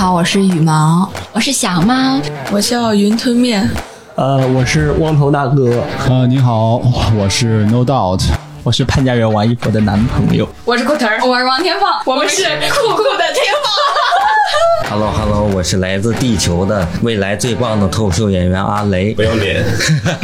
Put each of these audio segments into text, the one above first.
好，我是羽毛，我是小猫，我叫云吞面。呃，我是光头大哥。呃，你好，我是 No Doubt，我是潘家园王一博的男朋友。我是裤腿儿，我是王天放，我们是酷酷的天放。Hello Hello，我是来自地球的未来最棒的脱口秀演员阿雷。不要脸！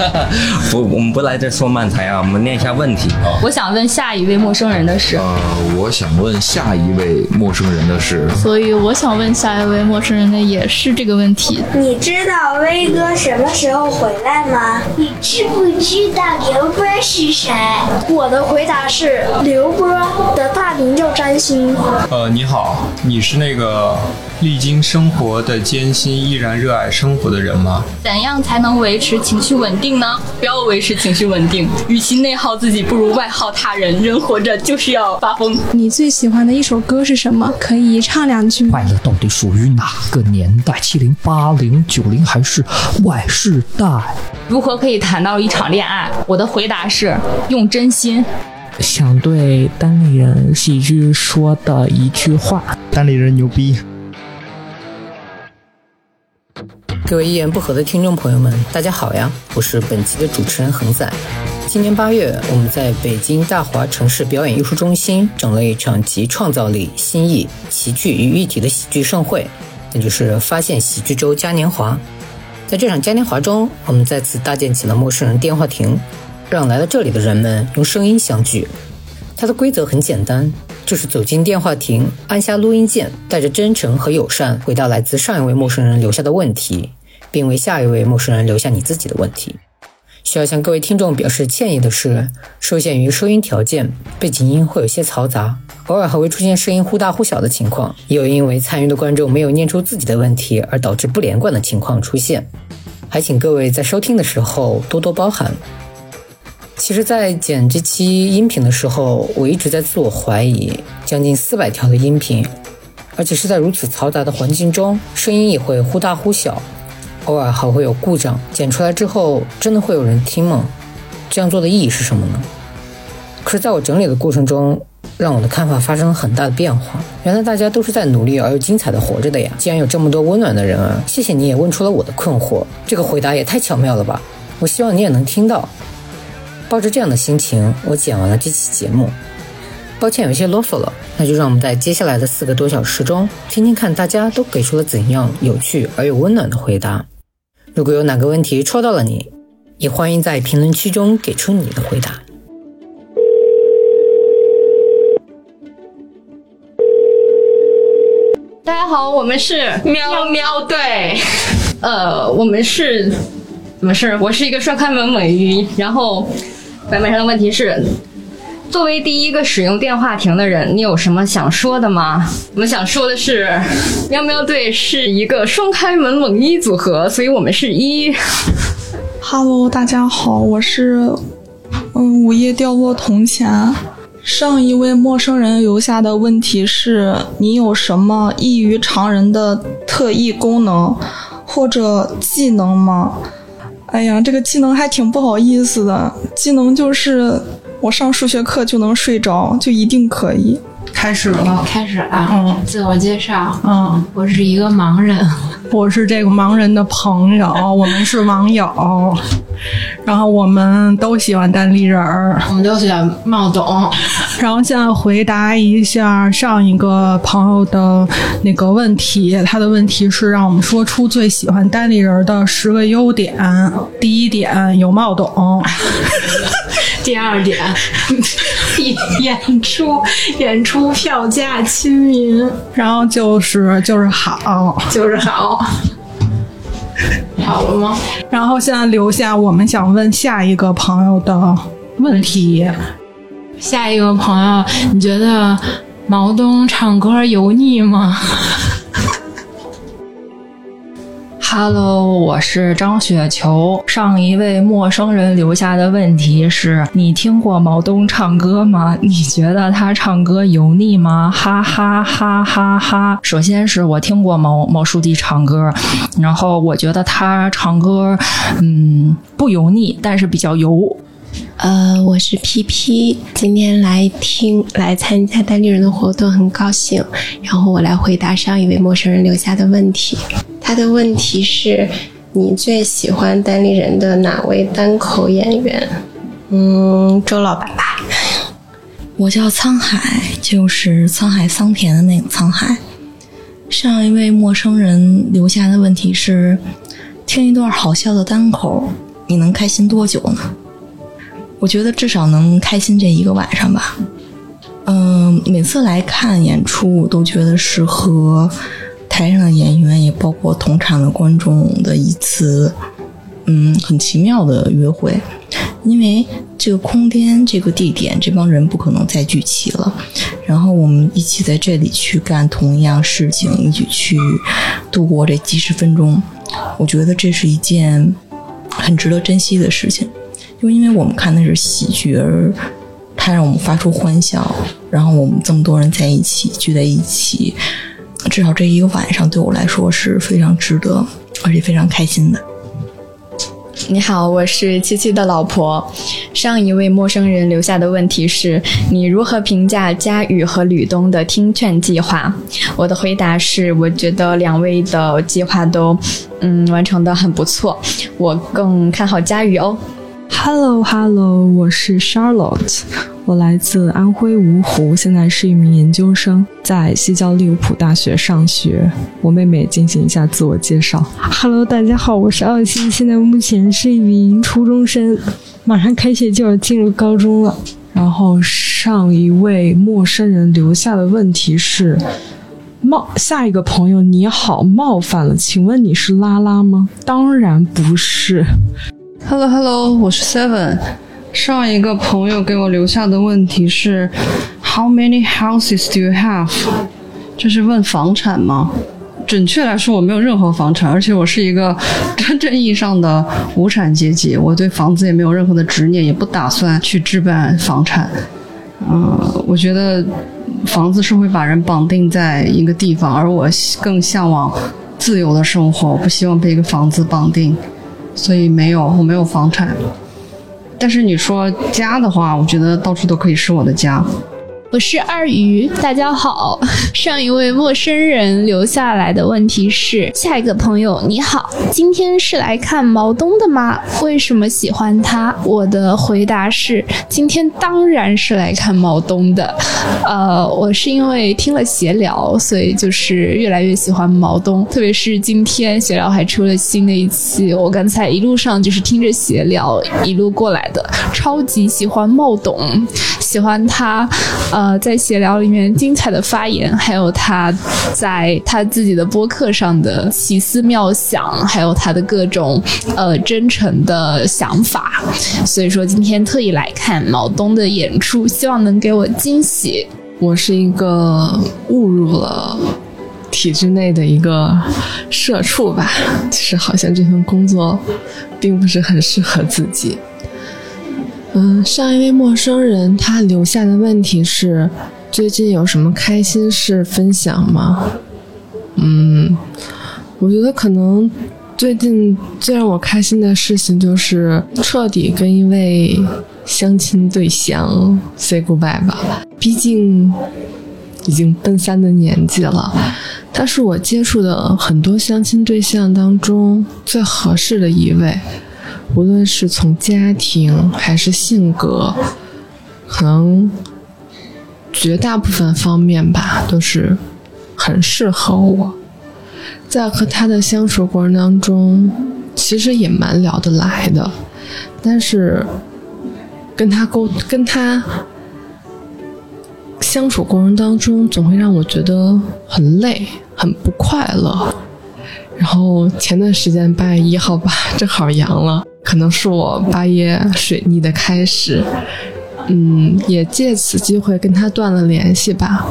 不，我们不来这说漫才啊，我们念一下问题。我想问下一位陌生人的事。呃，我想问下一位陌生人的事。所以我想问下一位陌生人的也是这个问题。你知道威哥什么时候回来吗？你知不知道刘波是谁？我的回答是刘波的大名叫占星。呃，你好，你是那个。历经生活的艰辛，依然热爱生活的人吗？怎样才能维持情绪稳定呢？不要维持情绪稳定，与其内耗自己，不如外耗他人。人活着就是要发疯。你最喜欢的一首歌是什么？可以唱两句。快乐到底属于哪个年代？七零、八零、九零还是 Y 世代？如何可以谈到一场恋爱？我的回答是用真心。想对单立人喜剧说的一句话：单立人牛逼。各位一言不合的听众朋友们，大家好呀！我是本期的主持人恒仔。今年八月，我们在北京大华城市表演艺术中心整了一场集创造力、新意、喜剧于一体的喜剧盛会，那就是发现喜剧周嘉年华。在这场嘉年华中，我们再次搭建起了陌生人电话亭，让来到这里的人们用声音相聚。它的规则很简单。就是走进电话亭，按下录音键，带着真诚和友善回答来自上一位陌生人留下的问题，并为下一位陌生人留下你自己的问题。需要向各位听众表示歉意的是，受限于收音条件，背景音会有些嘈杂，偶尔还会出现声音忽大忽小的情况，也有因为参与的观众没有念出自己的问题而导致不连贯的情况出现，还请各位在收听的时候多多包涵。其实，在剪这期音频的时候，我一直在自我怀疑，将近四百条的音频，而且是在如此嘈杂的环境中，声音也会忽大忽小，偶尔还会有故障。剪出来之后，真的会有人听吗？这样做的意义是什么呢？可是，在我整理的过程中，让我的看法发生了很大的变化。原来大家都是在努力而又精彩的活着的呀！既然有这么多温暖的人啊，谢谢你也问出了我的困惑，这个回答也太巧妙了吧！我希望你也能听到。抱着这样的心情，我剪完了这期节目。抱歉有些啰嗦了，那就让我们在接下来的四个多小时中，听听看大家都给出了怎样有趣而又温暖的回答。如果有哪个问题戳到了你，也欢迎在评论区中给出你的回答。大家好，我们是喵喵队。呃，我们是怎么事？我是一个帅开门美鱼，然后。版本上的问题是：作为第一个使用电话亭的人，你有什么想说的吗？我们想说的是，喵喵队是一个双开门猛一组合，所以我们是一。Hello，大家好，我是嗯，午夜掉落铜钱。上一位陌生人留下的问题是：你有什么异于常人的特异功能或者技能吗？哎呀，这个技能还挺不好意思的。技能就是我上数学课就能睡着，就一定可以。开始了，开始了。嗯，自我介绍。嗯，我是一个盲人，我是这个盲人的朋友，我们是网友，然后我们都喜欢单立人儿，我们都喜欢冒懂。然后现在回答一下上一个朋友的那个问题，他的问题是让我们说出最喜欢单立人的十个优点。第一点有冒懂，第二点。演出演出票价亲民，然后就是就是好，就是好，好了吗？然后现在留下我们想问下一个朋友的问题。下一个朋友，你觉得毛东唱歌油腻吗？Hello，我是张雪球。上一位陌生人留下的问题是：你听过毛东唱歌吗？你觉得他唱歌油腻吗？哈哈哈哈哈！首先是我听过毛毛书记唱歌，然后我觉得他唱歌，嗯，不油腻，但是比较油。呃，我是 PP，今天来听来参加单立人的活动，很高兴。然后我来回答上一位陌生人留下的问题。他的问题是：你最喜欢单立人的哪位单口演员？嗯，周老板吧。我叫沧海，就是沧海桑田的那个沧海。上一位陌生人留下的问题是：听一段好笑的单口，你能开心多久呢？我觉得至少能开心这一个晚上吧。嗯，每次来看演出，我都觉得是和台上的演员，也包括同场的观众的一次，嗯，很奇妙的约会。因为这个空间、这个地点，这帮人不可能再聚齐了。然后我们一起在这里去干同样事情，一起去度过这几十分钟。我觉得这是一件很值得珍惜的事情。就因为我们看的是喜剧，而它让我们发出欢笑，然后我们这么多人在一起聚在一起，至少这一个晚上对我来说是非常值得，而且非常开心的。你好，我是七七的老婆。上一位陌生人留下的问题是：你如何评价佳宇和吕东的听劝计划？我的回答是：我觉得两位的计划都，嗯，完成的很不错。我更看好佳宇哦。Hello Hello，我是 Charlotte，我来自安徽芜湖，现在是一名研究生，在西交利物浦大学上学。我妹妹进行一下自我介绍。Hello，大家好，我是奥西，现在目前是一名初中生，马上开学就要进入高中了。然后上一位陌生人留下的问题是：冒下一个朋友你好，冒犯了，请问你是拉拉吗？当然不是。Hello Hello，我是 Seven。上一个朋友给我留下的问题是：How many houses do you have？这是问房产吗？准确来说，我没有任何房产，而且我是一个真正意义上的无产阶级。我对房子也没有任何的执念，也不打算去置办房产。嗯，我觉得房子是会把人绑定在一个地方，而我更向往自由的生活，不希望被一个房子绑定。所以没有，我没有房产。但是你说家的话，我觉得到处都可以是我的家。我是二鱼，大家好。上一位陌生人留下来的问题是：下一个朋友你好，今天是来看毛东的吗？为什么喜欢他？我的回答是：今天当然是来看毛东的。呃，我是因为听了闲聊，所以就是越来越喜欢毛东。特别是今天闲聊还出了新的一期，我刚才一路上就是听着闲聊一路过来的，超级喜欢毛东，喜欢他。呃，呃在闲聊里面精彩的发言，还有他在他自己的播客上的奇思妙想，还有他的各种呃真诚的想法，所以说今天特意来看毛东的演出，希望能给我惊喜。我是一个误入了体制内的一个社畜吧，其实好像这份工作并不是很适合自己。嗯，上一位陌生人他留下的问题是：最近有什么开心事分享吗？嗯，我觉得可能最近最让我开心的事情就是彻底跟一位相亲对象 say goodbye 吧。毕竟已经奔三的年纪了，他是我接触的很多相亲对象当中最合适的一位。无论是从家庭还是性格，可能绝大部分方面吧，都是很适合我。在和他的相处过程当中，其实也蛮聊得来的，但是跟他沟跟他相处过程当中，总会让我觉得很累，很不快乐。然后前段时间八月一号吧，正好阳了。可能是我八月水逆的开始，嗯，也借此机会跟他断了联系吧。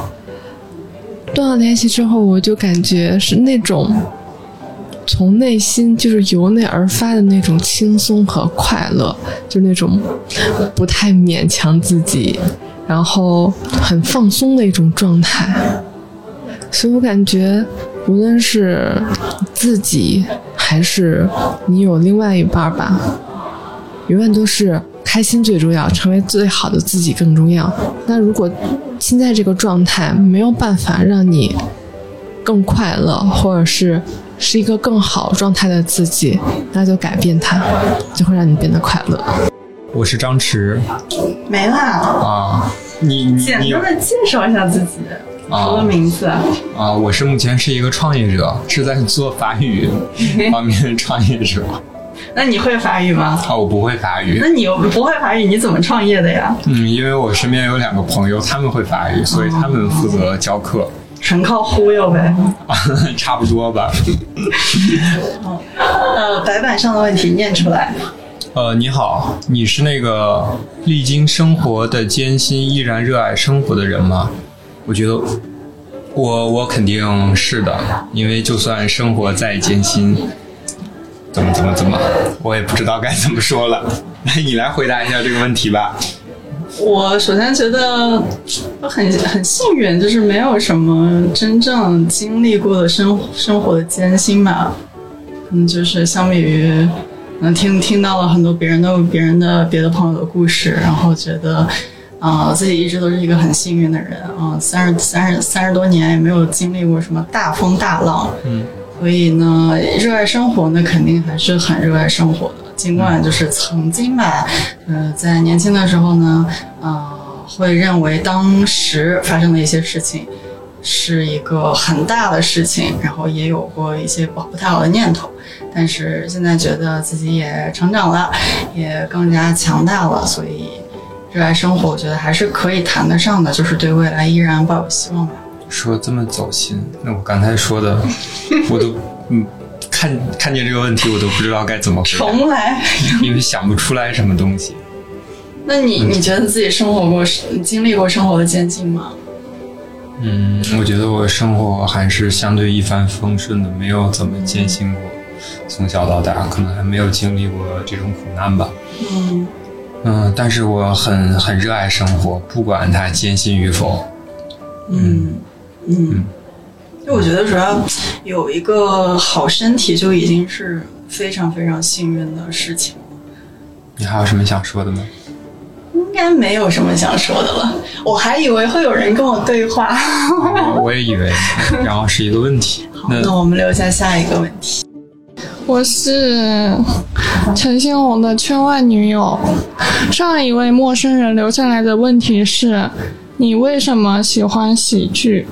断了联系之后，我就感觉是那种从内心就是由内而发的那种轻松和快乐，就那种不太勉强自己，然后很放松的一种状态。所以我感觉，无论是自己还是你有另外一半吧，永远都是开开心最重要，成为最好的自己更重要。那如果现在这个状态没有办法让你更快乐，或者是是一个更好状态的自己，那就改变它，就会让你变得快乐。我是张弛没了，啊，你简单的介绍一下自己，说个名字。啊，我是目前是一个创业者，是在做法语 方面的创业者。那你会法语吗？啊，我不会法语那。你又不会法语，你怎么创业的呀？嗯，因为我身边有两个朋友，他们会法语，所以他们负责教课，纯靠忽悠呗。啊差不多吧。呃，白板上的问题念出来。呃，你好，你是那个历经生活的艰辛依然热爱生活的人吗？我觉得我我肯定是的，因为就算生活再艰辛，怎么怎么怎么，我也不知道该怎么说了。来，你来回答一下这个问题吧。我首先觉得很很幸运，就是没有什么真正经历过的生生活的艰辛吧。嗯，就是相比于能听听到了很多别人的别人的别的朋友的故事，然后觉得啊、自己一直都是一个很幸运的人啊，三十三十三十多年也没有经历过什么大风大浪，嗯，所以呢，热爱生活呢，肯定还是很热爱生活的。尽管就是曾经吧，呃，在年轻的时候呢，呃，会认为当时发生的一些事情是一个很大的事情，然后也有过一些不不太好的念头。但是现在觉得自己也成长了，也更加强大了，所以热爱生活，我觉得还是可以谈得上的，就是对未来依然抱有希望吧。说这么走心，那我刚才说的，我都嗯看看见这个问题，我都不知道该怎么回答，重来。因为想不出来什么东西。那你你觉得自己生活过、你经历过生活的艰辛吗？嗯，我觉得我生活还是相对一帆风顺的，没有怎么艰辛过。从小到大，可能还没有经历过这种苦难吧。嗯嗯，但是我很很热爱生活，不管它艰辛与否。嗯嗯，就我觉得主要有一个好身体就已经是非常非常幸运的事情了。你还有什么想说的吗？应该没有什么想说的了，我还以为会有人跟我对话。我我也以为，然后是一个问题。那那我们留下下一个问题。我是陈星红的圈外女友。上一位陌生人留下来的问题是：你为什么喜欢喜剧？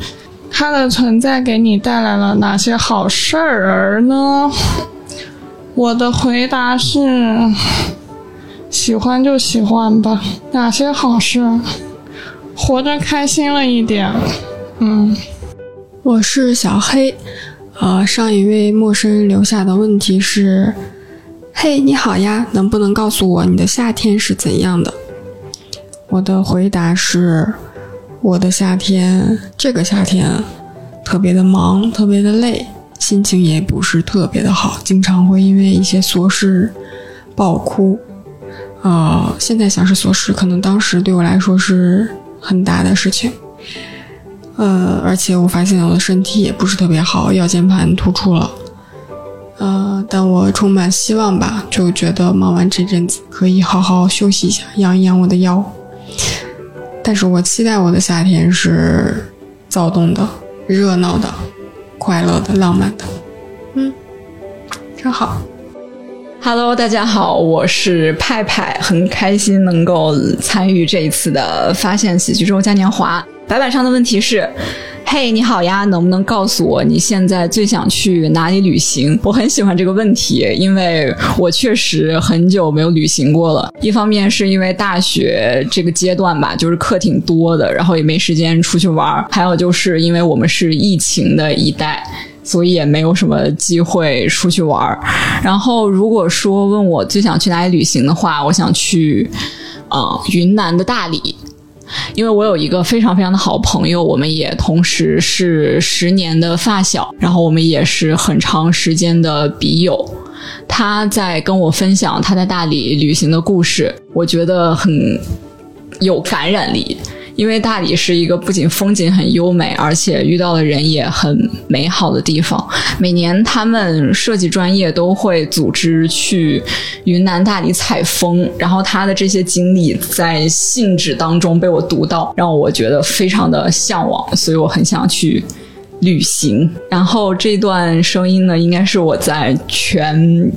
它的存在给你带来了哪些好事儿呢？我的回答是：喜欢就喜欢吧。哪些好事？活得开心了一点。嗯，我是小黑。呃，上一位陌生人留下的问题是：嘿，你好呀，能不能告诉我你的夏天是怎样的？我的回答是：我的夏天，这个夏天特别的忙，特别的累，心情也不是特别的好，经常会因为一些琐事爆哭。呃，现在想是琐事，可能当时对我来说是很大的事情。呃，而且我发现我的身体也不是特别好，腰间盘突出了。呃，但我充满希望吧，就觉得忙完这阵子可以好好休息一下，养一养我的腰。但是我期待我的夏天是躁动的、热闹的、快乐的、浪漫的。嗯，真好。Hello，大家好，我是派派，很开心能够参与这一次的发现喜剧周嘉年华。白板上的问题是：嘿，你好呀，能不能告诉我你现在最想去哪里旅行？我很喜欢这个问题，因为我确实很久没有旅行过了。一方面是因为大学这个阶段吧，就是课挺多的，然后也没时间出去玩儿；还有就是因为我们是疫情的一代。所以也没有什么机会出去玩儿。然后，如果说问我最想去哪里旅行的话，我想去，呃，云南的大理，因为我有一个非常非常的好朋友，我们也同时是十年的发小，然后我们也是很长时间的笔友。他在跟我分享他在大理旅行的故事，我觉得很有感染力。因为大理是一个不仅风景很优美，而且遇到的人也很美好的地方。每年他们设计专业都会组织去云南大理采风，然后他的这些经历在信纸当中被我读到，让我觉得非常的向往，所以我很想去旅行。然后这段声音呢，应该是我在全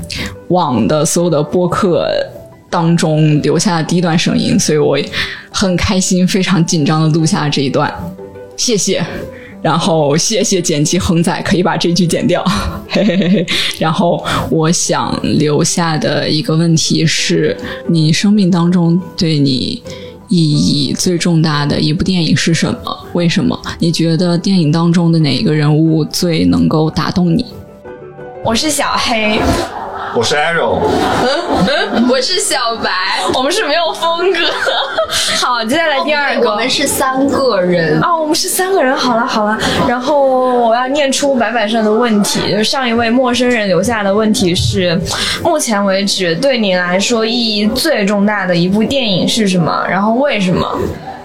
网的所有的播客。当中留下的第一段声音，所以我很开心，非常紧张的录下了这一段，谢谢。然后谢谢剪辑恒仔，可以把这句剪掉。嘿嘿嘿嘿。然后我想留下的一个问题是：你生命当中对你意义最重大的一部电影是什么？为什么？你觉得电影当中的哪一个人物最能够打动你？我是小黑。我是 Arrow，嗯嗯，我是小白，我们是没有风格。好，接下来第二个，我们是三个人啊，我们是三个人。好了好了，然后我要念出白板上的问题，就上一位陌生人留下的问题是：目前为止对你来说意义最重大的一部电影是什么？然后为什么？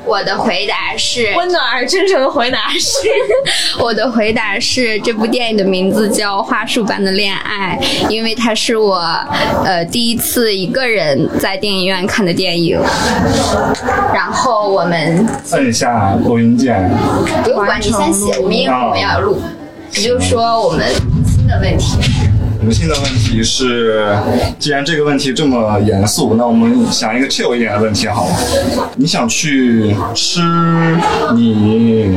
我的回答是温暖而真诚的回答是，我的回答是这部电影的名字叫《花束般的恋爱》，因为它是我呃第一次一个人在电影院看的电影。然后我们按一下录音键，不用管，你先写，我们因为我们要录，你就说我们新的问题。我们新的问题是，既然这个问题这么严肃，那我们想一个 chill 一点的问题好了。你想去吃你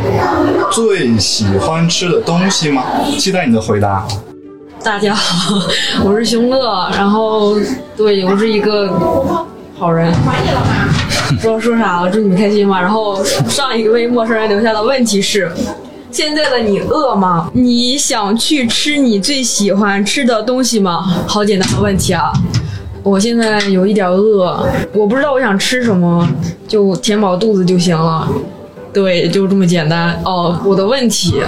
最喜欢吃的东西吗？期待你的回答。大家好，我是熊乐，然后对我是一个好人，不知道说啥了，祝你们开心吧。然后上一位陌生人留下的问题是。现在的你饿吗？你想去吃你最喜欢吃的东西吗？好简单的问题啊！我现在有一点饿，我不知道我想吃什么，就填饱肚子就行了。对，就这么简单。哦，我的问题，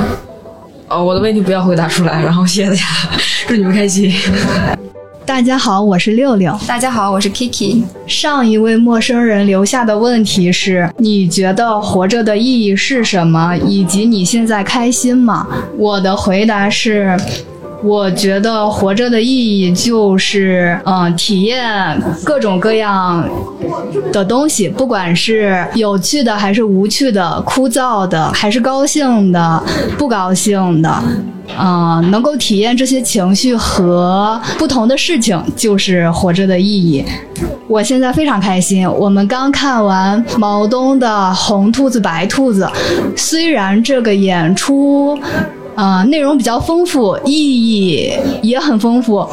哦，我的问题不要回答出来。然后谢谢大家，祝你们开心。大家好，我是六六。大家好，我是 Kiki。上一位陌生人留下的问题是：你觉得活着的意义是什么？以及你现在开心吗？我的回答是。我觉得活着的意义就是，嗯，体验各种各样的东西，不管是有趣的还是无趣的、枯燥的还是高兴的、不高兴的，嗯，能够体验这些情绪和不同的事情，就是活着的意义。我现在非常开心。我们刚看完毛东的《红兔子白兔子》，虽然这个演出。呃，内容比较丰富，意义也很丰富，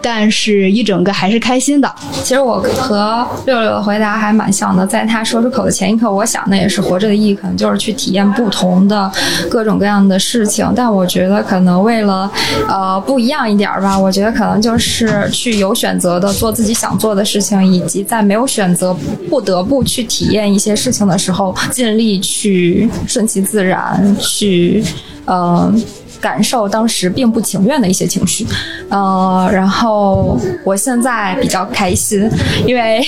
但是一整个还是开心的。其实我和六六的回答还蛮像的，在他说出口的前一刻，我想的也是活着的意义，可能就是去体验不同的各种各样的事情。但我觉得可能为了呃不一样一点吧，我觉得可能就是去有选择的做自己想做的事情，以及在没有选择不得不去体验一些事情的时候，尽力去顺其自然去。呃，感受当时并不情愿的一些情绪，呃，然后我现在比较开心，因为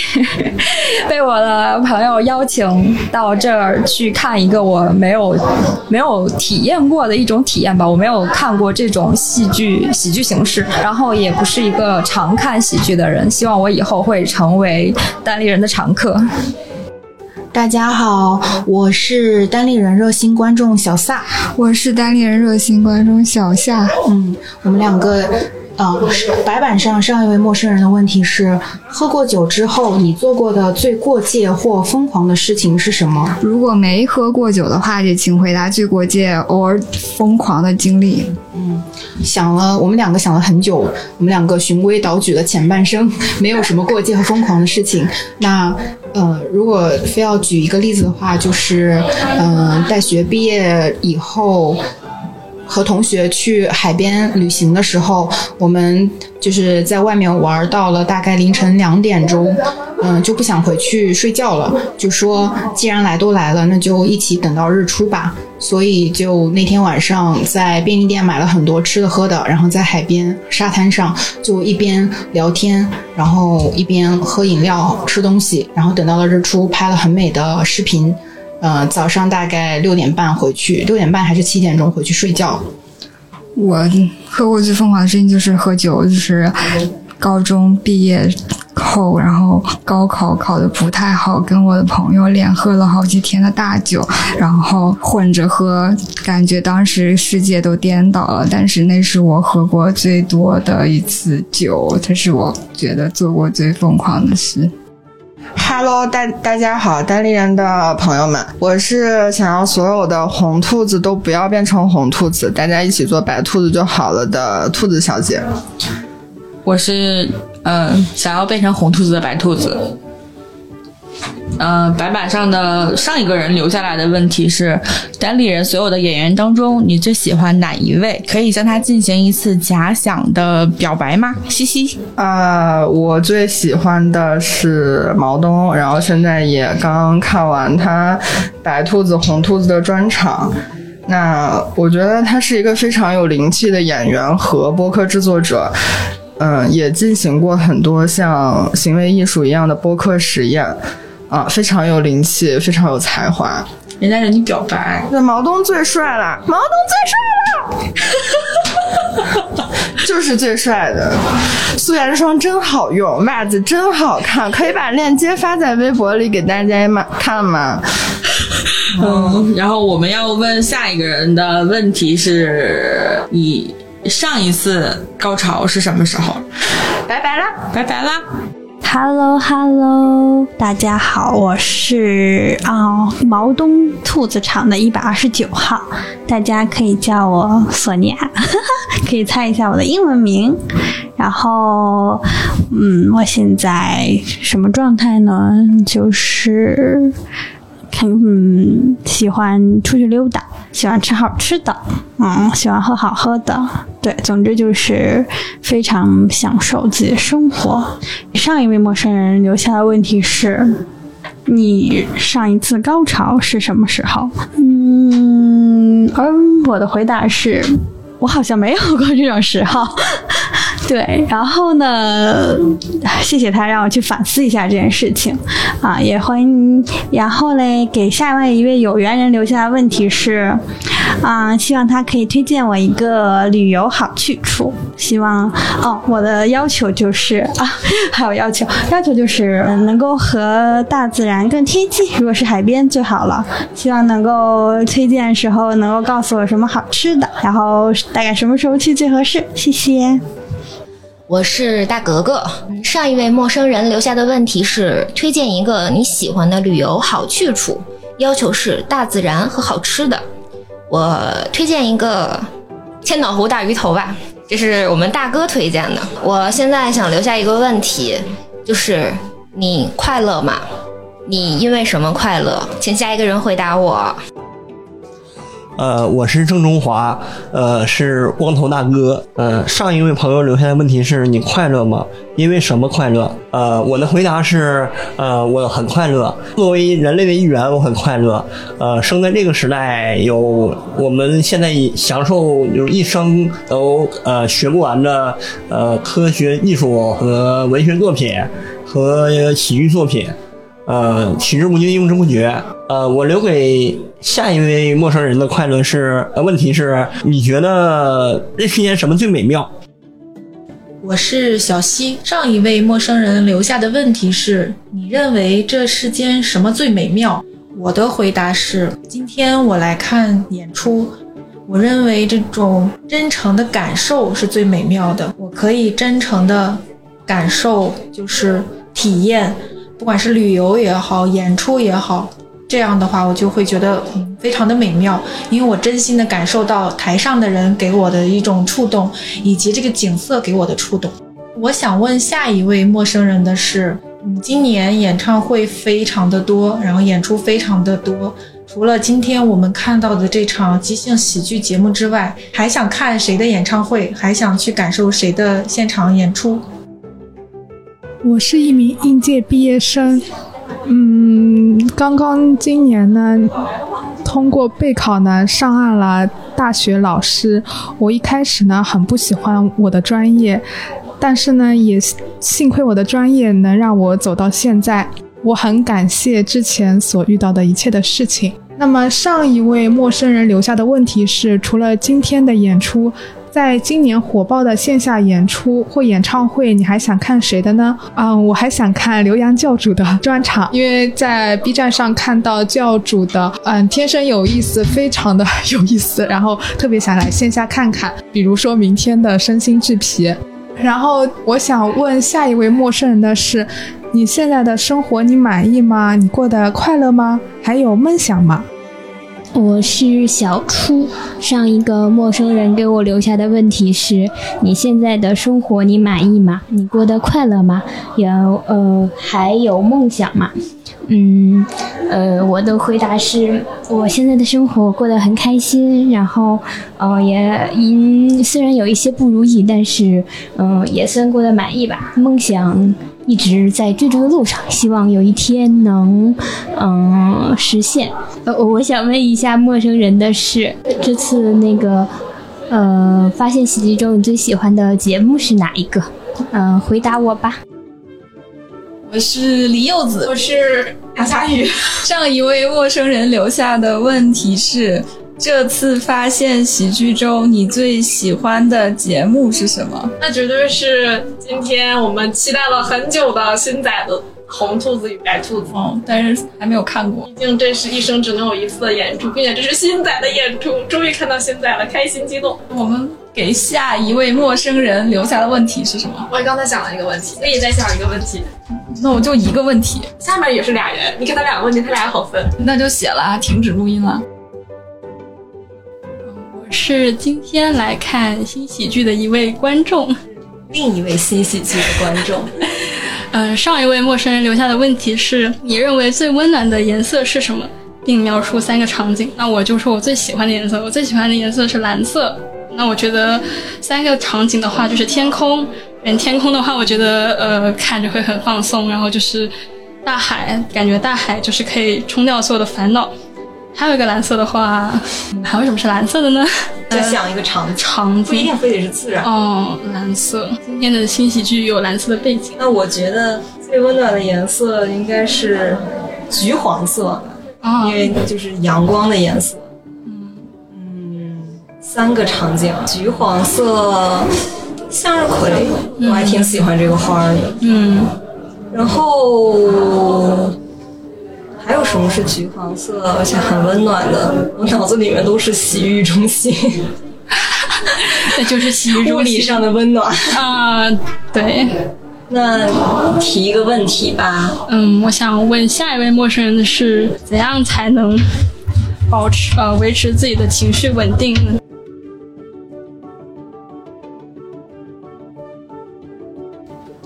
被我的朋友邀请到这儿去看一个我没有没有体验过的一种体验吧。我没有看过这种戏剧喜剧形式，然后也不是一个常看喜剧的人，希望我以后会成为单立人的常客。大家好，我是单立人热心观众小萨，我是单立人热心观众小夏。嗯，我们两个，呃，白板上上一位陌生人的问题是：喝过酒之后，你做过的最过界或疯狂的事情是什么？如果没喝过酒的话，也请回答最过界 or 疯狂的经历。嗯，想了，我们两个想了很久，我们两个循规蹈矩的前半生，没有什么过界和疯狂的事情。那。呃，如果非要举一个例子的话，就是，嗯，大学毕业以后。和同学去海边旅行的时候，我们就是在外面玩到了大概凌晨两点钟，嗯，就不想回去睡觉了，就说既然来都来了，那就一起等到日出吧。所以就那天晚上在便利店买了很多吃的喝的，然后在海边沙滩上就一边聊天，然后一边喝饮料吃东西，然后等到了日出，拍了很美的视频。呃，早上大概六点半回去，六点半还是七点钟回去睡觉。我喝过最疯狂的事情就是喝酒，就是高中毕业后，然后高考考的不太好，跟我的朋友连喝了好几天的大酒，然后混着喝，感觉当时世界都颠倒了。但是那是我喝过最多的一次酒，这是我觉得做过最疯狂的事。Hello，大大家好，单立人的朋友们，我是想要所有的红兔子都不要变成红兔子，大家一起做白兔子就好了的兔子小姐。我是嗯、想要变成红兔子的白兔子。呃，白板上的上一个人留下来的问题是：单立人所有的演员当中，你最喜欢哪一位？可以向他进行一次假想的表白吗？嘻嘻。啊、我最喜欢的是毛东，然后现在也刚看完他白兔子、红兔子的专场。那我觉得他是一个非常有灵气的演员和播客制作者，嗯，也进行过很多像行为艺术一样的播客实验，啊，非常有灵气，非常有才华。人家人你表白，那毛东最帅了，毛东最帅了，就是最帅的。素颜霜真好用，袜子真好看，可以把链接发在微博里给大家嘛看吗？嗯，然后我们要问下一个人的问题是：你上一次高潮是什么时候？拜拜啦，拜拜啦。Hello Hello，大家好，我是啊、毛东兔子厂的一百二十九号，大家可以叫我索尼娅，可以猜一下我的英文名。然后，嗯，我现在什么状态呢？就是嗯，喜欢出去溜达，喜欢吃好吃的，嗯，喜欢喝好喝的，对，总之就是非常享受自己的生活。上一位陌生人留下的问题是：你上一次高潮是什么时候？嗯，而我的回答是，我好像没有过这种时候。对，然后呢，谢谢他让我去反思一下这件事情啊，也欢迎。然后嘞，给下面一位有缘人留下的问题是，啊，希望他可以推荐我一个旅游好去处。希望哦，我的要求就是啊，还有要求，要求就是能够和大自然更贴近，如果是海边最好了。希望能够推荐时候能够告诉我什么好吃的，然后大概什么时候去最合适。谢谢。我是大格格。上一位陌生人留下的问题是：推荐一个你喜欢的旅游好去处，要求是大自然和好吃的。我推荐一个千岛湖大鱼头吧，这是我们大哥推荐的。我现在想留下一个问题，就是你快乐吗？你因为什么快乐？请下一个人回答我。呃，我是郑中华，呃，是光头大哥。呃，上一位朋友留下的问题是你快乐吗？因为什么快乐？呃，我的回答是，呃，我很快乐。作为人类的一员，我很快乐。呃，生在这个时代，有我们现在享受就是一生都呃学不完的呃科学艺术和文学作品和喜剧作品。呃，取之不尽，用之不绝。呃，我留给下一位陌生人的快乐是，呃，问题是，你觉得这世间什么最美妙？我是小溪。上一位陌生人留下的问题是：你认为这世间什么最美妙？我的回答是：今天我来看演出，我认为这种真诚的感受是最美妙的。我可以真诚的感受，就是体验。不管是旅游也好，演出也好，这样的话我就会觉得嗯非常的美妙，因为我真心的感受到台上的人给我的一种触动，以及这个景色给我的触动。我想问下一位陌生人的是，嗯，今年演唱会非常的多，然后演出非常的多，除了今天我们看到的这场即兴喜剧节目之外，还想看谁的演唱会？还想去感受谁的现场演出？我是一名应届毕业生，嗯，刚刚今年呢，通过备考呢上岸了大学老师。我一开始呢很不喜欢我的专业，但是呢也幸亏我的专业能让我走到现在。我很感谢之前所遇到的一切的事情。那么上一位陌生人留下的问题是：除了今天的演出，在今年火爆的线下演出或演唱会，你还想看谁的呢？嗯，我还想看刘洋教主的专场，因为在 B 站上看到教主的嗯天生有意思，非常的有意思，然后特别想来线下看看。比如说明天的身心俱疲。然后我想问下一位陌生人的是：你现在的生活你满意吗？你过得快乐吗？还有梦想吗？我是小初，上一个陌生人给我留下的问题是：你现在的生活你满意吗？你过得快乐吗？有呃还有梦想吗？嗯呃我的回答是我现在的生活过得很开心，然后呃也因虽然有一些不如意，但是嗯、也算过得满意吧。梦想一直在追逐的路上，希望有一天能嗯、实现。呃，我想问一下陌生人的事，这次那个呃发现喜剧中你最喜欢的节目是哪一个？嗯、回答我吧。我是李柚子，我是杨佳宇。上一位陌生人留下的问题是：这次发现喜剧中你最喜欢的节目是什么？那绝对是今天我们期待了很久的新仔的《红兔子与白兔子》。哦，但是还没有看过。毕竟这是一生只能有一次的演出，并且这是新仔的演出，终于看到新仔了，开心激动。我们给下一位陌生人留下的问题是什么？我刚才想了一个问题，我也在想一个问题。那我就一个问题，下面也是俩人，你看他俩个问题，他俩好分。那就写了啊，停止录音了。我是今天来看新喜剧的一位观众，另一位新喜剧的观众。呃，上一位陌生人留下的问题是：你认为最温暖的颜色是什么？并描述三个场景。那我就说我最喜欢的颜色，我最喜欢的颜色是蓝色。那我觉得三个场景的话，就是天空。嗯，天空的话，我觉得呃看着会很放松，然后就是大海，感觉大海就是可以冲掉所有的烦恼。还有一个蓝色的话，还有什么是蓝色的呢？再想一个场景，场景不一定非得是自然。哦，蓝色。今天的新喜剧有蓝色的背景。那我觉得最温暖的颜色应该是橘黄色因为就是阳光的颜色。嗯三个场景，橘黄色。向日葵，我还挺喜欢这个花的。嗯，然后还有什么是橘黄色而且很温暖的？我脑子里面都是洗浴中心，那就是洗浴物理上的温暖啊。对，那提一个问题吧。嗯，我想问下一位陌生人的是：怎样才能保持呃维持自己的情绪稳定呢？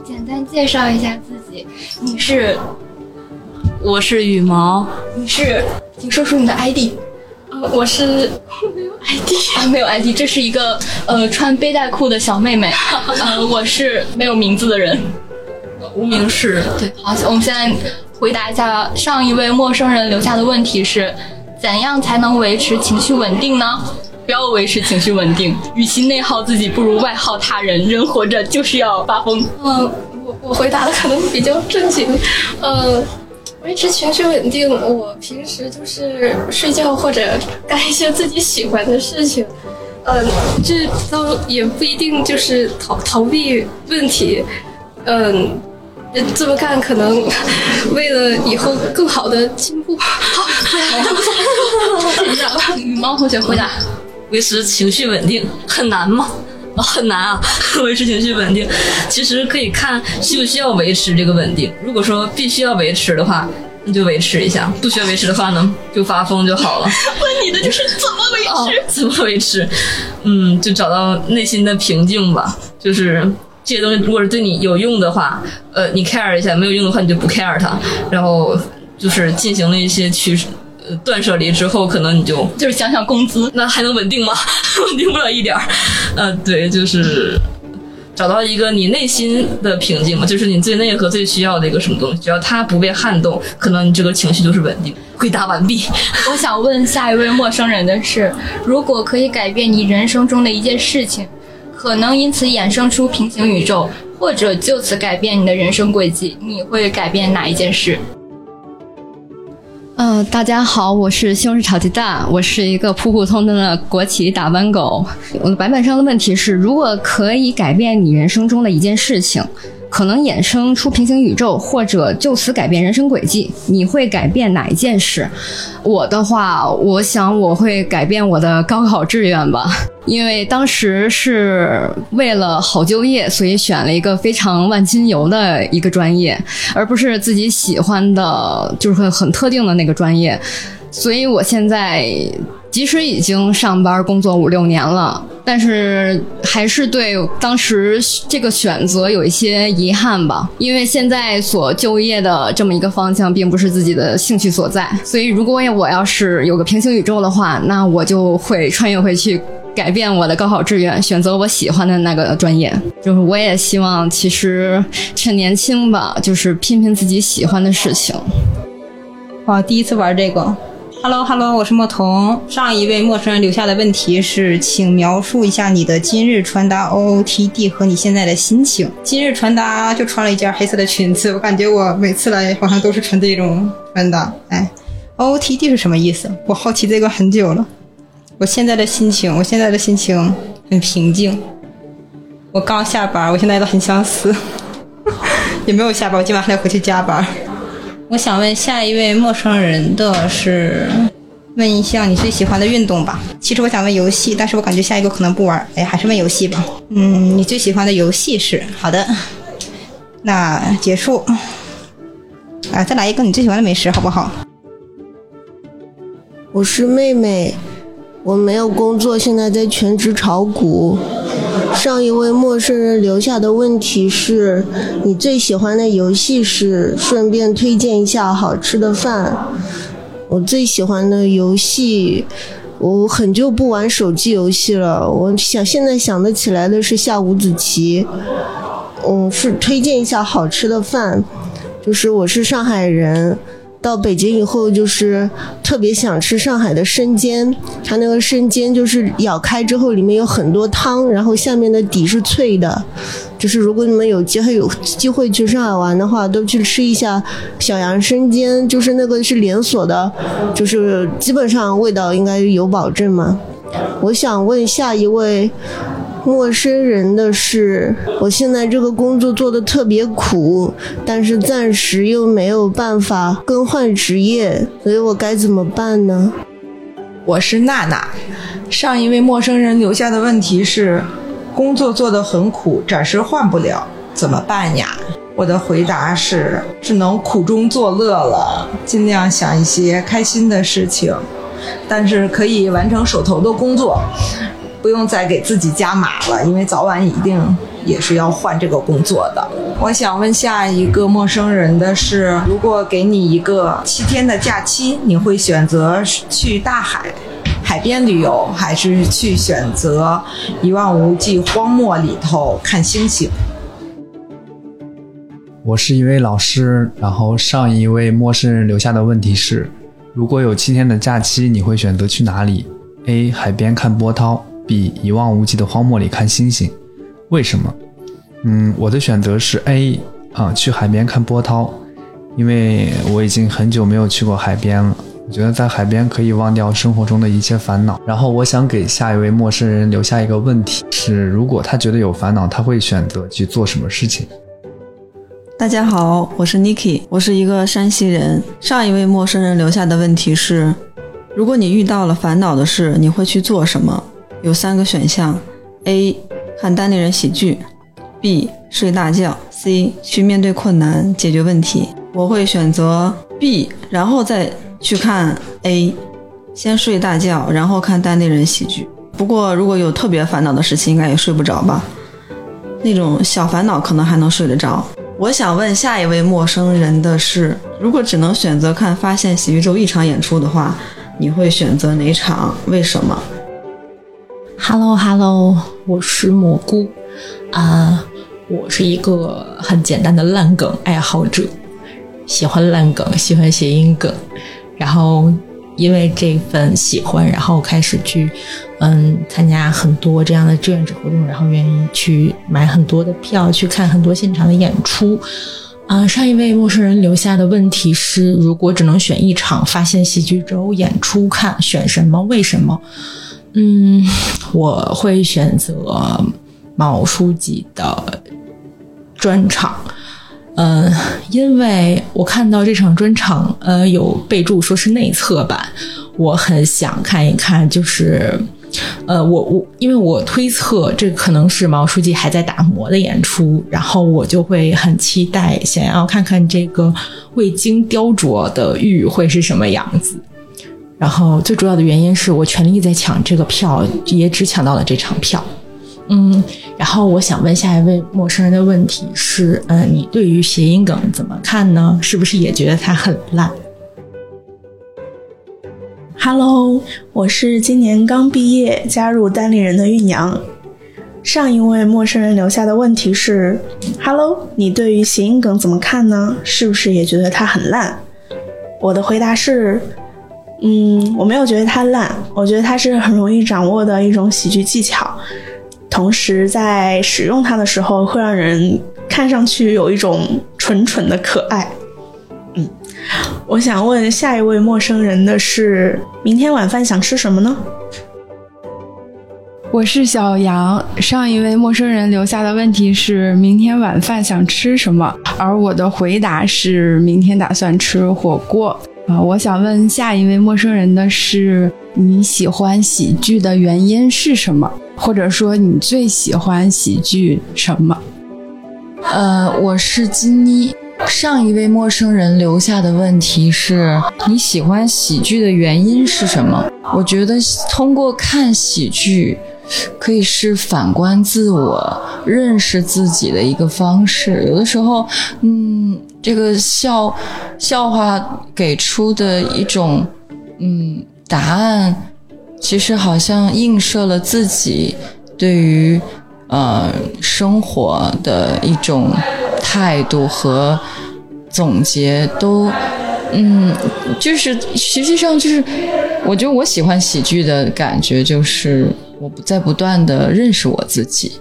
简单介绍一下自己，你是？我是羽毛。你是？请说出你的 ID。呃，我是没有 ID 啊，没有 ID，这是一个呃穿背带裤的小妹妹。呃，我是没有名字的人，无名氏。对，好，我们现在回答一下上一位陌生人留下的问题是：怎样才能维持情绪稳定呢？不要维持情绪稳定，与其内耗自己，不如外耗他人。人活着就是要发疯。嗯，我我回答的可能比较正经。呃，维持情绪稳定，我平时就是睡觉或者干一些自己喜欢的事情。呃，这都也不一定就是逃逃避问题。嗯。这么干可能 为了以后更好的进步。好，羽毛同学回答。维持情绪稳定很难吗？哦、很难啊！维持情绪稳定，其实可以看需不需要维持这个稳定。如果说必须要维持的话，那就维持一下；不需要维持的话呢，就发疯就好了。问你的就是怎么维持？哦、怎么维持？嗯，就找到内心的平静吧。就是这些东西，如果是对你有用的话，呃，你 care 一下；没有用的话，你就不 care 它。然后就是进行了一些取舍。断舍离之后，可能你就就是想想工资，那还能稳定吗？稳定不了一点儿。呃，对，就是找到一个你内心的平静嘛，就是你最内核、最需要的一个什么东西，只要它不被撼动，可能你这个情绪就是稳定。回答完毕。我想问下一位陌生人的是：如果可以改变你人生中的一件事情，可能因此衍生出平行宇宙，或者就此改变你的人生轨迹，你会改变哪一件事？嗯、大家好，我是西红柿炒鸡蛋，我是一个普普通通的国企打班狗。我的白板上的问题是：如果可以改变你人生中的一件事情，可能衍生出平行宇宙，或者就此改变人生轨迹，你会改变哪一件事？我的话，我想我会改变我的高考志愿吧，因为当时是为了好就业，所以选了一个非常万金油的一个专业，而不是自己喜欢的，就是很很特定的那个专业。所以我现在即使已经上班工作五六年了，但是还是对当时这个选择有一些遗憾吧，因为现在所就业的这么一个方向并不是自己的兴趣所在。所以如果我要是有个平行宇宙的话，那我就会穿越回去。改变我的高考志愿，选择我喜欢的那个专业。就是我也希望，其实趁年轻吧，就是拼拼自己喜欢的事情。哇，第一次玩这个。Hello Hello，我是莫童。上一位陌生人留下的问题是，请描述一下你的今日穿搭 OOTD 和你现在的心情。今日穿搭就穿了一件黑色的裙子，我感觉我每次来好像都是穿这种穿搭。哎，OOTD 是什么意思？我好奇这个很久了。我现在的心情，我现在的心情很平静。我刚下班，我现在都很想死。也没有下班，我今晚还得回去加班。我想问下一位陌生人的是，问一下你最喜欢的运动吧。其实我想问游戏，但是我感觉下一个可能不玩。哎，还是问游戏吧。嗯，你最喜欢的游戏是？好的，那结束。啊，再来一个你最喜欢的美食，好不好？我是妹妹，我没有工作，现在在全职炒股。上一位陌生人留下的问题是：你最喜欢的游戏是？顺便推荐一下好吃的饭。我最喜欢的游戏，我很久不玩手机游戏了。我想现在想得起来的是下五子棋。嗯，是推荐一下好吃的饭，就是我是上海人。到北京以后，就是特别想吃上海的生煎。它那个生煎就是咬开之后，里面有很多汤，然后下面的底是脆的。就是如果你们有机会有机会去上海玩的话，都去吃一下小杨生煎，就是那个是连锁的，就是基本上味道应该有保证嘛。我想问下一位。陌生人的是，我现在这个工作做的特别苦，但是暂时又没有办法更换职业，所以我该怎么办呢？我是娜娜。上一位陌生人留下的问题是：工作做得很苦，暂时换不了，怎么办呀？我的回答是：只能苦中作乐了，尽量想一些开心的事情，但是可以完成手头的工作。不用再给自己加码了，因为早晚一定也是要换这个工作的。我想问下一个陌生人的是：如果给你一个七天的假期，你会选择去大海、海边旅游，还是去选择一望无际荒漠里头看星星？我是一位老师，然后上一位陌生人留下的问题是：如果有七天的假期，你会选择去哪里？A. 海边看波涛。比一望无际的荒漠里看星星，为什么？嗯，我的选择是 A 啊，去海边看波涛，因为我已经很久没有去过海边了。我觉得在海边可以忘掉生活中的一切烦恼。然后我想给下一位陌生人留下一个问题：是如果他觉得有烦恼，他会选择去做什么事情？大家好，我是 Niki，我是一个山西人。上一位陌生人留下的问题是：如果你遇到了烦恼的事，你会去做什么？有三个选项：A. 看单立人喜剧；B. 睡大觉；C. 去面对困难，解决问题。我会选择 B，然后再去看 A。先睡大觉，然后看单立人喜剧。不过，如果有特别烦恼的事情，应该也睡不着吧？那种小烦恼可能还能睡得着。我想问下一位陌生人的是：如果只能选择看《发现喜剧周》一场演出的话，你会选择哪场？为什么？Hello Hello，我是蘑菇啊、我是一个很简单的烂梗爱好者，喜欢烂梗，喜欢谐音梗，然后因为这份喜欢，然后开始去嗯参加很多这样的志愿者活动，然后愿意去买很多的票，去看很多现场的演出。啊、上一位陌生人留下的问题是：如果只能选一场发现喜剧周演出看，选什么？为什么？嗯，我会选择毛书记的专场。呃，因为我看到这场专场，呃，有备注说是内测版，我很想看一看，就是，呃，我我因为我推测这可能是毛书记还在打磨的演出，然后我就会很期待，想要看看这个未经雕琢的玉会是什么样子。然后最主要的原因是我全力在抢这个票，也只抢到了这场票。嗯，然后我想问下一位陌生人的问题是：嗯、你对于谐音梗怎么看呢？是不是也觉得它很烂？Hello，我是今年刚毕业加入单立人的玉娘。上一位陌生人留下的问题是：Hello，你对于谐音梗怎么看呢？是不是也觉得它很烂？我的回答是：嗯，我没有觉得它烂，我觉得它是很容易掌握的一种喜剧技巧，同时在使用它的时候会让人看上去有一种蠢蠢的可爱。嗯，我想问下一位陌生人的是：明天晚饭想吃什么呢？我是小杨。上一位陌生人留下的问题是明天晚饭想吃什么，而我的回答是明天打算吃火锅。啊、我想问下一位陌生人的是你喜欢喜剧的原因是什么，或者说你最喜欢喜剧什么？呃，我是金妮。上一位陌生人留下的问题是：你喜欢喜剧的原因是什么？我觉得通过看喜剧，可以是反观自我、认识自己的一个方式。有的时候，嗯，这个笑笑话给出的一种嗯答案，其实好像映射了自己对于呃生活的一种态度和总结都，嗯，就是实际上就是，我觉得我喜欢喜剧的感觉就是我不在不断的认识我自己。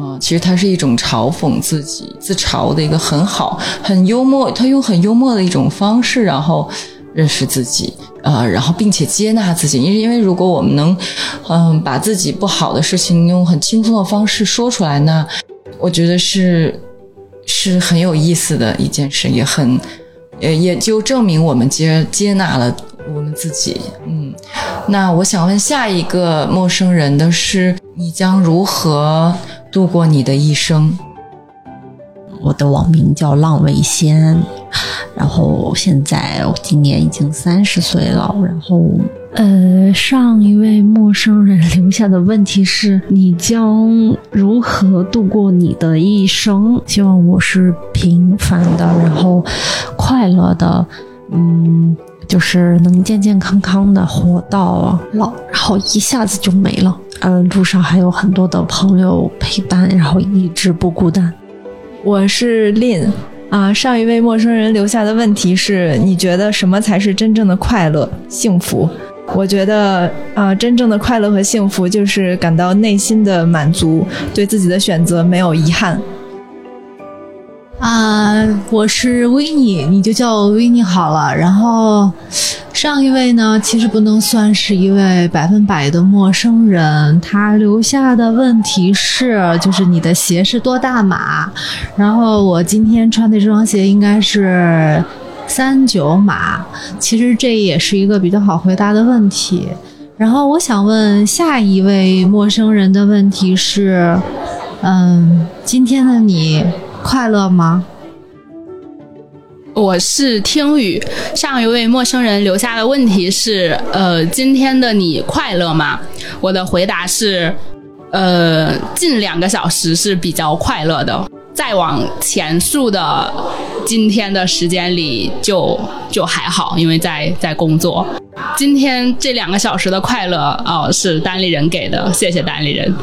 啊、其实它是一种嘲讽自己、自嘲的一个很好、很幽默，他用很幽默的一种方式，然后认识自己，呃，然后并且接纳自己。因为因为如果我们能，嗯、把自己不好的事情用很轻松的方式说出来呢，我觉得是是很有意思的一件事，也很，也也就证明我们接接纳了我们自己。嗯，那我想问下一个陌生人的是，你将如何度过你的一生？我的网名叫浪味仙，然后现在我今年已经三十岁了，然后呃，上一位陌生人留下的问题是：你将如何度过你的一生？希望我是平凡的，然后快乐的，嗯，就是能健健康康的活到老，然后一下子就没了。嗯，路上还有很多的朋友陪伴，然后一直不孤单。我是 Lin 啊，上一位陌生人留下的问题是：你觉得什么才是真正的快乐、幸福？我觉得啊，真正的快乐和幸福就是感到内心的满足，对自己的选择没有遗憾。啊、我是维尼，你就叫我维尼好了。然后上一位呢，其实不能算是一位百分百的陌生人，他留下的问题是，就是你的鞋是多大码？然后我今天穿的这双鞋应该是三九码，其实这也是一个比较好回答的问题。然后我想问下一位陌生人的问题是，嗯，今天的你快乐吗？我是听雨。上一位陌生人留下的问题是：呃，今天的你快乐吗？我的回答是：呃，近两个小时是比较快乐的。再往前述的今天的时间里就就还好，因为在在工作。今天这两个小时的快乐哦、是单立人给的，谢谢单立人。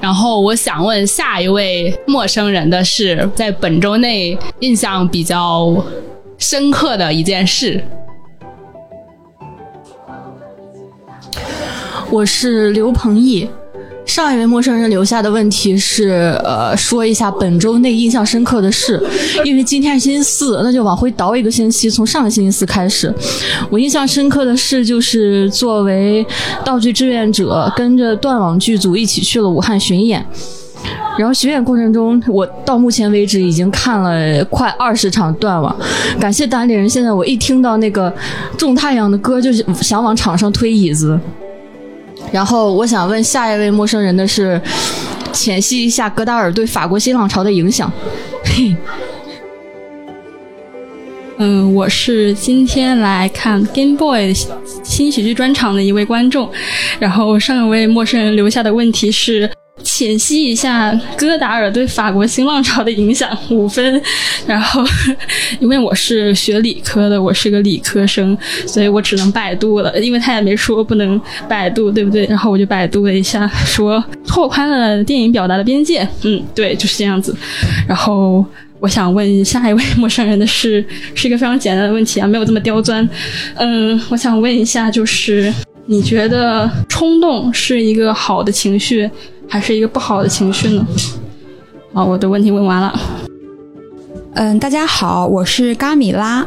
然后我想问下一位陌生人的是，在本周内印象比较深刻的一件事。我是刘鹏毅。上一位陌生人留下的问题是，呃，说一下本周内印象深刻的事，因为今天是星期四，那就往回倒一个星期，从上个星期四开始。我印象深刻的事就是作为道具志愿者，跟着断网剧组一起去了武汉巡演。然后巡演过程中，我到目前为止已经看了快二十场断网。感谢单立人，现在我一听到那个种太阳的歌，就想往场上推椅子。然后我想问下一位陌生人的是，浅析一下戈达尔对法国新浪潮的影响。嘿，嗯，我是今天来看 Game Boy 新喜剧专场的一位观众。然后上一位陌生人留下的问题是。浅析一下戈达尔对法国新浪潮的影响，五分。然后，因为我是学理科的，我是个理科生，所以我只能百度了。因为他也没说不能百度，对不对？然后我就百度了一下，说拓宽了电影表达的边界。嗯，对，就是这样子。然后，我想问下一位陌生人的是，是一个非常简单的问题啊，没有这么刁钻。嗯，我想问一下，就是你觉得冲动是一个好的情绪？还是一个不好的情绪呢？好，我的问题问完了。嗯，大家好，我是嘎米拉。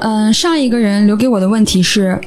嗯，上一个人留给我的问题是：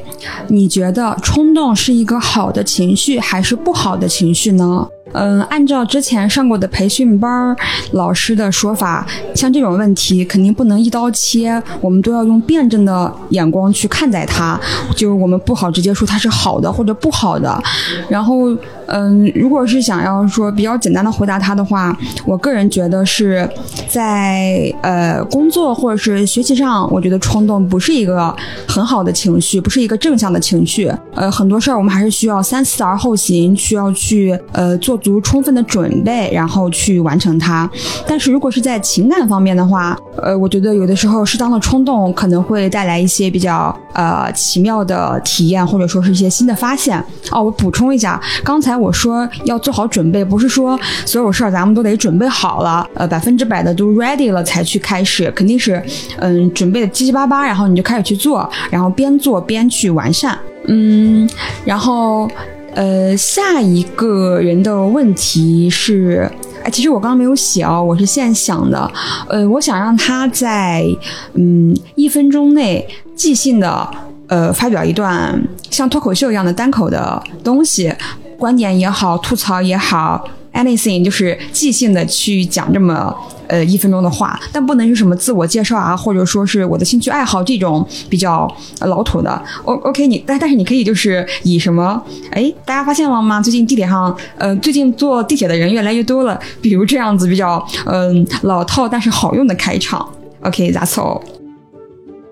你觉得冲动是一个好的情绪还是不好的情绪呢？嗯，按照之前上过的培训班老师的说法，像这种问题肯定不能一刀切，我们都要用辩证的眼光去看待它。就是我们不好直接说它是好的或者不好的。然后，嗯，如果是想要说比较简单的回答他的话，我个人觉得是在呃工作或者是学习上，我觉得冲动不是一个很好的情绪，不是一个正向的情绪。呃，很多事儿我们还是需要三思而后行，需要去呃做。足充分的准备，然后去完成它。但是如果是在情感方面的话，呃，我觉得有的时候适当的冲动可能会带来一些比较呃奇妙的体验，或者说是一些新的发现。哦，我补充一下，刚才我说要做好准备，不是说所有事儿咱们都得准备好了，呃，百分之百的都 ready 了才去开始，肯定是嗯准备的七七八八，然后你就开始去做，然后边做边去完善。嗯，然后。呃，下一个人的问题是，哎，其实我刚刚没有写哦，我是现想的。呃，我想让他在嗯一分钟内即兴的呃发表一段像脱口秀一样的单口的东西，观点也好，吐槽也好。anything 就是即兴的去讲这么呃一分钟的话，但不能是什么自我介绍啊，或者说是我的兴趣爱好这种比较老土的。O OK，你但但是你可以就是以什么哎，大家发现了吗？最近地铁上呃最近坐地铁的人越来越多了，比如这样子比较嗯老套但是好用的开场。OK，that's all。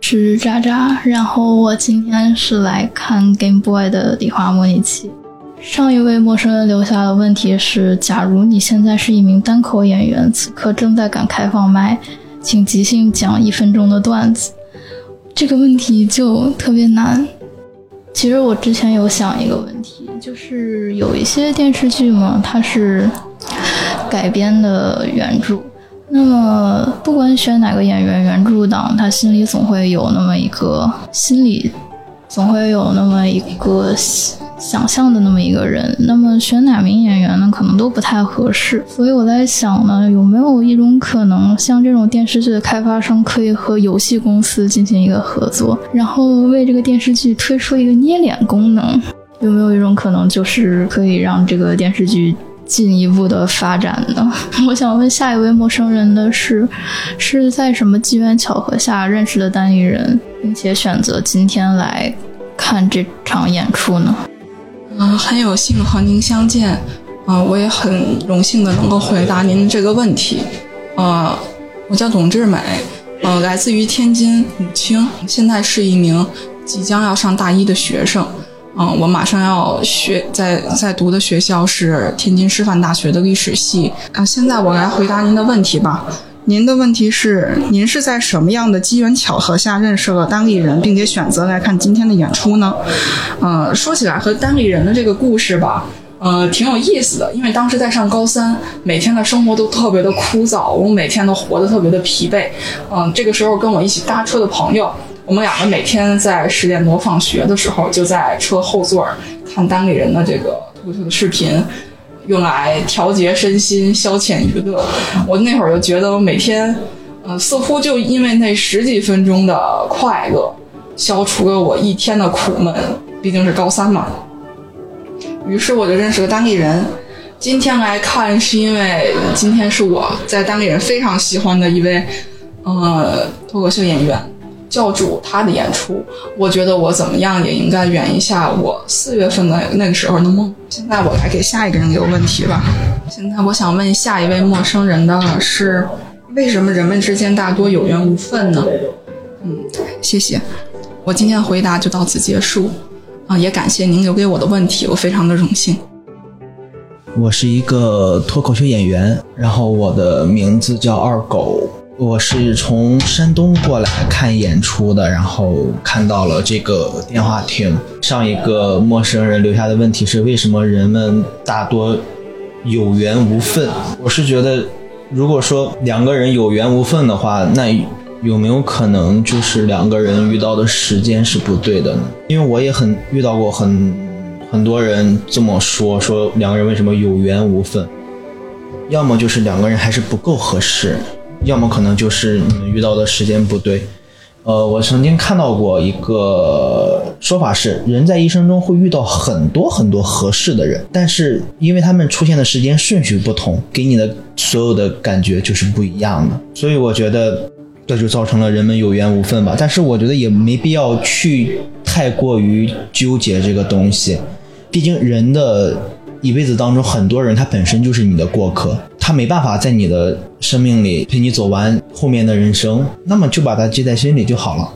是渣渣，然后我今天是来看 Game Boy 的底画模拟器。上一位陌生人留下的问题是：假如你现在是一名单口演员，此刻正在赶开放麦，请即兴讲一分钟的段子。这个问题就特别难。其实我之前有想一个问题，就是有一些电视剧嘛，它是改编的原著，那么不管选哪个演员，原著党他心里总会有那么一个心理，总会有那么一个。想象的那么一个人，那么选哪名演员呢？可能都不太合适。所以我在想呢，有没有一种可能，像这种电视剧的开发商可以和游戏公司进行一个合作，然后为这个电视剧推出一个捏脸功能？有没有一种可能，就是可以让这个电视剧进一步的发展呢？我想问下一位陌生人的是，是在什么机缘巧合下认识的单立人，并且选择今天来看这场演出呢？嗯，很有幸和您相见，啊，我也很荣幸的能够回答您这个问题，啊，我叫董志美，呃，来自于天津武清，现在是一名即将要上大一的学生，嗯，我马上要学在在读的学校是天津师范大学的历史系，啊，现在我来回答您的问题吧。您的问题是，您是在什么样的机缘巧合下认识了单立人，并且选择来看今天的演出呢？呃，说起来和单立人的这个故事吧，呃，挺有意思的。因为当时在上高三，每天的生活都特别的枯燥，我每天都活得特别的疲惫。嗯，这个时候跟我一起搭车的朋友，我们两个每天在十点多放学的时候，就在车后座看单立人的这个脱口秀的视频。用来调节身心、消遣娱乐。我那会儿就觉得，我每天，嗯、似乎就因为那十几分钟的快乐，消除了我一天的苦闷。毕竟是高三嘛。于是我就认识了单立人。今天来看，是因为今天是我在单立人非常喜欢的一位，呃，脱口秀演员教主他的演出。我觉得我怎么样也应该圆一下我四月份的那个时候的梦。现在我来给下一个人留问题吧。现在我想问下一位陌生人的是：为什么人们之间大多有缘无分呢？嗯，谢谢。我今天的回答就到此结束。啊，也感谢您留给我的问题，我非常的荣幸。我是一个脱口秀演员，然后我的名字叫二狗，我是从山东过来看演出的，然后看到了这个电话亭。上一个陌生人留下的问题是：为什么人们大多有缘无分？我是觉得，如果说两个人有缘无分的话，那有没有可能就是两个人遇到的时间是不对的呢？因为我也很遇到过很很多人这么说，说两个人为什么有缘无分？要么就是两个人还是不够合适，要么可能就是你们遇到的时间不对。呃，我曾经看到过一个说法是，人在一生中会遇到很多很多合适的人，但是因为他们出现的时间顺序不同，给你的所有的感觉就是不一样的。所以我觉得这就造成了人们有缘无分吧。但是我觉得也没必要去太过于纠结这个东西，毕竟人的一辈子当中，很多人他本身就是你的过客，他没办法在你的生命里陪你走完后面的人生，那么就把他记在心里就好了。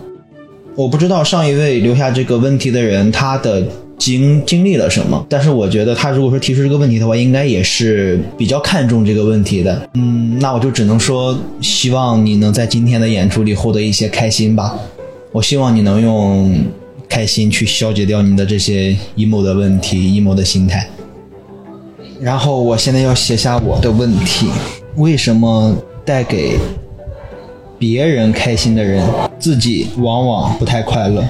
我不知道上一位留下这个问题的人他的经经历了什么，但是我觉得他如果说提出这个问题的话，应该也是比较看重这个问题的。嗯，那我就只能说，希望你能在今天的演出里获得一些开心吧。我希望你能用开心去消解掉你的这些 emo 的问题、emo 的心态。然后我现在要写下我的问题：为什么带给别人开心的人，自己往往不太快乐？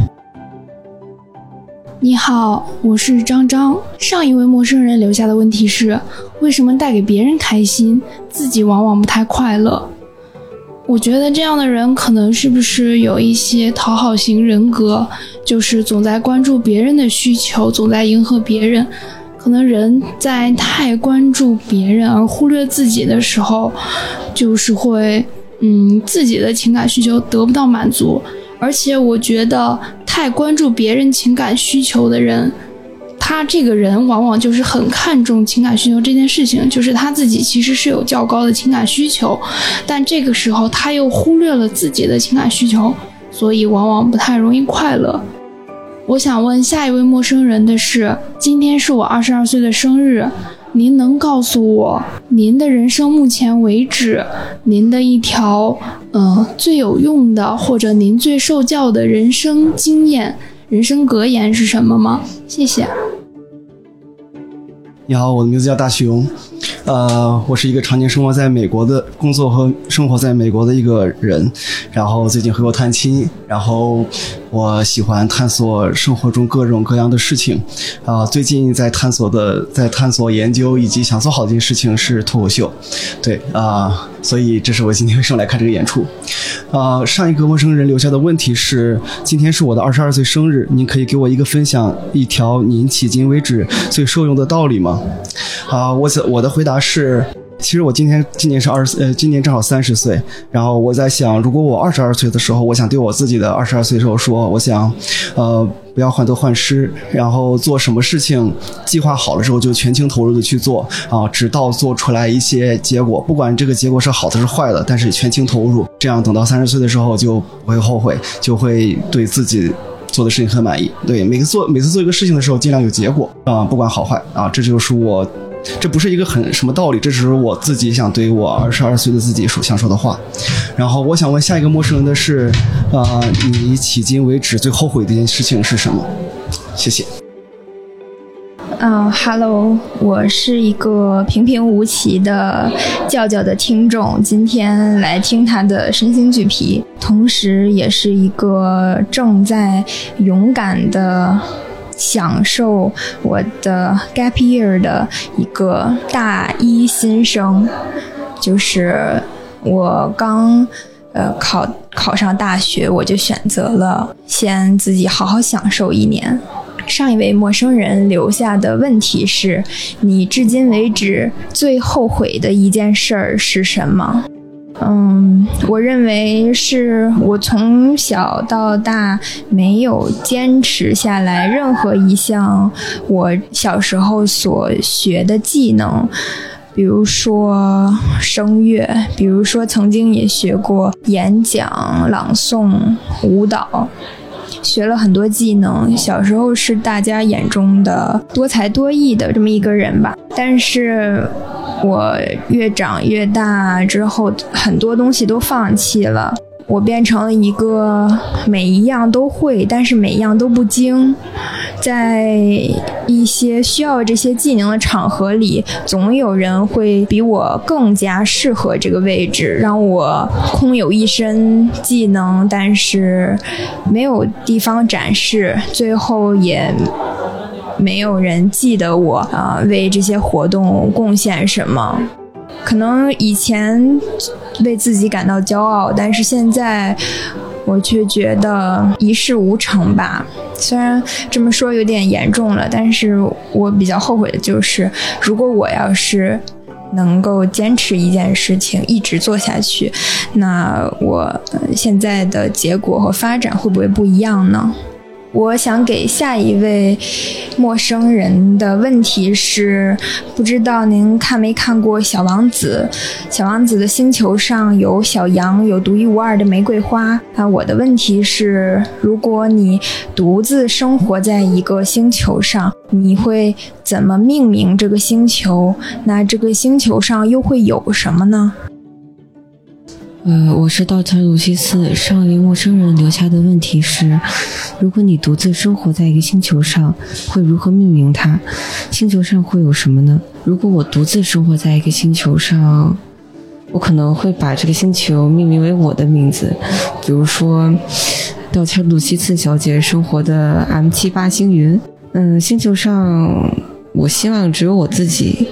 你好，我是张张。上一位陌生人留下的问题是：为什么带给别人开心，自己往往不太快乐？我觉得这样的人可能是不是有一些讨好型人格，就是总在关注别人的需求，总在迎合别人。可能人在太关注别人而忽略自己的时候，就是会，嗯，自己的情感需求得不到满足。而且我觉得太关注别人情感需求的人，他这个人往往就是很看重情感需求这件事情，就是他自己其实是有较高的情感需求，但这个时候他又忽略了自己的情感需求，所以往往不太容易快乐。我想问下一位陌生人的是：今天是我二十二岁的生日，您能告诉我您的人生目前为止，您的一条呃最有用的或者您最受教的人生经验、人生格言是什么吗？谢谢。你好，我的名字叫大熊，呃，我是一个常年生活在美国的、工作和生活在美国的一个人，然后最近回国探亲，然后我喜欢探索生活中各种各样的事情，啊、最近在探索的、在探索研究以及想做好的一件事情是脱口秀，对啊、所以这是我今天为什么来看这个演出，啊、上一个陌生人留下的问题是：今天是我的二十二岁生日，您可以给我一个分享一条您迄今为止最受用的道理吗？啊，我想我的回答是，其实我今天今年是二十呃，今年正好三十岁。然后我在想，如果我二十二岁的时候，我想对我自己的二十二岁的时候说，我想，呃，不要患得患失，然后做什么事情计划好了之后就全情投入的去做啊，直到做出来一些结果，不管这个结果是好的是坏的，但是全情投入，这样等到三十岁的时候就不会后悔，就会对自己。做的事情很满意，对每次做每次做一个事情的时候，尽量有结果啊、不管好坏啊，这就是我，这不是一个很什么道理，这只是我自己想对我二十二岁的自己所想说的话。然后我想问下一个陌生人的是，啊、你迄今为止最后悔的一件事情是什么？谢谢。嗯哈喽，我是一个平平无奇的叫叫的听众，今天来听他的身心俱疲，同时也是一个正在勇敢的享受我的 gap year 的一个大一新生，就是我刚呃考考上大学，我就选择了先自己好好享受一年。上一位陌生人留下的问题是：你至今为止最后悔的一件事儿是什么？嗯，我认为是我从小到大没有坚持下来任何一项我小时候所学的技能，比如说声乐，比如说曾经也学过演讲、朗诵、舞蹈。学了很多技能，小时候是大家眼中的多才多艺的这么一个人吧。但是，我越长越大之后，很多东西都放弃了。我变成了一个每一样都会，但是每一样都不精。在一些需要这些技能的场合里，总有人会比我更加适合这个位置，让我空有一身技能，但是没有地方展示，最后也没有人记得我啊，为这些活动贡献什么。可能以前为自己感到骄傲，但是现在我却觉得一事无成吧。虽然这么说有点严重了，但是我比较后悔的就是，如果我要是能够坚持一件事情一直做下去，那我现在的结果和发展会不会不一样呢？我想给下一位陌生人的问题是：不知道您看没看过《小王子》？小王子的星球上有小羊，有独一无二的玫瑰花。那，我的问题是：如果你独自生活在一个星球上，你会怎么命名这个星球？那这个星球上又会有什么呢？呃，我是稻城鲁西斯。上一位陌生人留下的问题是：如果你独自生活在一个星球上，会如何命名它？星球上会有什么呢？如果我独自生活在一个星球上，我可能会把这个星球命名为我的名字，比如说稻城鲁西斯小姐生活的 M 七八星云。嗯，星球上。我希望只有我自己，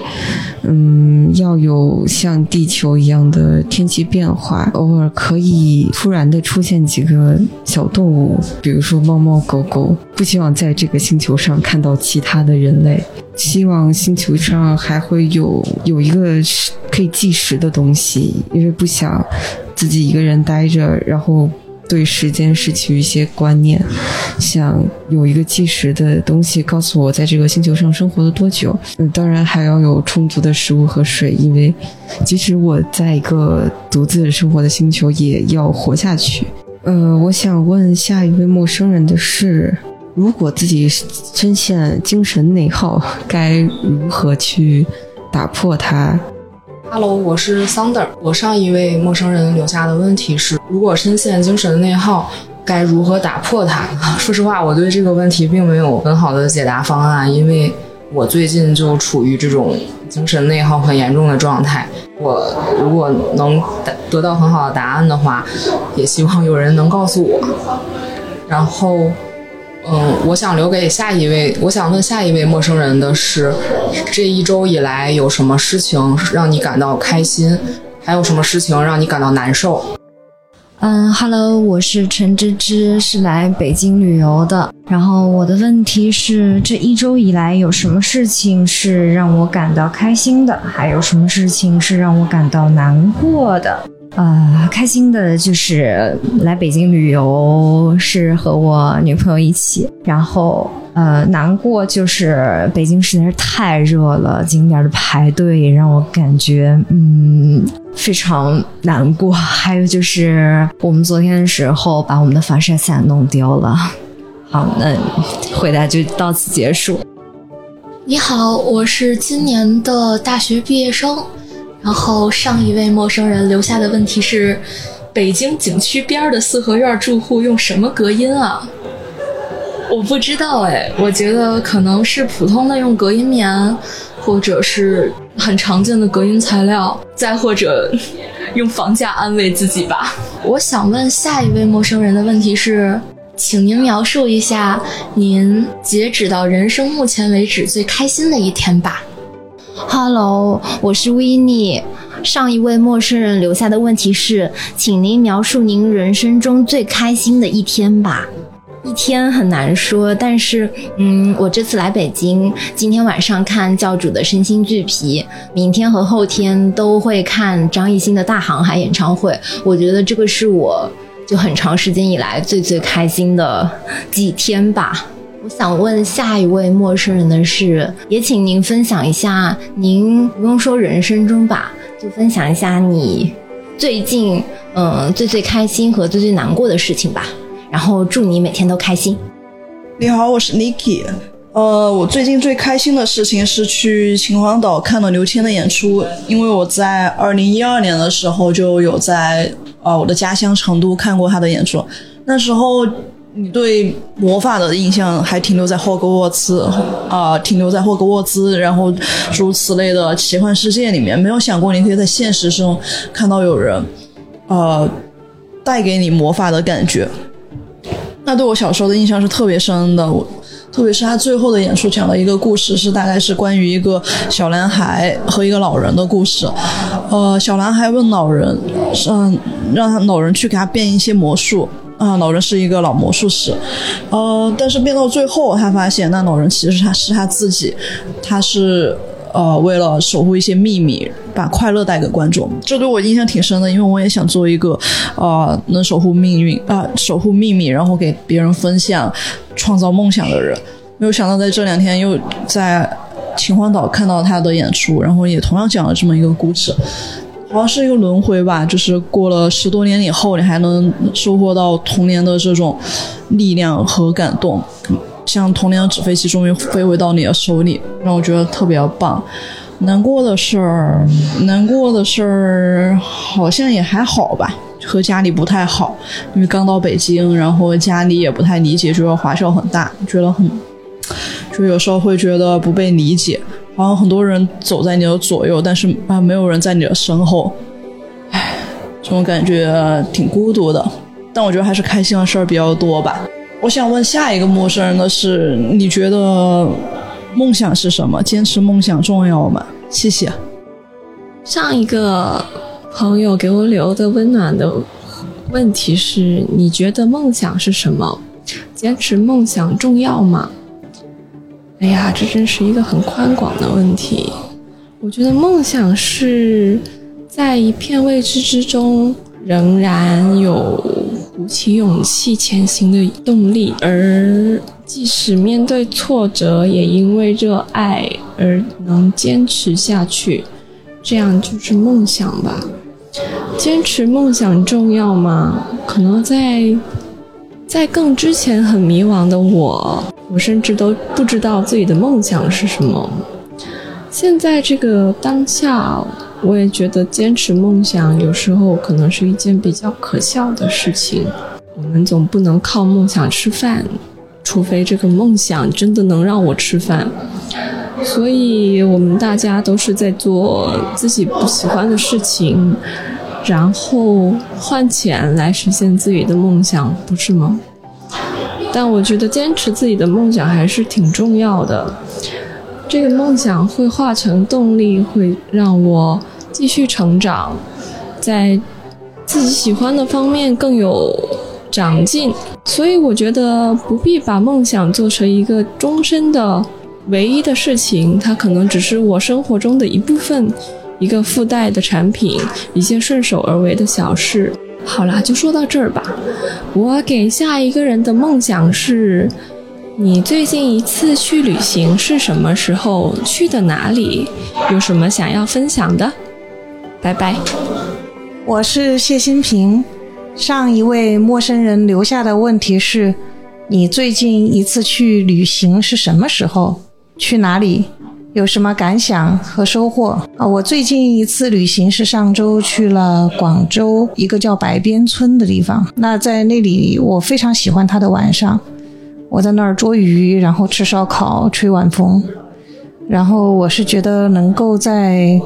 嗯，要有像地球一样的天气变化，偶尔可以突然的出现几个小动物，比如说猫猫狗狗。不希望在这个星球上看到其他的人类，希望星球上还会有有一个可以计时的东西，因为不想自己一个人待着，然后。对时间失去一些观念，想有一个计时的东西告诉我在这个星球上生活了多久。嗯，当然还要有充足的食物和水，因为即使我在一个独自生活的星球，也要活下去。呃，我想问下一位陌生人的是：如果自己深陷精神内耗，该如何去打破它？Hello，我是 Thunder。我上一位陌生人留下的问题是：如果深陷精神内耗，该如何打破它？说实话，我对这个问题并没有很好的解答方案，因为我最近就处于这种精神内耗很严重的状态。我如果能得到很好的答案的话，也希望有人能告诉我。然后。嗯，我想留给下一位。我想问下一位陌生人的是：这一周以来有什么事情让你感到开心？还有什么事情让你感到难受？嗯，Hello，我是陈芝芝，是来北京旅游的。然后我的问题是：这一周以来有什么事情是让我感到开心的？还有什么事情是让我感到难过的？呃，开心的就是来北京旅游，是和我女朋友一起。然后，呃，难过就是北京实在是太热了，景点的排队让我感觉嗯非常难过。还有就是我们昨天的时候把我们的防晒伞弄丢了。好，那回答就到此结束。你好，我是今年的大学毕业生。然后上一位陌生人留下的问题是：北京景区边儿的四合院住户用什么隔音啊？我不知道哎，我觉得可能是普通的用隔音棉，或者是很常见的隔音材料，再或者用房价安慰自己吧。我想问下一位陌生人的问题是：请您描述一下您截止到人生目前为止最开心的一天吧。Hello，我是 w i n n i 上一位陌生人留下的问题是，请您描述您人生中最开心的一天吧。一天很难说，但是，嗯，我这次来北京，今天晚上看教主的身心俱疲，明天和后天都会看张艺兴的大航海演唱会。我觉得这个是我就很长时间以来最最开心的几天吧。我想问下一位陌生人的是，也请您分享一下，您不用说人生中吧，就分享一下你最近嗯、最最开心和最最难过的事情吧。然后祝你每天都开心。你好，我是 Niki。呃，我最近最开心的事情是去秦皇岛看了刘谦的演出，因为我在二零一二年的时候就有在呃我的家乡成都看过他的演出，那时候。你对魔法的印象还停留在霍格沃茨啊、停留在霍格沃兹，然后诸如此类的奇幻世界里面，没有想过你可以在现实中看到有人，呃，带给你魔法的感觉。那对我小时候的印象是特别深的，我特别是他最后的演出讲了一个故事，是大概是关于一个小男孩和一个老人的故事。呃，小男孩问老人，嗯，让他老人去给他变一些魔术。啊，老人是一个老魔术师，呃，但是变到最后，他发现那老人其实他是他自己，他是呃为了守护一些秘密，把快乐带给观众。这对我印象挺深的，因为我也想做一个呃能守护命运啊、守护秘密，然后给别人分享、创造梦想的人。没有想到在这两天又在秦皇岛看到他的演出，然后也同样讲了这么一个故事。好像是一个轮回吧，就是过了十多年以后，你还能收获到童年的这种力量和感动，像童年的纸飞机终于飞回到你的手里，让我觉得特别棒。难过的事儿，难过的事儿好像也还好吧，和家里不太好，因为刚到北京，然后家里也不太理解，觉得华侨很大，觉得很，就有时候会觉得不被理解。然后很多人走在你的左右，但是啊，没有人在你的身后，唉，这种感觉挺孤独的。但我觉得还是开心的事儿比较多吧。我想问下一个陌生人的是，你觉得梦想是什么？坚持梦想重要吗？谢谢。上一个朋友给我留的温暖的问题是：你觉得梦想是什么？坚持梦想重要吗？哎呀，这真是一个很宽广的问题。我觉得梦想是在一片未知之中，仍然有鼓起勇气前行的动力，而即使面对挫折，也因为热爱而能坚持下去。这样就是梦想吧。坚持梦想重要吗？可能在在更之前很迷茫的我。我甚至都不知道自己的梦想是什么。现在这个当下，我也觉得坚持梦想有时候可能是一件比较可笑的事情。我们总不能靠梦想吃饭，除非这个梦想真的能让我吃饭。所以，我们大家都是在做自己不喜欢的事情，然后换钱来实现自己的梦想，不是吗？但我觉得坚持自己的梦想还是挺重要的。这个梦想会化成动力，会让我继续成长，在自己喜欢的方面更有长进。所以我觉得不必把梦想做成一个终身的唯一的事情，它可能只是我生活中的一部分，一个附带的产品，一件顺手而为的小事。好啦，就说到这儿吧。我给下一个人的梦想是：你最近一次去旅行是什么时候？去的哪里？有什么想要分享的？拜拜。我是谢新平。上一位陌生人留下的问题是：你最近一次去旅行是什么时候？去哪里？有什么感想和收获啊？我最近一次旅行是上周去了广州一个叫白边村的地方。那在那里，我非常喜欢它的晚上。我在那儿捉鱼，然后吃烧烤，吹晚风。然后我是觉得能够在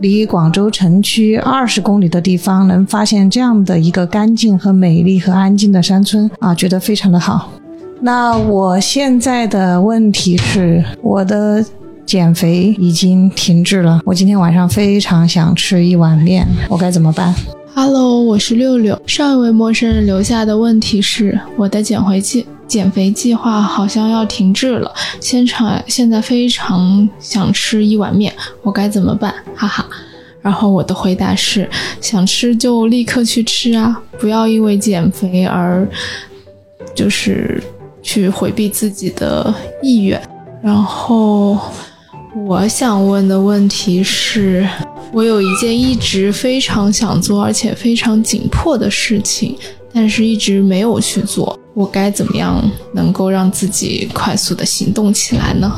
离广州城区二十公里的地方能发现这样的一个干净和美丽和安静的山村啊，觉得非常的好。那我现在的问题是，我的减肥已经停滞了。我今天晚上非常想吃一碗面，我该怎么办？Hello，我是六六。上一位陌生人留下的问题是，我的减肥计减肥计划好像要停滞了。现场现在非常想吃一碗面，我该怎么办？哈哈。然后我的回答是，想吃就立刻去吃啊，不要因为减肥而就是去回避自己的意愿。然后我想问的问题是，我有一件一直非常想做而且非常紧迫的事情，但是一直没有去做。我该怎么样能够让自己快速的行动起来呢？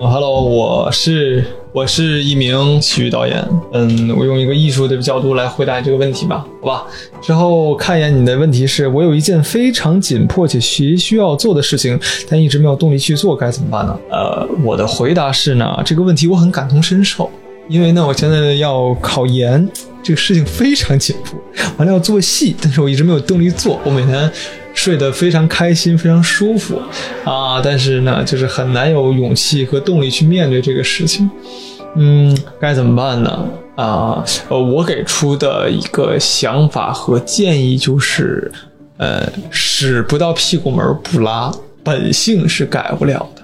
哦，Hello，我是我是一名喜剧导演。嗯，我用一个艺术的角度来回答这个问题吧，好吧。之后看一眼你的问题是，我有一件非常紧迫且需需要做的事情，但一直没有动力去做，该怎么办呢？呃，我的回答是呢，这个问题我很感同身受，因为呢，我现在要考研，这个事情非常紧迫，完了要做戏，但是我一直没有动力做，我每天。睡得非常开心，非常舒服，啊！但是呢，就是很难有勇气和动力去面对这个事情。嗯，该怎么办呢？啊，呃，我给出的一个想法和建议就是，呃，屎不到屁股门不拉，本性是改不了的。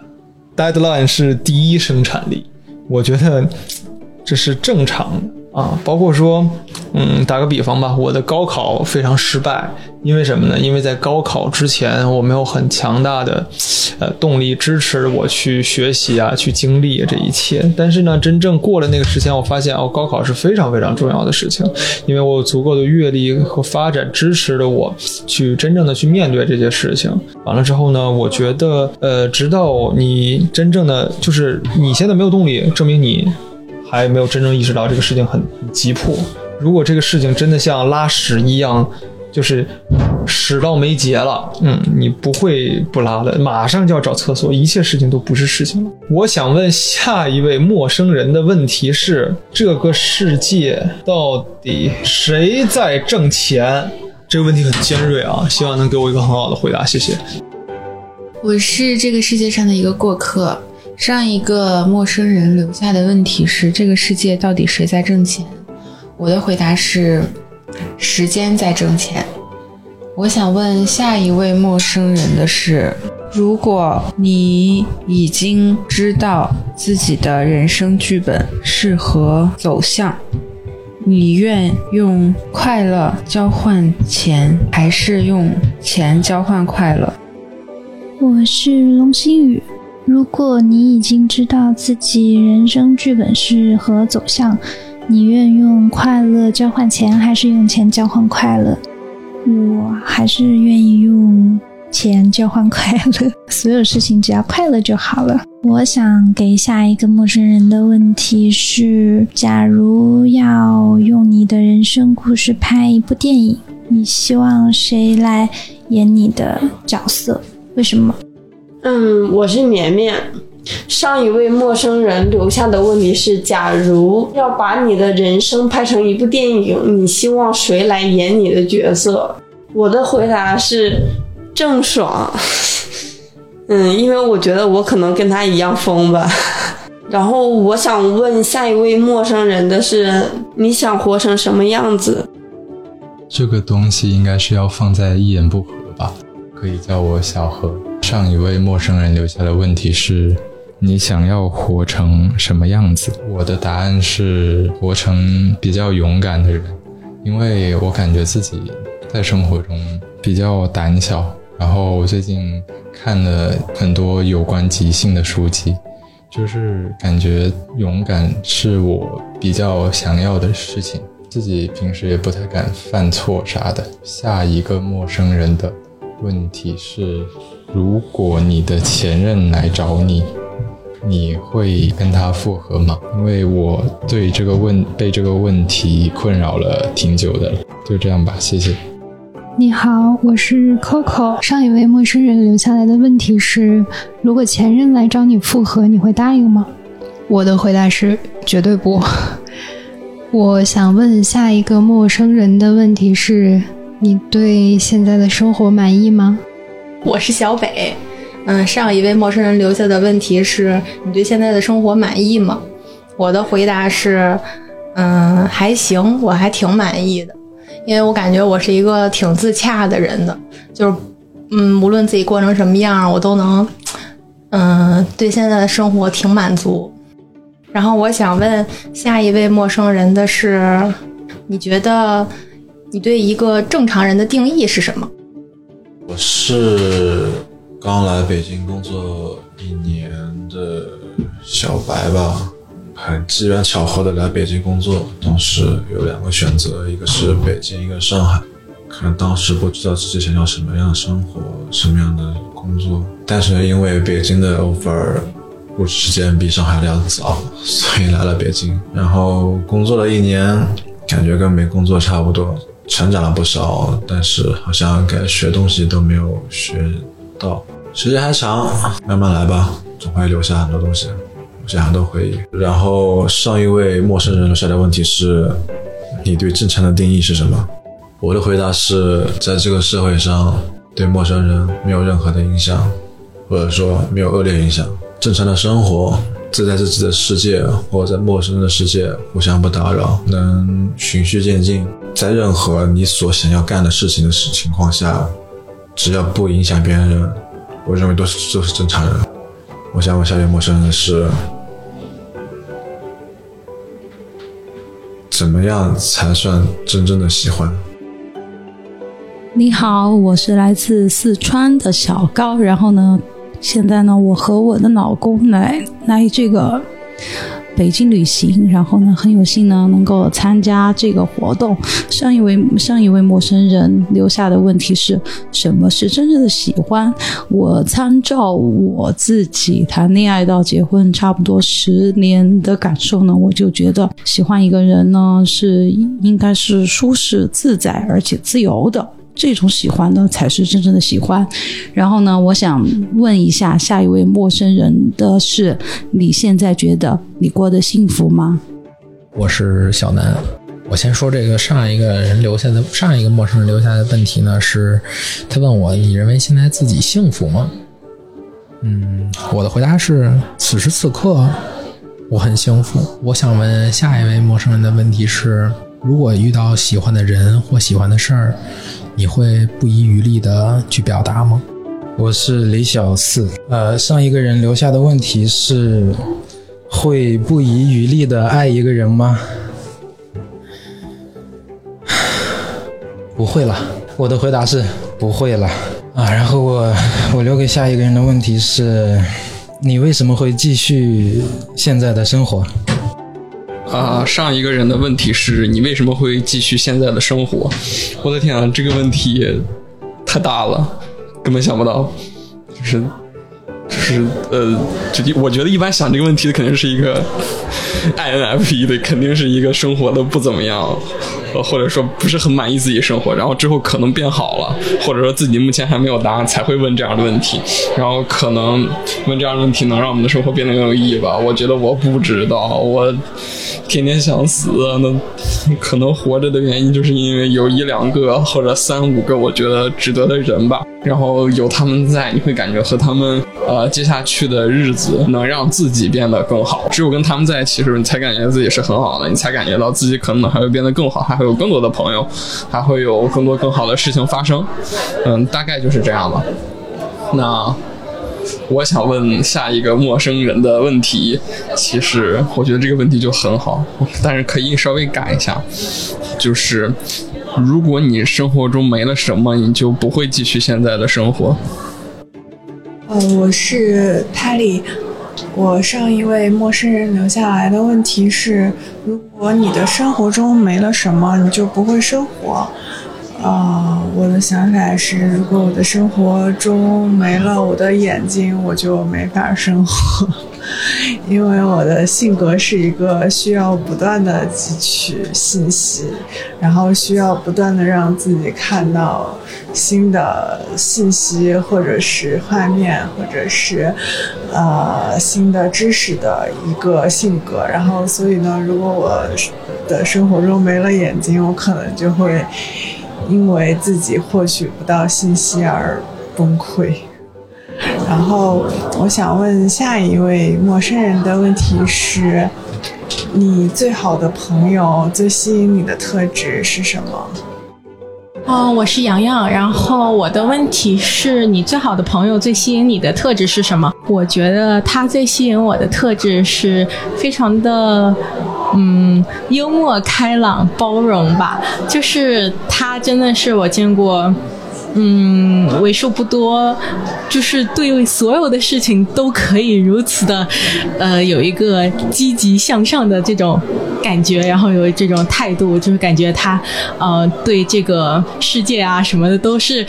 Deadline 是第一生产力，我觉得这是正常的。啊，包括说，嗯，打个比方吧，我的高考非常失败，因为什么呢？因为在高考之前，我没有很强大的，呃，动力支持我去学习啊，去经历这一切。但是呢，真正过了那个时间，我发现哦，高考是非常非常重要的事情，因为我有足够的阅历和发展支持着我去真正的去面对这些事情。完了之后呢，我觉得，呃，直到你真正的就是你现在没有动力，证明你。还没有真正意识到这个事情很很急迫。如果这个事情真的像拉屎一样，就是屎到没结了，嗯，你不会不拉的，马上就要找厕所，一切事情都不是事情了。我想问下一位陌生人的问题是：这个世界到底谁在挣钱？这个问题很尖锐啊，希望能给我一个很好的回答，谢谢。我是这个世界上的一个过客。上一个陌生人留下的问题是：这个世界到底谁在挣钱？我的回答是：时间在挣钱。我想问下一位陌生人的是：如果你已经知道自己的人生剧本是何走向，你愿用快乐交换钱，还是用钱交换快乐？我是龙星宇。如果你已经知道自己人生剧本是何走向，你愿用快乐交换钱，还是用钱交换快乐？我还是愿意用钱交换快乐。所有事情只要快乐就好了。我想给下一个陌生人的问题是：假如要用你的人生故事拍一部电影，你希望谁来演你的角色？为什么？嗯，我是绵绵。上一位陌生人留下的问题是：假如要把你的人生拍成一部电影，你希望谁来演你的角色？我的回答是郑爽。嗯，因为我觉得我可能跟他一样疯吧。然后我想问下一位陌生人的是：你想活成什么样子？这个东西应该是要放在一言不合吧？可以叫我小何。上一位陌生人留下的问题是：你想要活成什么样子？我的答案是活成比较勇敢的人，因为我感觉自己在生活中比较胆小。然后最近看了很多有关即兴的书籍，就是感觉勇敢是我比较想要的事情。自己平时也不太敢犯错啥的。下一个陌生人的问题是。如果你的前任来找你，你会跟他复合吗？因为我对这个问被这个问题困扰了挺久的，就这样吧，谢谢。你好，我是 Coco。上一位陌生人留下来的问题是：如果前任来找你复合，你会答应吗？我的回答是绝对不。我想问下一个陌生人的问题是：你对现在的生活满意吗？我是小北。嗯，上一位陌生人留下的问题是：你对现在的生活满意吗？我的回答是：嗯，还行，我还挺满意的，因为我感觉我是一个挺自洽的人的，就是嗯，无论自己过成什么样，我都能嗯，对现在的生活挺满足。然后我想问下一位陌生人的是：你觉得你对一个正常人的定义是什么？我是刚来北京工作一年的小白吧，很机缘巧合的来北京工作，当时有两个选择，一个是北京，一个上海。可能当时不知道自己想要什么样的生活，什么样的工作，但是因为北京的 offer 入职时间比上海的要早，所以来了北京。然后工作了一年，感觉跟没工作差不多，成长了不少，但是好像该学东西都没有学到。时间还长，慢慢来吧，总会留下很多东西，留下很多回忆。然后上一位陌生人留下的问题是：你对正常的定义是什么？我的回答是在这个社会上，对陌生人没有任何的影响，或者说没有恶劣影响。正常的生活，自在自己的世界，或在陌生的世界互相不打扰，能循序渐进，在任何你所想要干的事情的情况下，只要不影响别人，我认为都是都是正常人。我想问下一位陌生人的是：怎么样才算真正的喜欢？你好，我是来自四川的小高。然后呢，现在呢，我和我的老公来来这个北京旅行。然后呢，很有幸呢，能够参加这个活动。上一位上一位陌生人留下的问题是什么是真正的喜欢？我参照我自己谈恋爱到结婚差不多十年的感受呢，我就觉得喜欢一个人呢，是应该是舒适自在而且自由的。这种喜欢呢，才是真正的喜欢。然后呢，我想问一下下一位陌生人的是：你现在觉得你过得幸福吗？我是小南。我先说这个上一个人留下的上一个陌生人留下的问题呢，是他问我：你认为现在自己幸福吗？嗯，我的回答是：此时此刻我很幸福。我想问下一位陌生人的问题是：如果遇到喜欢的人或喜欢的事儿。你会不遗余力的去表达吗？我是李小四。呃，上一个人留下的问题是：会不遗余力的爱一个人吗？不会了。我的回答是不会了。啊，然后我我留给下一个人的问题是：你为什么会继续现在的生活？啊，上一个人的问题是你为什么会继续现在的生活？我的天啊，这个问题太大了，根本想不到，就是就是呃，就我觉得一般想这个问题的肯定是一个 INFP 的，肯定是一个生活的不怎么样。或者说不是很满意自己生活，然后之后可能变好了，或者说自己目前还没有答案，才会问这样的问题。然后可能问这样的问题能让我们的生活变得更有意义吧？我觉得我不知道，我天天想死。那可能活着的原因就是因为有一两个或者三五个我觉得值得的人吧。然后有他们在，你会感觉和他们呃接下去的日子能让自己变得更好。只有跟他们在一起的时候，你才感觉自己是很好的，你才感觉到自己可能还会变得更好，还会。有更多的朋友，还会有更多更好的事情发生，嗯，大概就是这样吧。那我想问下一个陌生人的问题，其实我觉得这个问题就很好，但是可以稍微改一下，就是如果你生活中没了什么，你就不会继续现在的生活。嗯，我是 Patty。我上一位陌生人留下来的问题是：如果你的生活中没了什么，你就不会生活。啊，我的想法是：如果我的生活中没了我的眼睛，我就没法生活。因为我的性格是一个需要不断的汲取信息，然后需要不断的让自己看到新的信息，或者是画面，或者是呃新的知识的一个性格。然后，所以呢，如果我的生活中没了眼睛，我可能就会因为自己获取不到信息而崩溃。然后，我想问下一位陌生人的问题是：你最好的朋友最吸引你的特质是什么？哦，我是洋洋，然后我的问题是你最好的朋友最吸引你的特质是什么？我觉得他最吸引我的特质是非常的，嗯，幽默、开朗、包容吧。就是他真的是我见过。嗯，为数不多，就是对所有的事情都可以如此的，呃，有一个积极向上的这种感觉，然后有这种态度，就是感觉他，呃，对这个世界啊什么的都是，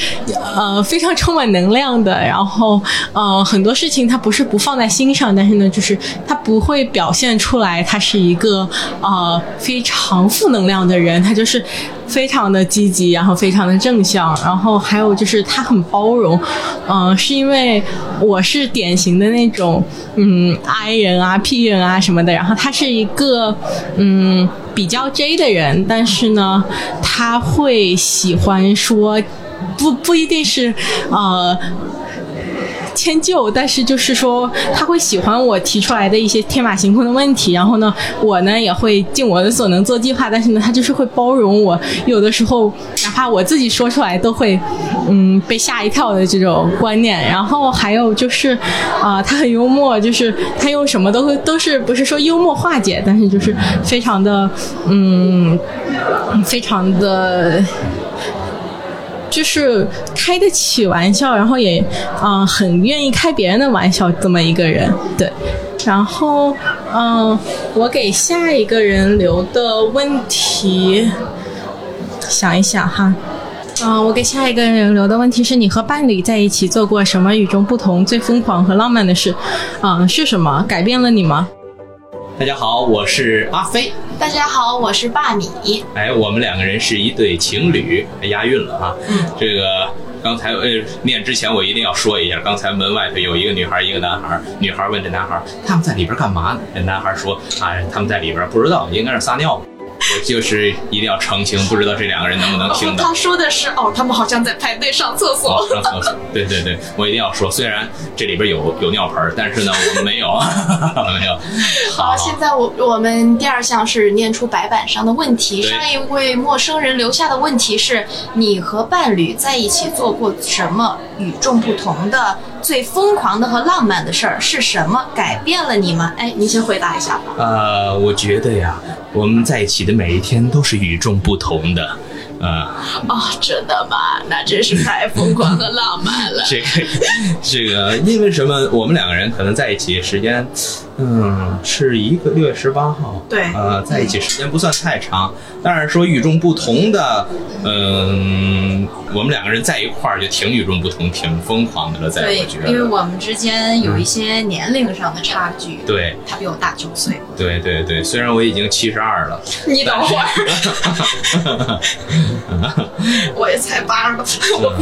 呃，非常充满能量的。然后，呃，很多事情他不是不放在心上，但是呢，就是他不会表现出来，他是一个呃非常负能量的人，他就是非常的积极，然后非常的正向，然后还。有就是他很包容，嗯，是因为我是典型的那种嗯 I 人啊 P 人啊什么的，然后他是一个嗯比较 J 的人，但是呢，他会喜欢说不不一定是呃。迁就，但是就是说他会喜欢我提出来的一些天马行空的问题，然后呢，我呢也会尽我的所能做计划，但是呢，他就是会包容我，有的时候哪怕我自己说出来都会，嗯，被吓一跳的这种观念。然后还有就是，啊，他很幽默，就是他用什么都会都是不是说幽默化解，但是就是非常的，嗯，非常的。就是开得起玩笑，然后也嗯很愿意开别人的玩笑，这么一个人。对，然后嗯，我给下一个人留的问题，想一想哈。嗯，我给下一个人留的问题是你和伴侣在一起做过什么与众不同、最疯狂和浪漫的事？嗯，是什么改变了你吗？大家好，我是阿飞。大家好，我是大米。哎，我们两个人是一对情侣，押韵了啊。嗯，这个刚才呃念之前我一定要说一下，刚才门外头有一个女孩，一个男孩。女孩问这男孩，他们在里边干嘛呢？这男孩说啊，他们在里边不知道，应该是撒尿。我就是一定要澄清，不知道这两个人能不能听到。他说的是哦，他们好像在排队上厕所。上厕所，对对对，我一定要说，虽然这里边有有尿盆，但是呢，我们没有，没有。好，现在我我们第二项是念出白板上的问题。上一位陌生人留下的问题是：你和伴侣在一起做过什么与众不同的、最疯狂的和浪漫的事儿？是什么改变了你吗？哎，您先回答一下吧。呃，我觉得呀，我们在一起的。每一天都是与众不同的，啊！哦，真的吗？那真是太疯狂和浪漫了。这个，这个，因为什么？我们两个人可能在一起时间。嗯，是一个六月十八号，对，呃，在一起时间不算太长，但是说与众不同的，嗯，我们两个人在一块儿就挺与众不同，挺疯狂的了，在我觉得，因为我们之间有一些年龄上的差距，对，他比我大九岁，对对对，虽然我已经七十二了，你等会儿，我也才八十多。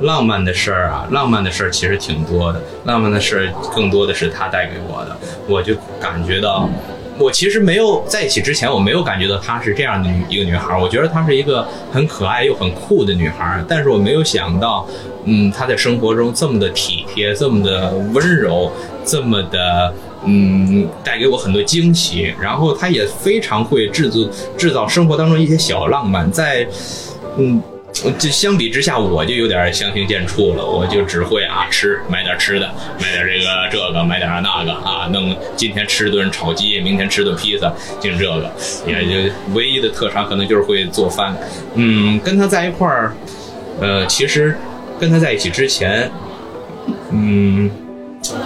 浪漫的事儿啊，浪漫的事儿其实挺多的。浪漫的事儿更多的是他带给我的，我就感觉到，我其实没有在一起之前，我没有感觉到她是这样的一个女孩。我觉得她是一个很可爱又很酷的女孩，但是我没有想到，嗯，她在生活中这么的体贴，这么的温柔，这么的，嗯，带给我很多惊喜。然后她也非常会制作制造生活当中一些小浪漫，在，嗯。这相比之下，我就有点相形见绌了。我就只会啊吃，买点吃的，买点这个这个，买点那个啊，弄今天吃顿炒鸡，明天吃顿披萨，就这个，也就唯一的特长可能就是会做饭。嗯，跟他在一块儿，呃，其实跟他在一起之前，嗯，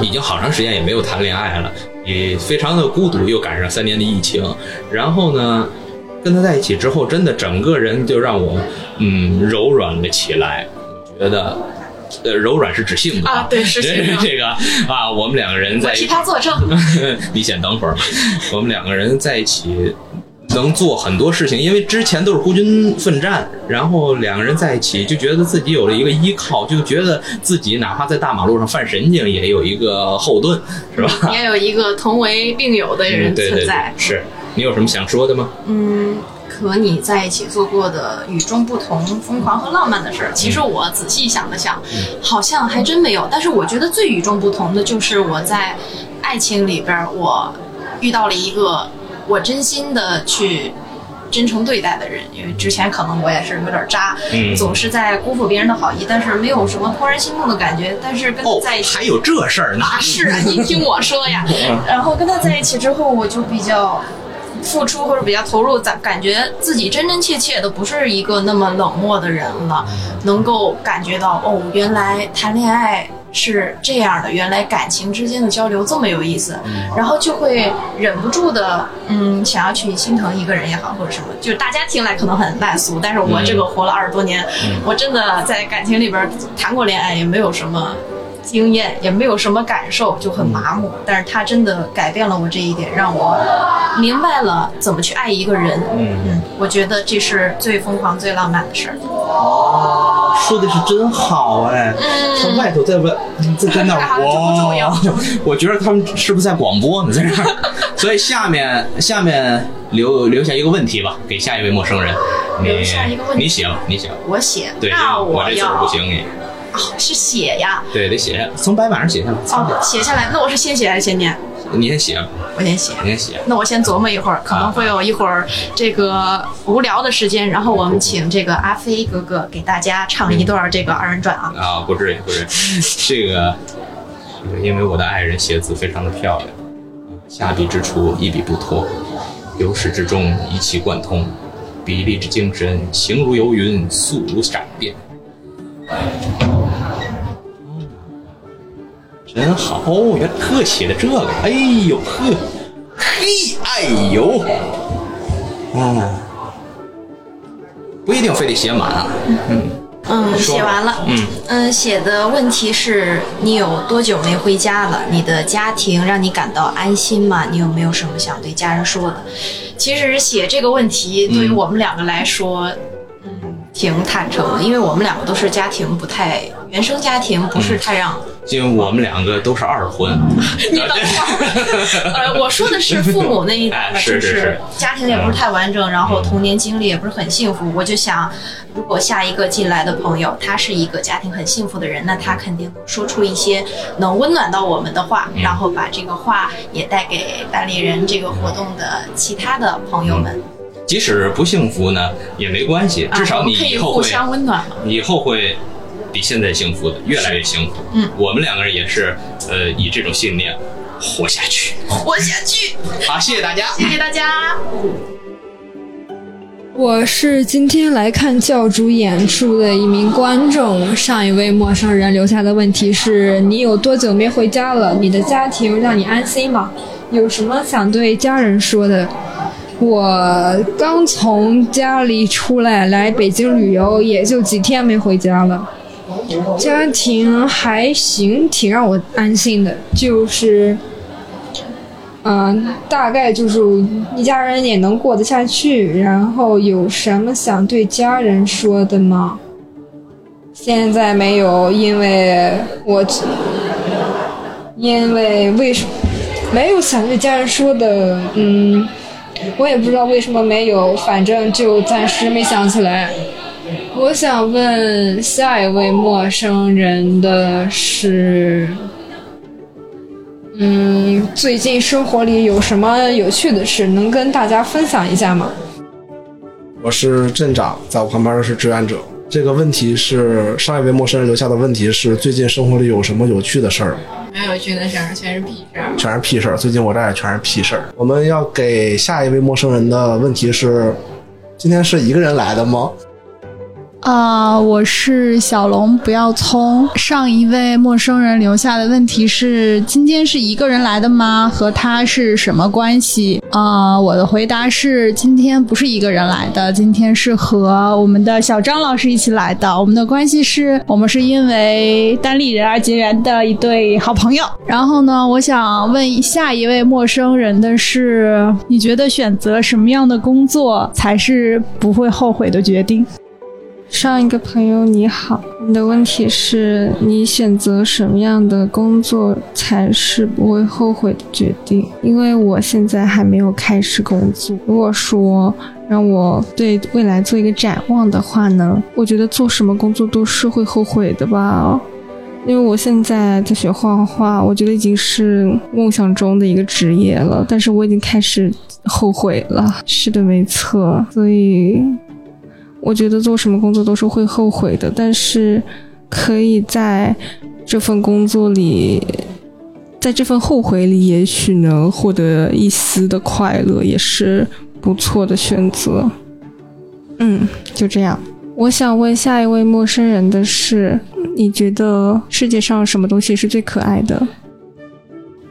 已经好长时间也没有谈恋爱了，也非常的孤独，又赶上三年的疫情，然后呢。跟他在一起之后，真的整个人就让我，嗯，柔软了起来。我觉得呃柔软是指性格啊对是性子 这个啊，我们两个人在我替他作证。你先等会儿，我们两个人在一起能做很多事情，因为之前都是孤军奋战，然后两个人在一起就觉得自己有了一个依靠，就觉得自己哪怕在大马路上犯神经也有一个后盾，是吧？也有一个同为病友的人嗯对对对存在。，是你有什么想说的吗？嗯，和你在一起做过的与众不同、疯狂和浪漫的事儿，其实我仔细想了想，好像还真没有。但是我觉得最与众不同的就是我在爱情里边儿，我遇到了一个我真心的去。真诚对待的人，因为之前可能我也是有点渣，嗯总是在辜负别人的好意，但是没有什么怦然心动的感觉。但是跟他在一起，还有这事儿呢？啊，是啊，你听我说呀 嗯。然后跟他在一起之后，我就比较付出或者比较投入，感感觉自己真真切切的不是一个那么冷漠的人了，能够感觉到哦，原来谈恋爱。是这样的，原来感情之间的交流这么有意思，然后就会忍不住的，嗯，想要去心疼一个人也好，或者什么，就是大家听来可能很烂俗，但是我这个活了二十多年，我真的在感情里边谈过恋爱，也没有什么经验，也没有什么感受，就很麻木。但是他真的改变了我这一点，让我明白了怎么去爱一个人。嗯。嗯，我觉得这是最疯狂、最浪漫的事儿。哦说的是真好哎，他外头在外，在在那儿 哇，我觉得他们是不是在广播呢？在这儿，所以下面下面留留下一个问题吧，给下一位陌生人，你留下一个问题。你写吧，你写吧，我写，对，那我这字儿不行，你哦，是写呀。对得写下，从白板上写下来，哦，写下来。那我是先写还是先念？你先写，我先写。你先写，那我先琢磨一会儿，可能会有一会儿这个无聊的时间，然后我们请这个阿飞哥哥给大家唱一段这个二人转啊。啊，不至于，不至于。这个，因为我的爱人写字非常的漂亮，下笔之处一笔不脱，由始至终一气贯通，笔力之精神，行如游云，速如闪电。真好，哦，原来特写的这个，哎呦呵，嘿，哎呦，嗯，不一定非得写满啊，嗯。嗯，写完了。嗯嗯，写的问题是你有多久没回家了？你的家庭让你感到安心吗？你有没有什么想对家人说的？其实写这个问题对于我们两个来说，嗯，挺坦诚的，因为我们两个都是家庭不太原生家庭，不是太让。因为我们两个都是二婚，你等会儿，呃，我说的是父母那一代就是家庭也不是太完整，然后童年经历也不是很幸福。我就想，如果下一个进来的朋友，他是一个家庭很幸福的人，那他肯定说出一些能温暖到我们的话，然后把这个话也带给单立人这个活动的其他的朋友们。即使不幸福呢也没关系，至少你以后会，相温暖嘛。以后会比现在幸福的，越来越幸福。嗯，我们两个人也是，呃，以这种信念活下去。活下去。好，谢谢大家，谢谢大家。我是今天来看教主演出的一名观众。上一位陌生人留下的问题是：你有多久没回家了？你的家庭让你安心吗？有什么想对家人说的？我刚从家里出来来北京旅游，也就几天没回家了。家庭还行，挺让我安心的，就是。嗯，大概就是一家人也能过得下去。然后有什么想对家人说的吗？现在没有，因为我因为为什没有想对家人说的？嗯，我也不知道为什么没有，反正就暂时没想起来。我想问下一位陌生人的是。嗯，最近生活里有什么有趣的事能跟大家分享一下吗？我是镇长，在我旁边的是志愿者。这个问题是上一位陌生人留下的问题是最近生活里有什么有趣的事儿？没有趣的事儿，全是屁事儿。全是屁事儿。最近我这儿也全是屁事儿。我们要给下一位陌生人的问题是：今天是一个人来的吗？啊、我是小龙，不要葱。上一位陌生人留下的问题是：今天是一个人来的吗？和他是什么关系？啊、我的回答是：今天不是一个人来的，今天是和我们的小张老师一起来的。我们的关系是我们是因为单立人而结缘的一对好朋友。然后呢，我想问下一位陌生人的是：你觉得选择什么样的工作才是不会后悔的决定？上一个朋友你好，你的问题是你选择什么样的工作才是不会后悔的决定？因为我现在还没有开始工作。如果说让我对未来做一个展望的话呢，我觉得做什么工作都是会后悔的吧。因为我现在在学画画，我觉得已经是梦想中的一个职业了，但是我已经开始后悔了。是的，没错，所以。我觉得做什么工作都是会后悔的，但是可以在这份工作里，在这份后悔里，也许能获得一丝的快乐，也是不错的选择。嗯，就这样。我想问下一位陌生人的是：你觉得世界上什么东西是最可爱的？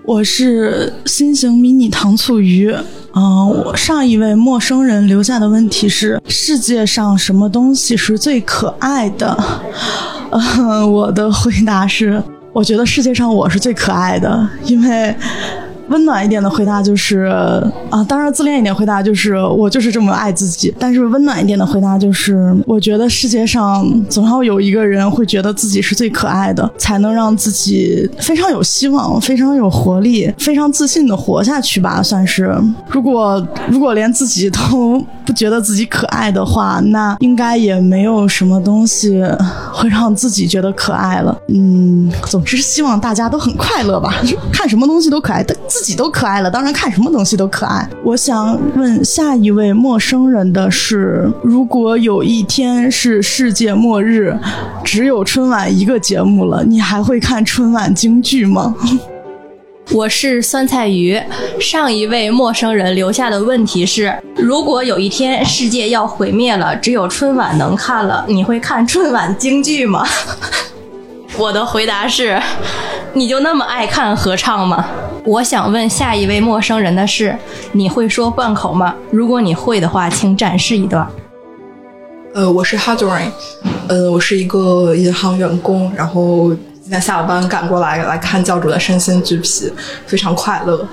我是新型迷你糖醋鱼。嗯、我上一位陌生人留下的问题是：世界上什么东西是最可爱的？嗯、我的回答是：我觉得世界上我是最可爱的，因为。温暖一点的回答就是啊，当然自恋一点回答就是我就是这么爱自己。但是温暖一点的回答就是，我觉得世界上总要有一个人会觉得自己是最可爱的，才能让自己非常有希望、非常有活力、非常自信的活下去吧。算是，如果如果连自己都不觉得自己可爱的话，那应该也没有什么东西会让自己觉得可爱了。嗯，总之希望大家都很快乐吧，看什么东西都可爱，自自己都可爱了，当然看什么东西都可爱。我想问下一位陌生人的是：如果有一天是世界末日，只有春晚一个节目了，你还会看春晚京剧吗？我是酸菜鱼。上一位陌生人留下的问题是：如果有一天世界要毁灭了，只有春晚能看了，你会看春晚京剧吗？我的回答是：你就那么爱看合唱吗？我想问下一位陌生人的是：你会说贯口吗？如果你会的话，请展示一段。呃，我是 Hadrin，呃，我是一个银行员工，然后今天下了班赶过来来看教主的身心俱疲，非常快乐。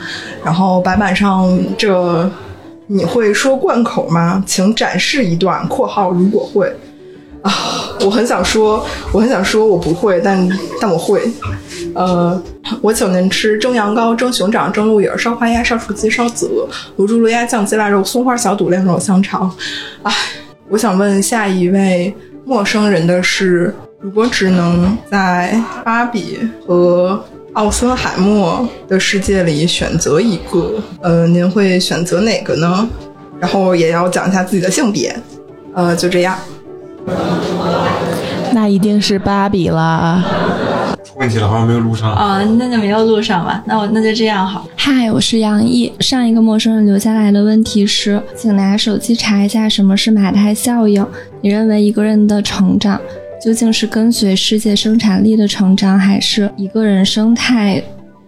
然后白板上这你会说贯口吗？请展示一段（括号如果会）啊，我很想说，我很想说我不会，但但我会。呃，我请您吃蒸羊羔、蒸熊掌、蒸鹿尾、烧花鸭、烧雏鸡、烧子鹅、卤猪、卤鸭、酱鸡、腊肉、松花小肚、晾肉、香肠。唉，我想问下一位陌生人的是：如果只能在芭比和奥森海默的世界里选择一个，呃，您会选择哪个呢？然后也要讲一下自己的性别。呃，就这样。那一定是芭比啦。出问题了，好像没有录上。啊、那就没有录上吧。那我那就这样好。嗨，我是杨毅。上一个陌生人留下来的问题是，请拿手机查一下什么是马太效应。你认为一个人的成长究竟是跟随世界生产力的成长，还是一个人生态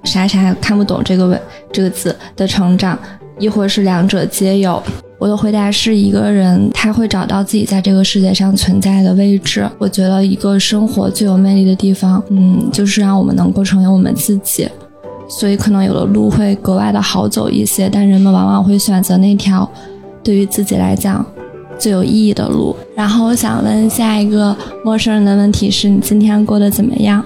啥啥看不懂这个问这个字的成长，亦或是两者皆有？我的回答是一个人他会找到自己在这个世界上存在的位置。我觉得一个生活最有魅力的地方，嗯，就是让我们能够成为我们自己。所以可能有的路会格外的好走一些，但人们往往会选择那条对于自己来讲最有意义的路。然后我想问下一个陌生人的问题是：你今天过得怎么样？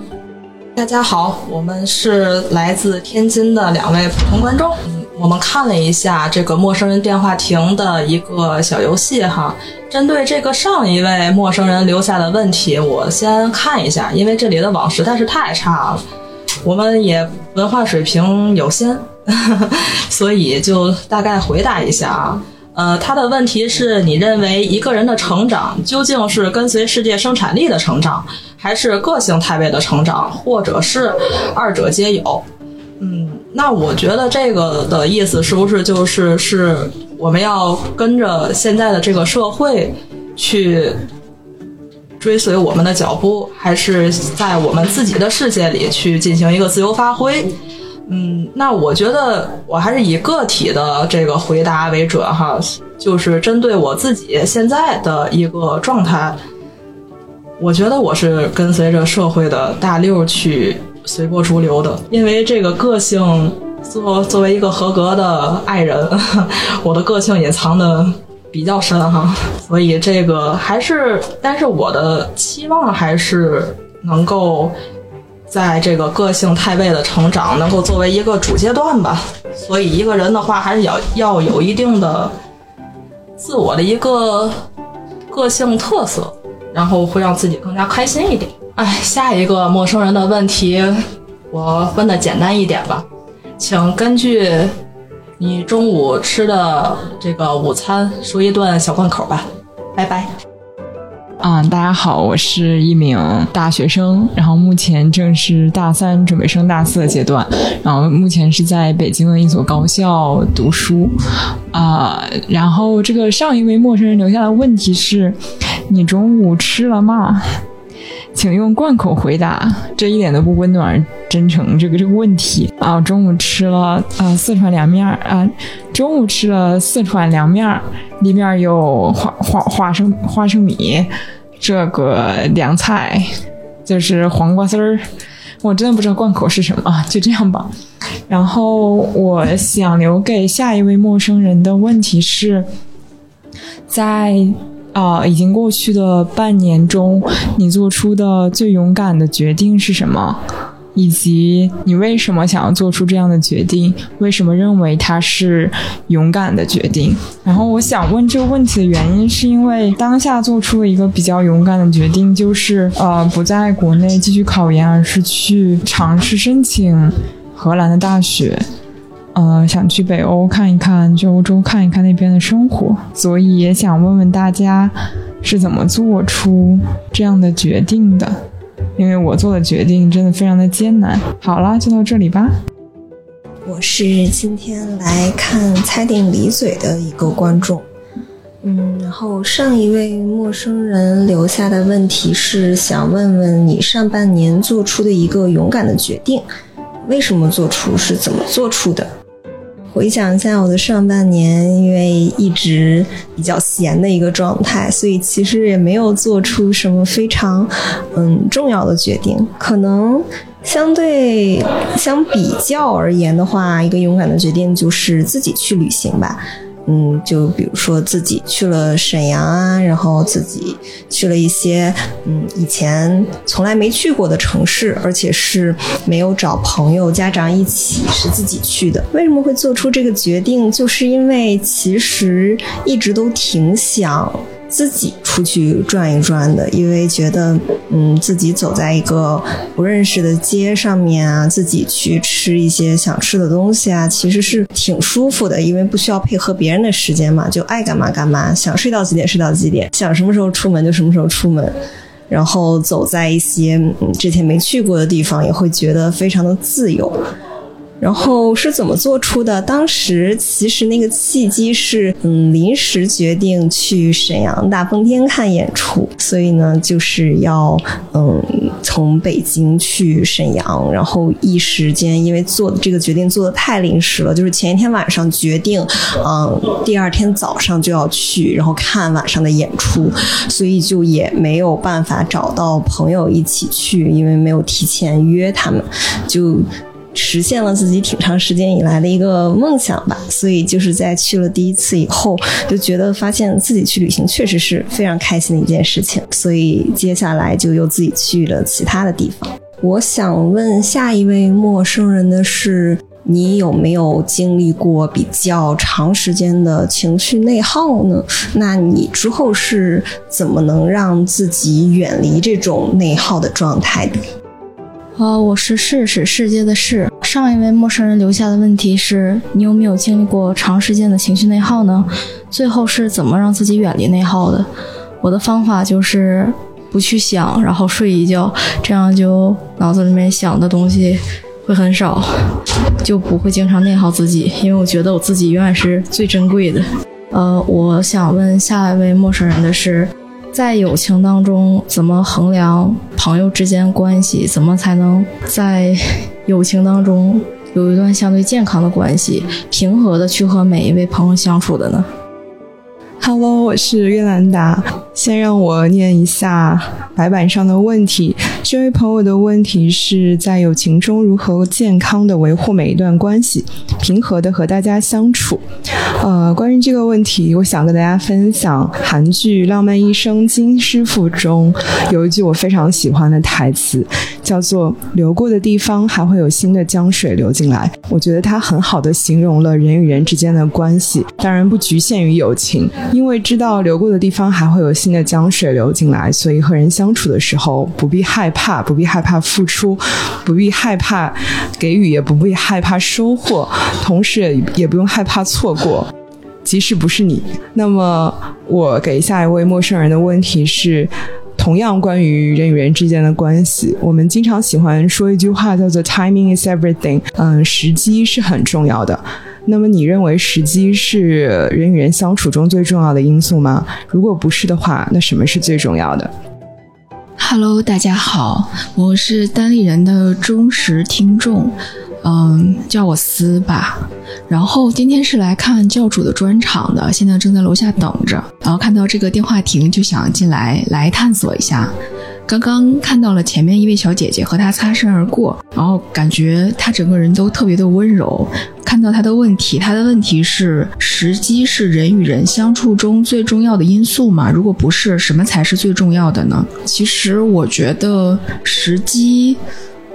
大家好，我们是来自天津的两位普通观众。我们看了一下这个陌生人电话亭的一个小游戏哈。针对这个上一位陌生人留下的问题，我先看一下，因为这里的网实在是太差了，我们也文化水平有限，所以就大概回答一下啊。呃，他的问题是你认为一个人的成长究竟是跟随世界生产力的成长，还是个性态位的成长，或者是二者皆有？嗯，那我觉得这个的意思是不是就是是我们要跟着现在的这个社会去追随我们的脚步，还是在我们自己的世界里去进行一个自由发挥？嗯，那我觉得我还是以个体的这个回答为准哈，就是针对我自己现在的一个状态，我觉得我是跟随着社会的大流去随波逐流的，因为这个个性作作为一个合格的爱人，我的个性隐藏的比较深哈，所以这个还是，但是我的期望还是能够。在这个个性太位的成长，能够作为一个主阶段吧。所以一个人的话，还是要要有一定的自我的一个个性特色，然后会让自己更加开心一点。哎，下一个陌生人的问题，我问的简单一点吧，请根据你中午吃的这个午餐说一顿小贯口吧。拜拜。啊，大家好，我是一名大学生，然后目前正是大三准备升大四的阶段，然后目前是在北京的一所高校读书，啊，然后这个上一位陌生人留下的问题是：你中午吃了吗？请用贯口回答，这一点都不温暖真诚。这个这个问题啊，中午吃了啊四川凉面啊，中午吃了四川凉面，里面有花花花生花生米，这个凉菜就是黄瓜丝儿。我真的不知道贯口是什么，就这样吧。然后我想留给下一位陌生人的问题是，在。啊，已经过去的半年中，你做出的最勇敢的决定是什么？以及你为什么想要做出这样的决定？为什么认为它是勇敢的决定？然后我想问这个问题的原因，是因为当下做出了一个比较勇敢的决定，就是呃，不在国内继续考研，而是去尝试申请荷兰的大学。呃，想去北欧看一看，去欧洲看一看那边的生活，所以也想问问大家是怎么做出这样的决定的？因为我做的决定真的非常的艰难。好了，就到这里吧。我是今天来看猜定离嘴的一个观众，嗯，然后上一位陌生人留下的问题是想问问你上半年做出的一个勇敢的决定，为什么做出，是怎么做出的？回想一下我的上半年，因为一直比较闲的一个状态，所以其实也没有做出什么非常嗯重要的决定。可能相对相比较而言的话，一个勇敢的决定就是自己去旅行吧。嗯，就比如说自己去了沈阳啊，然后自己去了一些嗯以前从来没去过的城市，而且是没有找朋友、家长一起，是自己去的。为什么会做出这个决定？就是因为其实一直都挺想。自己出去转一转的，因为觉得，嗯，自己走在一个不认识的街上面啊，自己去吃一些想吃的东西啊，其实是挺舒服的，因为不需要配合别人的时间嘛，就爱干嘛干嘛，想睡到几点睡到几点，想什么时候出门就什么时候出门，然后走在一些嗯之前没去过的地方，也会觉得非常的自由。然后是怎么做出的？当时其实那个契机是，嗯，临时决定去沈阳大风天看演出，所以呢，就是要，嗯，从北京去沈阳，然后一时间因为做的这个决定做的太临时了，就是前一天晚上决定，嗯，第二天早上就要去，然后看晚上的演出，所以就也没有办法找到朋友一起去，因为没有提前约他们，就。实现了自己挺长时间以来的一个梦想吧，所以就是在去了第一次以后，就觉得发现自己去旅行确实是非常开心的一件事情，所以接下来就又自己去了其他的地方。我想问下一位陌生人的是，你有没有经历过比较长时间的情绪内耗呢？那你之后是怎么能让自己远离这种内耗的状态的？呃，我是世世世界的世。上一位陌生人留下的问题是你有没有经历过长时间的情绪内耗呢？最后是怎么让自己远离内耗的？我的方法就是不去想，然后睡一觉，这样就脑子里面想的东西会很少，就不会经常内耗自己。因为我觉得我自己永远是最珍贵的。呃，我想问下一位陌生人的是。在友情当中，怎么衡量朋友之间关系？怎么才能在友情当中有一段相对健康的关系，平和的去和每一位朋友相处的呢？Hello，我是约兰达。先让我念一下白板上的问题。这位朋友的问题是在友情中如何健康的维护每一段关系，平和的和大家相处。呃，关于这个问题，我想跟大家分享韩剧《浪漫医生金师傅》中有一句我非常喜欢的台词，叫做“流过的地方还会有新的江水流进来”。我觉得它很好的形容了人与人之间的关系，当然不局限于友情。因为知道流过的地方还会有新的江水流进来，所以和人相处的时候不必害怕，不必害怕付出，不必害怕给予，也不必害怕收获，同时也不用害怕错过。即使不是你，那么我给下一位陌生人的问题是。同样关于人与人之间的关系，我们经常喜欢说一句话，叫做 “timing is everything”。嗯，时机是很重要的。那么，你认为时机是人与人相处中最重要的因素吗？如果不是的话，那什么是最重要的？Hello，大家好，我是单立人的忠实听众，嗯，叫我思吧。然后今天是来看教主的专场的，现在正在楼下等着。然后看到这个电话亭，就想进来来探索一下。刚刚看到了前面一位小姐姐和她擦身而过，然后感觉她整个人都特别的温柔。看到她的问题，她的问题是：时机是人与人相处中最重要的因素吗？如果不是，什么才是最重要的呢？其实我觉得时机。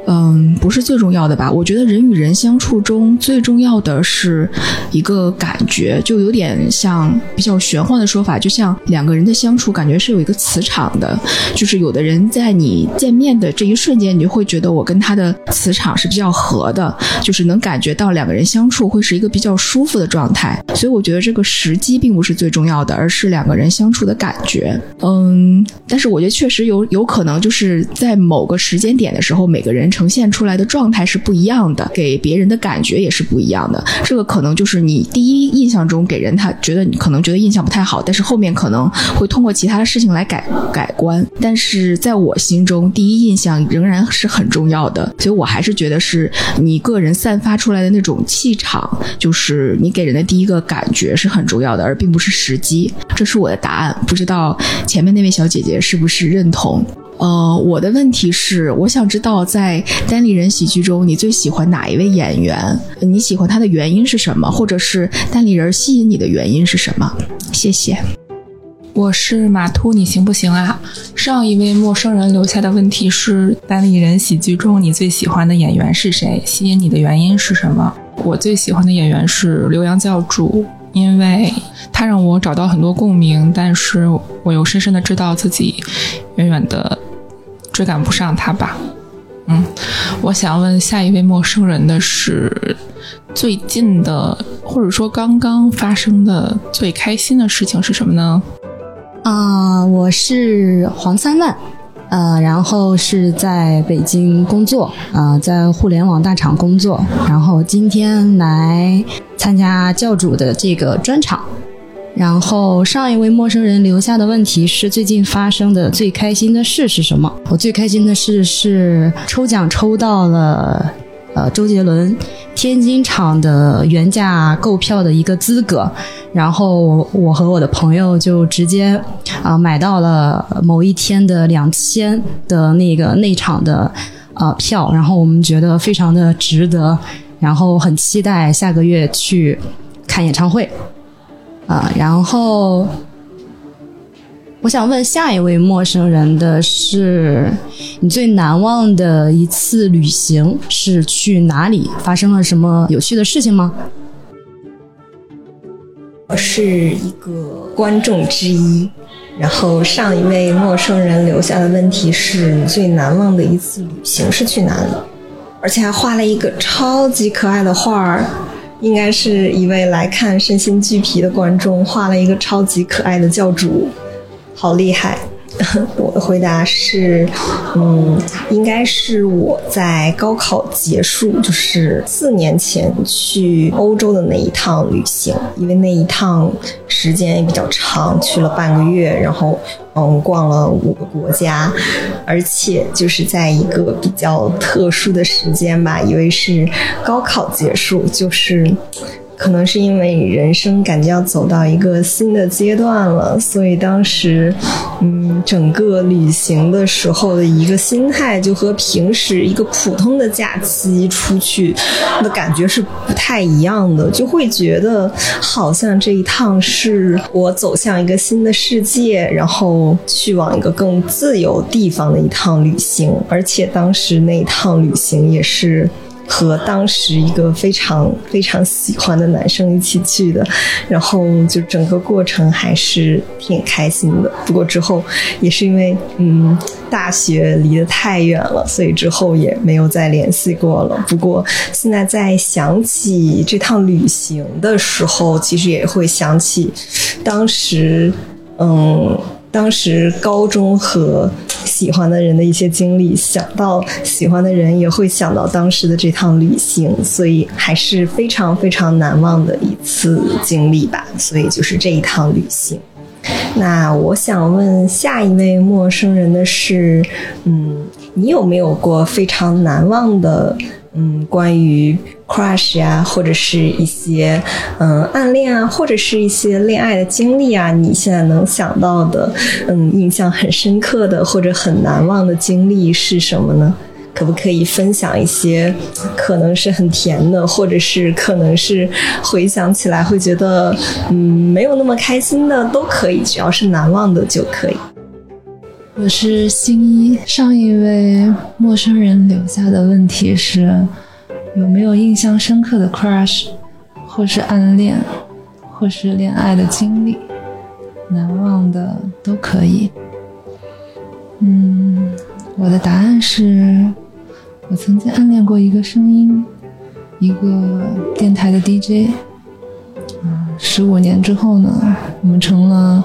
嗯，不是最重要的吧？我觉得人与人相处中最重要的是一个感觉，就有点像比较玄幻的说法，就像两个人的相处，感觉是有一个磁场的。就是有的人在你见面的这一瞬间，你就会觉得我跟他的磁场是比较合的，就是能感觉到两个人相处会是一个比较舒服的状态。所以我觉得这个时机并不是最重要的，而是两个人相处的感觉。嗯，但是我觉得确实有有可能就是在某个时间点的时候，每个人。呈现出来的状态是不一样的，给别人的感觉也是不一样的。这个可能就是你第一印象中给人他觉得你可能觉得印象不太好，但是后面可能会通过其他的事情来改改观。但是在我心中，第一印象仍然是很重要的，所以我还是觉得是你个人散发出来的那种气场，就是你给人的第一个感觉是很重要的，而并不是时机。这是我的答案，不知道前面那位小姐姐是不是认同？呃，我的问题是，我想知道在单立人喜剧中，你最喜欢哪一位演员？你喜欢他的原因是什么？或者是单立人吸引你的原因是什么？谢谢。我是马兔，你行不行啊？上一位陌生人留下的问题是：单立人喜剧中你最喜欢的演员是谁？吸引你的原因是什么？我最喜欢的演员是刘洋教主，因为他让我找到很多共鸣，但是我又深深的知道自己远远的追赶不上他吧。嗯，我想问下一位陌生人的是最近的，或者说刚刚发生的最开心的事情是什么呢？啊、我是黄三万，呃，然后是在北京工作，呃，在互联网大厂工作，然后今天来参加教主的这个专场。然后上一位陌生人留下的问题是最近发生的最开心的事是什么？我最开心的事是抽奖抽到了呃周杰伦天津场的原价购票的一个资格，然后我和我的朋友就直接啊、买到了某一天的两千的那个内场的呃票，然后我们觉得非常的值得，然后很期待下个月去看演唱会。啊，然后我想问下一位陌生人的是，你最难忘的一次旅行是去哪里？发生了什么有趣的事情吗？我是一个观众之一，然后上一位陌生人留下的问题是你最难忘的一次旅行是去哪里？而且还画了一个超级可爱的画儿。应该是一位来看身心俱疲的观众画了一个超级可爱的教主，好厉害！我的回答是，嗯，应该是我在高考结束，就是四年前去欧洲的那一趟旅行，因为那一趟时间也比较长，去了半个月，然后嗯，逛了五个国家，而且就是在一个比较特殊的时间吧，因为是高考结束，就是。可能是因为人生感觉要走到一个新的阶段了，所以当时，嗯，整个旅行的时候的一个心态就和平时一个普通的假期出去的感觉是不太一样的，就会觉得好像这一趟是我走向一个新的世界，然后去往一个更自由地方的一趟旅行，而且当时那一趟旅行也是。和当时一个非常非常喜欢的男生一起去的，然后就整个过程还是挺开心的。不过之后也是因为嗯大学离得太远了，所以之后也没有再联系过了。不过现在在想起这趟旅行的时候，其实也会想起当时嗯。当时高中和喜欢的人的一些经历，想到喜欢的人，也会想到当时的这趟旅行，所以还是非常非常难忘的一次经历吧。所以就是这一趟旅行。那我想问下一位陌生人的是，嗯，你有没有过非常难忘的？嗯，关于 crush 呀，或者是一些嗯暗恋啊，或者是一些恋爱的经历啊，你现在能想到的，嗯，印象很深刻的或者很难忘的经历是什么呢？可不可以分享一些可能是很甜的，或者是可能是回想起来会觉得嗯没有那么开心的都可以，只要是难忘的就可以。我是新一，上一位陌生人留下的问题是：有没有印象深刻的 crush，或是暗恋，或是恋爱的经历，难忘的都可以。嗯，我的答案是，我曾经暗恋过一个声音，一个电台的 DJ。嗯，十五年之后呢，我们成了。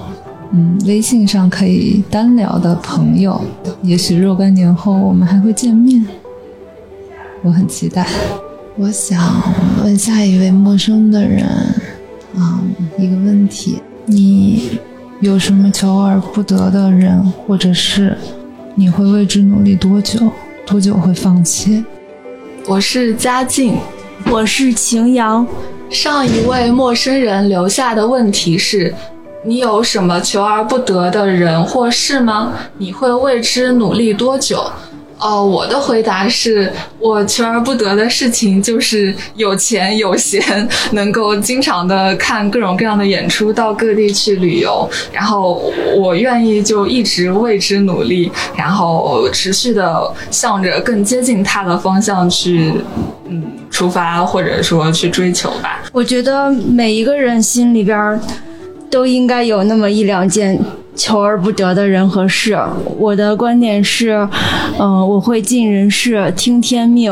嗯，微信上可以单聊的朋友，也许若干年后我们还会见面，我很期待。我想问下一位陌生的人啊一个问题：你有什么求而不得的人或者是你会为之努力多久？多久会放弃？我是嘉靖，我是晴阳。上一位陌生人留下的问题是。你有什么求而不得的人或事吗？你会为之努力多久？哦，我的回答是我求而不得的事情就是有钱有闲，能够经常的看各种各样的演出，到各地去旅游。然后我愿意就一直为之努力，然后持续的向着更接近他的方向去，嗯，出发或者说去追求吧。我觉得每一个人心里边。都应该有那么一两件求而不得的人和事。我的观点是，嗯，我会尽人事，听天命，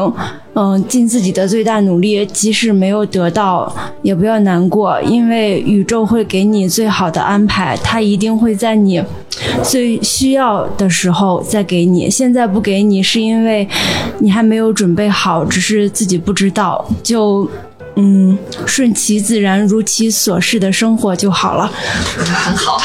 嗯，尽自己的最大努力。即使没有得到，也不要难过，因为宇宙会给你最好的安排，它一定会在你最需要的时候再给你。现在不给你，是因为你还没有准备好，只是自己不知道。就。嗯，顺其自然，如其所是的生活就好了。很好，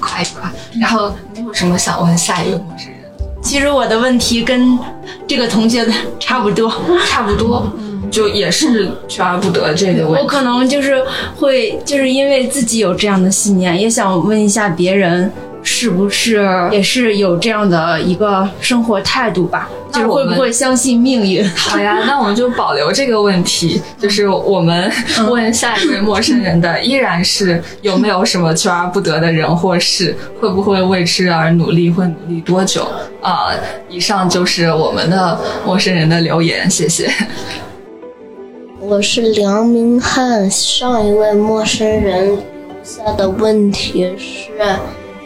夸一夸。然后你有什么想问下一个陌生人？其实我的问题跟这个同学的差不多，差不多，就也是求而不得这个问题。我可能就是会，就是因为自己有这样的信念，也想问一下别人。是不是也是有这样的一个生活态度吧？就是会不会相信命运？好呀，那我们就保留这个问题，就是我们问下一位陌生人的，依然是有没有什么求而不得的人或事，会不会为之而努力，会努力多久？啊，以上就是我们的陌生人的留言，谢谢。我是梁明翰，上一位陌生人留下的问题是。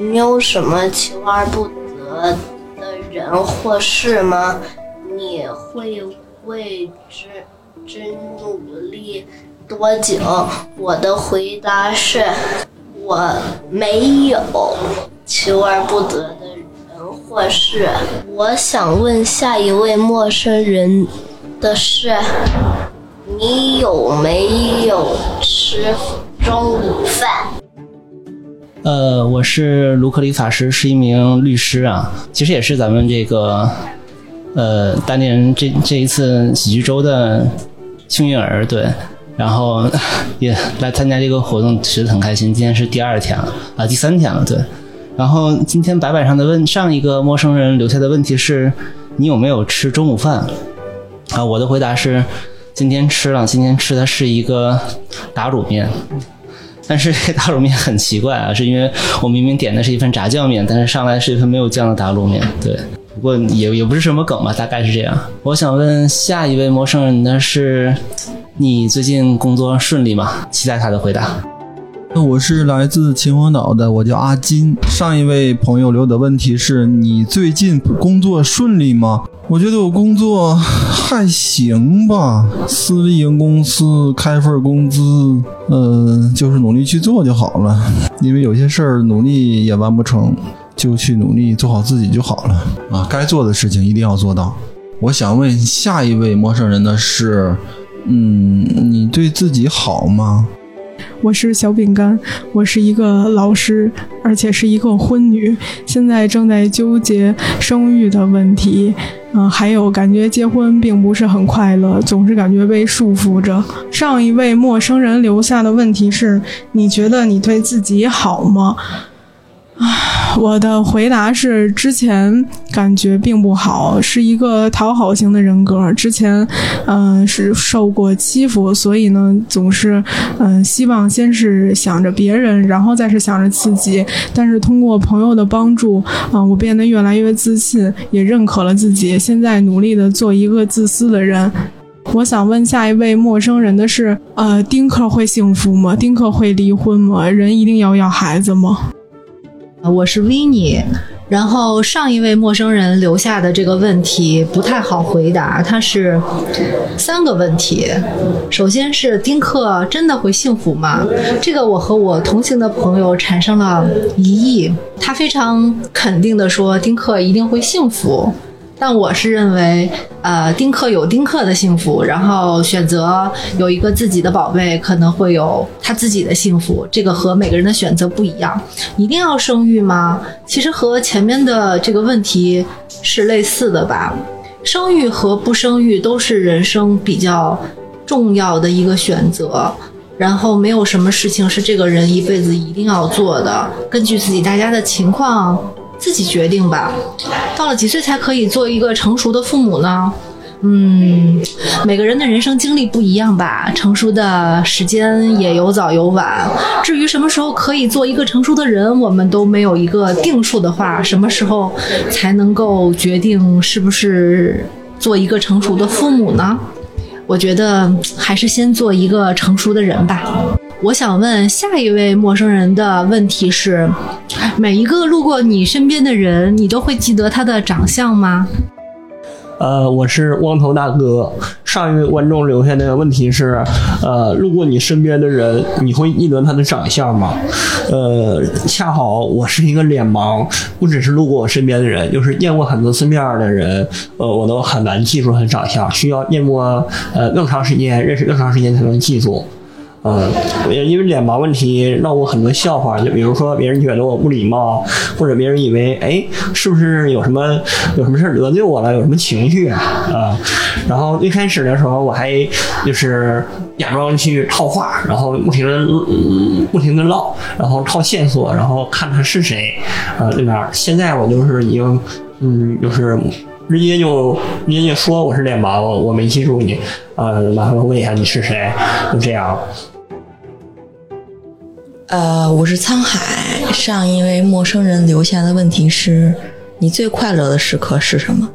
你有什么求而不得的人或事吗？你会为之之努力多久？我的回答是，我没有。求而不得的人或事。我想问下一位陌生人的是：你有没有吃中午饭？呃，我是卢克里法师，是一名律师啊，其实也是咱们这个呃当地人这这一次喜剧周的幸运儿，对，然后 也来参加这个活动，其实很开心。今天是第二天了啊，第三天了，对。然后今天白板上的问上一个陌生人留下的问题是：你有没有吃中午饭？啊，我的回答是今天吃了，今天吃的是一个打卤面。但是这打卤面很奇怪啊，是因为我明明点的是一份炸酱面，但是上来是一份没有酱的打卤面。对，不过也也不是什么梗吧，大概是这样。我想问下一位陌生人的是，你最近工作顺利吗？期待他的回答。那我是来自秦皇岛的，我叫阿金。上一位朋友留的问题是你最近工作顺利吗？我觉得我工作还行吧，私营公司开份工资，呃，就是努力去做就好了。因为有些事儿努力也完不成，就去努力做好自己就好了啊。该做的事情一定要做到。我想问下一位陌生人的是，嗯，你对自己好吗？我是小饼干，我是一个老师，而且是一个婚女，现在正在纠结生育的问题，嗯，还有感觉结婚并不是很快乐，总是感觉被束缚着。上一位陌生人留下的问题是：你觉得你对自己好吗？啊，我的回答是：之前感觉并不好，是一个讨好型的人格。之前，嗯，是受过欺负，所以呢，总是嗯，希望先是想着别人，然后再是想着自己。但是通过朋友的帮助，嗯，我变得越来越自信，也认可了自己。现在努力的做一个自私的人。我想问下一位陌生人的是：呃，丁克会幸福吗？丁克会离婚吗？人一定要要孩子吗？我是维尼然后上一位陌生人留下的这个问题不太好回答，他是三个问题。首先是丁克真的会幸福吗？这个我和我同行的朋友产生了疑议，他非常肯定的说丁克一定会幸福。但我是认为，呃，丁克有丁克的幸福，然后选择有一个自己的宝贝，可能会有他自己的幸福。这个和每个人的选择不一样。一定要生育吗？其实和前面的这个问题是类似的吧。生育和不生育都是人生比较重要的一个选择，然后没有什么事情是这个人一辈子一定要做的。根据自己大家的情况。自己决定吧。到了几岁才可以做一个成熟的父母呢？嗯，每个人的人生经历不一样吧，成熟的时间也有早有晚。至于什么时候可以做一个成熟的人，我们都没有一个定数的话，什么时候才能够决定是不是做一个成熟的父母呢？我觉得还是先做一个成熟的人吧。我想问下一位陌生人的问题是：每一个路过你身边的人，你都会记得他的长相吗？呃，我是光头大哥。上一位观众留下的问题是：呃，路过你身边的人，你会议论他的长相吗？呃，恰好我是一个脸盲，不只是路过我身边的人，就是见过很多次面的人，呃，我都很难记住他的长相，需要见过呃更长时间、认识更长时间才能记住。嗯，因为脸盲问题闹过很多笑话，就比如说别人觉得我不礼貌，或者别人以为哎是不是有什么有什么事得罪我了，有什么情绪啊？然后一开始的时候我还就是假装去套话，然后不停的不停的唠，然后套线索，然后看他是谁啊那边。现在我就是已经嗯就是直接就直接就说我是脸盲，我我没记住你啊，麻烦问一下你是谁，就这样。呃，我是沧海。上一位陌生人留下的问题是：你最快乐的时刻是什么？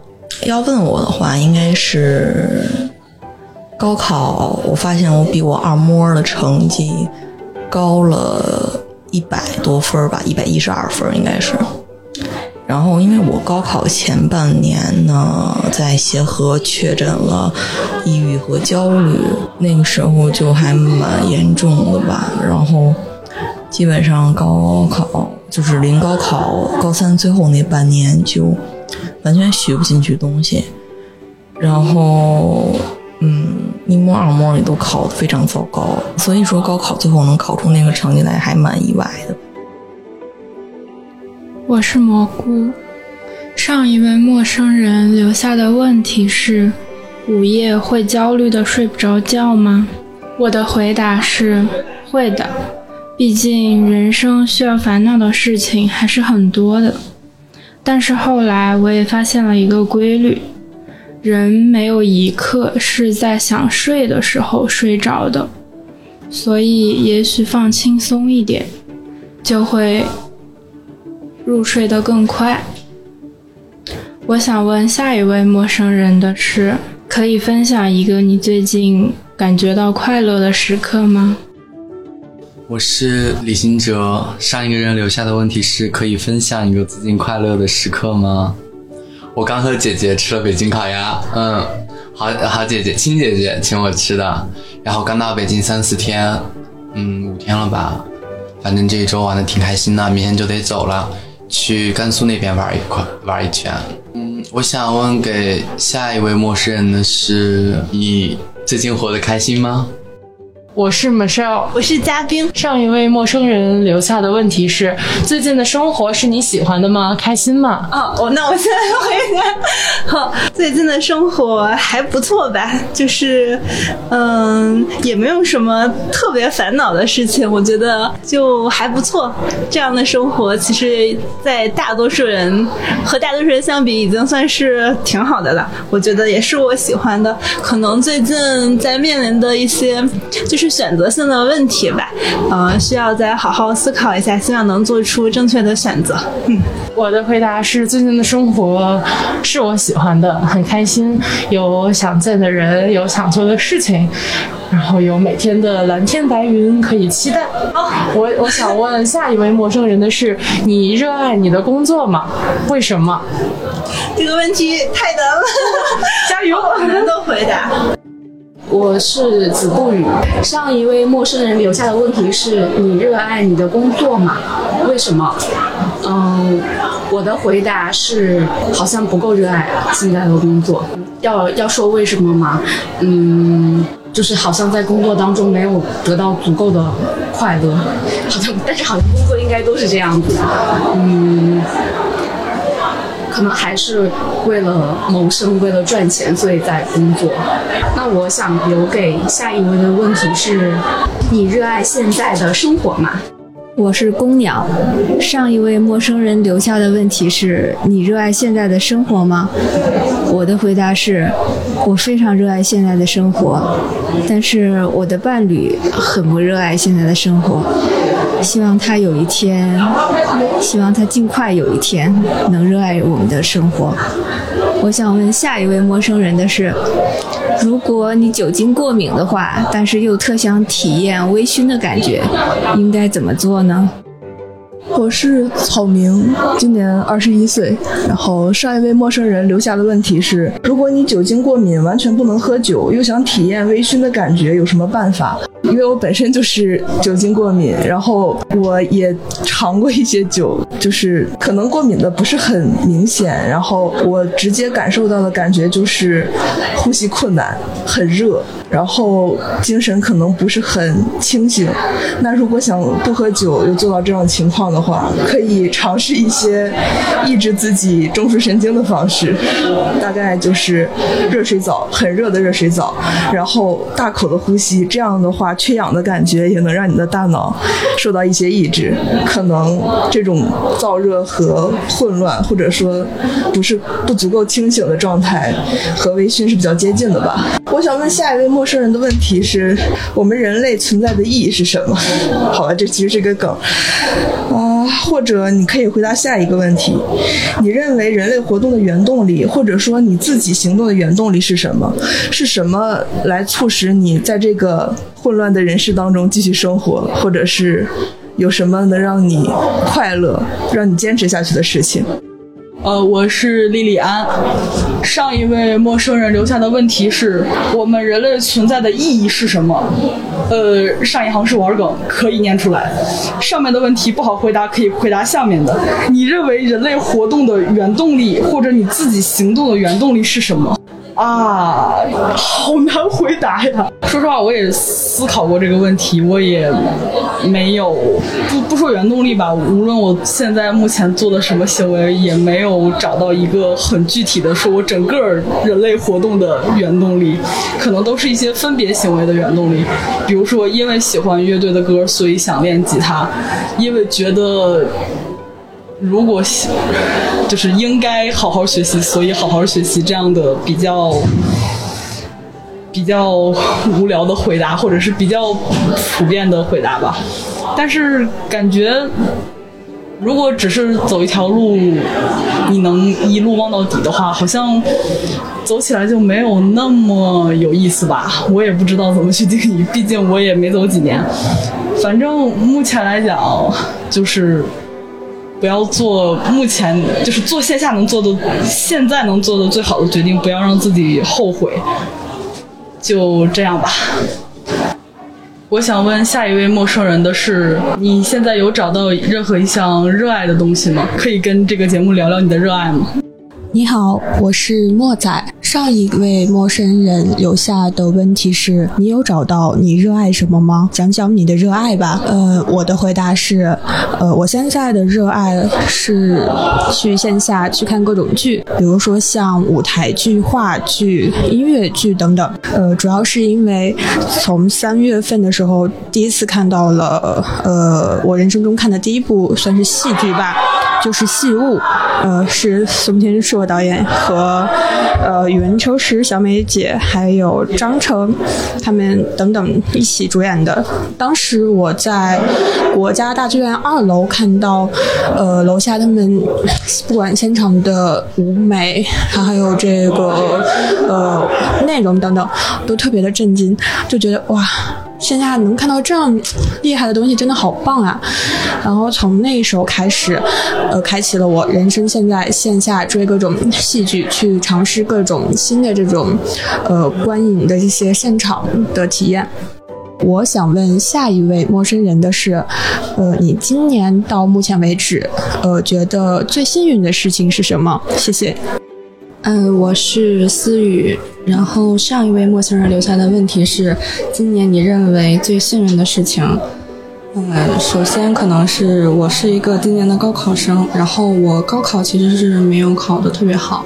要问我的话，应该是高考。我发现我比我二模的成绩高了一百多分吧，一百一十二分应该是。然后，因为我高考前半年呢，在协和确诊了抑郁和焦虑，那个时候就还蛮严重的吧。然后。基本上高考就是临高考高三最后那半年就完全学不进去东西，然后嗯一模二模也都考得非常糟糕，所以说高考最后能考出那个成绩来还蛮意外的。我是蘑菇。上一位陌生人留下的问题是：午夜会焦虑的睡不着觉吗？我的回答是会的，毕竟人生需要烦恼的事情还是很多的。但是后来我也发现了一个规律：人没有一刻是在想睡的时候睡着的。所以也许放轻松一点，就会入睡得更快。我想问下一位陌生人的是：可以分享一个你最近感觉到快乐的时刻吗？我是李行哲。上一个人留下的问题是：可以分享一个最近快乐的时刻吗？我刚和姐姐吃了北京烤鸭，嗯，好好姐姐亲姐姐请我吃的。然后刚到北京三四天，嗯，五天了吧，反正这一周玩的挺开心的，明天就得走了，去甘肃那边玩一块玩一圈。嗯，我想问给下一位陌生人的是：你最近活得开心吗？我是 Michelle，我是嘉宾。上一位陌生人留下的问题是：最近的生活是你喜欢的吗？开心吗？哦，我那我现在回答。好，最近的生活还不错吧？就是，嗯，也没有什么特别烦恼的事情，我觉得就还不错。这样的生活，其实，在大多数人和大多数人相比，已经算是挺好的了。我觉得也是我喜欢的。可能最近在面临的一些，就是。是选择性的问题吧，呃，需要再好好思考一下，希望能做出正确的选择。嗯，我的回答是：最近的生活是我喜欢的，很开心，有想见的人，有想做的事情，然后有每天的蓝天白云可以期待。好，我我想问下一位陌生人的是：你热爱你的工作吗？为什么？这个问题太难了，加油！很难的回答。我是子不语。上一位陌生人留下的问题是你热爱你的工作吗？为什么？嗯，我的回答是好像不够热爱现在的工作。要要说为什么吗？嗯，就是好像在工作当中没有得到足够的快乐。好像，但是好像工作应该都是这样子。嗯。可能还是为了谋生，为了赚钱，所以在工作。那我想留给下一位的问题是：你热爱现在的生活吗？我是公鸟。上一位陌生人留下的问题是：你热爱现在的生活吗？我的回答是：我非常热爱现在的生活，但是我的伴侣很不热爱现在的生活。希望他有一天，希望他尽快有一天能热爱我们的生活。我想问下一位陌生人的是：如果你酒精过敏的话，但是又特想体验微醺的感觉，应该怎么做呢？我是草明，今年二十一岁。然后上一位陌生人留下的问题是：如果你酒精过敏，完全不能喝酒，又想体验微醺的感觉，有什么办法？因为我本身就是酒精过敏，然后我也尝过一些酒，就是可能过敏的不是很明显，然后我直接感受到的感觉就是呼吸困难、很热，然后精神可能不是很清醒。那如果想不喝酒又做到这种情况的话，可以尝试一些抑制自己中枢神经的方式，大概就是热水澡，很热的热水澡，然后大口的呼吸，这样的话。缺氧的感觉也能让你的大脑受到一些抑制，可能这种燥热和混乱，或者说不是不足够清醒的状态，和微醺是比较接近的吧。我想问下一位陌生人的问题是：我们人类存在的意义是什么？好了，这其实是个梗啊，或者你可以回答下一个问题：你认为人类活动的原动力，或者说你自己行动的原动力是什么？是什么来促使你在这个混乱的人世当中继续生活，或者是有什么能让你快乐、让你坚持下去的事情？呃，我是莉莉安。上一位陌生人留下的问题是：我们人类存在的意义是什么？呃，上一行是玩梗，可以念出来。上面的问题不好回答，可以回答下面的。你认为人类活动的原动力，或者你自己行动的原动力是什么？啊，好难回答呀！说实话，我也思考过这个问题，我也没有不不说原动力吧。无论我现在目前做的什么行为，也没有找到一个很具体的说我整个人类活动的原动力，可能都是一些分别行为的原动力。比如说，因为喜欢乐队的歌，所以想练吉他；因为觉得。如果就是应该好好学习，所以好好学习这样的比较比较无聊的回答，或者是比较普遍的回答吧。但是感觉，如果只是走一条路，你能一路望到底的话，好像走起来就没有那么有意思吧。我也不知道怎么去定义，毕竟我也没走几年。反正目前来讲，就是。不要做目前就是做线下能做的，现在能做的最好的决定，不要让自己后悔。就这样吧。我想问下一位陌生人的是：你现在有找到任何一项热爱的东西吗？可以跟这个节目聊聊你的热爱吗？你好，我是莫仔。上一位陌生人留下的问题是：你有找到你热爱什么吗？讲讲你的热爱吧。呃，我的回答是：呃，我现在的热爱是去线下去看各种剧，比如说像舞台剧、话剧、音乐剧等等。呃，主要是因为从三月份的时候第一次看到了，呃，我人生中看的第一部算是戏剧吧，就是《戏雾》，呃，是宋天硕导演和呃宇文秋实、小美姐还有张成他们等等一起主演的。当时我在国家大剧院二楼看到，呃，楼下他们不管现场的舞美，还有这个呃内容等等，都特别的震惊，就觉得哇。线下能看到这样厉害的东西，真的好棒啊！然后从那时候开始，呃，开启了我人生现在线下追各种戏剧，去尝试各种新的这种呃观影的一些现场的体验。我想问下一位陌生人的是，呃，你今年到目前为止，呃，觉得最幸运的事情是什么？谢谢。嗯，我是思雨。然后上一位陌生人留下的问题是：今年你认为最幸运的事情？嗯，首先可能是我是一个今年的高考生，然后我高考其实是没有考的特别好，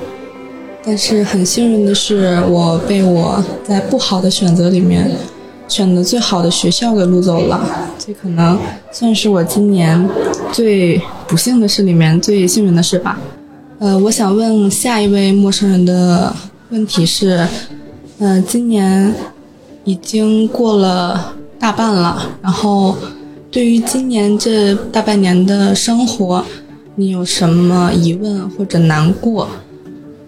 但是很幸运的是，我被我在不好的选择里面选的最好的学校给录走了，这可能算是我今年最不幸的事里面最幸运的事吧。呃，我想问下一位陌生人的问题是，嗯，今年已经过了大半了，然后对于今年这大半年的生活，你有什么疑问或者难过？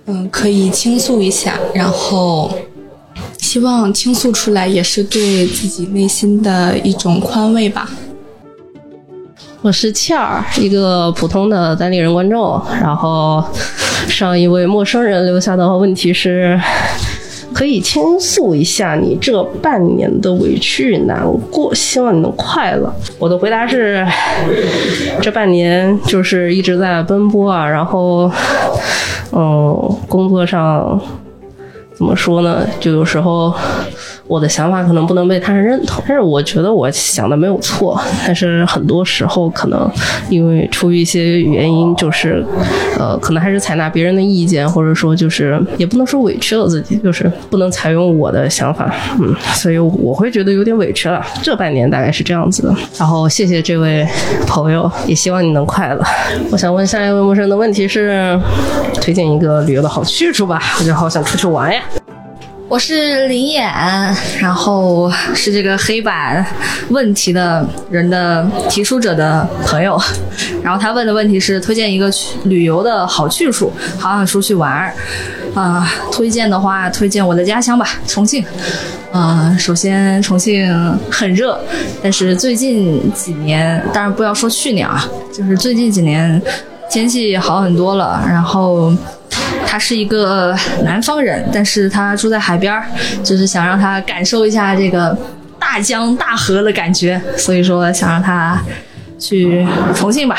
嗯，可以倾诉一下，然后希望倾诉出来也是对自己内心的一种宽慰吧。我是倩儿，一个普通的单立人观众。然后上一位陌生人留下的问题是：可以倾诉一下你这半年的委屈与难过，希望你能快乐。我的回答是：这半年就是一直在奔波啊，然后嗯，工作上怎么说呢？就有时候。我的想法可能不能被他人认同，但是我觉得我想的没有错。但是很多时候可能因为出于一些原因，就是呃，可能还是采纳别人的意见，或者说就是也不能说委屈了自己，就是不能采用我的想法，嗯，所以我会觉得有点委屈了。这半年大概是这样子的。然后谢谢这位朋友，也希望你能快乐。我想问下一位陌生的问题是，推荐一个旅游的好去处吧，我就好想出去玩呀。我是林眼，然后是这个黑板问题的人的提出者的朋友，然后他问的问题是推荐一个去旅游的好去处，好想出去玩儿啊。推荐的话，推荐我的家乡吧，重庆。啊，首先重庆很热，但是最近几年，当然不要说去年啊，就是最近几年。天气好很多了，然后。他是一个南方人，但是他住在海边儿，就是想让他感受一下这个大江大河的感觉，所以说想让他去重庆吧。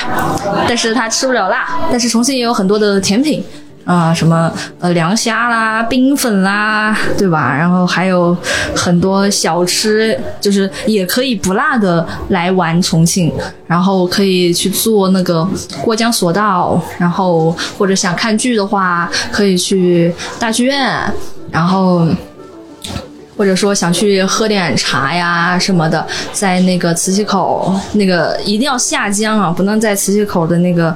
但是他吃不了辣，但是重庆也有很多的甜品。啊，什么呃凉虾啦、冰粉啦，对吧？然后还有很多小吃，就是也可以不辣的来玩重庆，然后可以去坐那个过江索道，然后或者想看剧的话，可以去大剧院，然后或者说想去喝点茶呀什么的，在那个磁器口，那个一定要下江啊，不能在磁器口的那个。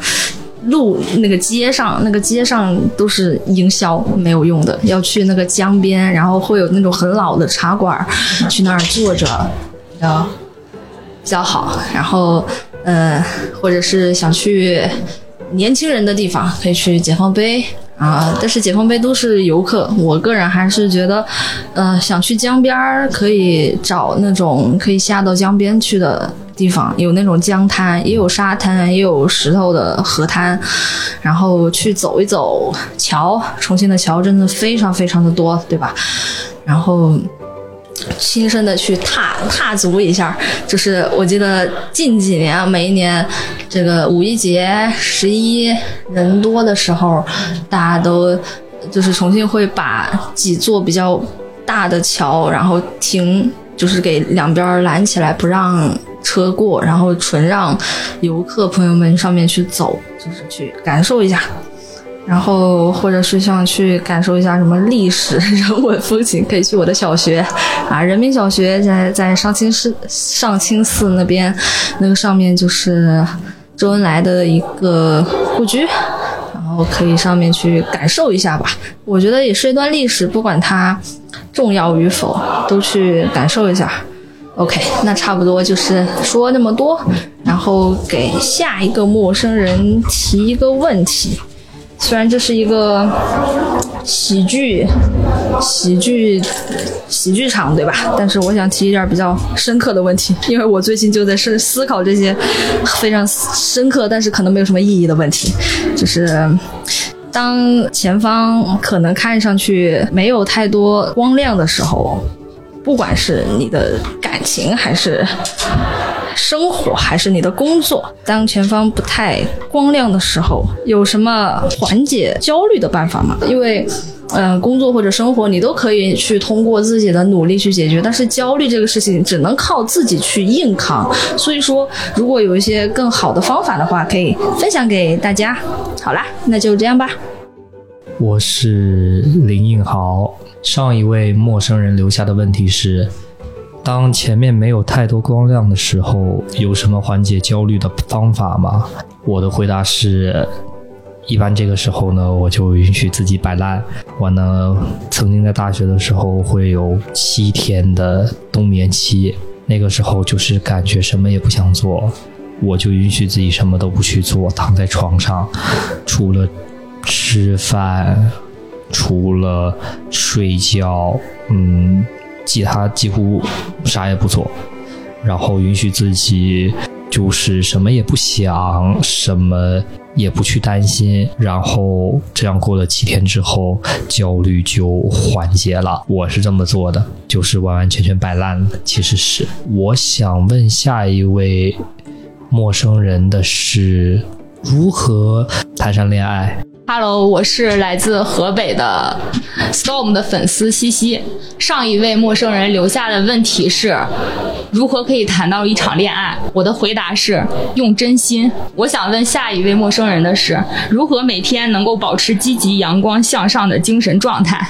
路那个街上，那个街上都是营销没有用的，要去那个江边，然后会有那种很老的茶馆，去那儿坐着，比较比较好。然后，呃，或者是想去年轻人的地方，可以去解放碑。啊，但是解放碑都是游客，我个人还是觉得，呃，想去江边儿，可以找那种可以下到江边去的地方，有那种江滩，也有沙滩，也有石头的河滩，然后去走一走桥，重庆的桥真的非常非常的多，对吧？然后。亲身的去踏踏足一下，就是我记得近几年啊，每一年这个五一节、十一人多的时候，大家都就是重庆会把几座比较大的桥，然后停，就是给两边拦起来不让车过，然后纯让游客朋友们上面去走，就是去感受一下。然后，或者是想去感受一下什么历史、人文风情，可以去我的小学，啊，人民小学在在上清寺上清寺那边，那个上面就是周恩来的一个故居，然后可以上面去感受一下吧。我觉得也是一段历史，不管它重要与否，都去感受一下。OK，那差不多就是说那么多，然后给下一个陌生人提一个问题。虽然这是一个喜剧、喜剧、喜剧场，对吧？但是我想提一点比较深刻的问题，因为我最近就在思思考这些非常深刻，但是可能没有什么意义的问题。就是当前方可能看上去没有太多光亮的时候，不管是你的感情还是……生活还是你的工作，当前方不太光亮的时候，有什么缓解焦虑的办法吗？因为，呃，工作或者生活你都可以去通过自己的努力去解决，但是焦虑这个事情只能靠自己去硬扛。所以说，如果有一些更好的方法的话，可以分享给大家。好啦，那就这样吧。我是林应豪，上一位陌生人留下的问题是。当前面没有太多光亮的时候，有什么缓解焦虑的方法吗？我的回答是，一般这个时候呢，我就允许自己摆烂。我呢，曾经在大学的时候会有七天的冬眠期，那个时候就是感觉什么也不想做，我就允许自己什么都不去做，躺在床上，除了吃饭，除了睡觉，嗯。其他几乎啥也不做，然后允许自己就是什么也不想，什么也不去担心，然后这样过了七天之后，焦虑就缓解了。我是这么做的，就是完完全全摆烂了。其实是我想问下一位陌生人的是如何谈上恋爱。Hello，我是来自河北的 Storm 的粉丝西西。上一位陌生人留下的问题是：如何可以谈到一场恋爱？我的回答是用真心。我想问下一位陌生人的是：如何每天能够保持积极、阳光、向上的精神状态？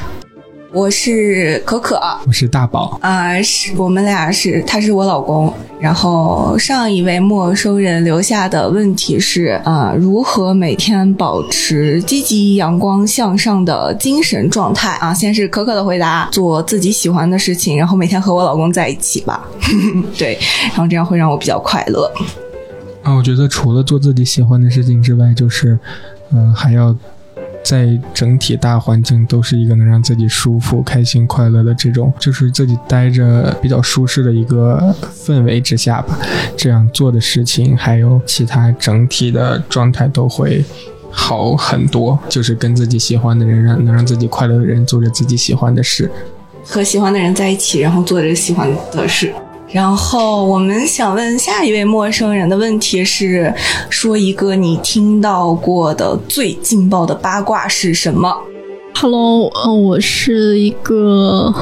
我是可可，我是大宝，啊，是我们俩是，他是我老公。然后上一位陌生人留下的问题是，啊，如何每天保持积极、阳光、向上的精神状态？啊，先是可可的回答，做自己喜欢的事情，然后每天和我老公在一起吧。对，然后这样会让我比较快乐。啊，我觉得除了做自己喜欢的事情之外，就是，嗯，还要。在整体大环境都是一个能让自己舒服、开心、快乐的这种，就是自己待着比较舒适的一个氛围之下吧，这样做的事情还有其他整体的状态都会好很多。就是跟自己喜欢的人，让能让自己快乐的人做着自己喜欢的事。和喜欢的人在一起，然后做着喜欢的事。然后我们想问下一位陌生人的问题是：说一个你听到过的最劲爆的八卦是什么？Hello，呃，我是一个。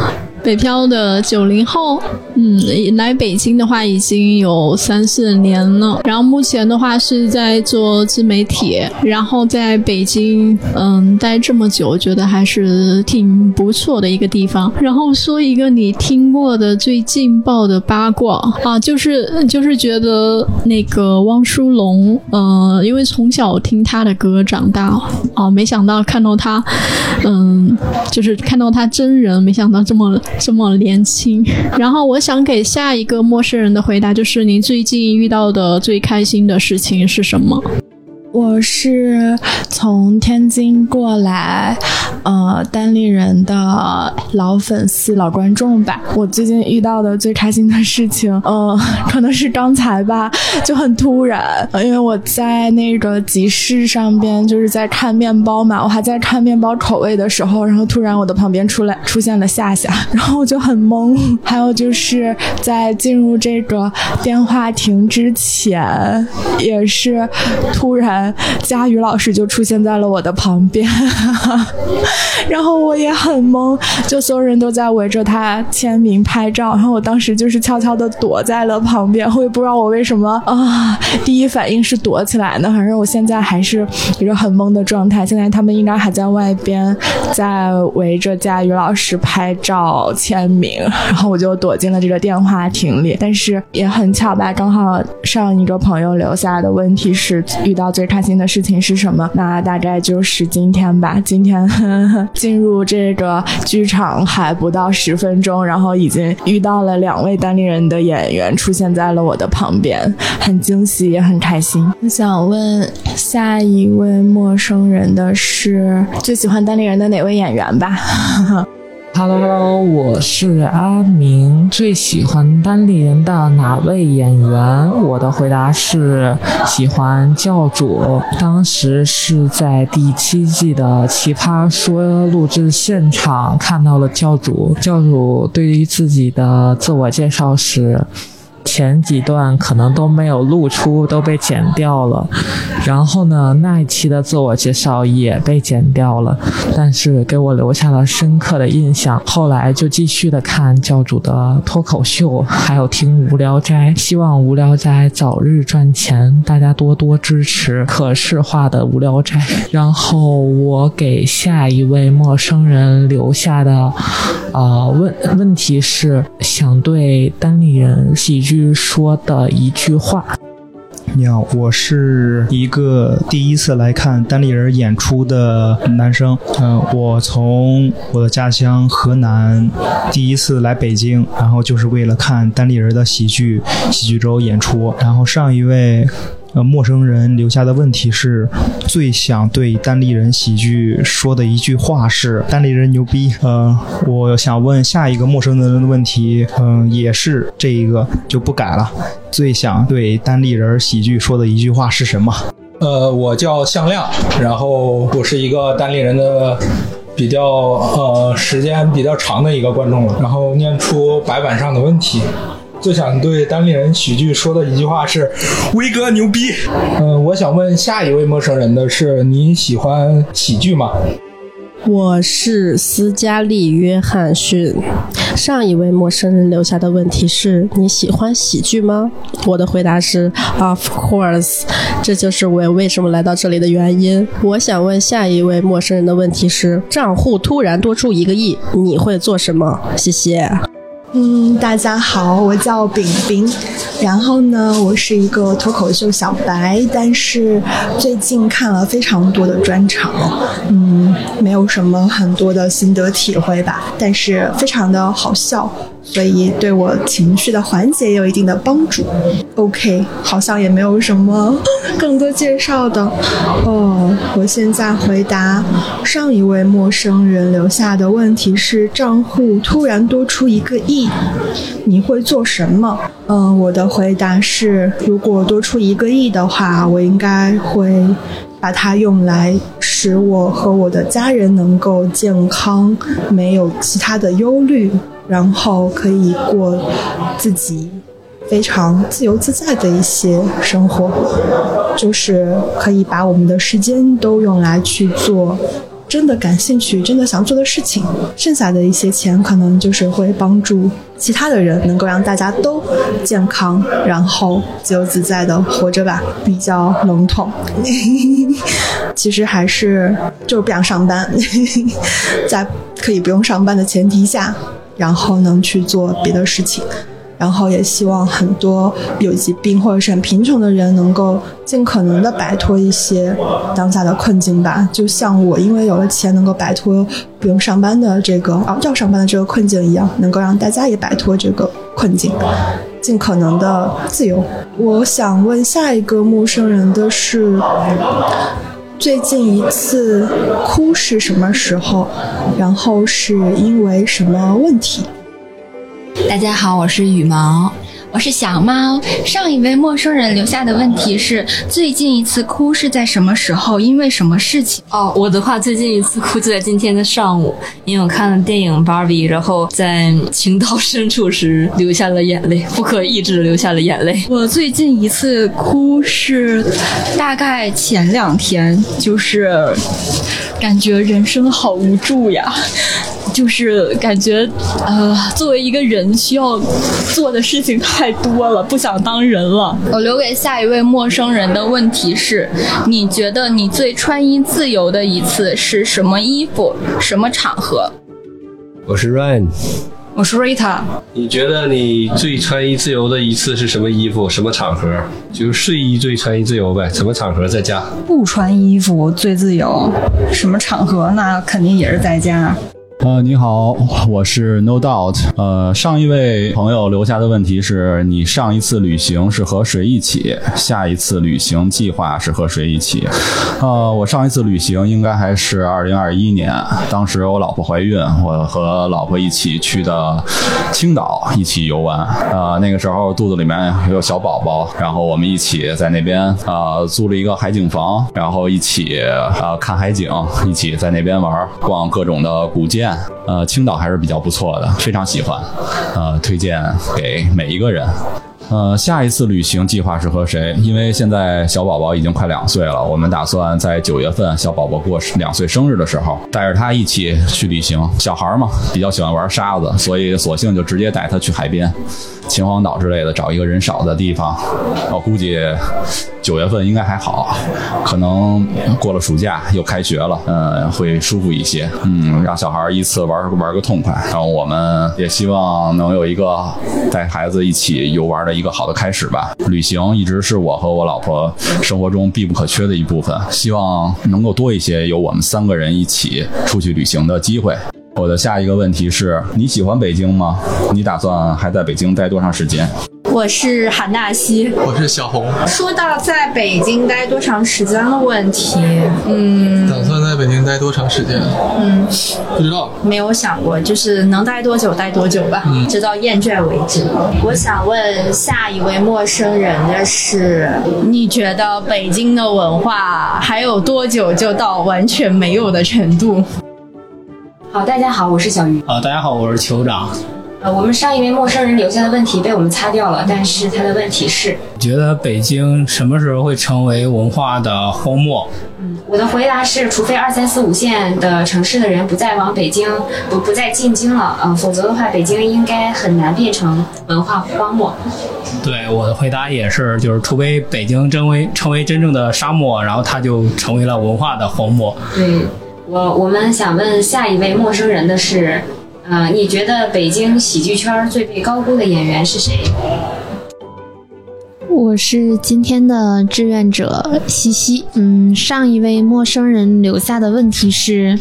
北漂的九零后，嗯，来北京的话已经有三四年了。然后目前的话是在做自媒体，然后在北京，嗯，待这么久，觉得还是挺不错的一个地方。然后说一个你听过的最劲爆的八卦啊，就是就是觉得那个汪苏泷，呃，因为从小听他的歌长大，啊，没想到看到他，嗯，就是看到他真人，没想到这么。这么年轻，然后我想给下一个陌生人的回答就是：您最近遇到的最开心的事情是什么？我是从天津过来，呃，单立人的老粉丝、老观众吧。我最近遇到的最开心的事情，呃，可能是刚才吧，就很突然，因为我在那个集市上边，就是在看面包嘛，我还在看面包口味的时候，然后突然我的旁边出来出现了夏夏，然后我就很懵。还有就是在进入这个电话亭之前，也是突然。佳宇老师就出现在了我的旁边，然后我也很懵，就所有人都在围着他签名拍照，然后我当时就是悄悄的躲在了旁边，我也不知道我为什么啊，第一反应是躲起来呢，反正我现在还是一个很懵的状态。现在他们应该还在外边在围着佳宇老师拍照签名，然后我就躲进了这个电话亭里。但是也很巧吧，刚好上一个朋友留下的问题是遇到最。开心的事情是什么？那大概就是今天吧。今天 进入这个剧场还不到十分钟，然后已经遇到了两位单立人的演员出现在了我的旁边，很惊喜也很开心。我想问下一位陌生人的是最喜欢单立人的哪位演员吧？Hello Hello，我是阿明，最喜欢单立人的哪位演员？我的回答是喜欢教主。当时是在第七季的《奇葩说》录制现场看到了教主。教主对于自己的自我介绍时。前几段可能都没有露出，都被剪掉了。然后呢，那一期的自我介绍也被剪掉了，但是给我留下了深刻的印象。后来就继续的看教主的脱口秀，还有听无聊斋。希望无聊斋早日赚钱，大家多多支持可视化的无聊斋。然后我给下一位陌生人留下的，呃问问题是，想对单立人喜剧。说的一句话。你好，我是一个第一次来看单立人演出的男生。嗯，我从我的家乡河南第一次来北京，然后就是为了看单立人的喜剧喜剧周演出。然后上一位。呃，陌生人留下的问题是：最想对单立人喜剧说的一句话是“单立人牛逼”。呃，我想问下一个陌生人的问题，嗯，也是这一个就不改了。最想对单立人喜剧说的一句话是什么？呃，我叫向亮，然后我是一个单立人的比较呃时间比较长的一个观众了，然后念出白板上的问题。最想对单立人喜剧说的一句话是：“威哥牛逼。”嗯，我想问下一位陌生人的是：你喜欢喜剧吗？我是斯嘉丽·约翰逊。上一位陌生人留下的问题是：你喜欢喜剧吗？我的回答是：Of course。这就是我为什么来到这里的原因。我想问下一位陌生人的问题是：账户突然多出一个亿，你会做什么？谢谢。嗯，大家好，我叫饼饼，然后呢，我是一个脱口秀小白，但是最近看了非常多的专场，嗯，没有什么很多的心得体会吧，但是非常的好笑。所以对我情绪的缓解也有一定的帮助。OK，好像也没有什么更多介绍的哦。我现在回答上一位陌生人留下的问题是：账户突然多出一个亿，你会做什么？嗯，我的回答是：如果多出一个亿的话，我应该会把它用来使我和我的家人能够健康，没有其他的忧虑，然后可以过自己非常自由自在的一些生活，就是可以把我们的时间都用来去做。真的感兴趣、真的想做的事情，剩下的一些钱可能就是会帮助其他的人，能够让大家都健康，然后自由自在的活着吧。比较笼统，其实还是就是不想上班，在可以不用上班的前提下，然后能去做别的事情。然后也希望很多有疾病或者是很贫穷的人能够尽可能的摆脱一些当下的困境吧。就像我因为有了钱能够摆脱不用上班的这个啊要上班的这个困境一样，能够让大家也摆脱这个困境，尽可能的自由。我想问下一个陌生人的是，最近一次哭是什么时候？然后是因为什么问题？大家好，我是羽毛，我是小猫。上一位陌生人留下的问题是：最近一次哭是在什么时候？因为什么事情？哦，我的话，最近一次哭就在今天的上午，因为我看了电影《芭比》，然后在情到深处时流下了眼泪，不可抑制的流下了眼泪。我最近一次哭是大概前两天，就是感觉人生好无助呀。就是感觉，呃，作为一个人需要做的事情太多了，不想当人了。我留给下一位陌生人的问题是：你觉得你最穿衣自由的一次是什么衣服、什么场合？我是 Ryan，我是 Rita。你觉得你最穿衣自由的一次是什么衣服、什么场合？就是睡衣最穿衣自由呗，什么场合在家？不穿衣服最自由，什么场合？那肯定也是在家。呃，你好，我是 No Doubt。呃，上一位朋友留下的问题是你上一次旅行是和谁一起？下一次旅行计划是和谁一起？呃，我上一次旅行应该还是二零二一年，当时我老婆怀孕，我和老婆一起去的青岛，一起游玩。呃，那个时候肚子里面有小宝宝，然后我们一起在那边啊租了一个海景房，然后一起啊看海景，一起在那边玩，逛各种的古建。呃，青岛还是比较不错的，非常喜欢，呃，推荐给每一个人。呃，下一次旅行计划是和谁？因为现在小宝宝已经快两岁了，我们打算在九月份小宝宝过两岁生日的时候，带着他一起去旅行。小孩嘛，比较喜欢玩沙子，所以索性就直接带他去海边，秦皇岛之类的，找一个人少的地方。我估计九月份应该还好，可能过了暑假又开学了，嗯，会舒服一些。嗯，让小孩一次玩玩个痛快。然后我们也希望能有一个带孩子一起游玩的。一个好的开始吧。旅行一直是我和我老婆生活中必不可缺的一部分，希望能够多一些有我们三个人一起出去旅行的机会。我的下一个问题是：你喜欢北京吗？你打算还在北京待多长时间？我是韩大西，我是小红。说到在北京待多长时间的问题，嗯，打算在北京待多长时间？嗯，不知道，没有想过，就是能待多久待多久吧，直到厌倦为止。我想问下一位陌生人的是：你觉得北京的文化还有多久就到完全没有的程度？好，大家好，我是小鱼。啊，大家好，我是酋长。呃，我们上一位陌生人留下的问题被我们擦掉了，但是他的问题是：觉得北京什么时候会成为文化的荒漠？嗯，我的回答是，除非二三四五线的城市的人不再往北京不不再进京了，呃，否则的话，北京应该很难变成文化荒漠。对，我的回答也是，就是除非北京真为成为真正的沙漠，然后它就成为了文化的荒漠。对我，我们想问下一位陌生人的是。呃，你觉得北京喜剧圈最被高估的演员是谁？我是今天的志愿者西西。嗯，上一位陌生人留下的问题是：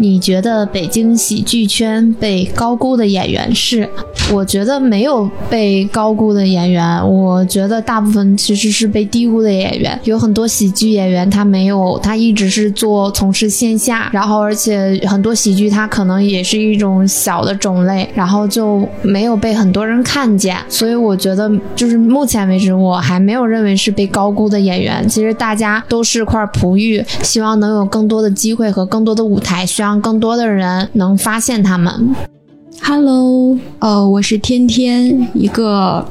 你觉得北京喜剧圈被高估的演员是？我觉得没有被高估的演员，我觉得大部分其实是被低估的演员。有很多喜剧演员他没有，他一直是做从事线下，然后而且很多喜剧他可能也是一种小的种类，然后就没有被很多人看见。所以我觉得就是目前为止我还没有认为是被高估的演员。其实大家都是块璞玉，希望能有更多的机会和更多的舞台，需要望更多的人能发现他们。Hello，呃，我是天天，一个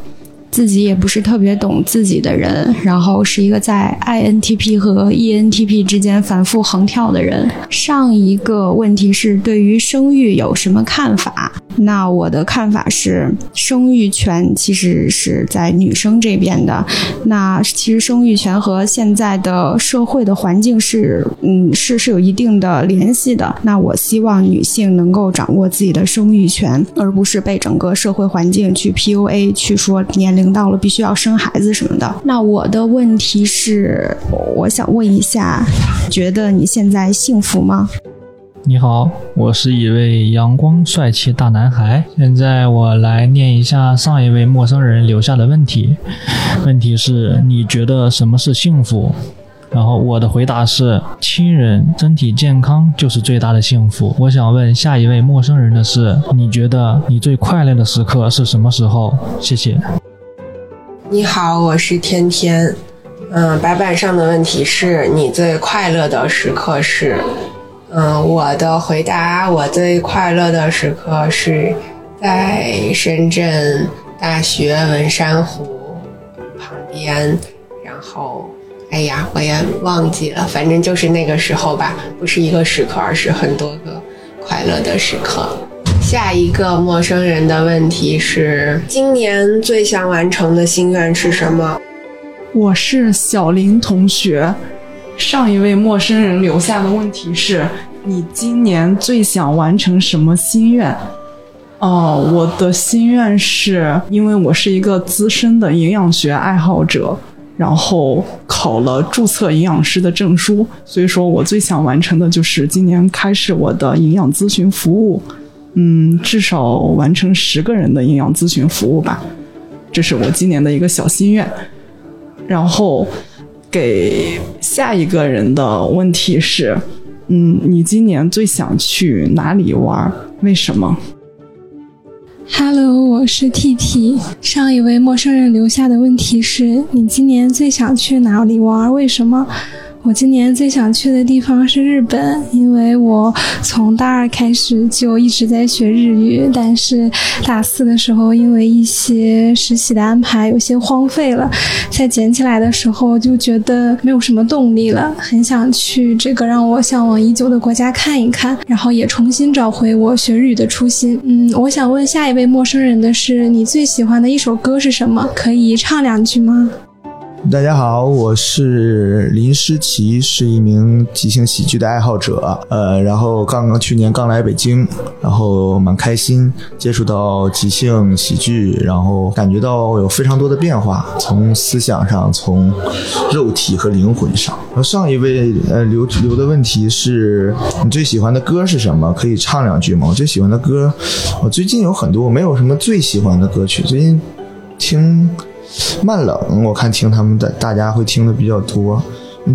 自己也不是特别懂自己的人，然后是一个在 INTP 和 ENTP 之间反复横跳的人。上一个问题是对于生育有什么看法？那我的看法是，生育权其实是在女生这边的。那其实生育权和现在的社会的环境是，嗯，是是有一定的联系的。那我希望女性能够掌握自己的生育权，而不是被整个社会环境去 PUA，去说年龄到了必须要生孩子什么的。那我的问题是，我想问一下，觉得你现在幸福吗？你好，我是一位阳光帅气大男孩。现在我来念一下上一位陌生人留下的问题。问题是：你觉得什么是幸福？然后我的回答是：亲人身体健康就是最大的幸福。我想问下一位陌生人的是：你觉得你最快乐的时刻是什么时候？谢谢。你好，我是天天。嗯，白板上的问题是你最快乐的时刻是？嗯，我的回答，我最快乐的时刻是在深圳大学文山湖旁边，然后，哎呀，我也忘记了，反正就是那个时候吧，不是一个时刻，而是很多个快乐的时刻。下一个陌生人的问题是：今年最想完成的心愿是什么？我是小林同学。上一位陌生人留下的问题是：你今年最想完成什么心愿？哦、我的心愿是因为我是一个资深的营养学爱好者，然后考了注册营养师的证书，所以说我最想完成的就是今年开始我的营养咨询服务，嗯，至少完成十个人的营养咨询服务吧，这是我今年的一个小心愿。然后给下一个人的问题是，嗯，你今年最想去哪里玩？为什么？Hello，我是 T T。上一位陌生人留下的问题是：你今年最想去哪里玩？为什么？我今年最想去的地方是日本，因为我从大二开始就一直在学日语，但是大四的时候因为一些实习的安排有些荒废了，在捡起来的时候就觉得没有什么动力了，很想去这个让我向往已久的国家看一看，然后也重新找回我学日语的初心。嗯，我想问下一位陌生人的是，你最喜欢的一首歌是什么？可以唱两句吗？大家好，我是林诗琪，是一名即兴喜剧的爱好者。呃，然后刚刚去年刚来北京，然后蛮开心，接触到即兴喜剧，然后感觉到有非常多的变化，从思想上，从肉体和灵魂上。然后上一位呃留留的问题是你最喜欢的歌是什么？可以唱两句吗？我最喜欢的歌，我最近有很多，我没有什么最喜欢的歌曲，最近听。慢冷，我看听他们的大家会听的比较多。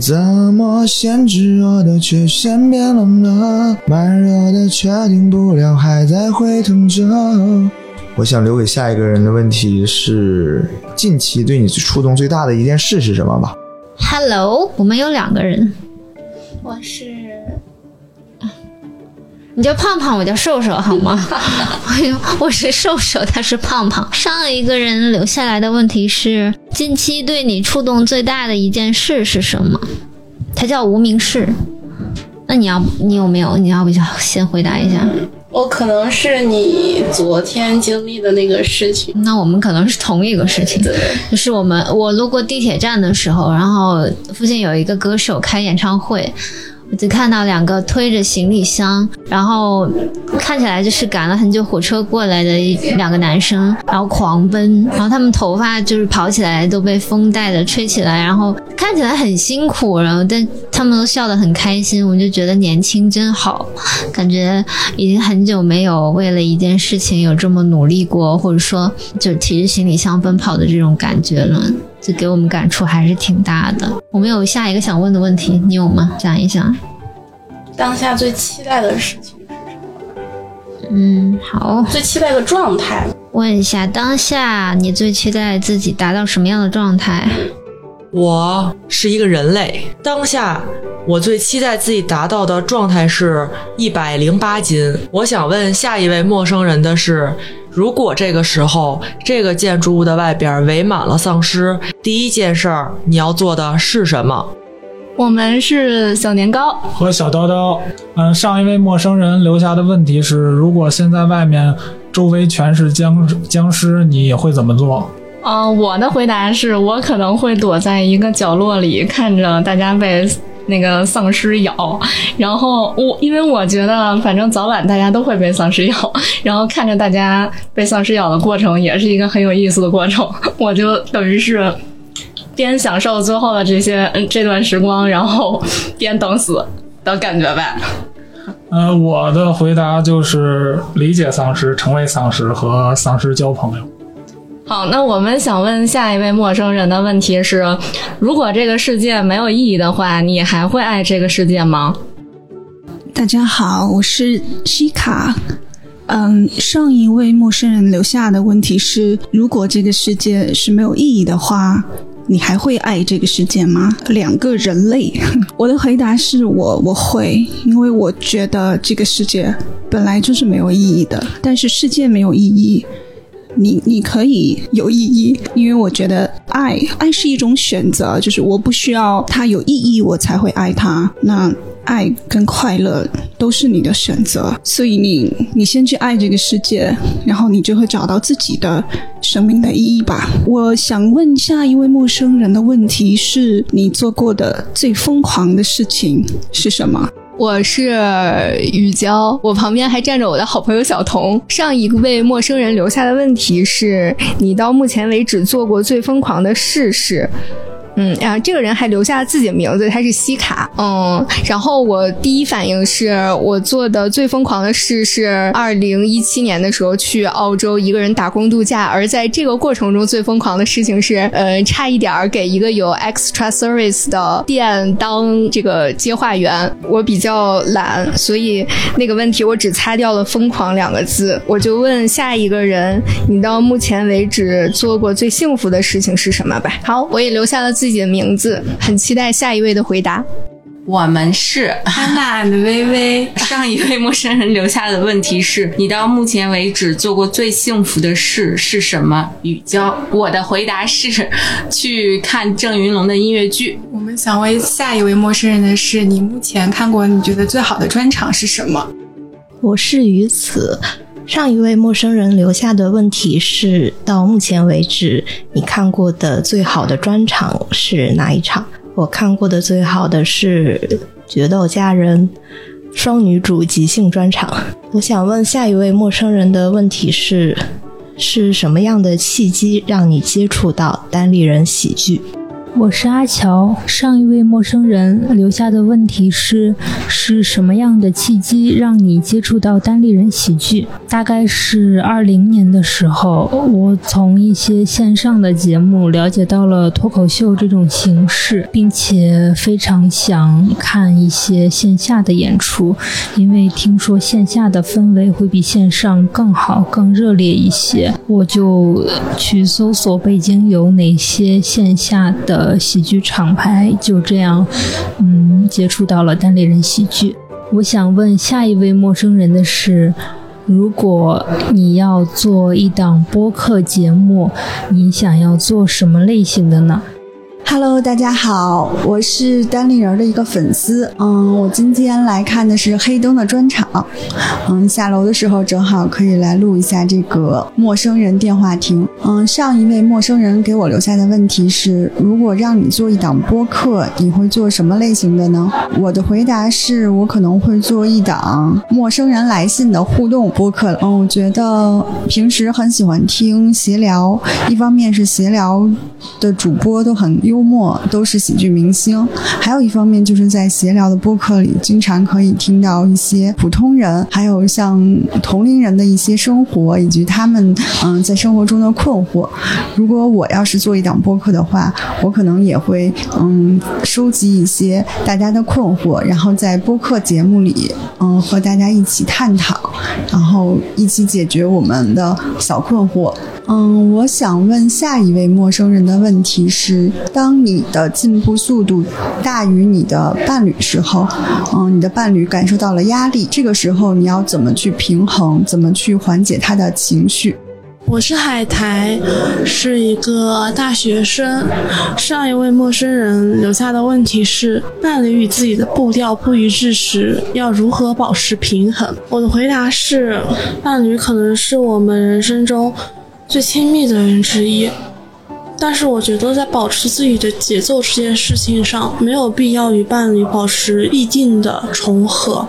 怎么先炙热的却先变冷了？慢热的却停不了，还在沸腾着。我想留给下一个人的问题是：近期对你触动最大的一件事是什么吧？Hello，我们有两个人，我是你叫胖胖，我叫瘦瘦，好吗？我是瘦瘦，他是胖胖。上一个人留下来的问题是：近期对你触动最大的一件事是什么？他叫无名氏。那你要，你有没有？你要不要先回答一下？我可能是你昨天经历的那个事情。那我们可能是同一个事情。就是我们我路过地铁站的时候，然后附近有一个歌手开演唱会。我就看到两个推着行李箱，然后看起来就是赶了很久火车过来的两个男生，然后狂奔，然后他们头发就是跑起来都被风带的吹起来，然后看起来很辛苦，然后但他们都笑得很开心，我就觉得年轻真好，感觉已经很久没有为了一件事情有这么努力过，或者说就提着行李箱奔跑的这种感觉了。就给我们感触还是挺大的。我们有下一个想问的问题，你有吗？想一想。当下最期待的事情是什么？嗯，好。最期待的状态？问一下，当下你最期待自己达到什么样的状态？我是一个人类，当下我最期待自己达到的状态是一百零八斤。我想问下一位陌生人的是。如果这个时候这个建筑物的外边围满了丧尸，第一件事儿你要做的是什么？我们是小年糕和小叨叨。嗯，上一位陌生人留下的问题是：如果现在外面周围全是僵僵尸，你会怎么做？嗯，我的回答是我可能会躲在一个角落里，看着大家被。那个丧尸咬，然后我因为我觉得反正早晚大家都会被丧尸咬，然后看着大家被丧尸咬的过程也是一个很有意思的过程，我就等于是边享受最后的这些这段时光，然后边等死的感觉呗。呃，我的回答就是理解丧尸，成为丧尸，和丧尸交朋友。好，那我们想问下一位陌生人的问题是：如果这个世界没有意义的话，你还会爱这个世界吗？大家好，我是西卡。嗯，上一位陌生人留下的问题是：如果这个世界是没有意义的话，你还会爱这个世界吗？两个人类，我的回答是我我会，因为我觉得这个世界本来就是没有意义的，但是世界没有意义。你你可以有意义，因为我觉得爱爱是一种选择，就是我不需要它有意义，我才会爱它。那爱跟快乐都是你的选择，所以你你先去爱这个世界，然后你就会找到自己的生命的意义吧。我想问下一位陌生人的问题是：你做过的最疯狂的事情是什么？我是雨娇，我旁边还站着我的好朋友小童。上一位陌生人留下的问题是：你到目前为止做过最疯狂的事是？嗯，然后这个人还留下了自己的名字，他是西卡。嗯，然后我第一反应是我做的最疯狂的事是二零一七年的时候去澳洲一个人打工度假，而在这个过程中最疯狂的事情是，呃，差一点给一个有 extra service 的店当这个接话员。我比较懒，所以那个问题我只擦掉了“疯狂”两个字。我就问下一个人，你到目前为止做过最幸福的事情是什么吧？好，我也留下了。自己的名字，很期待下一位的回答。我们是安娜 and 微微。上一位陌生人留下的问题是：你到目前为止做过最幸福的事是什么？雨娇，我的回答是去看郑云龙的音乐剧。我们想问下一位陌生人的是：你目前看过你觉得最好的专场是什么？我是于此。上一位陌生人留下的问题是：到目前为止，你看过的最好的专场是哪一场？我看过的最好的是《决斗家人》双女主即兴专场。我想问下一位陌生人的问题是：是什么样的契机让你接触到单立人喜剧？我是阿乔，上一位陌生人留下的问题是：是什么样的契机让你接触到单立人喜剧？大概是二零年的时候，我从一些线上的节目了解到了脱口秀这种形式，并且非常想看一些线下的演出，因为听说线下的氛围会比线上更好、更热烈一些。我就去搜索北京有哪些线下的。呃，喜剧厂牌就这样，嗯，接触到了单立人喜剧。我想问下一位陌生人的是：如果你要做一档播客节目，你想要做什么类型的呢？Hello，大家好，我是单立人的一个粉丝。嗯，我今天来看的是黑灯的专场。嗯，下楼的时候正好可以来录一下这个陌生人电话亭。嗯，上一位陌生人给我留下的问题是：如果让你做一档播客，你会做什么类型的呢？我的回答是我可能会做一档陌生人来信的互动播客。嗯，我觉得平时很喜欢听闲聊，一方面是闲聊的主播都很幽默，都是喜剧明星；还有一方面就是在闲聊的播客里，经常可以听到一些普通人，还有像同龄人的一些生活，以及他们嗯在生活中的困惑。如果我要是做一档播客的话，我可能也会嗯收集一些大家的困惑，然后在播客节目里嗯和大家一起探讨，然后一起解决我们的小困惑。嗯，我想问下一位陌生人的问题是：当你的进步速度大于你的伴侣时候，嗯，你的伴侣感受到了压力，这个时候你要怎么去平衡？怎么去缓解他的情绪？我是海苔，是一个大学生。上一位陌生人留下的问题是：伴侣与自己的步调不一致时，要如何保持平衡？我的回答是：伴侣可能是我们人生中最亲密的人之一，但是我觉得在保持自己的节奏这件事情上，没有必要与伴侣保持一定的重合，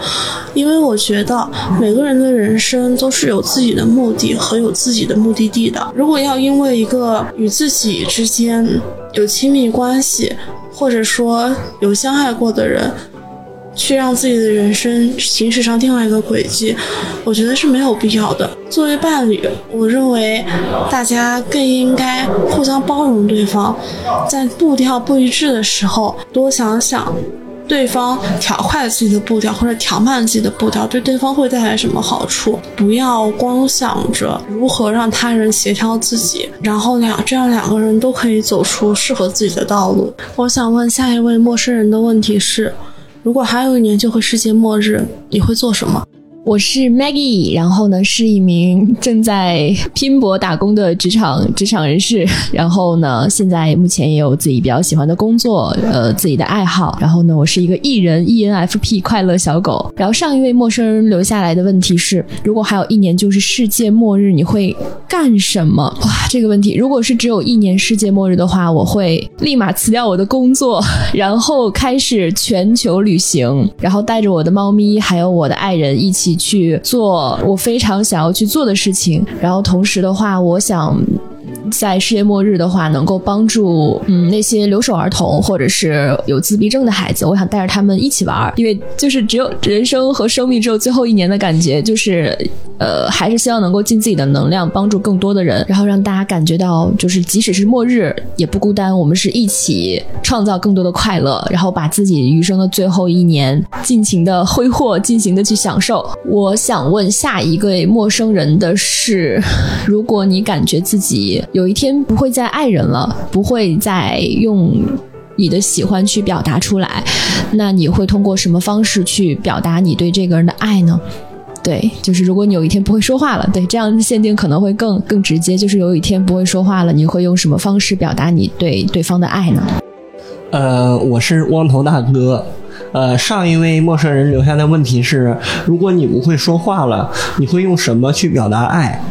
因为我觉得每个人的人生都是有自己的目的和有自己的目的地的。如果要因为一个与自己之间有亲密关系，或者说有相爱过的人，去让自己的人生行驶上另外一个轨迹，我觉得是没有必要的。作为伴侣，我认为大家更应该互相包容对方，在步调不一致的时候，多想想对方调快自己的步调或者调慢自己的步调对对方会带来什么好处，不要光想着如何让他人协调自己，然后两这样两个人都可以走出适合自己的道路。我想问下一位陌生人的问题是。如果还有一年就会世界末日，你会做什么？我是 Maggie，然后呢是一名 正在拼搏打工的职场职场人士，然后呢现在目前也有自己比较喜欢的工作，呃自己的爱好，然后呢我是一个艺人 ENFP 快乐小狗。然后上一位陌生人留下来的问题是：如果还有一年就是世界末日，你会干什么？哇，这个问题，如果是只有一年世界末日的话，我会立马辞掉我的工作，然后开始全球旅行，然后带着我的猫咪还有我的爱人一起。去做我非常想要去做的事情，然后同时的话，我想。在世界末日的话，能够帮助嗯那些留守儿童或者是有自闭症的孩子，我想带着他们一起玩，因为就是只有人生和生命只有最后一年的感觉，就是呃还是希望能够尽自己的能量帮助更多的人，然后让大家感觉到就是即使是末日也不孤单，我们是一起创造更多的快乐，然后把自己余生的最后一年尽情的挥霍，尽情的去享受。我想问下一个陌生人的是，如果你感觉自己。有一天不会再爱人了，不会再用你的喜欢去表达出来，那你会通过什么方式去表达你对这个人的爱呢？对，就是如果你有一天不会说话了，对，这样限定可能会更更直接。就是有一天不会说话了，你会用什么方式表达你对对方的爱呢？呃，我是汪头大哥。呃，上一位陌生人留下的问题是：如果你不会说话了，你会用什么去表达爱？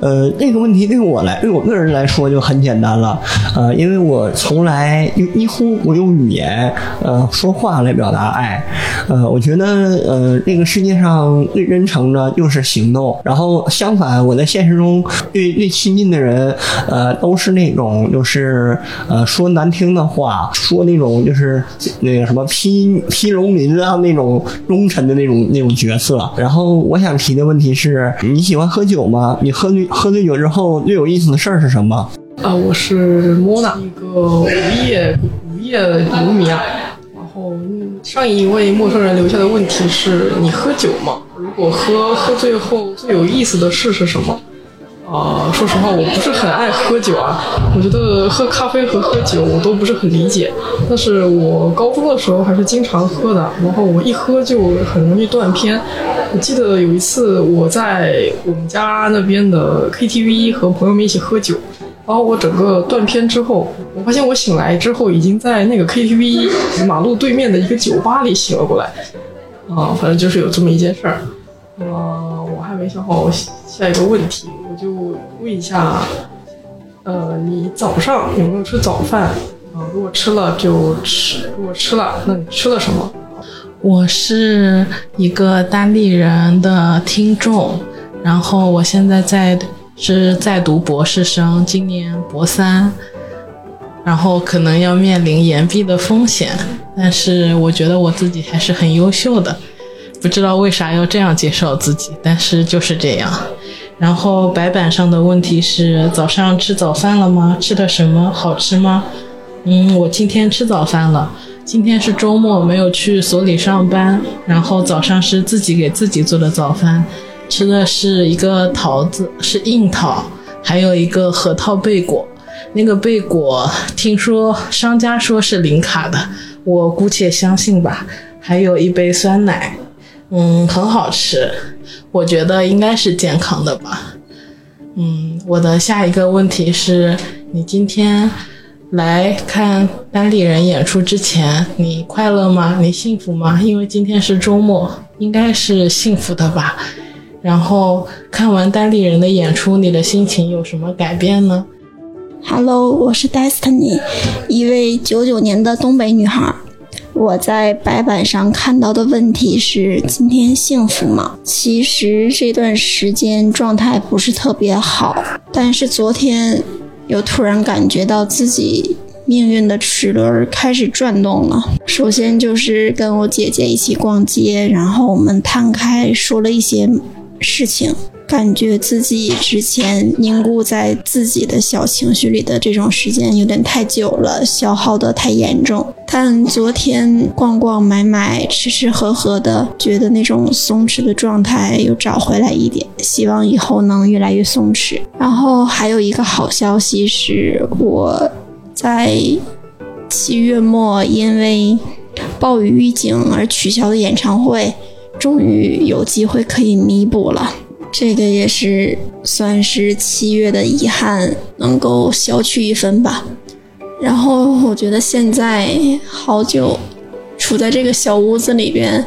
呃，这个问题对我来，对我个人来说就很简单了，呃，因为我从来几乎不用语言，呃，说话来表达爱，呃，我觉得，呃，这个世界上最真诚的就是行动，然后相反，我在现实中最最亲近的人，呃，都是那种就是呃说难听的话，说那种就是那个什么批批农民啊那种忠臣的那种那种角色。然后我想提的问题是，你喜欢喝酒吗？你喝醉？喝醉酒之后最有意思的事儿是什么？啊，我是 Mona，，一个无业无业游民啊。然后上一位陌生人留下的问题是你喝酒吗？如果喝，喝醉后最有意思的事是什么？啊，说实话，我不是很爱喝酒啊。我觉得喝咖啡和喝酒我都不是很理解。但是我高中的时候还是经常喝的，然后我一喝就很容易断片。我记得有一次我在我们家那边的 KTV 和朋友们一起喝酒，然后我整个断片之后，我发现我醒来之后已经在那个 KTV 马路对面的一个酒吧里醒了过来。啊，反正就是有这么一件事儿。啊，我还没想好下一个问题，我就问一下，呃，你早上有没有吃早饭？啊，如果吃了就吃，如果吃了，那你吃了什么？我是一个单立人的听众，然后我现在在是在读博士生，今年博三，然后可能要面临延毕的风险，但是我觉得我自己还是很优秀的，不知道为啥要这样介绍自己，但是就是这样。然后白板上的问题是：早上吃早饭了吗？吃的什么？好吃吗？嗯，我今天吃早饭了。今天是周末，没有去所里上班，然后早上是自己给自己做的早饭，吃的是一个桃子，是硬桃，还有一个核桃贝果。那个贝果听说商家说是零卡的，我姑且相信吧。还有一杯酸奶，嗯，很好吃，我觉得应该是健康的吧。嗯，我的下一个问题是你今天来看单立人演出之前，你快乐吗？你幸福吗？因为今天是周末，应该是幸福的吧。然后看完单立人的演出，你的心情有什么改变呢？Hello，我是 Destiny，一位九九年的东北女孩。我在白板上看到的问题是：今天幸福吗？其实这段时间状态不是特别好，但是昨天又突然感觉到自己命运的齿轮开始转动了。首先就是跟我姐姐一起逛街，然后我们摊开说了一些事情。感觉自己之前凝固在自己的小情绪里的这种时间有点太久了，消耗的太严重。但昨天逛逛买买、吃吃喝喝的，觉得那种松弛的状态又找回来一点，希望以后能越来越松弛。然后还有一个好消息是，我在七月末因为暴雨预警而取消的演唱会，终于有机会可以弥补了。这个也是算是七月的遗憾，能够消去一分吧。然后我觉得现在好久处在这个小屋子里边，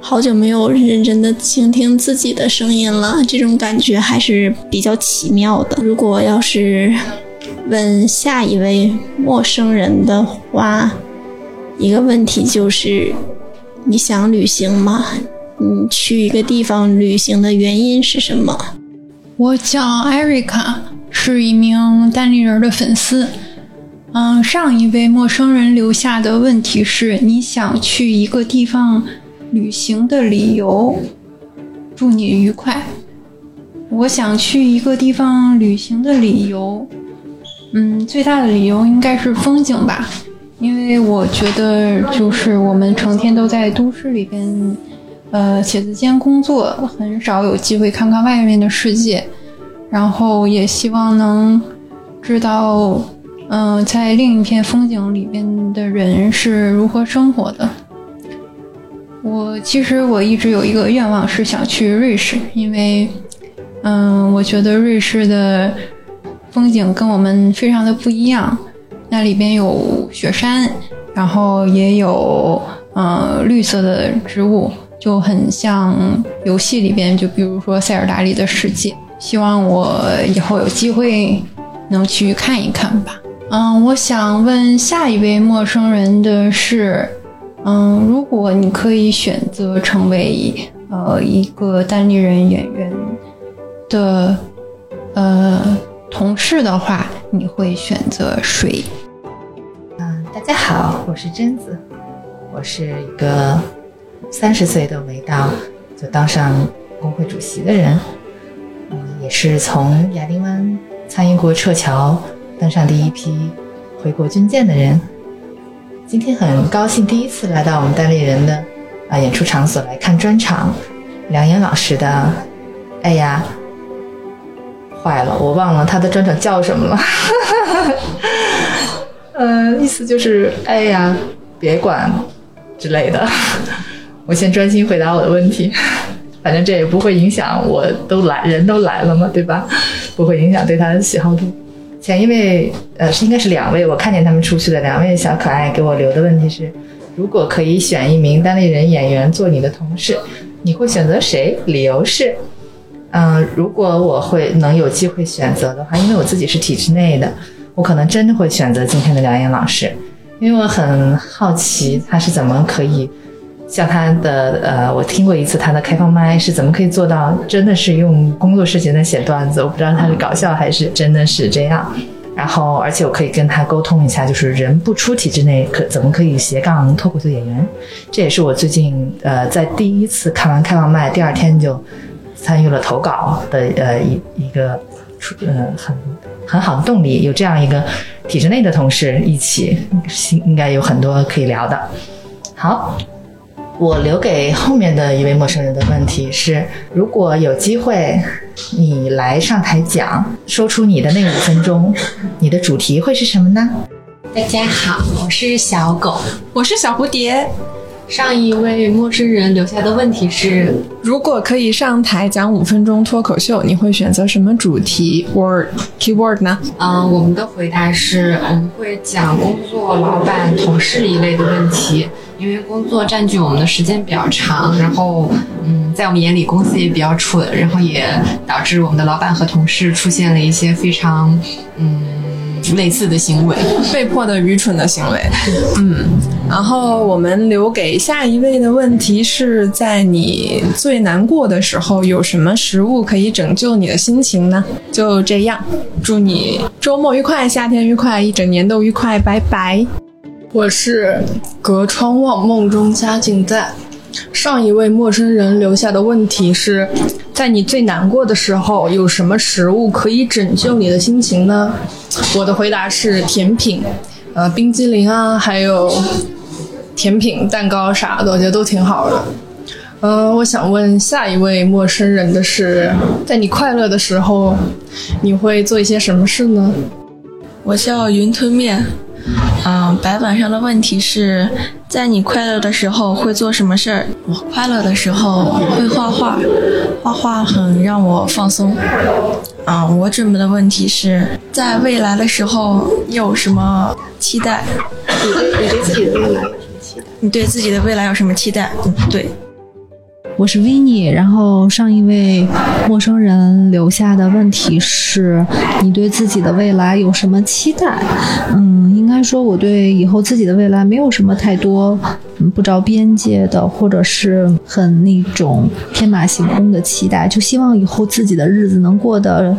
好久没有认真的倾听自己的声音了，这种感觉还是比较奇妙的。如果要是问下一位陌生人的话，一个问题就是：你想旅行吗？你去一个地方旅行的原因是什么？我叫艾瑞卡，是一名单立人的粉丝。嗯，上一位陌生人留下的问题是：你想去一个地方旅行的理由？祝你愉快。我想去一个地方旅行的理由，嗯，最大的理由应该是风景吧，因为我觉得就是我们成天都在都市里边。呃，写字间工作很少有机会看看外面的世界，然后也希望能知道，嗯、在另一片风景里边的人是如何生活的。我其实我一直有一个愿望是想去瑞士，因为，嗯、我觉得瑞士的风景跟我们非常的不一样，那里边有雪山，然后也有呃绿色的植物。就很像游戏里边，就比如说塞尔达里的世界。希望我以后有机会能去看一看吧。嗯，我想问下一位陌生人的是，嗯，如果你可以选择成为呃一个单立人演员的呃同事的话，你会选择谁？嗯，大家好，我是贞子，我是一个。三十岁都没到就当上工会主席的人，嗯，也是从亚丁湾参与过撤侨，登上第一批回国军舰的人。今天很高兴第一次来到我们单立人的啊演出场所来看专场，梁岩老师的。哎呀，坏了，我忘了他的专场叫什么了。呃，意思就是哎呀，别管之类的。我先专心回答我的问题，反正这也不会影响，我都来，人都来了嘛，对吧？不会影响对他的喜好度。前一位呃是应该是两位，我看见他们出去的两位小可爱给我留的问题是：如果可以选一名单立人演员做你的同事，你会选择谁？理由是，嗯、如果我会能有机会选择的话，因为我自己是体制内的，我可能真的会选择今天的梁岩老师，因为我很好奇他是怎么可以。像他的呃，我听过一次他的开放麦是怎么可以做到，真的是用工作时间在写段子，我不知道他是搞笑还是真的是这样。然后，而且我可以跟他沟通一下，就是人不出体制内，可怎么可以斜杠脱口秀演员？这也是我最近呃在第一次看完开放麦，第二天就参与了投稿的呃一一个出呃很很好的动力。有这样一个体制内的同事一起，应该有很多可以聊的。好。我留给后面的一位陌生人的问题是：如果有机会，你来上台讲，说出你的那五分钟，你的主题会是什么呢？大家好，我是小狗，我是小蝴蝶。上一位陌生人留下的问题是：如果可以上台讲五分钟脱口秀，你会选择什么主题？Word keyword 呢？嗯，我们的回答是我们会讲工作、老板、同事一类的问题，因为工作占据我们的时间比较长，然后嗯，在我们眼里公司也比较蠢，然后也导致我们的老板和同事出现了一些非常嗯。类似的行为，被迫的愚蠢的行为。嗯，然后我们留给下一位的问题是在你最难过的时候，有什么食物可以拯救你的心情呢？就这样，祝你周末愉快，夏天愉快，一整年都愉快，拜拜。我是隔窗望梦中佳境在。上一位陌生人留下的问题是：在你最难过的时候，有什么食物可以拯救你的心情呢？我的回答是甜品，呃，冰激凌啊，还有甜品、蛋糕啥的，我觉得都挺好的。嗯、我想问下一位陌生人的是：在你快乐的时候，你会做一些什么事呢？我叫云吞面。嗯，白板上的问题是在你快乐的时候会做什么事儿？我快乐的时候会画画，画画很让我放松。嗯，我准备的问题是在未来的时候你有什么期待？你对你对自己的未来有什么期待？你对自己的未来有什么期待？嗯，对。我是 v i n n 然后上一位陌生人留下的问题是：你对自己的未来有什么期待？嗯，应该说我对以后自己的未来没有什么太多不着边界的，或者是很那种天马行空的期待，就希望以后自己的日子能过得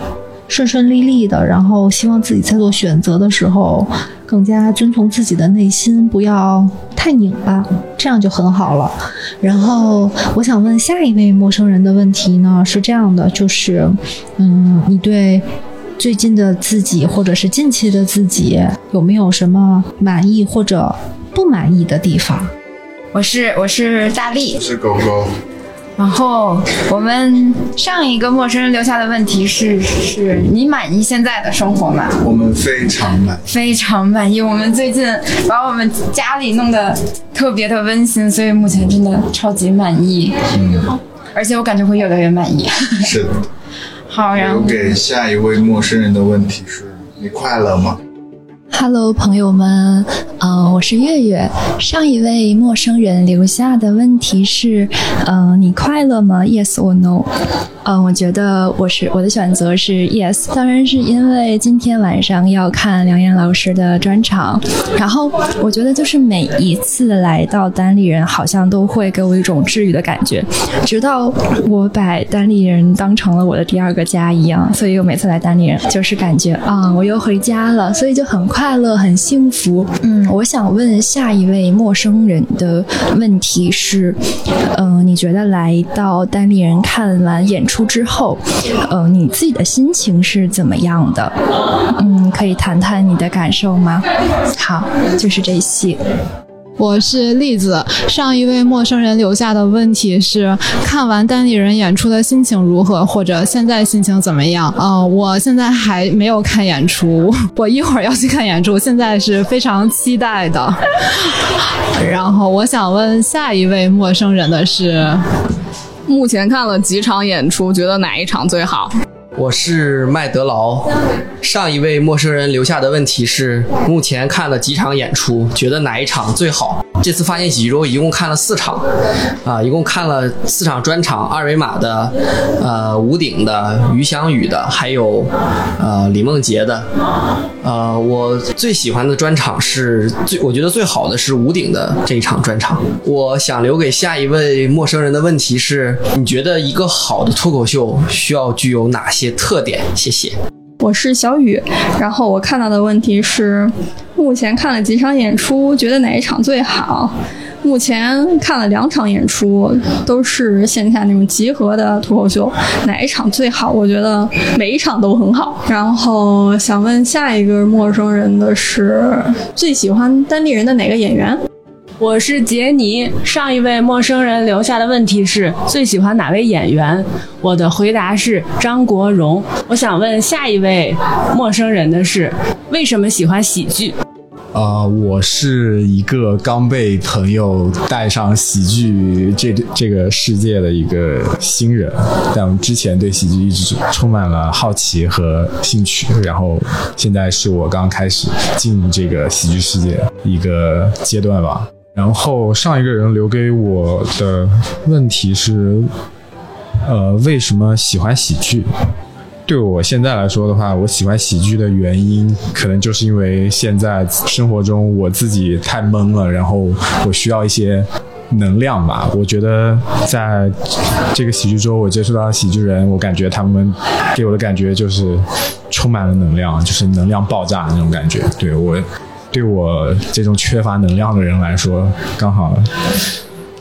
顺顺利利的，然后希望自己在做选择的时候更加遵从自己的内心，不要太拧巴，这样就很好了。然后我想问下一位陌生人的问题呢，是这样的，就是，嗯，你对最近的自己或者是近期的自己有没有什么满意或者不满意的地方？我是我是大力，我是狗狗。然后我们上一个陌生人留下的问题是：是你满意现在的生活吗？我们非常满，非常满意。我们最近把我们家里弄得特别的温馨，所以目前真的超级满意。嗯，而且我感觉会越来越满意。是的。好，然后给下一位陌生人的问题是：你快乐吗？Hello，朋友们，嗯、呃，我是月月。上一位陌生人留下的问题是，嗯、呃，你快乐吗？Yes or no？嗯、呃，我觉得我是我的选择是 yes，当然是因为今天晚上要看梁岩老师的专场，然后我觉得就是每一次来到单立人，好像都会给我一种治愈的感觉，直到我把单立人当成了我的第二个家一样，所以我每次来单立人就是感觉啊，我又回家了，所以就很快。快乐很幸福，嗯，我想问下一位陌生人的问题是，嗯、呃，你觉得来到单立人看完演出之后，呃，你自己的心情是怎么样的？嗯，可以谈谈你的感受吗？好，就是这些。我是栗子，上一位陌生人留下的问题是：看完单立人演出的心情如何，或者现在心情怎么样？嗯、我现在还没有看演出，我一会儿要去看演出，现在是非常期待的。然后我想问下一位陌生人的是：目前看了几场演出，觉得哪一场最好？我是麦德劳。上一位陌生人留下的问题是：目前看了几场演出，觉得哪一场最好？这次发现喜剧周一共看了四场，啊，一共看了四场专场，二维码的，呃，吴鼎的、于翔宇的，还有呃李梦洁的。呃，我最喜欢的专场是最，我觉得最好的是吴鼎的这一场专场。我想留给下一位陌生人的问题是：你觉得一个好的脱口秀需要具有哪些特点？谢谢。我是小雨，然后我看到的问题是，目前看了几场演出，觉得哪一场最好？目前看了两场演出，都是线下那种集合的脱口秀，哪一场最好？我觉得每一场都很好。然后想问下一个陌生人的是，最喜欢单立人的哪个演员？我是杰尼。上一位陌生人留下的问题是最喜欢哪位演员？我的回答是张国荣。我想问下一位陌生人的是为什么喜欢喜剧？啊、我是一个刚被朋友带上喜剧这这个世界的一个新人，但之前对喜剧一直充满了好奇和兴趣，然后现在是我刚开始进入这个喜剧世界一个阶段吧。然后上一个人留给我的问题是，呃，为什么喜欢喜剧？对我现在来说的话，我喜欢喜剧的原因，可能就是因为现在生活中我自己太闷了，然后我需要一些能量吧。我觉得在这个喜剧周，我接触到的喜剧人，我感觉他们给我的感觉就是充满了能量，就是能量爆炸的那种感觉。对我，对我这种缺乏能量的人来说，刚好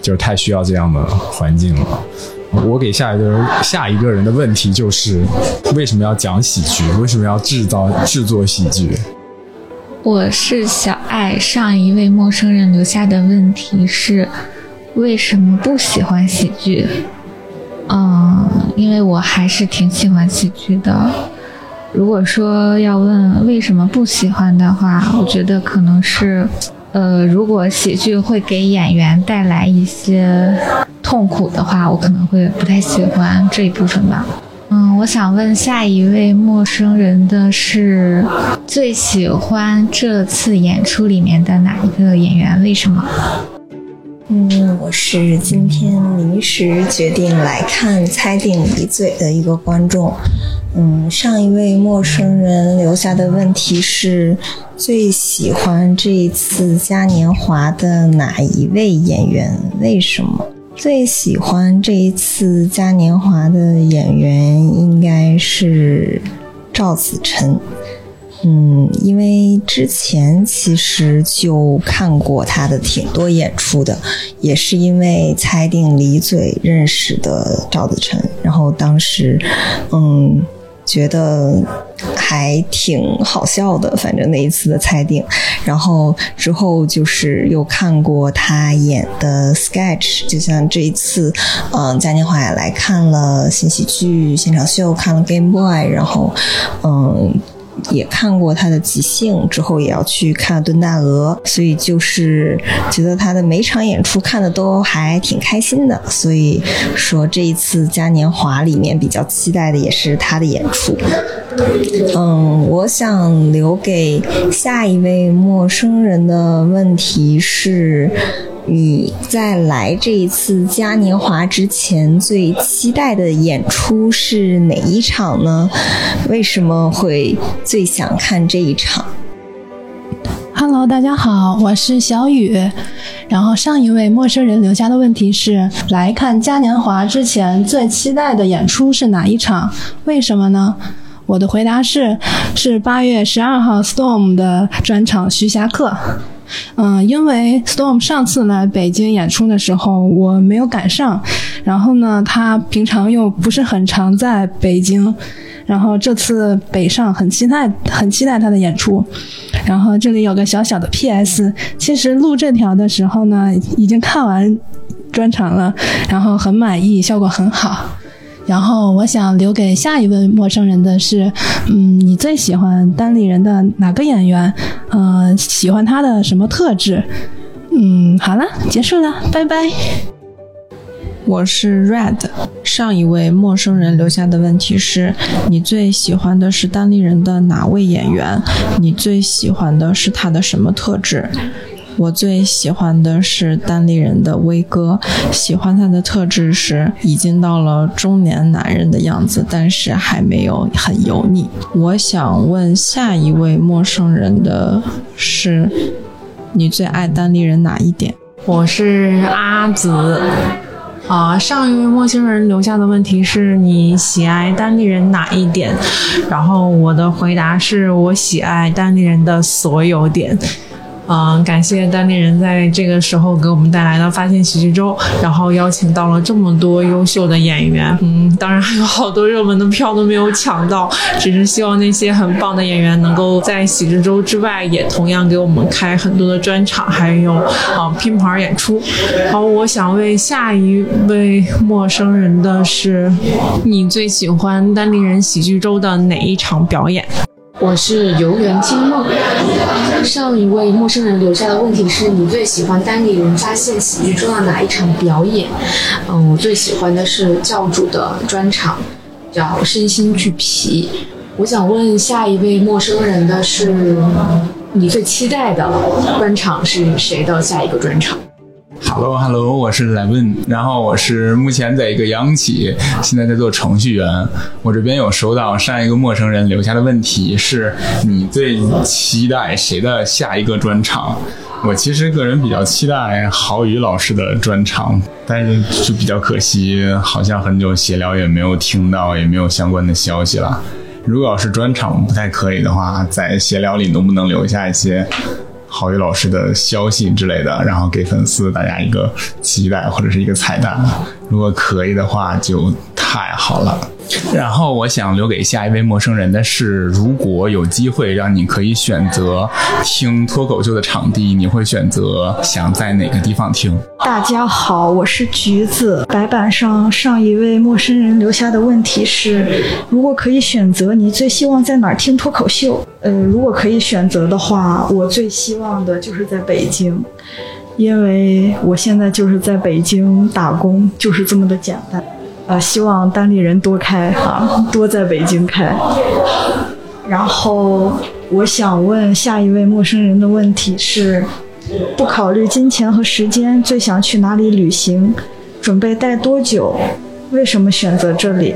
就是太需要这样的环境了。我给下一个人下一个人的问题就是：为什么要讲喜剧？为什么要制造制作喜剧？我是小爱。上一位陌生人留下的问题是：为什么不喜欢喜剧？嗯，因为我还是挺喜欢喜剧的。如果说要问为什么不喜欢的话，我觉得可能是，呃，如果喜剧会给演员带来一些痛苦的话，我可能会不太喜欢这一部分吧。嗯，我想问下一位陌生人的是，最喜欢这次演出里面的哪一个演员？为什么？嗯，我是今天临时决定来看《猜定离嘴》的一个观众。嗯，上一位陌生人留下的问题是最喜欢这一次嘉年华的哪一位演员？为什么？最喜欢这一次嘉年华的演员应该是赵子晨。嗯，因为之前其实就看过他的挺多演出的，也是因为猜定离嘴认识的赵子晨，然后当时，嗯，觉得还挺好笑的，反正那一次的猜定，然后之后就是又看过他演的 sketch，就像这一次，嗯，嘉年华也来看了新喜剧现场秀，看了 Game Boy，然后，嗯。也看过他的即兴，之后也要去看敦大鹅，所以就是觉得他的每场演出看的都还挺开心的，所以说这一次嘉年华里面比较期待的也是他的演出。嗯，我想留给下一位陌生人的问题是。你在来这一次嘉年华之前最期待的演出是哪一场呢？为什么会最想看这一场？Hello，大家好，我是小雨。然后上一位陌生人留下的问题是：来看嘉年华之前最期待的演出是哪一场？为什么呢？我的回答是：是八月十二号 Storm 的专场《徐霞客》。嗯，因为 Storm 上次来北京演出的时候我没有赶上，然后呢，他平常又不是很常在北京，然后这次北上很期待，很期待他的演出。然后这里有个小小的 P.S，其实录这条的时候呢，已经看完专场了，然后很满意，效果很好。然后我想留给下一位陌生人的是，嗯，你最喜欢单立人的哪个演员？嗯、喜欢他的什么特质？嗯，好了，结束了，拜拜。我是 Red。上一位陌生人留下的问题是：你最喜欢的是单立人的哪位演员？你最喜欢的是他的什么特质？我最喜欢的是单立人的威哥，喜欢他的特质是已经到了中年男人的样子，但是还没有很油腻。我想问下一位陌生人的是：你最爱单立人哪一点？我是阿紫。啊，上一位陌生人留下的问题是你喜爱单立人哪一点？然后我的回答是我喜爱单立人的所有点。嗯，感谢单立人在这个时候给我们带来的发现喜剧周，然后邀请到了这么多优秀的演员。嗯，当然还有好多热门的票都没有抢到，只是希望那些很棒的演员能够在喜剧周之外也同样给我们开很多的专场，还有啊拼盘演出。好，我想问下一位陌生人的是，你最喜欢单立人喜剧周的哪一场表演？我是游园惊梦。上一位陌生人留下的问题是你最喜欢单立人发现喜剧中的哪一场表演？嗯，我最喜欢的是教主的专场，叫身心俱疲。我想问下一位陌生人的是，你最期待的专场是谁的下一个专场？Hello Hello，我是莱文，然后我是目前在一个央企，现在在做程序员。我这边有收到上一个陌生人留下的问题，是你最期待谁的下一个专场？我其实个人比较期待郝宇老师的专场，但是就比较可惜，好像很久闲聊也没有听到，也没有相关的消息了。如果要是专场不太可以的话，在闲聊里能不能留下一些？郝宇老师的消息之类的，然后给粉丝大家一个期待或者是一个彩蛋，如果可以的话就太好了。然后我想留给下一位陌生人的是，如果有机会让你可以选择听脱口秀的场地，你会选择想在哪个地方听？大家好，我是橘子。白板上上一位陌生人留下的问题是：如果可以选择，你最希望在哪儿听脱口秀？呃，如果可以选择的话，我最希望的就是在北京，因为我现在就是在北京打工，就是这么的简单。呃，希望当地人多开啊，多在北京开。然后我想问下一位陌生人的问题是：不考虑金钱和时间，最想去哪里旅行？准备待多久？为什么选择这里？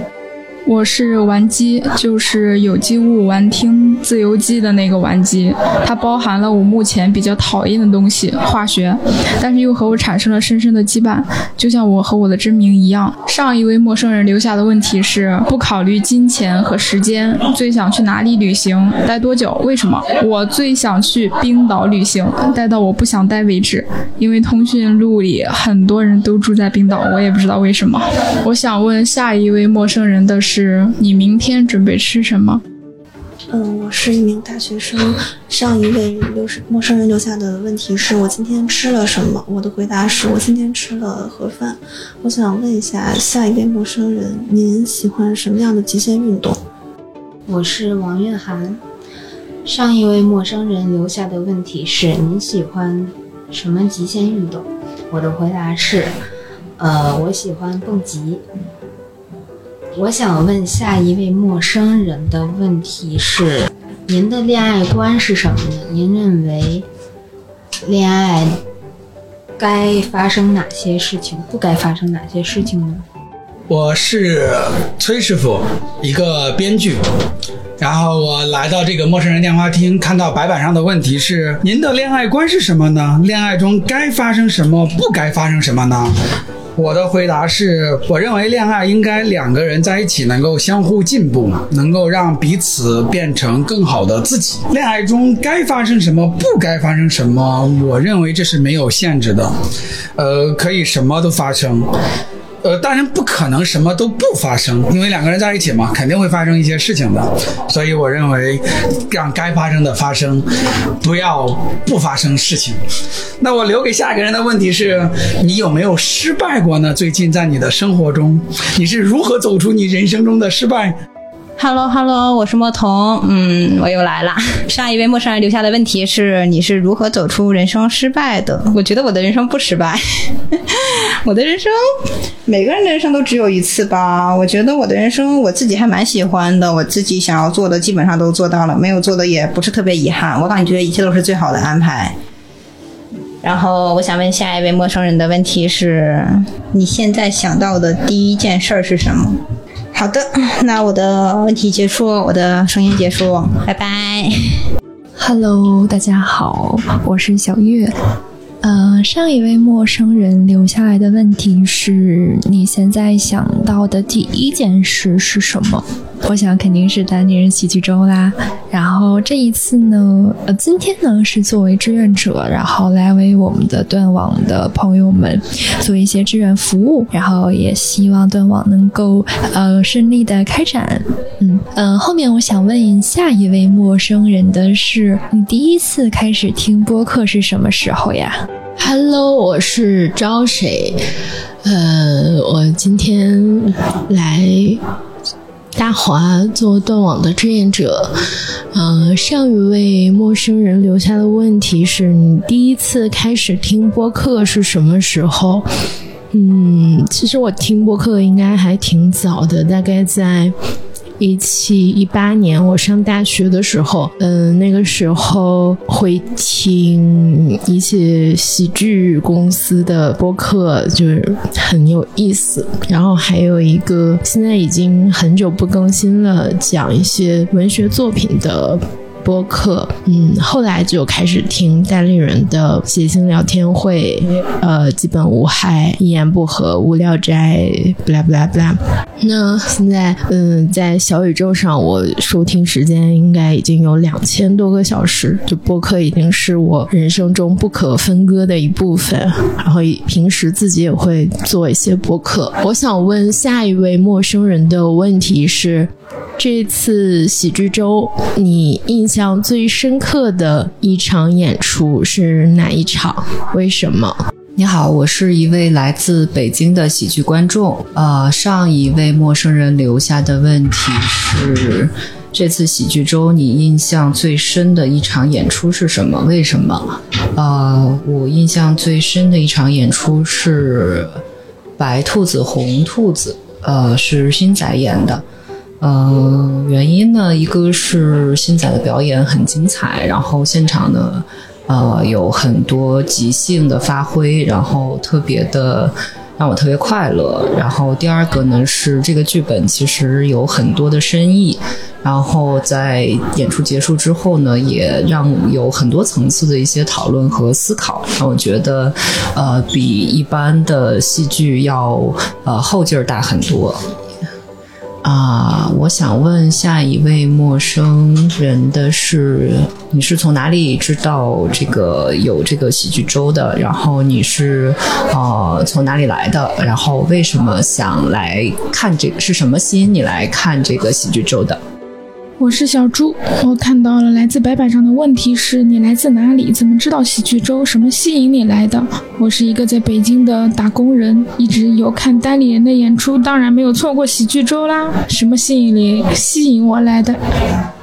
我是顽基，就是有机物玩听自由基的那个顽基，它包含了我目前比较讨厌的东西——化学，但是又和我产生了深深的羁绊，就像我和我的真名一样。上一位陌生人留下的问题是：不考虑金钱和时间，最想去哪里旅行？待多久？为什么？我最想去冰岛旅行，待到我不想待为止，因为通讯录里很多人都住在冰岛，我也不知道为什么。我想问下一位陌生人的是。是你明天准备吃什么？嗯，我是一名大学生。上一位留陌生人留下的问题是我今天吃了什么？我的回答是我今天吃了盒饭。我想问一下下一位陌生人，您喜欢什么样的极限运动？我是王月涵。上一位陌生人留下的问题是您喜欢什么极限运动？我的回答是，呃，我喜欢蹦极。我想问下一位陌生人的问题是：您的恋爱观是什么呢？您认为恋爱该发生哪些事情，不该发生哪些事情呢？我是崔师傅，一个编剧。然后我来到这个陌生人电话厅，看到白板上的问题是：您的恋爱观是什么呢？恋爱中该发生什么，不该发生什么呢？我的回答是，我认为恋爱应该两个人在一起能够相互进步，能够让彼此变成更好的自己。恋爱中该发生什么，不该发生什么，我认为这是没有限制的，呃，可以什么都发生。呃，当然不可能什么都不发生，因为两个人在一起嘛，肯定会发生一些事情的。所以我认为，让该发生的发生，不要不发生事情。那我留给下一个人的问题是：你有没有失败过呢？最近在你的生活中，你是如何走出你人生中的失败？Hello Hello，我是莫童，嗯，我又来了。上一位陌生人留下的问题是：你是如何走出人生失败的？我觉得我的人生不失败，我的人生每个人的人生都只有一次吧。我觉得我的人生我自己还蛮喜欢的，我自己想要做的基本上都做到了，没有做的也不是特别遗憾。我感觉一切都是最好的安排。然后我想问下一位陌生人的问题是：你现在想到的第一件事儿是什么？好的，那我的问题结束，我的声音结束，拜拜。Hello，大家好，我是小月。呃，上一位陌生人留下来的问题是：你现在想到的第一件事是什么？我想肯定是单立人喜剧周啦。然后这一次呢，呃，今天呢是作为志愿者，然后来为我们的断网的朋友们做一些志愿服务，然后也希望断网能够呃顺利的开展。嗯嗯、呃，后面我想问下一位陌生人的是，你第一次开始听播客是什么时候呀？Hello，我是招谁？呃，我今天来大华做断网的志愿者。呃，上一位陌生人留下的问题是你第一次开始听播客是什么时候？嗯，其实我听播客应该还挺早的，大概在。一七一八年，我上大学的时候，嗯，那个时候会听一些喜剧公司的播客，就是很有意思。然后还有一个现在已经很久不更新了，讲一些文学作品的。播客，嗯，后来就开始听单立人的谐星聊天会，呃，基本无害，一言不合，无聊斋，不啦不啦不啦。那现在，嗯，在小宇宙上，我收听时间应该已经有两千多个小时，就播客已经是我人生中不可分割的一部分。然后平时自己也会做一些播客。我想问下一位陌生人的问题是。这次喜剧周，你印象最深刻的一场演出是哪一场？为什么？你好，我是一位来自北京的喜剧观众。呃，上一位陌生人留下的问题是：这次喜剧周你印象最深的一场演出是什么？为什么？呃，我印象最深的一场演出是《白兔子红兔子》，呃，是新仔演的。呃，原因呢，一个是新仔的表演很精彩，然后现场呢，呃，有很多即兴的发挥，然后特别的让我特别快乐。然后第二个呢是这个剧本其实有很多的深意，然后在演出结束之后呢，也让有很多层次的一些讨论和思考，让我觉得，呃，比一般的戏剧要呃后劲儿大很多。啊，我想问下一位陌生人的是，你是从哪里知道这个有这个喜剧周的？然后你是呃从哪里来的？然后为什么想来看这个？是什么吸引你来看这个喜剧周的？我是小朱，我看到了来自白板上的问题是你来自哪里？怎么知道喜剧周？什么吸引你来的？我是一个在北京的打工人，一直有看单立人的演出，当然没有错过喜剧周啦。什么吸引你吸引我来的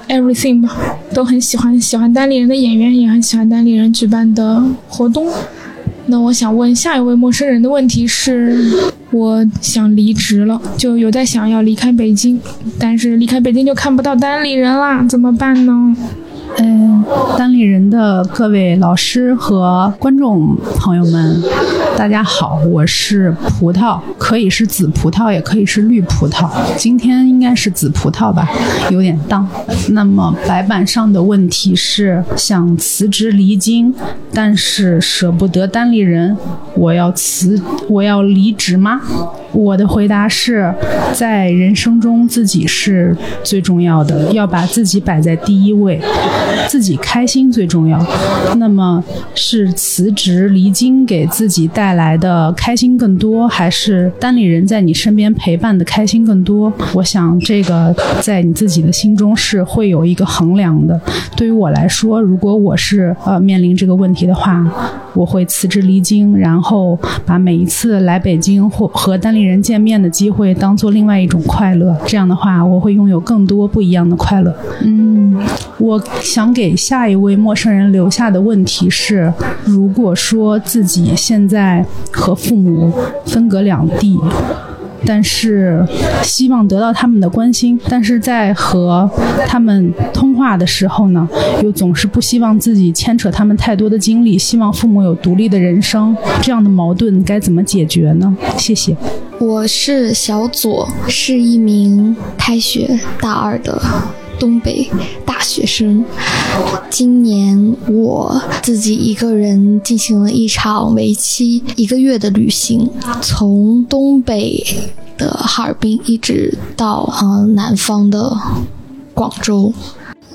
？Everything 吧，都很喜欢，喜欢单立人的演员，也很喜欢单立人举办的活动。那我想问下一位陌生人的问题是，我想离职了，就有在想要离开北京，但是离开北京就看不到单里人啦，怎么办呢？嗯，单立人的各位老师和观众朋友们，大家好，我是葡萄，可以是紫葡萄，也可以是绿葡萄。今天应该是紫葡萄吧，有点荡。那么白板上的问题是想辞职离京，但是舍不得单立人，我要辞，我要离职吗？我的回答是在人生中自己是最重要的，要把自己摆在第一位。自己开心最重要。那么是辞职离京给自己带来的开心更多，还是单立人在你身边陪伴的开心更多？我想这个在你自己的心中是会有一个衡量的。对于我来说，如果我是呃面临这个问题的话，我会辞职离京，然后把每一次来北京或和单立人见面的机会当做另外一种快乐。这样的话，我会拥有更多不一样的快乐。嗯，我想给下一位陌生人留下的问题是：如果说自己现在和父母分隔两地。但是希望得到他们的关心，但是在和他们通话的时候呢，又总是不希望自己牵扯他们太多的精力，希望父母有独立的人生，这样的矛盾该怎么解决呢？谢谢。我是小左，是一名开学大二的东北大学生。今年我自己一个人进行了一场为期一个月的旅行，从东北的哈尔滨一直到呃南方的广州。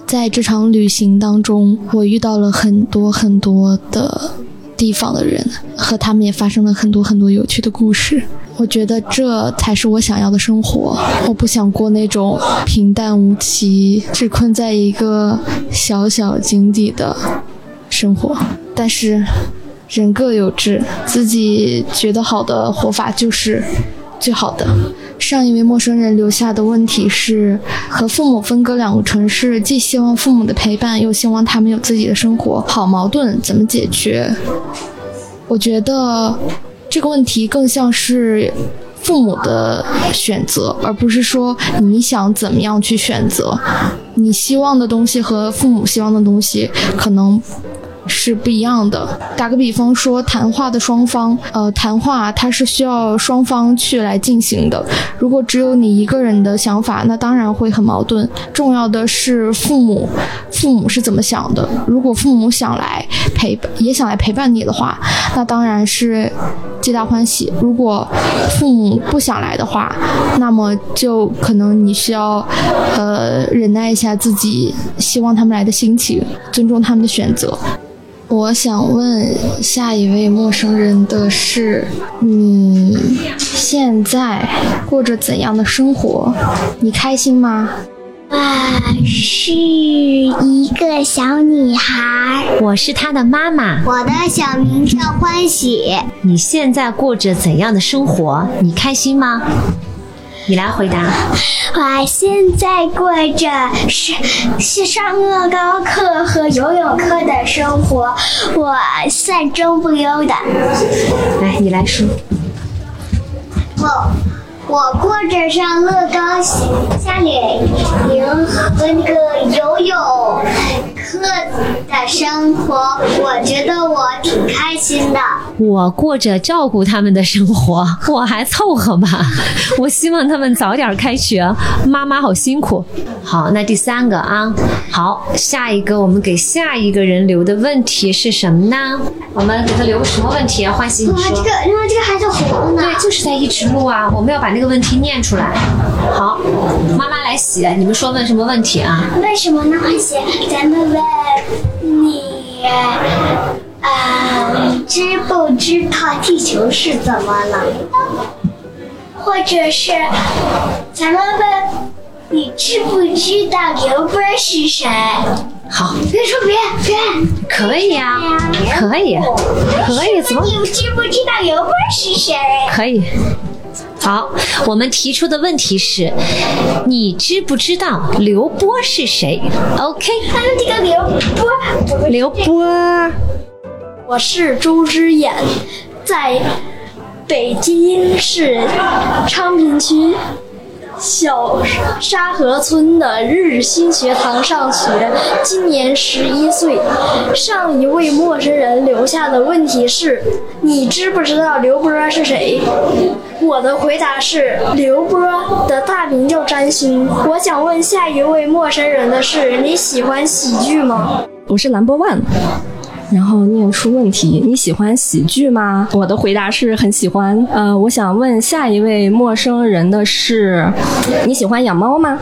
在这场旅行当中，我遇到了很多很多的地方的人，和他们也发生了很多很多有趣的故事。我觉得这才是我想要的生活。我不想过那种平淡无奇、只困在一个小小井底的生活。但是，人各有志，自己觉得好的活法就是最好的。上一位陌生人留下的问题是：和父母分隔两个城市，既希望父母的陪伴，又希望他们有自己的生活，好矛盾，怎么解决？我觉得。这个问题更像是父母的选择，而不是说你想怎么样去选择。你希望的东西和父母希望的东西可能。是不一样的。打个比方说，谈话的双方，呃，谈话它是需要双方去来进行的。如果只有你一个人的想法，那当然会很矛盾。重要的是父母，父母是怎么想的？如果父母想来陪，也想来陪伴你的话，那当然是皆大欢喜。如果父母不想来的话，那么就可能你需要，呃，忍耐一下自己希望他们来的心情，尊重他们的选择。我想问下一位陌生人的是：你现在过着怎样的生活？你开心吗？我是一个小女孩，我是她的妈妈。我的小名叫欢喜。你现在过着怎样的生活？你开心吗？你来回答。我现在过着是是上乐高课和游泳课的生活，我算中不优的。来，你来说。我我过着上乐高、夏令营和那个游泳。课的生活，我觉得我挺开心的。我过着照顾他们的生活，我还凑合吧。我希望他们早点开学，妈妈好辛苦。好，那第三个啊，好，下一个我们给下一个人留的问题是什么呢？我们给他留个什么问题啊？欢喜，你说。这个，因为这个还在活呢。对，就是在一直录啊。我们要把那个问题念出来。好，妈妈来写，你们说问什么问题啊？为什么呢？欢喜，咱们问。你，呃，知不知道地球是怎么来的？或者是，咱们问，你知不知道刘波是谁？好，别说别别，可以呀，可以，可以，怎么？你知不知道刘波是谁？可以。好，我们提出的问题是：你知不知道刘波是谁？OK。还有这个刘波，刘波。我是周之眼，在北京市昌平区。小沙河村的日新学堂上学，今年十一岁。上一位陌生人留下的问题是：你知不知道刘波是谁？我的回答是：刘波的大名叫占星。我想问下一位陌生人的是：你喜欢喜剧吗？我是蓝波万。然后念出问题，你喜欢喜剧吗？我的回答是很喜欢。呃，我想问下一位陌生人的是，你喜欢养猫吗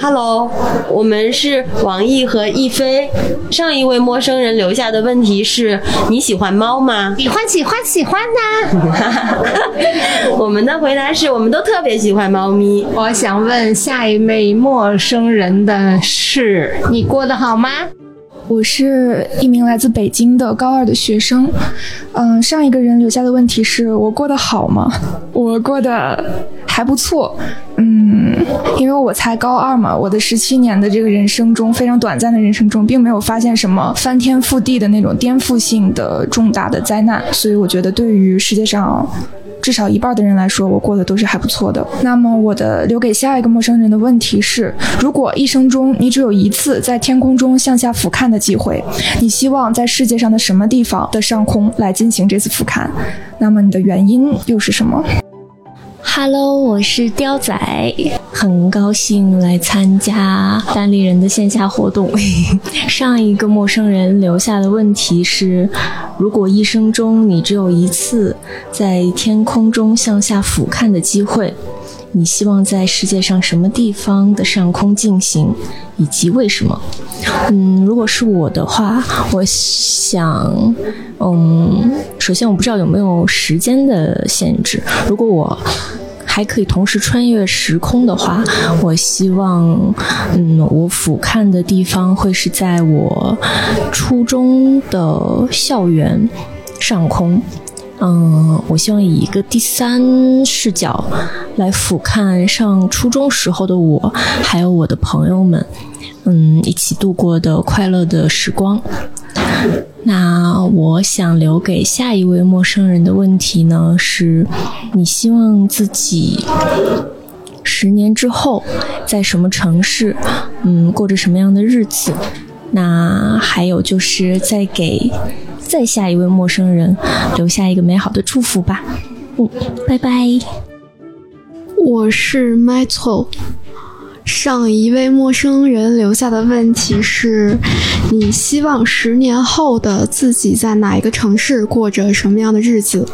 ？Hello，我们是王毅和亦飞。上一位陌生人留下的问题是，你喜欢猫吗？喜欢，喜欢，喜欢呐。我们的回答是我们都特别喜欢猫咪。我想问下一位陌生人的是，你过得好吗？我是一名来自北京的高二的学生，嗯，上一个人留下的问题是我过得好吗？我过得还不错，嗯，因为我才高二嘛，我的十七年的这个人生中，非常短暂的人生中，并没有发现什么翻天覆地的那种颠覆性的重大的灾难，所以我觉得对于世界上。至少一半的人来说，我过得都是还不错的。那么，我的留给下一个陌生人的问题是：如果一生中你只有一次在天空中向下俯瞰的机会，你希望在世界上的什么地方的上空来进行这次俯瞰？那么，你的原因又是什么？Hello，我是刁仔，很高兴来参加单立人的线下活动。上一个陌生人留下的问题是：如果一生中你只有一次在天空中向下俯瞰的机会，你希望在世界上什么地方的上空进行，以及为什么？嗯，如果是我的话，我想，嗯，首先我不知道有没有时间的限制。如果我还可以同时穿越时空的话，我希望，嗯，我俯瞰的地方会是在我初中的校园上空。嗯，我希望以一个第三视角来俯瞰上初中时候的我，还有我的朋友们，嗯，一起度过的快乐的时光。那我想留给下一位陌生人的问题呢，是你希望自己十年之后在什么城市，嗯，过着什么样的日子？那还有就是再给再下一位陌生人留下一个美好的祝福吧。嗯，拜拜。我是 Metal。上一位陌生人留下的问题是：你希望十年后的自己在哪一个城市过着什么样的日子？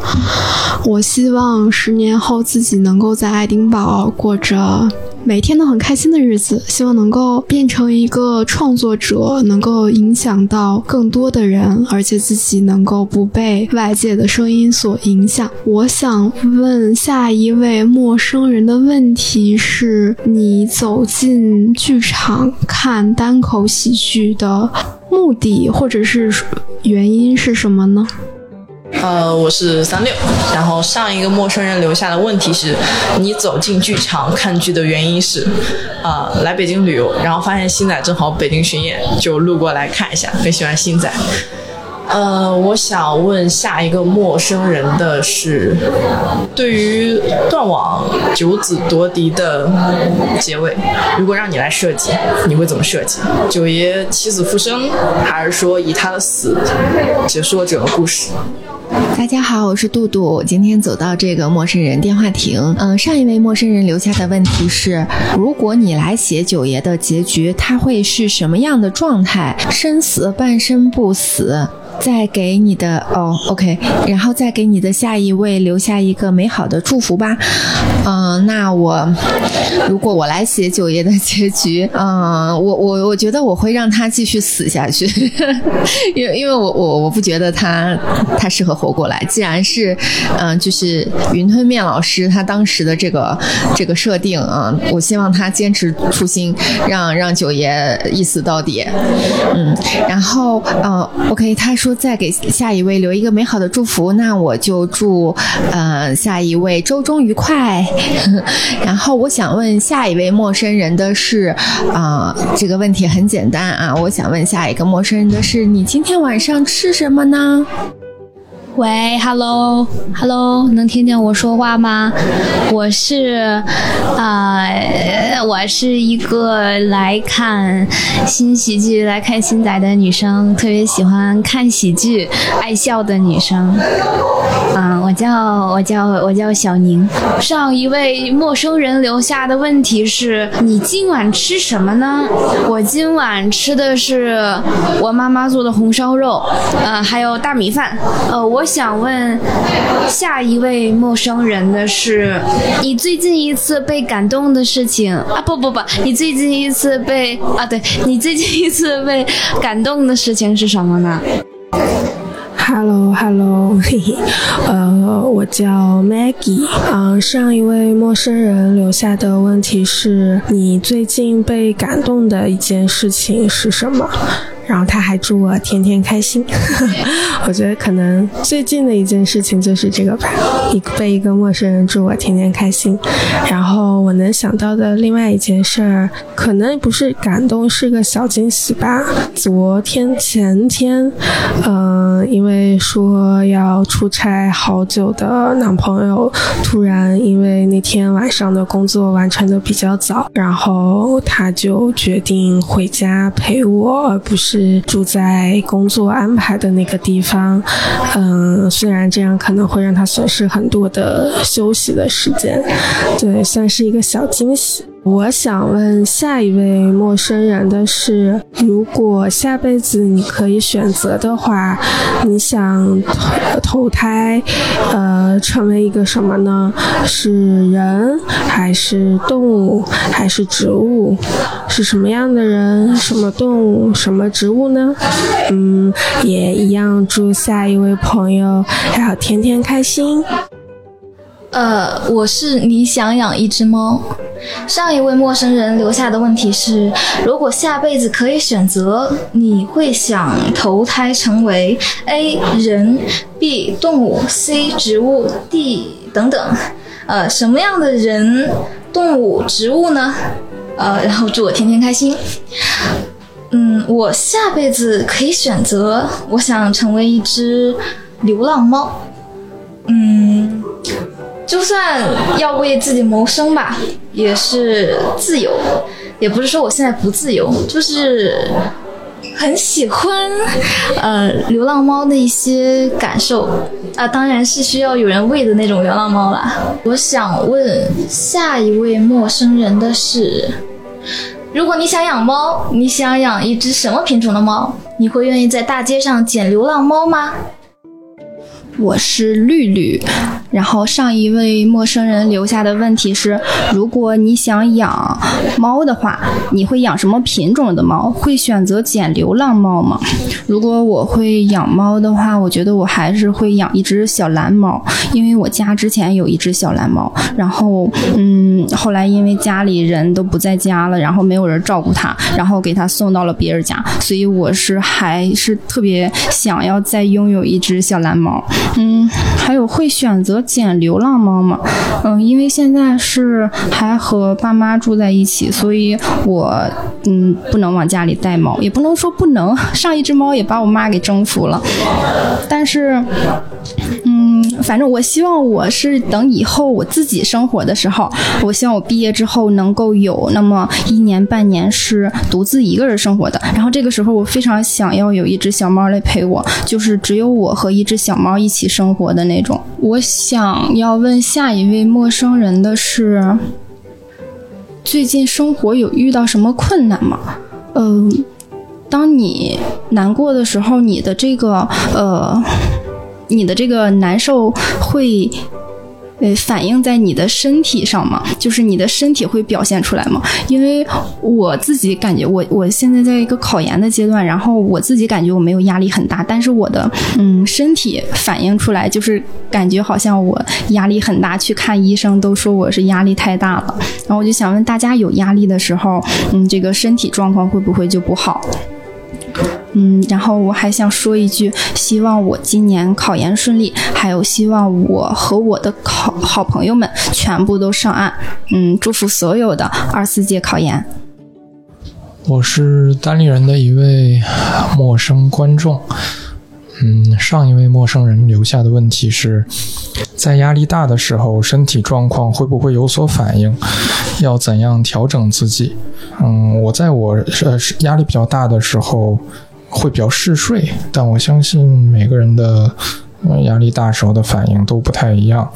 我希望十年后自己能够在爱丁堡过着每天都很开心的日子，希望能够变成一个创作者，能够影响到更多的人，而且自己能够不被外界的声音所影响。我想问下一位陌生人的问题是：你走进剧场看单口喜剧的目的或者是原因是什么呢？呃，我是三六。然后上一个陌生人留下的问题是：你走进剧场看剧的原因是？啊、来北京旅游，然后发现星仔正好北京巡演，就路过来看一下，很喜欢星仔。呃，我想问下一个陌生人的是，对于断网九子夺嫡的结尾，如果让你来设计，你会怎么设计？九爷起死复生，还是说以他的死结束了整个故事？大家好，我是杜杜。今天走到这个陌生人电话亭，嗯、上一位陌生人留下的问题是：如果你来写九爷的结局，他会是什么样的状态？生死、半生不死？再给你的哦，OK，然后再给你的下一位留下一个美好的祝福吧。嗯、那我如果我来写九爷的结局，嗯、我我我觉得我会让他继续死下去，因为因为我我我不觉得他他适合活过来。既然是嗯、就是云吞面老师他当时的这个这个设定啊、我希望他坚持初心，让让九爷一死到底。嗯，然后呃，OK，他说说再给下一位留一个美好的祝福，那我就祝呃下一位周中愉快。然后我想问下一位陌生人的是，啊、这个问题很简单啊，我想问下一个陌生人的是，你今天晚上吃什么呢？喂，Hello，Hello，能听见我说话吗？我是，呃，我是一个来看新喜剧、来看新仔的女生，特别喜欢看喜剧、爱笑的女生。嗯，我叫我叫我叫小宁。上一位陌生人留下的问题是：你今晚吃什么呢？我今晚吃的是我妈妈做的红烧肉，呃，还有大米饭。呃，我想问下一位陌生人的是：你最近一次被感动的事情啊？不不不，你最近一次被啊，对你最近一次被感动的事情是什么呢？Hello Hello，嘿嘿，呃，我叫 Maggie，嗯、上一位陌生人留下的问题是你最近被感动的一件事情是什么？然后他还祝我天天开心。我觉得可能最近的一件事情就是这个吧，一被一个陌生人祝我天天开心。然后我能想到的另外一件事儿，可能不是感动，是个小惊喜吧。昨天前天，嗯、因为说要出差好久的男朋友，突然因为那天晚上的工作完成的比较早，然后他就决定回家陪我，而不是是住在工作安排的那个地方。嗯，虽然这样可能会让他损失很多的休息的时间，对，算是一个小惊喜。我想问下一位陌生人的是，如果下辈子你可以选择的话，你想投胎，呃，成为一个什么呢？是人，还是动物，还是植物？是什么样的人？什么动物？什么植物呢？嗯，也一样，祝下一位朋友还要天天开心。呃，我是你想养一只猫。上一位陌生人留下的问题是：如果下辈子可以选择，你会想投胎成为 A 人、B 动物、C 植物、D 等等。呃，什么样的人、动物、植物呢？呃，然后祝我天天开心。嗯，我下辈子可以选择，我想成为一只流浪猫。嗯，就算要为自己谋生吧，也是自由。也不是说我现在不自由，就是很喜欢呃流浪猫的一些感受啊，当然是需要有人喂的那种流浪猫啦。我想问下一位陌生人的是。如果你想养猫，你想养一只什么品种的猫？你会愿意在大街上捡流浪猫吗？我是绿绿，然后上一位陌生人留下的问题是：如果你想养猫的话，你会养什么品种的猫？会选择捡流浪猫吗？如果我会养猫的话，我觉得我还是会养一只小蓝猫，因为我家之前有一只小蓝猫，然后嗯，后来因为家里人都不在家了，然后没有人照顾它，然后给它送到了别人家，所以我是还是特别想要再拥有一只小蓝猫。嗯，还有会选择捡流浪猫吗？嗯，因为现在是还和爸妈住在一起，所以我嗯不能往家里带猫，也不能说不能。上一只猫也把我妈给征服了，但是嗯，嗯反正我希望我是等以后我自己生活的时候，我希望我毕业之后能够有那么一年半年是独自一个人生活的。然后这个时候我非常想要有一只小猫来陪我，就是只有我和一只小猫一起生活的那种。我想要问下一位陌生人的是，最近生活有遇到什么困难吗？嗯、当你难过的时候，你的这个呃，你的这个难受会。呃，反映在你的身体上吗？就是你的身体会表现出来吗？因为我自己感觉我，我现在在一个考研的阶段，然后我自己感觉我没有压力很大，但是我的嗯身体反映出来，就是感觉好像我压力很大，去看医生都说我是压力太大了。然后我就想问大家，有压力的时候，嗯，这个身体状况会不会就不好？嗯，然后我还想说一句，希望我今年考研顺利，还有希望我和我的考好朋友们全部都上岸。嗯，祝福所有的二四届考研。我是单立人的一位陌生观众。嗯，上一位陌生人留下的问题是，在压力大的时候，身体状况会不会有所反应？要怎样调整自己？嗯，我在我呃压力比较大的时候会比较嗜睡，但我相信每个人的压力大时候的反应都不太一样。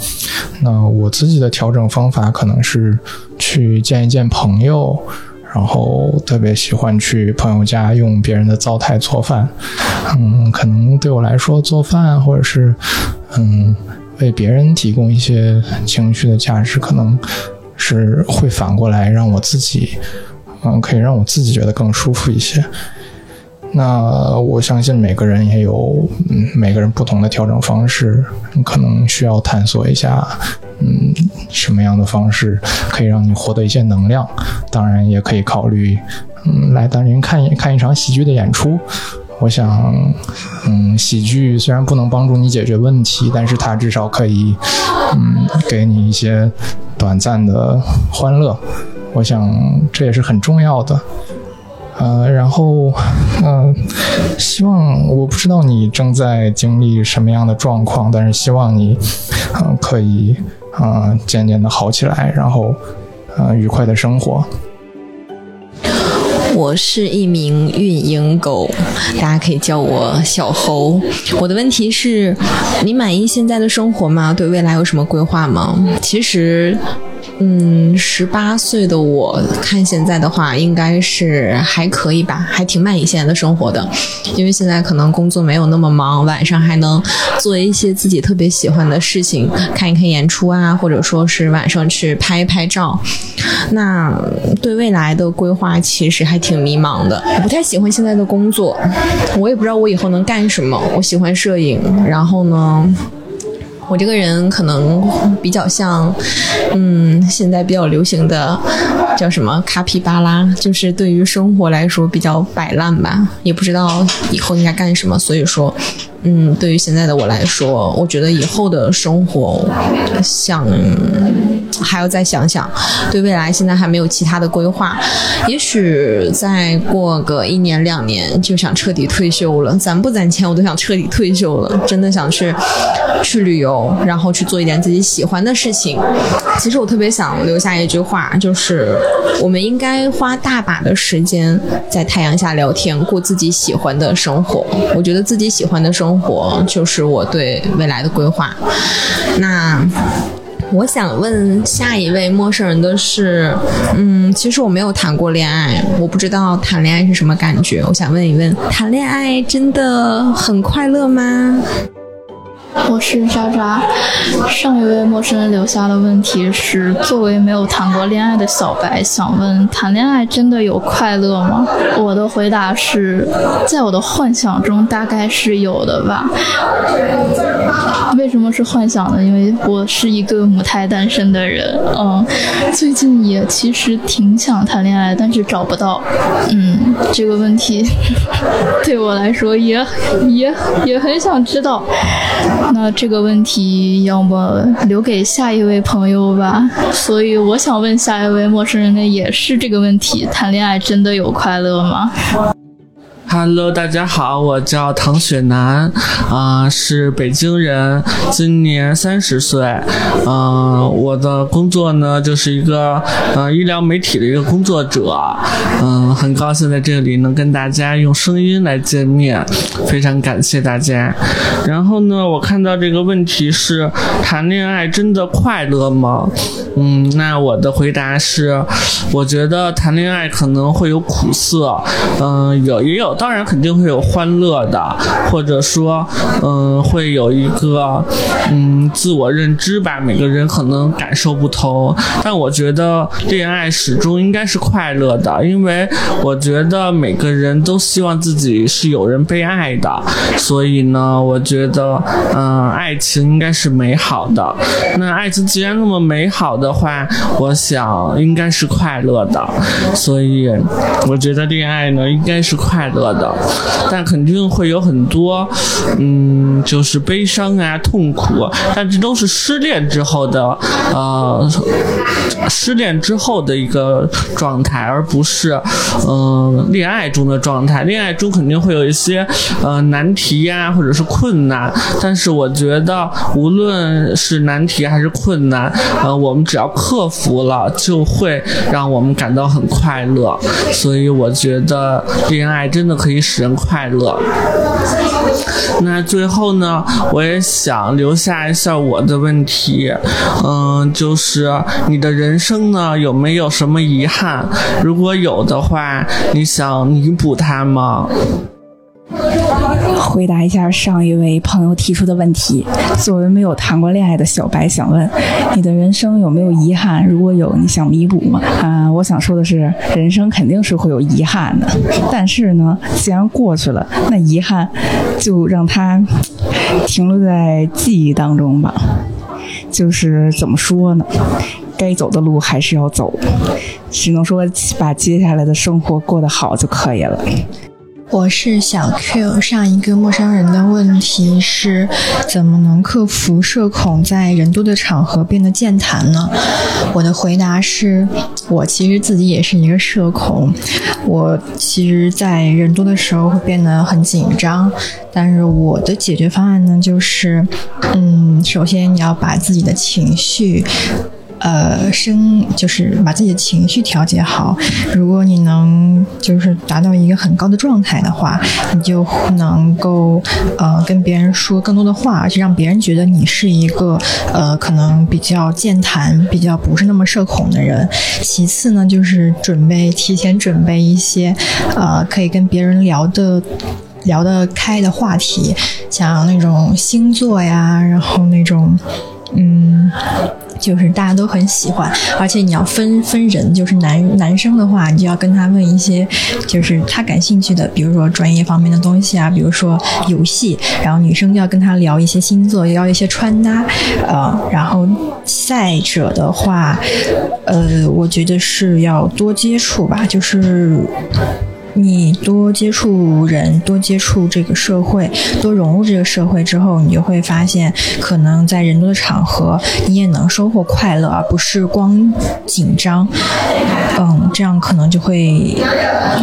那我自己的调整方法可能是去见一见朋友。然后特别喜欢去朋友家用别人的灶台做饭，嗯，可能对我来说做饭或者是嗯为别人提供一些情绪的价值，可能是会反过来让我自己，嗯，可以让我自己觉得更舒服一些。那我相信每个人也有嗯每个人不同的调整方式，可能需要探索一下。嗯，什么样的方式可以让你获得一些能量？当然也可以考虑，嗯，来单人看一看一场喜剧的演出。我想，嗯，喜剧虽然不能帮助你解决问题，但是它至少可以，嗯，给你一些短暂的欢乐。我想这也是很重要的。呃，然后，嗯，希望我不知道你正在经历什么样的状况，但是希望你，嗯，可以，啊，渐渐的好起来，然后，呃，愉快的生活。我是一名运营狗，大家可以叫我小猴。我的问题是：你满意现在的生活吗？对未来有什么规划吗？其实。嗯，十八岁的我看现在的话，应该是还可以吧，还挺满意现在的生活的。因为现在可能工作没有那么忙，晚上还能做一些自己特别喜欢的事情，看一看演出啊，或者说是晚上去拍一拍照。那对未来的规划其实还挺迷茫的，我不太喜欢现在的工作，我也不知道我以后能干什么。我喜欢摄影，然后呢？我这个人可能比较像，嗯，现在比较流行的叫什么卡皮巴拉，就是对于生活来说比较摆烂吧，也不知道以后应该干什么，所以说。嗯，对于现在的我来说，我觉得以后的生活想还要再想想。对未来现在还没有其他的规划，也许再过个一年两年就想彻底退休了。攒不攒钱，我都想彻底退休了。真的想去去旅游，然后去做一点自己喜欢的事情。其实我特别想留下一句话，就是我们应该花大把的时间在太阳下聊天，过自己喜欢的生活。我觉得自己喜欢的生。活就是我对未来的规划。那我想问下一位陌生人的是，嗯，其实我没有谈过恋爱，我不知道谈恋爱是什么感觉。我想问一问，谈恋爱真的很快乐吗？我是渣渣。上一位陌生人留下的问题是：作为没有谈过恋爱的小白，想问谈恋爱真的有快乐吗？我的回答是，在我的幻想中大概是有的吧。为什么是幻想呢？因为我是一个母胎单身的人，嗯，最近也其实挺想谈恋爱，但是找不到。嗯，这个问题 对我来说也也也很想知道。那这个问题要么留给下一位朋友吧。所以我想问下一位陌生人的也是这个问题：谈恋爱真的有快乐吗？Hello，大家好，我叫唐雪楠，啊，是北京人，今年三十岁，嗯，我的工作呢就是一个呃医疗媒体的一个工作者，嗯，很高兴在这里能跟大家用声音来见面，非常感谢大家。然后呢，我看到这个问题是谈恋爱真的快乐吗？嗯，那我的回答是，我觉得谈恋爱可能会有苦涩，嗯，有也有。当然肯定会有欢乐的，或者说，嗯，会有一个，嗯，自我认知吧。每个人可能感受不同，但我觉得恋爱始终应该是快乐的，因为我觉得每个人都希望自己是有人被爱的，所以呢，我觉得，嗯，爱情应该是美好的。那爱情既然那么美好的话，我想应该是快乐的，所以我觉得恋爱呢应该是快乐。的，但肯定会有很多，嗯，就是悲伤啊、痛苦，但这都是失恋之后的，呃，失恋之后的一个状态，而不是，嗯，恋爱中的状态。恋爱中肯定会有一些，呃，难题呀，或者是困难，但是我觉得，无论是难题还是困难，呃，我们只要克服了，就会让我们感到很快乐。所以我觉得恋爱真的。可以使人快乐。那最后呢，我也想留下一下我的问题，嗯，就是你的人生呢有没有什么遗憾？如果有的话，你想弥补它吗？回答一下上一位朋友提出的问题。作为没有谈过恋爱的小白，想问你的人生有没有遗憾？如果有，你想弥补吗？啊，我想说的是，人生肯定是会有遗憾的。但是呢，既然过去了，那遗憾就让它停留在记忆当中吧。就是怎么说呢？该走的路还是要走，只能说把接下来的生活过得好就可以了。我是小 Q，上一个陌生人的问题是怎么能克服社恐，在人多的场合变得健谈呢？我的回答是，我其实自己也是一个社恐，我其实，在人多的时候会变得很紧张，但是我的解决方案呢，就是，嗯，首先你要把自己的情绪。呃，生就是把自己的情绪调节好。如果你能就是达到一个很高的状态的话，你就能够呃跟别人说更多的话，而且让别人觉得你是一个呃可能比较健谈、比较不是那么社恐的人。其次呢，就是准备提前准备一些呃可以跟别人聊的。聊得开的话题，像那种星座呀，然后那种，嗯，就是大家都很喜欢，而且你要分分人，就是男男生的话，你就要跟他问一些就是他感兴趣的，比如说专业方面的东西啊，比如说游戏，然后女生要跟他聊一些星座，聊一些穿搭，呃，然后再者的话，呃，我觉得是要多接触吧，就是。你多接触人，多接触这个社会，多融入这个社会之后，你就会发现，可能在人多的场合，你也能收获快乐，而不是光紧张。嗯，这样可能就会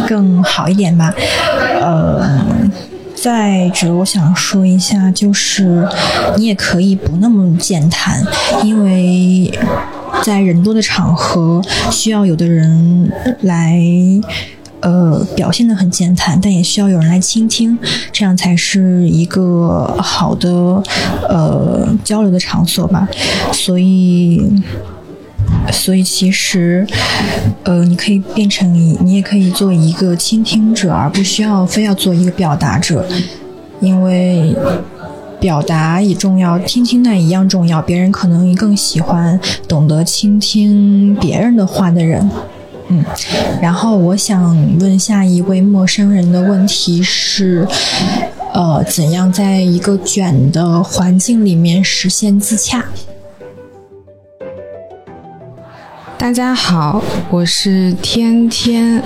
更好一点吧。呃，再者，我想说一下，就是你也可以不那么健谈，因为在人多的场合，需要有的人来。呃，表现得很健谈，但也需要有人来倾听，这样才是一个好的呃交流的场所吧。所以，所以其实，呃，你可以变成你，你也可以做一个倾听者，而不需要非要做一个表达者，因为。表达也重要，听听那一样重要。别人可能更喜欢懂得倾听别人的话的人。嗯，然后我想问下一位陌生人的问题是，呃，怎样在一个卷的环境里面实现自洽？大家好，我是天天。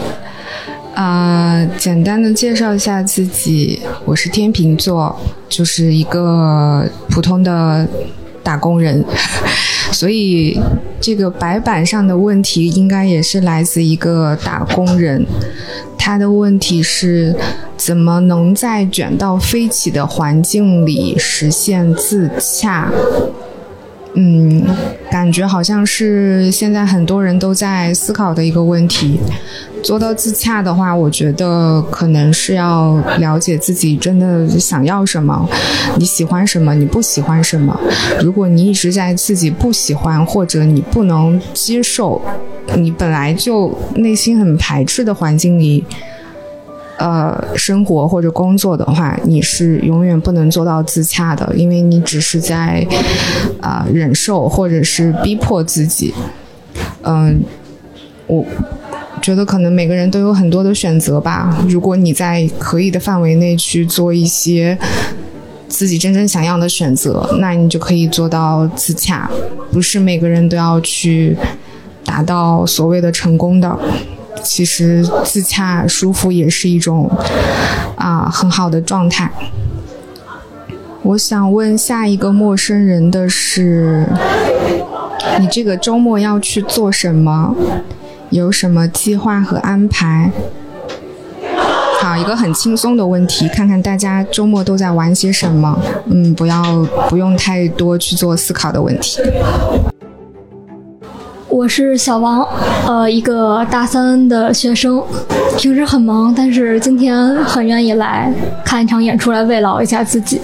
啊、呃，简单的介绍一下自己，我是天秤座，就是一个普通的打工人。所以这个白板上的问题应该也是来自一个打工人，他的问题是怎么能在卷到飞起的环境里实现自洽？嗯，感觉好像是现在很多人都在思考的一个问题。做到自洽的话，我觉得可能是要了解自己真的想要什么，你喜欢什么，你不喜欢什么。如果你一直在自己不喜欢或者你不能接受，你本来就内心很排斥的环境里。呃，生活或者工作的话，你是永远不能做到自洽的，因为你只是在啊、忍受或者是逼迫自己。嗯、我觉得可能每个人都有很多的选择吧。如果你在可以的范围内去做一些自己真正想要的选择，那你就可以做到自洽。不是每个人都要去达到所谓的成功的。其实自洽舒服也是一种啊很好的状态。我想问下一个陌生人的是，你这个周末要去做什么？有什么计划和安排？好，一个很轻松的问题，看看大家周末都在玩些什么。嗯，不要不用太多去做思考的问题。我是小王，呃，一个大三的学生，平时很忙，但是今天很愿意来看一场演出，来慰劳一下自己。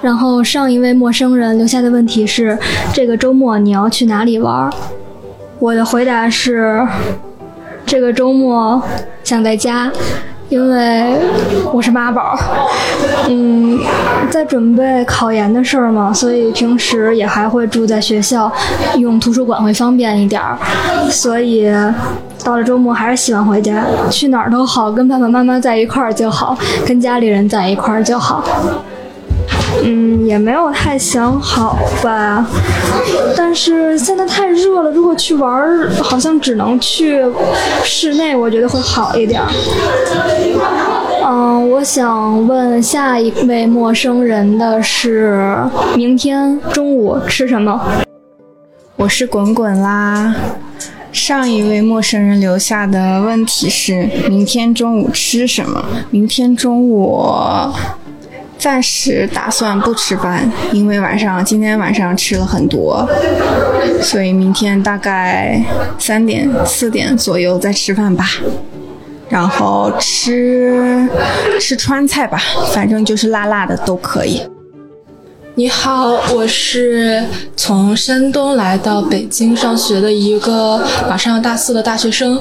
然后上一位陌生人留下的问题是：这个周末你要去哪里玩？我的回答是：这个周末想在家。因为我是妈宝，嗯，在准备考研的事儿嘛，所以平时也还会住在学校，用图书馆会方便一点儿。所以到了周末还是喜欢回家，去哪儿都好，跟爸爸妈妈在一块儿就好，跟家里人在一块儿就好。嗯，也没有太想好吧。但是现在太热了，如果去玩儿，好像只能去室内，我觉得会好一点。嗯，我想问下一位陌生人的是，明天中午吃什么？我是滚滚啦。上一位陌生人留下的问题是：明天中午吃什么？明天中午暂时打算不吃饭，因为晚上今天晚上吃了很多，所以明天大概三点四点左右再吃饭吧。然后吃吃川菜吧，反正就是辣辣的都可以。你好，我是从山东来到北京上学的一个马上要大四的大学生。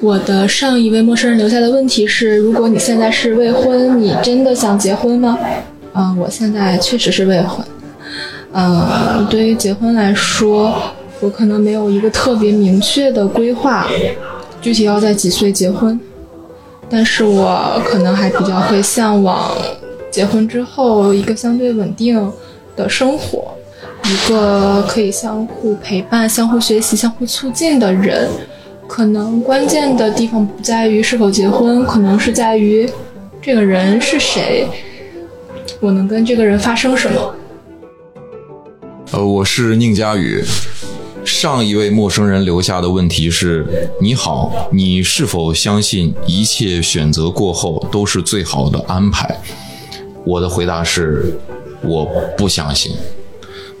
我的上一位陌生人留下的问题是：如果你现在是未婚，你真的想结婚吗？嗯，我现在确实是未婚。嗯，对于结婚来说，我可能没有一个特别明确的规划，具体要在几岁结婚。但是我可能还比较会向往。结婚之后，一个相对稳定的生活，一个可以相互陪伴、相互学习、相互促进的人，可能关键的地方不在于是否结婚，可能是在于这个人是谁，我能跟这个人发生什么。呃，我是宁佳宇。上一位陌生人留下的问题是：你好，你是否相信一切选择过后都是最好的安排？我的回答是，我不相信，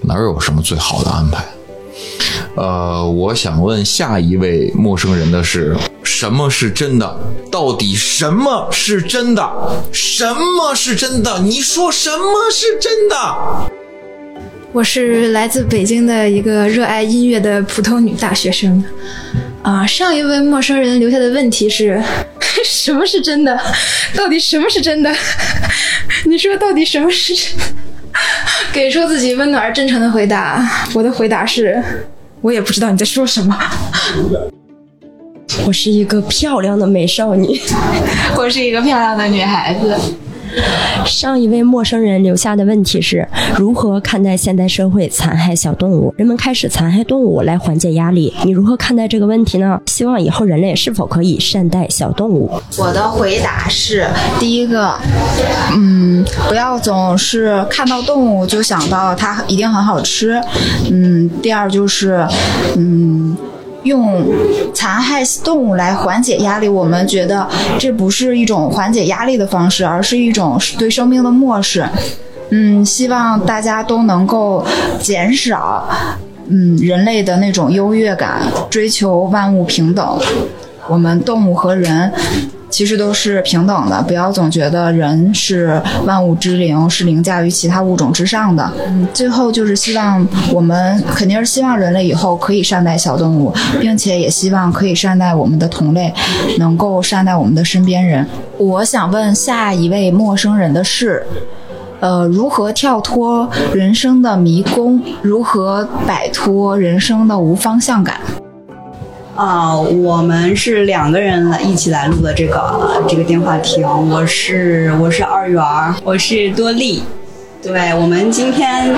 哪有什么最好的安排？呃，我想问下一位陌生人的是，什么是真的？到底什么是真的？什么是真的？你说什么是真的？我是来自北京的一个热爱音乐的普通女大学生。啊，上一位陌生人留下的问题是：什么是真的？到底什么是真的？你说到底什么是？给出自己温暖而真诚的回答。我的回答是：我也不知道你在说什么。我是一个漂亮的美少女。我是一个漂亮的女孩子。上一位陌生人留下的问题是如何看待现代社会残害小动物？人们开始残害动物来缓解压力，你如何看待这个问题呢？希望以后人类是否可以善待小动物？我的回答是：第一个，嗯，不要总是看到动物就想到它一定很好吃。嗯，第二就是，嗯。用残害动物来缓解压力，我们觉得这不是一种缓解压力的方式，而是一种对生命的漠视。嗯，希望大家都能够减少嗯人类的那种优越感，追求万物平等。我们动物和人。其实都是平等的，不要总觉得人是万物之灵，是凌驾于其他物种之上的。嗯，最后就是希望我们肯定是希望人类以后可以善待小动物，并且也希望可以善待我们的同类，能够善待我们的身边人。我想问下一位陌生人的是，呃，如何跳脱人生的迷宫？如何摆脱人生的无方向感？啊，我们是两个人来一起来录的这个这个电话亭。我是我是二元，我是多丽。对，我们今天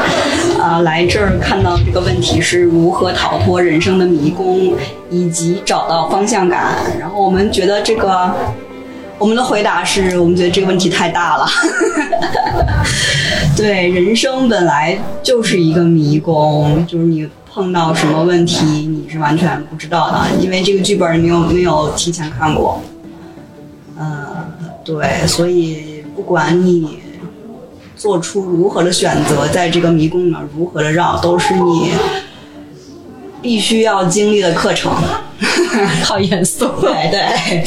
呃来这儿看到这个问题是如何逃脱人生的迷宫，以及找到方向感。然后我们觉得这个我们的回答是我们觉得这个问题太大了。对，人生本来就是一个迷宫，就是你。碰到什么问题，你是完全不知道的，因为这个剧本你没有没有提前看过。嗯，对，所以不管你做出如何的选择，在这个迷宫里面如何的绕，都是你必须要经历的课程。好严肃。对对，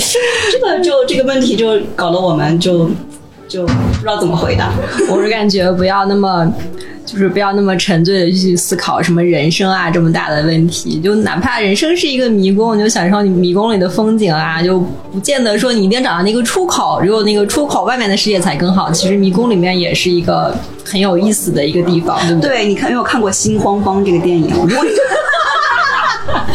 这个就这个问题就搞得我们就就不知道怎么回答。我是感觉不要那么。就是不要那么沉醉的去思考什么人生啊这么大的问题，就哪怕人生是一个迷宫，你就享受你迷宫里的风景啊，就不见得说你一定找到那个出口，只有那个出口外面的世界才更好。其实迷宫里面也是一个很有意思的一个地方，对不对？对，你看有没有看过《心慌慌》这个电影？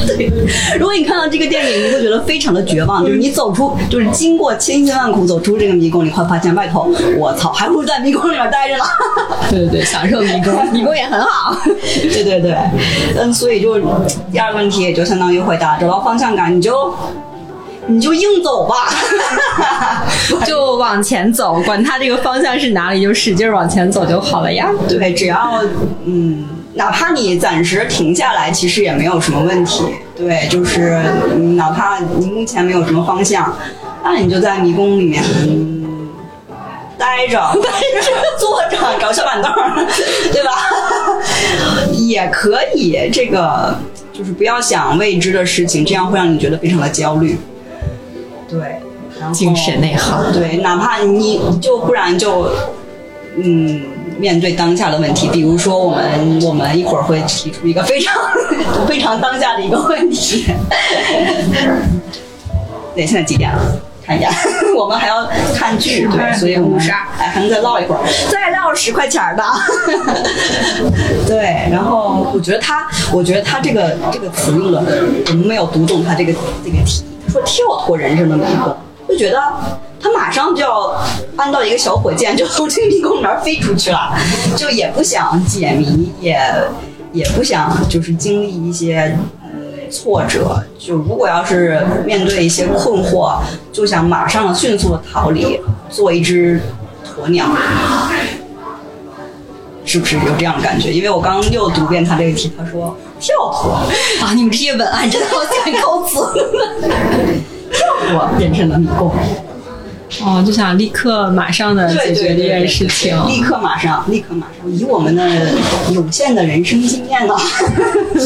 对，如果你看到这个电影，你会觉得非常的绝望，就是你走出，就是经过千辛万苦走出这个迷宫，你会发现外头，我操，还不如在迷宫里面待着呢。对对对，享受迷宫，迷宫也很好。对对对，嗯，所以就第二个问题也就相当于回答，找到方向感，你就你就硬走吧，就往前走，管它这个方向是哪里，就使劲往前走就好了呀。对，只要嗯，哪怕你暂时停下来，其实也没有什么问题。对，就是嗯哪怕你目前没有什么方向，那你就在迷宫里面。嗯待着，待着，坐着，找小板凳，对吧？也可以，这个就是不要想未知的事情，这样会让你觉得非常的焦虑。对，然后精神内耗。对，哪怕你就不然就，嗯，面对当下的问题，比如说我们我们一会儿会提出一个非常 非常当下的一个问题。对，现在几点了？看一下，我们还要看剧，对，所以我们哎还能再唠一会儿，再唠十块钱的。对，然后我觉得他，我觉得他这个这个词用的，我们没有读懂他这个这个题。他说跳脱人生的迷宫，就觉得他马上就要搬到一个小火箭，就从这个迷宫里面飞出去了，就也不想解谜，也也不想就是经历一些。挫折，就如果要是面对一些困惑，就想马上迅速的逃离，做一只鸵鸟，是不是有这样的感觉？因为我刚又读遍他这个题，他说跳脱啊，你们这些文案真的好想高词，跳脱人生的迷宫。哦，就想立刻马上的解决这件事情，立刻马上，立刻马上，以我们的有限的人生经验呢，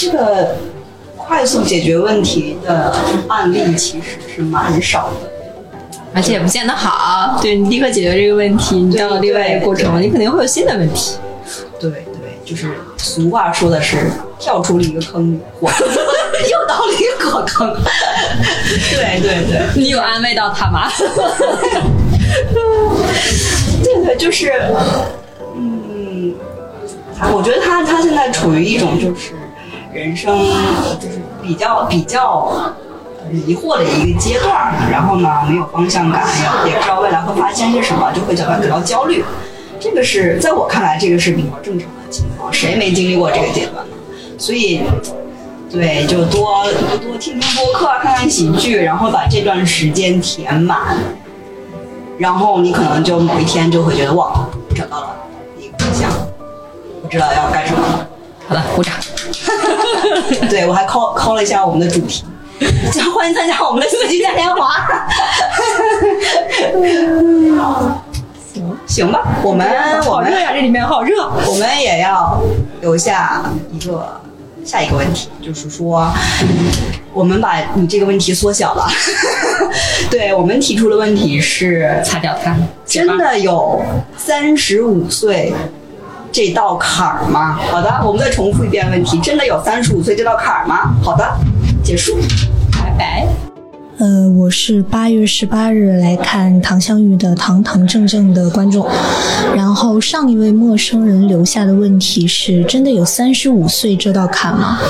这个。快速解决问题的案例其实是蛮少的，而且也不见得好。对你立刻解决这个问题，你到了另外一个过程，你肯定会有新的问题。对对，就是俗话说的是跳出了一个坑，火 又到了一个坑。对对对，你有安慰到他吗？对对，就是嗯，我觉得他他现在处于一种就是。人生就是比较比较迷惑的一个阶段，然后呢，没有方向感，也也不知道未来会发生些什么，就会感到感到焦虑。这个是在我看来，这个是比较正常的情况，谁没经历过这个阶段呢？所以，对，就多多听听播客，看看喜剧，然后把这段时间填满，然后你可能就某一天就会觉得哇，找到了一个方向，不知道要干什么了。好了，鼓掌。对，我还 call call 了一下我们的主题，想欢迎参加我们的四季嘉年华。行行吧，我们好热呀，这里面好热。我们也要留下一个下一个问题，就是说，我们把你这个问题缩小了。对我们提出的问题是，擦掉它。真的有三十五岁？这道坎儿吗？好的，我们再重复一遍问题：真的有三十五岁这道坎儿吗？好的，结束，拜拜。呃，我是八月十八日来看唐香玉的堂堂正正的观众。然后上一位陌生人留下的问题是：真的有三十五岁这道坎吗？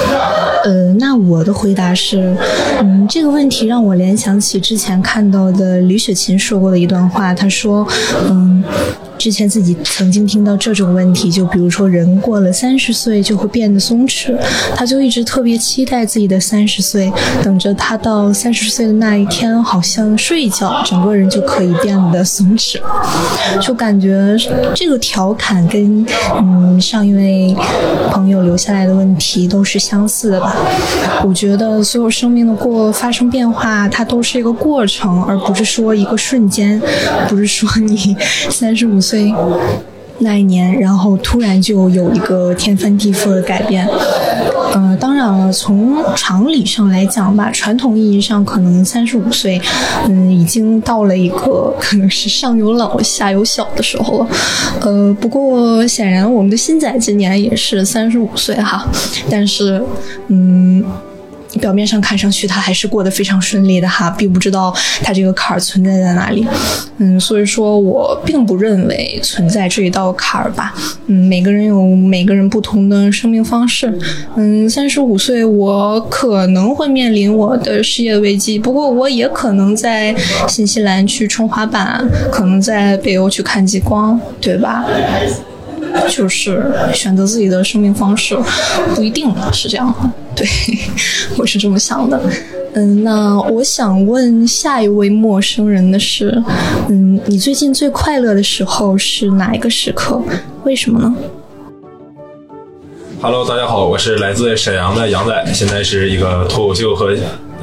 呃，那我的回答是，嗯，这个问题让我联想起之前看到的李雪琴说过的一段话，她说，嗯。之前自己曾经听到这种问题，就比如说人过了三十岁就会变得松弛，他就一直特别期待自己的三十岁，等着他到三十岁的那一天，好像睡一觉，整个人就可以变得松弛。就感觉这个调侃跟嗯上一位朋友留下来的问题都是相似的吧。我觉得所有生命的过发生变化，它都是一个过程，而不是说一个瞬间，不是说你三十五。岁那一年，然后突然就有一个天翻地覆的改变。呃，当然了，从常理上来讲吧，传统意义上可能三十五岁，嗯，已经到了一个可能是上有老下有小的时候了。呃，不过显然我们的新仔今年也是三十五岁哈，但是，嗯。表面上看上去他还是过得非常顺利的哈，并不知道他这个坎儿存在在哪里。嗯，所以说我并不认为存在这一道坎儿吧。嗯，每个人有每个人不同的生命方式。嗯，三十五岁我可能会面临我的事业危机，不过我也可能在新西兰去冲滑板，可能在北欧去看极光，对吧？就是选择自己的生命方式，不一定是这样的。对，我是这么想的。嗯，那我想问下一位陌生人的是，嗯，你最近最快乐的时候是哪一个时刻？为什么呢？Hello，大家好，我是来自沈阳的杨仔，现在是一个脱口秀和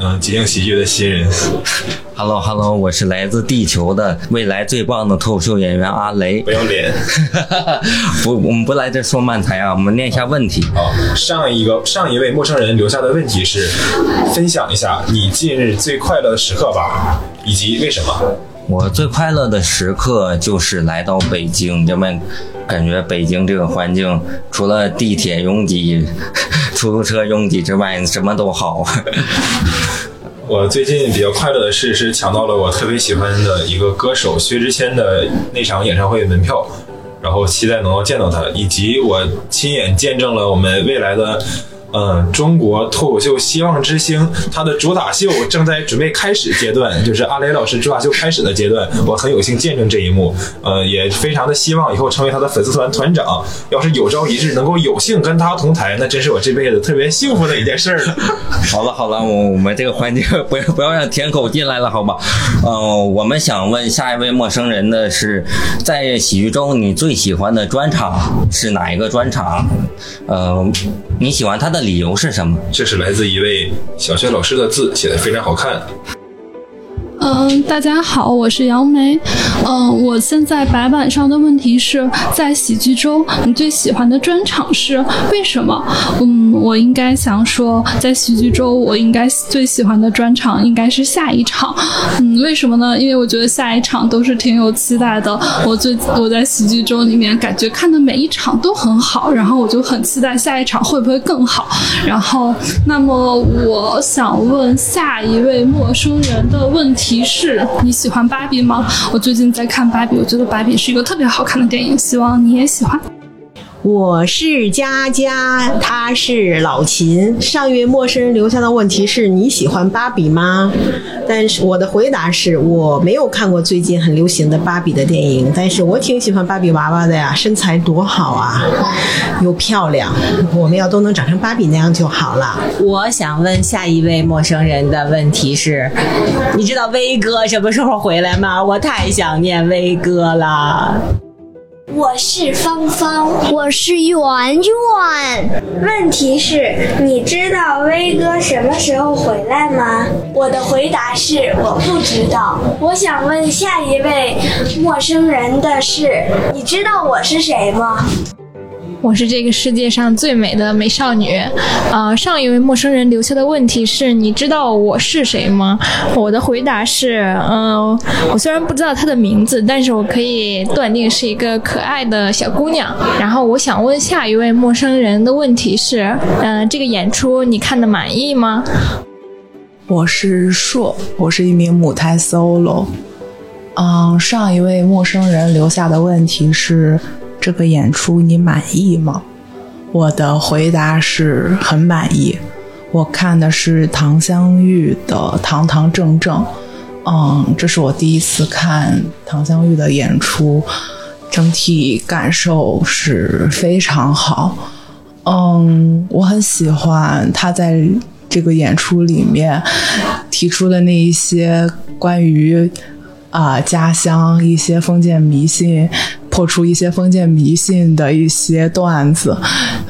嗯即兴喜剧的新人。Hello，Hello，我是来自地球的未来最棒的脱口秀演员阿雷。不要脸！不，我们不来这说漫才啊，我们念一下问题。啊，上一个上一位陌生人留下的问题是：分享一下你近日最快乐的时刻吧，以及为什么？我最快乐的时刻就是来到北京，因为感觉北京这个环境，除了地铁拥挤、出租车拥挤之外，什么都好。我最近比较快乐的事是抢到了我特别喜欢的一个歌手薛之谦的那场演唱会门票，然后期待能够见到他，以及我亲眼见证了我们未来的。嗯，中国脱口秀希望之星，他的主打秀正在准备开始阶段，就是阿雷老师主打秀开始的阶段，我很有幸见证这一幕。呃，也非常的希望以后成为他的粉丝团团长。要是有朝一日能够有幸跟他同台，那真是我这辈子特别幸福的一件事 了。好了好了，我我们这个环节不要不要让舔狗进来了，好吧？嗯，我们想问下一位陌生人的是，在喜剧中你最喜欢的专场是哪一个专场？呃，你喜欢他的？理由是什么？这是来自一位小学老师的字，写的非常好看。嗯，大家好，我是杨梅。嗯，我现在白板上的问题是在喜剧中，你最喜欢的专场是为什么？嗯，我应该想说，在喜剧中，我应该最喜欢的专场应该是下一场。嗯，为什么呢？因为我觉得下一场都是挺有期待的。我最我在喜剧中里面感觉看的每一场都很好，然后我就很期待下一场会不会更好。然后，那么我想问下一位陌生人的问题。提示你喜欢芭比吗？我最近在看芭比，我觉得芭比是一个特别好看的电影，希望你也喜欢。我是佳佳，他是老秦。上一位陌生人留下的问题是你喜欢芭比吗？但是我的回答是我没有看过最近很流行的芭比的电影，但是我挺喜欢芭比娃娃的呀，身材多好啊，又漂亮。我们要都能长成芭比那样就好了。我想问下一位陌生人的问题是：你知道威哥什么时候回来吗？我太想念威哥了。我是芳芳，我是圆圆。问题是，你知道威哥什么时候回来吗？我的回答是我不知道。我想问下一位陌生人的是，你知道我是谁吗？我是这个世界上最美的美少女，啊！上一位陌生人留下的问题是：你知道我是谁吗？我的回答是：嗯，我虽然不知道她的名字，但是我可以断定是一个可爱的小姑娘。然后我想问下一位陌生人的问题是：嗯，这个演出你看的满意吗？我是硕，我是一名母胎 solo。嗯，上一位陌生人留下的问题是。这个演出你满意吗？我的回答是很满意。我看的是唐香玉的《堂堂正正》，嗯，这是我第一次看唐香玉的演出，整体感受是非常好。嗯，我很喜欢他在这个演出里面提出的那一些关于啊家乡一些封建迷信。破除一些封建迷信的一些段子，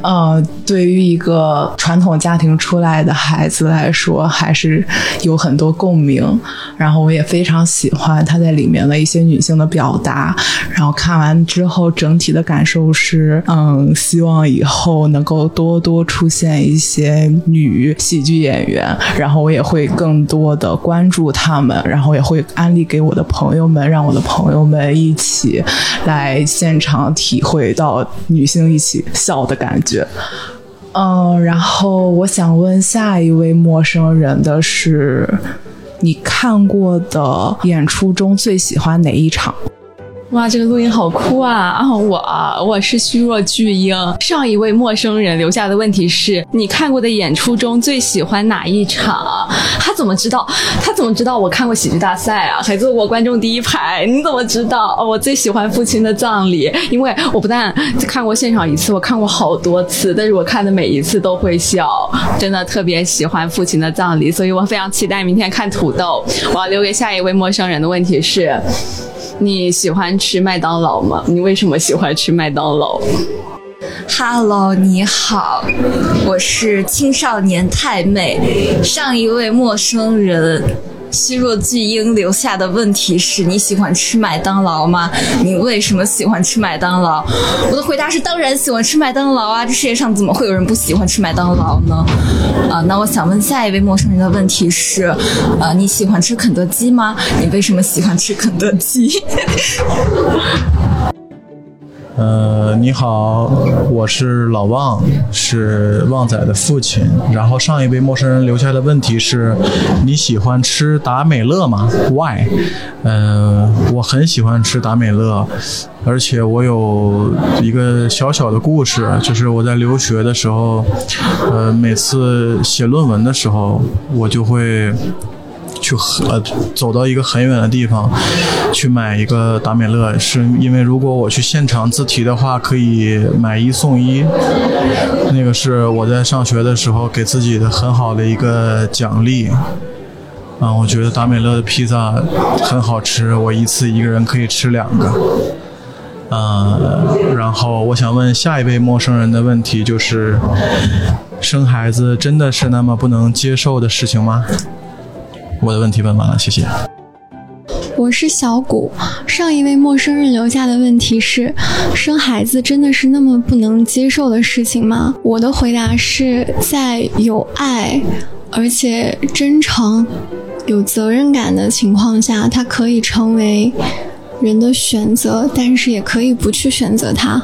呃，对于一个传统家庭出来的孩子来说，还是有很多共鸣。然后我也非常喜欢他在里面的一些女性的表达。然后看完之后，整体的感受是，嗯，希望以后能够多多出现一些女喜剧演员。然后我也会更多的关注他们，然后也会安利给我的朋友们，让我的朋友们一起来。现场体会到女性一起笑的感觉，嗯，然后我想问下一位陌生人的是，你看过的演出中最喜欢哪一场？哇，这个录音好酷啊！啊，我我是虚弱巨婴。上一位陌生人留下的问题是你看过的演出中最喜欢哪一场？他怎么知道？他怎么知道我看过喜剧大赛啊？还坐过观众第一排？你怎么知道？哦，我最喜欢父亲的葬礼，因为我不但看过现场一次，我看过好多次，但是我看的每一次都会笑，真的特别喜欢父亲的葬礼，所以我非常期待明天看土豆。我要留给下一位陌生人的问题是。你喜欢吃麦当劳吗？你为什么喜欢吃麦当劳哈喽你好，我是青少年太妹。上一位陌生人。虚弱巨婴留下的问题是你喜欢吃麦当劳吗？你为什么喜欢吃麦当劳？我的回答是当然喜欢吃麦当劳啊！这世界上怎么会有人不喜欢吃麦当劳呢？啊，那我想问下一位陌生人的问题是，呃，你喜欢吃肯德基吗？你为什么喜欢吃肯德基？呃，你好，我是老旺，是旺仔的父亲。然后上一位陌生人留下的问题是：你喜欢吃达美乐吗？Why？呃，我很喜欢吃达美乐，而且我有一个小小的故事，就是我在留学的时候，呃，每次写论文的时候，我就会。去呃走到一个很远的地方去买一个达美乐，是因为如果我去现场自提的话，可以买一送一。那个是我在上学的时候给自己的很好的一个奖励。啊，我觉得达美乐的披萨很好吃，我一次一个人可以吃两个。嗯，然后我想问下一位陌生人的问题就是：生孩子真的是那么不能接受的事情吗？我的问题问完了，谢谢。我是小谷。上一位陌生人留下的问题是：生孩子真的是那么不能接受的事情吗？我的回答是在有爱，而且真诚、有责任感的情况下，它可以成为人的选择，但是也可以不去选择它。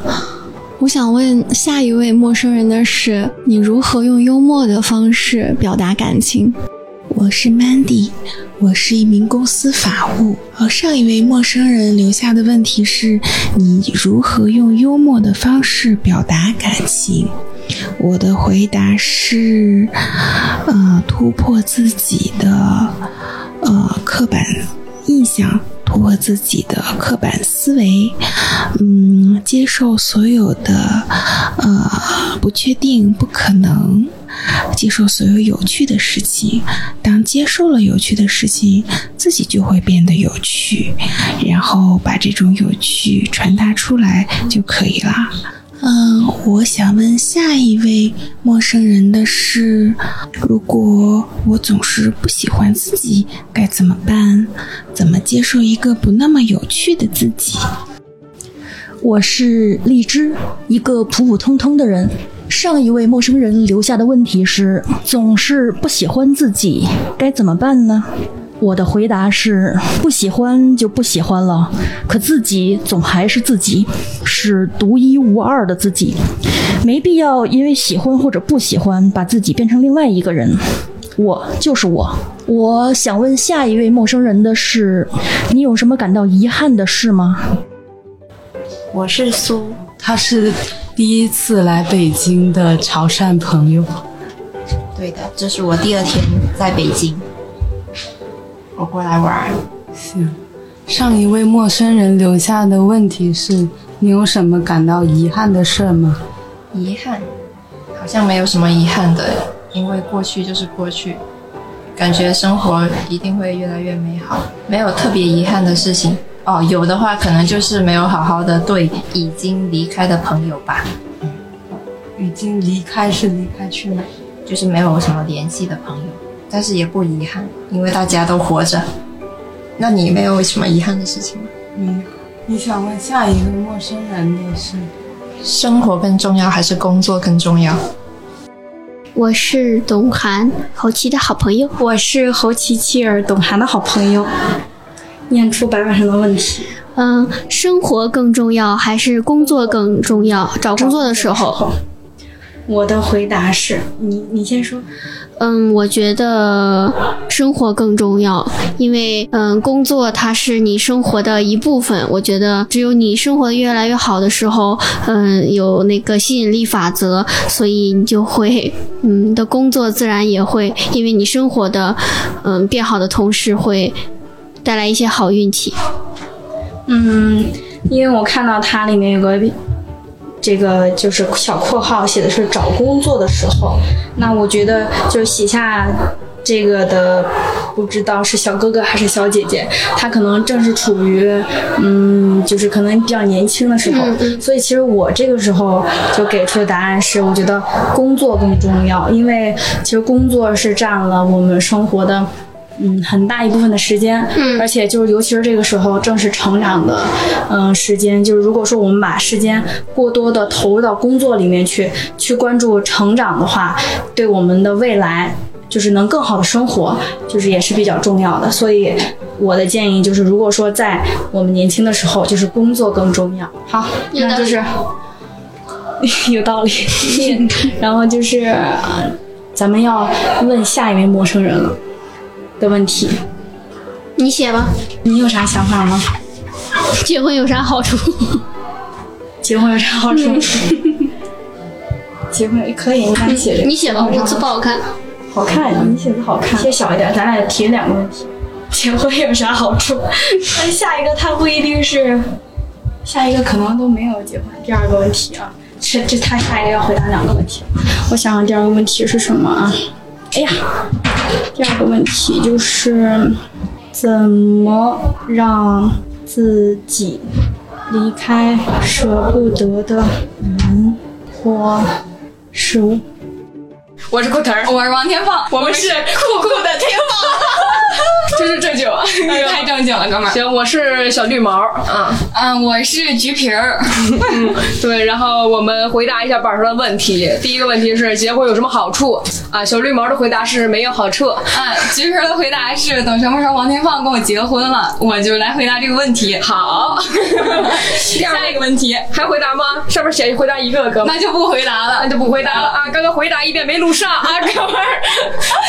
我想问下一位陌生人的是：你如何用幽默的方式表达感情？我是 Mandy，我是一名公司法务。和上一位陌生人留下的问题是：你如何用幽默的方式表达感情？我的回答是：呃，突破自己的呃刻板印象，突破自己的刻板思维，嗯，接受所有的呃不确定、不可能。接受所有有趣的事情，当接受了有趣的事情，自己就会变得有趣，然后把这种有趣传达出来就可以了。嗯，我想问下一位陌生人的是：如果我总是不喜欢自己，该怎么办？怎么接受一个不那么有趣的自己？我是荔枝，一个普普通通的人。上一位陌生人留下的问题是：总是不喜欢自己，该怎么办呢？我的回答是：不喜欢就不喜欢了，可自己总还是自己，是独一无二的自己，没必要因为喜欢或者不喜欢，把自己变成另外一个人。我就是我。我想问下一位陌生人的是：你有什么感到遗憾的事吗？我是苏，他是。第一次来北京的潮汕朋友，对的，这是我第二天在北京，我过来玩。行，上一位陌生人留下的问题是：你有什么感到遗憾的事吗？遗憾，好像没有什么遗憾的，因为过去就是过去，感觉生活一定会越来越美好，没有特别遗憾的事情。哦，有的话可能就是没有好好的对已经离开的朋友吧。嗯，已经离开是离开去哪？就是没有什么联系的朋友，但是也不遗憾，因为大家都活着。那你没有什么遗憾的事情吗？嗯，你想问下一个陌生人的事：生活更重要还是工作更重要？我是董涵，侯琦的好朋友。我是侯琦妻儿，董涵的好朋友。念出白板上的问题。嗯，生活更重要还是工作更重要？找工作的时候，我的回答是你，你先说。嗯，我觉得生活更重要，因为嗯，工作它是你生活的一部分。我觉得只有你生活的越来越好的时候，嗯，有那个吸引力法则，所以你就会，嗯，你的工作自然也会，因为你生活的，嗯，变好的同时会带来一些好运气。嗯，因为我看到它里面有个。这个就是小括号写的是找工作的时候，那我觉得就写下这个的，不知道是小哥哥还是小姐姐，他可能正是处于嗯，就是可能比较年轻的时候，所以其实我这个时候就给出的答案是，我觉得工作更重要，因为其实工作是占了我们生活的。嗯，很大一部分的时间，嗯，而且就是尤其是这个时候，正是成长的，嗯，时间。就是如果说我们把时间过多的投入到工作里面去，去关注成长的话，对我们的未来就是能更好的生活，就是也是比较重要的。所以我的建议就是，如果说在我们年轻的时候，就是工作更重要。好，那就是有道理。然后就是，咱们要问下一位陌生人了。的问题，你写吧。你有啥想法吗？结婚有啥好处？结婚有啥好处？结婚可以，你敢写这个？你写吧，我字不好看。好看，你写字好看。写小一点，咱俩提两个问题。结婚有啥好处？那下一个他不一定是，下一个可能都没有结婚。第二个问题啊，这这他下一个要回答两个问题。我想想，第二个问题是什么啊？哎呀，第二个问题就是怎么让自己离开舍不得的人或事物。我是酷腾，我是王天放，我们是酷酷的天放，就是正经，太正经了，哥们儿。行，我是小绿毛，嗯嗯，我是橘皮儿，对。然后我们回答一下板上的问题。第一个问题是结婚有什么好处啊？小绿毛的回答是没有好处。啊，橘皮儿的回答是等什么时候王天放跟我结婚了，我就来回答这个问题。好，下一个问题还回答吗？上面写回答一个，哥们，那就不回答了，那就不回答了啊！刚刚回答一遍没录。上啊，哥们儿，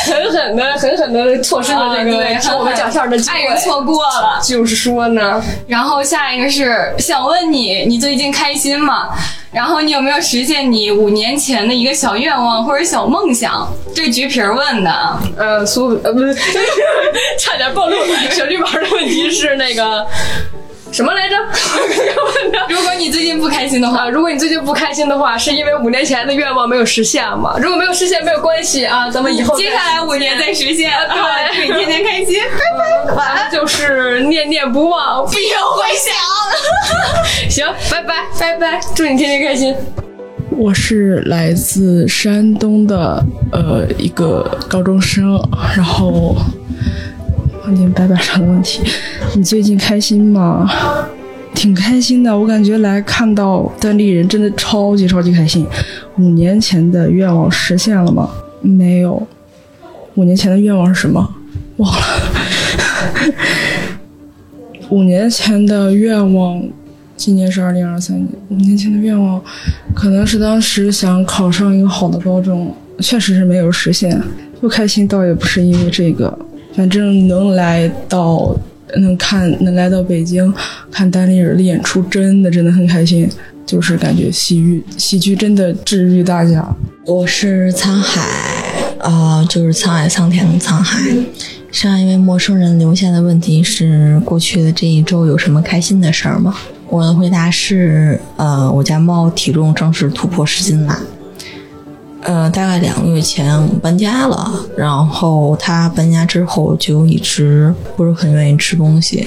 狠狠的、狠狠的错失了这个听我们讲相声的机会，爱人错过了。就是说呢，然后下一个是想问你，你最近开心吗？然后你有没有实现你五年前的一个小愿望或者小梦想？这个橘皮儿问的，呃，苏呃不是，差点暴露。小绿毛的问题是那个。什么来着？如果你最近不开心的话，如果你最近不开心的话，是因为五年前的愿望没有实现吗？如果没有实现，没有关系啊，咱们以后接下来五年再实现。对，祝你天天开心，拜拜。完了就是念念不忘，必有回响。行，拜拜拜拜，祝你天天开心。我是来自山东的呃一个高中生，然后。点白板上的问题，你最近开心吗？挺开心的，我感觉来看到单立人真的超级超级开心。五年前的愿望实现了吗？没有。五年前的愿望是什么？忘了。五年前的愿望，今年是二零二三年。五年前的愿望，可能是当时想考上一个好的高中，确实是没有实现。不开心倒也不是因为这个。反正能来到，能看，能来到北京看丹尼尔的演出，真的真的很开心。就是感觉喜剧，喜剧真的治愈大家。我是沧海，啊，就是沧海桑田的沧海。上一位陌生人留下的问题是：过去的这一周有什么开心的事儿吗？我的回答是：呃，我家猫体重正式突破十斤了。呃，大概两个月前我们搬家了，然后他搬家之后就一直不是很愿意吃东西。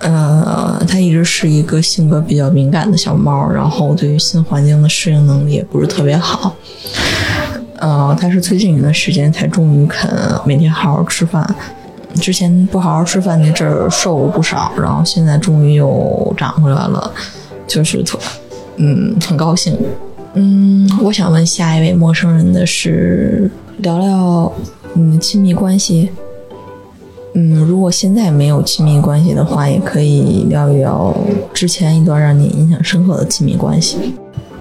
呃，他一直是一个性格比较敏感的小猫，然后对于新环境的适应能力也不是特别好。呃，他是最近一段时间才终于肯每天好好吃饭，之前不好好吃饭那阵儿瘦了不少，然后现在终于又长回来了，就是特嗯很高兴。嗯，我想问下一位陌生人的是，聊聊嗯亲密关系。嗯，如果现在没有亲密关系的话，也可以聊一聊之前一段让你印象深刻的亲密关系。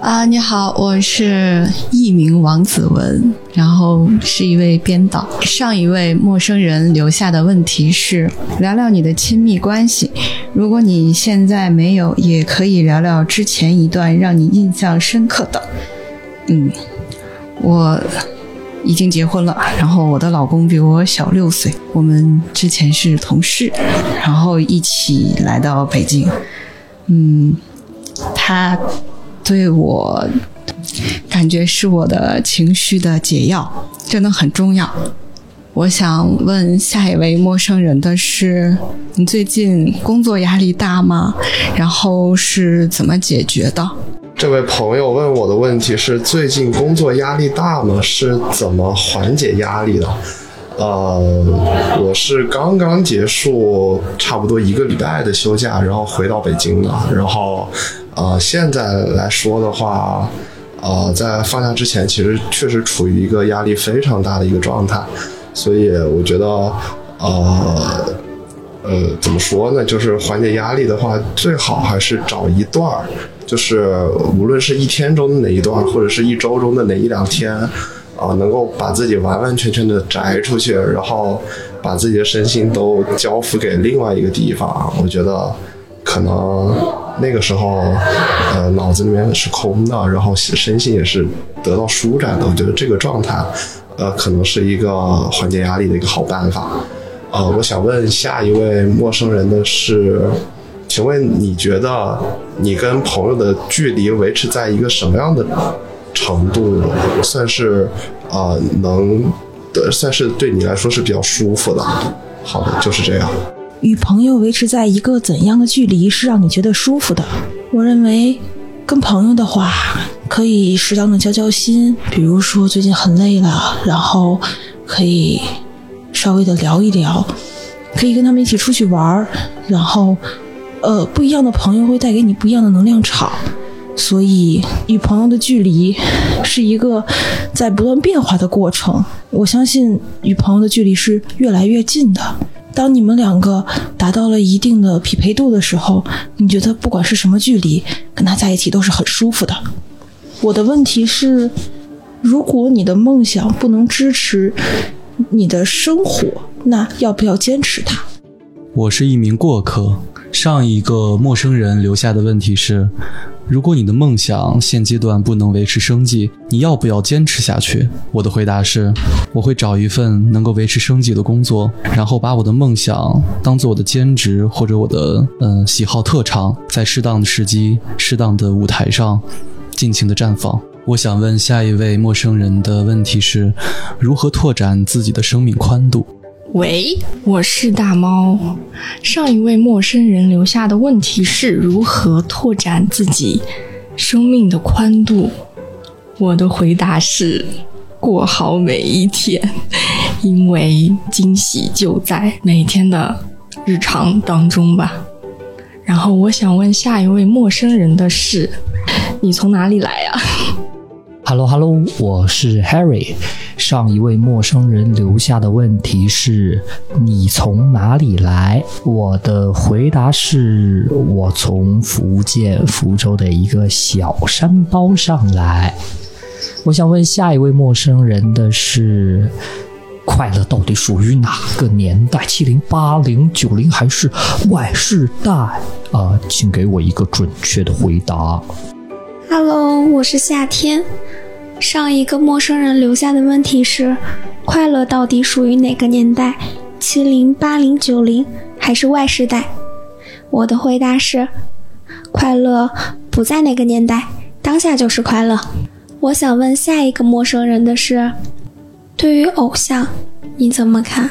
啊，你好，我是艺名王子文，然后是一位编导。上一位陌生人留下的问题是聊聊你的亲密关系，如果你现在没有，也可以聊聊之前一段让你印象深刻的。嗯，我已经结婚了，然后我的老公比我小六岁，我们之前是同事，然后一起来到北京。嗯，他对我感觉是我的情绪的解药，真的很重要。我想问下一位陌生人的是：你最近工作压力大吗？然后是怎么解决的？这位朋友问我的问题是：最近工作压力大吗？是怎么缓解压力的？呃，我是刚刚结束差不多一个礼拜的休假，然后回到北京的。然后，呃，现在来说的话，呃，在放假之前，其实确实处于一个压力非常大的一个状态。所以我觉得，呃，呃，怎么说呢？就是缓解压力的话，最好还是找一段儿，就是无论是一天中的哪一段，或者是一周中的哪一两天。啊，能够把自己完完全全的摘出去，然后把自己的身心都交付给另外一个地方，我觉得可能那个时候，呃，脑子里面是空的，然后身心也是得到舒展的。我觉得这个状态，呃，可能是一个缓解压力的一个好办法。呃，我想问下一位陌生人的是，请问你觉得你跟朋友的距离维持在一个什么样的？程度算是啊，能算是对你来说是比较舒服的。好的，就是这样。与朋友维持在一个怎样的距离是让你觉得舒服的？我认为，跟朋友的话，可以适当的交交心，比如说最近很累了，然后可以稍微的聊一聊，可以跟他们一起出去玩儿，然后呃，不一样的朋友会带给你不一样的能量场。所以，与朋友的距离是一个在不断变化的过程。我相信，与朋友的距离是越来越近的。当你们两个达到了一定的匹配度的时候，你觉得不管是什么距离，跟他在一起都是很舒服的。我的问题是，如果你的梦想不能支持你的生活，那要不要坚持它？我是一名过客。上一个陌生人留下的问题是。如果你的梦想现阶段不能维持生计，你要不要坚持下去？我的回答是，我会找一份能够维持生计的工作，然后把我的梦想当做我的兼职或者我的嗯喜好特长，在适当的时机、适当的舞台上尽情的绽放。我想问下一位陌生人的问题是，如何拓展自己的生命宽度？喂，我是大猫。上一位陌生人留下的问题是如何拓展自己生命的宽度？我的回答是过好每一天，因为惊喜就在每天的日常当中吧。然后我想问下一位陌生人的是，你从哪里来呀？Hello，Hello，我是 Harry。上一位陌生人留下的问题是：你从哪里来？我的回答是：我从福建福州的一个小山包上来。我想问下一位陌生人的是：快乐到底属于哪个年代？七零、八零、九零还是 Y 世代？啊，请给我一个准确的回答。Hello，我是夏天。上一个陌生人留下的问题是：快乐到底属于哪个年代？七零、八零、九零还是 Y 世代？我的回答是：快乐不在哪个年代，当下就是快乐。我想问下一个陌生人的是：对于偶像，你怎么看？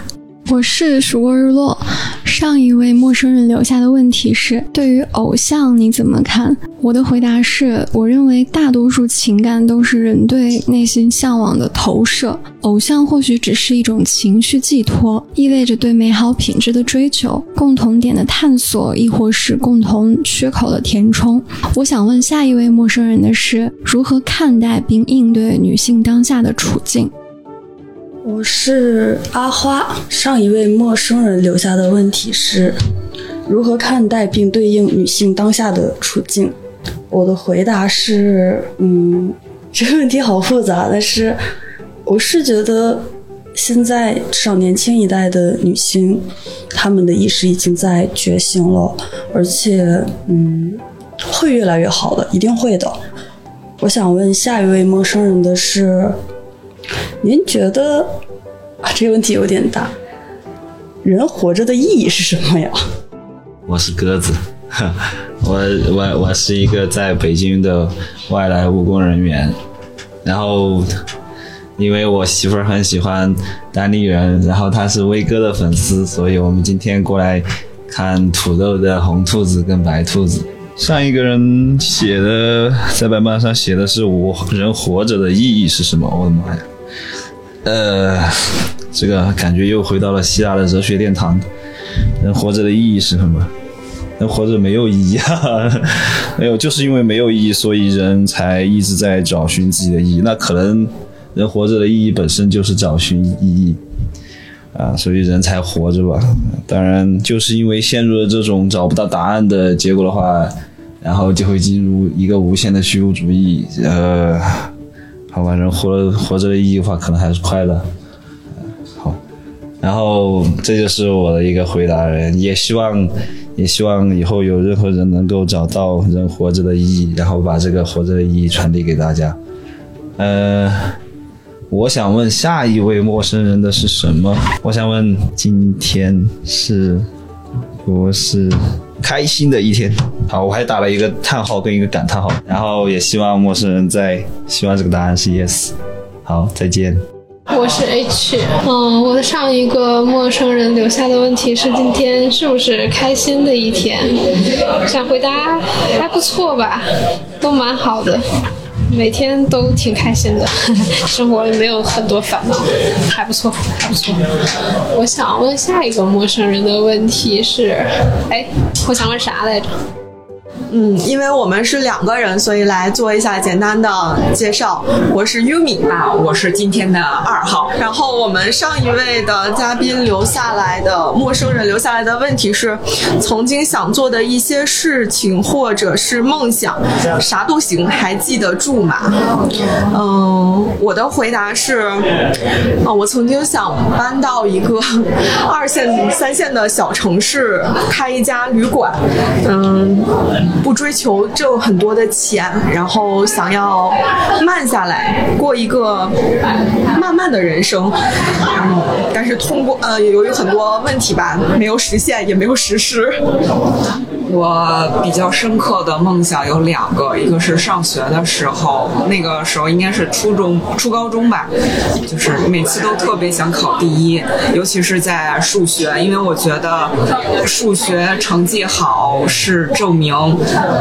我是曙光日落。上一位陌生人留下的问题是：对于偶像你怎么看？我的回答是：我认为大多数情感都是人对内心向往的投射，偶像或许只是一种情绪寄托，意味着对美好品质的追求、共同点的探索，亦或是共同缺口的填充。我想问下一位陌生人的是：如何看待并应对女性当下的处境？我是阿花。上一位陌生人留下的问题是：如何看待并对应女性当下的处境？我的回答是，嗯，这个问题好复杂，但是我是觉得现在至少年轻一代的女性，她们的意识已经在觉醒了，而且，嗯，会越来越好的，一定会的。我想问下一位陌生人的是，您觉得啊，这个问题有点大，人活着的意义是什么呀？我是鸽子，我我我是一个在北京的外来务工人员，然后因为我媳妇儿很喜欢单立人，然后她是威哥的粉丝，所以我们今天过来看土豆的红兔子跟白兔子。上一个人写的在白板上写的是我人活着的意义是什么？我的妈呀！呃，这个感觉又回到了希腊的哲学殿堂。人活着的意义是什么？人活着没有意义啊，没有，就是因为没有意义，所以人才一直在找寻自己的意义。那可能人活着的意义本身就是找寻意义啊，所以人才活着吧。当然，就是因为陷入了这种找不到答案的结果的话，然后就会进入一个无限的虚无主义。呃，好吧，人活活着的意义的话，可能还是快乐。好然后这就是我的一个回答人，也希望，也希望以后有任何人能够找到人活着的意义，然后把这个活着的意义传递给大家。呃，我想问下一位陌生人的是什么？我想问今天是不是开心的一天？好，我还打了一个叹号跟一个感叹号，然后也希望陌生人在，希望这个答案是 yes。好，再见。我是 H，嗯，我的上一个陌生人留下的问题是今天是不是开心的一天？想回答还不错吧，都蛮好的，每天都挺开心的，生活也没有很多烦恼，还不错，还不错。我想问下一个陌生人的问题是，哎，我想问啥来着？嗯，因为我们是两个人，所以来做一下简单的介绍。我是 Yumi 啊，我是今天的二号。然后我们上一位的嘉宾留下来的陌生人留下来的问题是：曾经想做的一些事情或者是梦想，啥都行，还记得住吗？嗯，我的回答是：啊，我曾经想搬到一个二线、三线的小城市，开一家旅馆。嗯。不追求挣很多的钱，然后想要慢下来过一个慢慢的人生，但是通过呃，由于很多问题吧，没有实现，也没有实施。我比较深刻的梦想有两个，一个是上学的时候，那个时候应该是初中、初高中吧，就是每次都特别想考第一，尤其是在数学，因为我觉得数学成绩好是证明，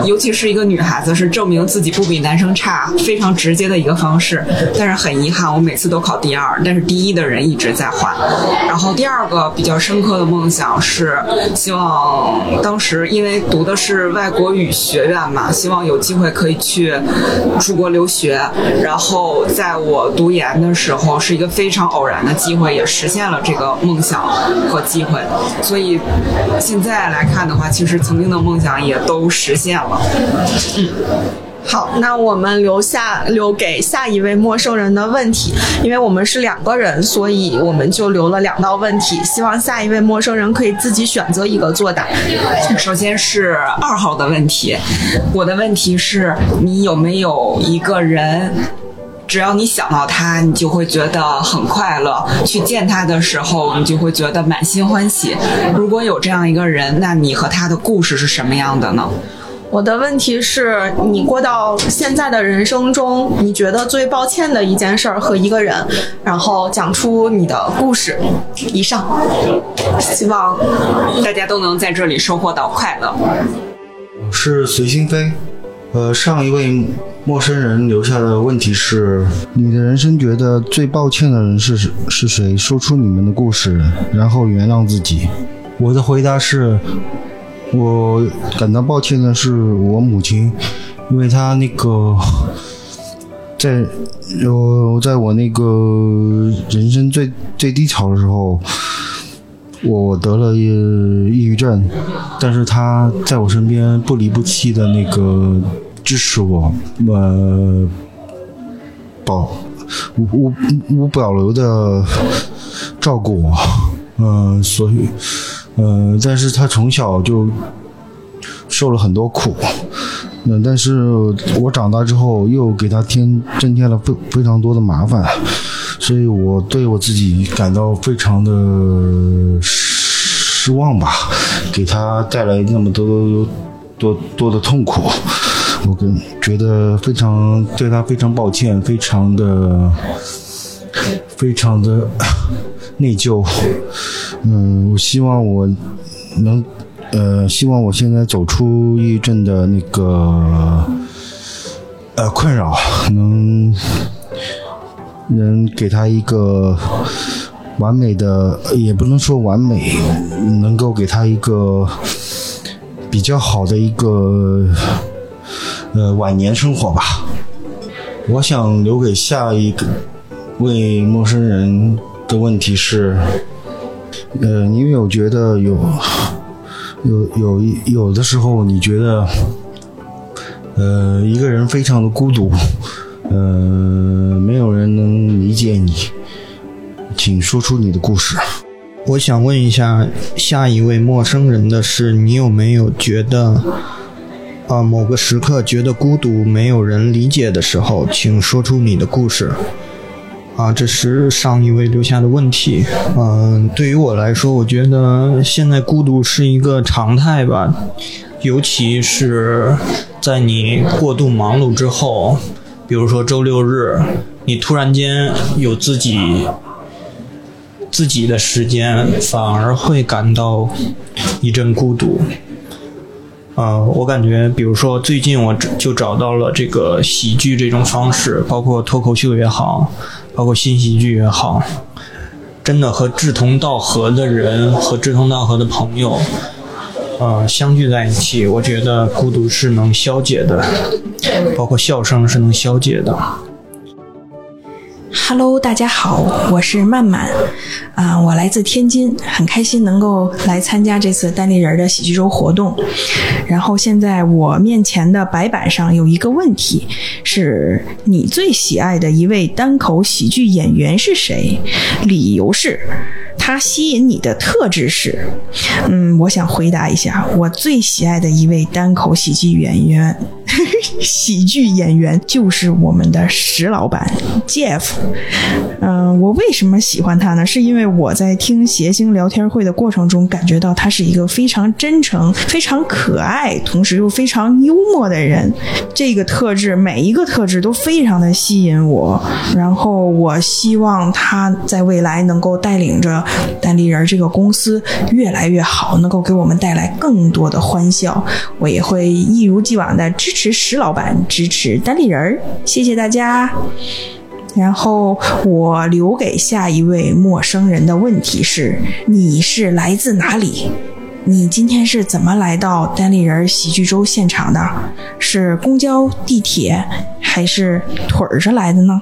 尤其是一个女孩子是证明自己不比男生差，非常直接的一个方式。但是很遗憾，我每次都考第二，但是第一的人一直在换。然后第二个比较深刻的梦想是，希望当时因为。读的是外国语学院嘛，希望有机会可以去出国留学。然后在我读研的时候，是一个非常偶然的机会，也实现了这个梦想和机会。所以现在来看的话，其实曾经的梦想也都实现了。嗯。好，那我们留下留给下一位陌生人的问题，因为我们是两个人，所以我们就留了两道问题，希望下一位陌生人可以自己选择一个作答。首先是二号的问题，我的问题是你有没有一个人，只要你想到他，你就会觉得很快乐，去见他的时候，你就会觉得满心欢喜。如果有这样一个人，那你和他的故事是什么样的呢？我的问题是你过到现在的人生中，你觉得最抱歉的一件事儿和一个人，然后讲出你的故事。以上，希望大家都能在这里收获到快乐。我是随心飞，呃，上一位陌生人留下的问题是：你的人生觉得最抱歉的人是是谁？说出你们的故事，然后原谅自己。我的回答是。我感到抱歉的是我母亲，因为她那个 在我在我那个人生最最低潮的时候，我得了抑郁症，但是她在我身边不离不弃的那个支持我，呃，保无无无保留的照顾我，嗯、所以，呃，但是他从小就受了很多苦，嗯、但是我长大之后又给他添增添了非非常多的麻烦，所以我对我自己感到非常的失望吧，给他带来那么多多多的痛苦，我跟觉得非常对他非常抱歉，非常的非常的内疚。嗯，我希望我能呃，希望我现在走出抑郁症的那个呃困扰，能能给他一个完美的，也不能说完美，能够给他一个比较好的一个呃晚年生活吧。我想留给下一个位陌生人的问题是，呃，因为我觉得有有有一有的时候，你觉得呃一个人非常的孤独，呃，没有人能理解你，请说出你的故事。我想问一下下一位陌生人的是，你有没有觉得，啊、某个时刻觉得孤独，没有人理解的时候，请说出你的故事。啊，这是上一位留下的问题。嗯、对于我来说，我觉得现在孤独是一个常态吧，尤其是在你过度忙碌之后，比如说周六日，你突然间有自己自己的时间，反而会感到一阵孤独。呃，我感觉，比如说最近我就找到了这个喜剧这种方式，包括脱口秀也好，包括新喜剧也好，真的和志同道合的人和志同道合的朋友，呃，相聚在一起，我觉得孤独是能消解的，包括笑声是能消解的。Hello，大家好，我是曼曼，啊、我来自天津，很开心能够来参加这次单立人的喜剧周活动。然后现在我面前的白板上有一个问题，是你最喜爱的一位单口喜剧演员是谁？理由是。他吸引你的特质是，嗯，我想回答一下，我最喜爱的一位单口喜剧演员，喜剧演员就是我们的石老板 Jeff。嗯、我为什么喜欢他呢？是因为我在听谐星聊天会的过程中，感觉到他是一个非常真诚、非常可爱，同时又非常幽默的人。这个特质，每一个特质都非常的吸引我。然后我希望他在未来能够带领着单立人这个公司越来越好，能够给我们带来更多的欢笑。我也会一如既往的支持石老板，支持单立人。谢谢大家。然后我留给下一位陌生人的问题是：你是来自哪里？你今天是怎么来到单立人喜剧周现场的？是公交、地铁，还是腿儿着来的呢？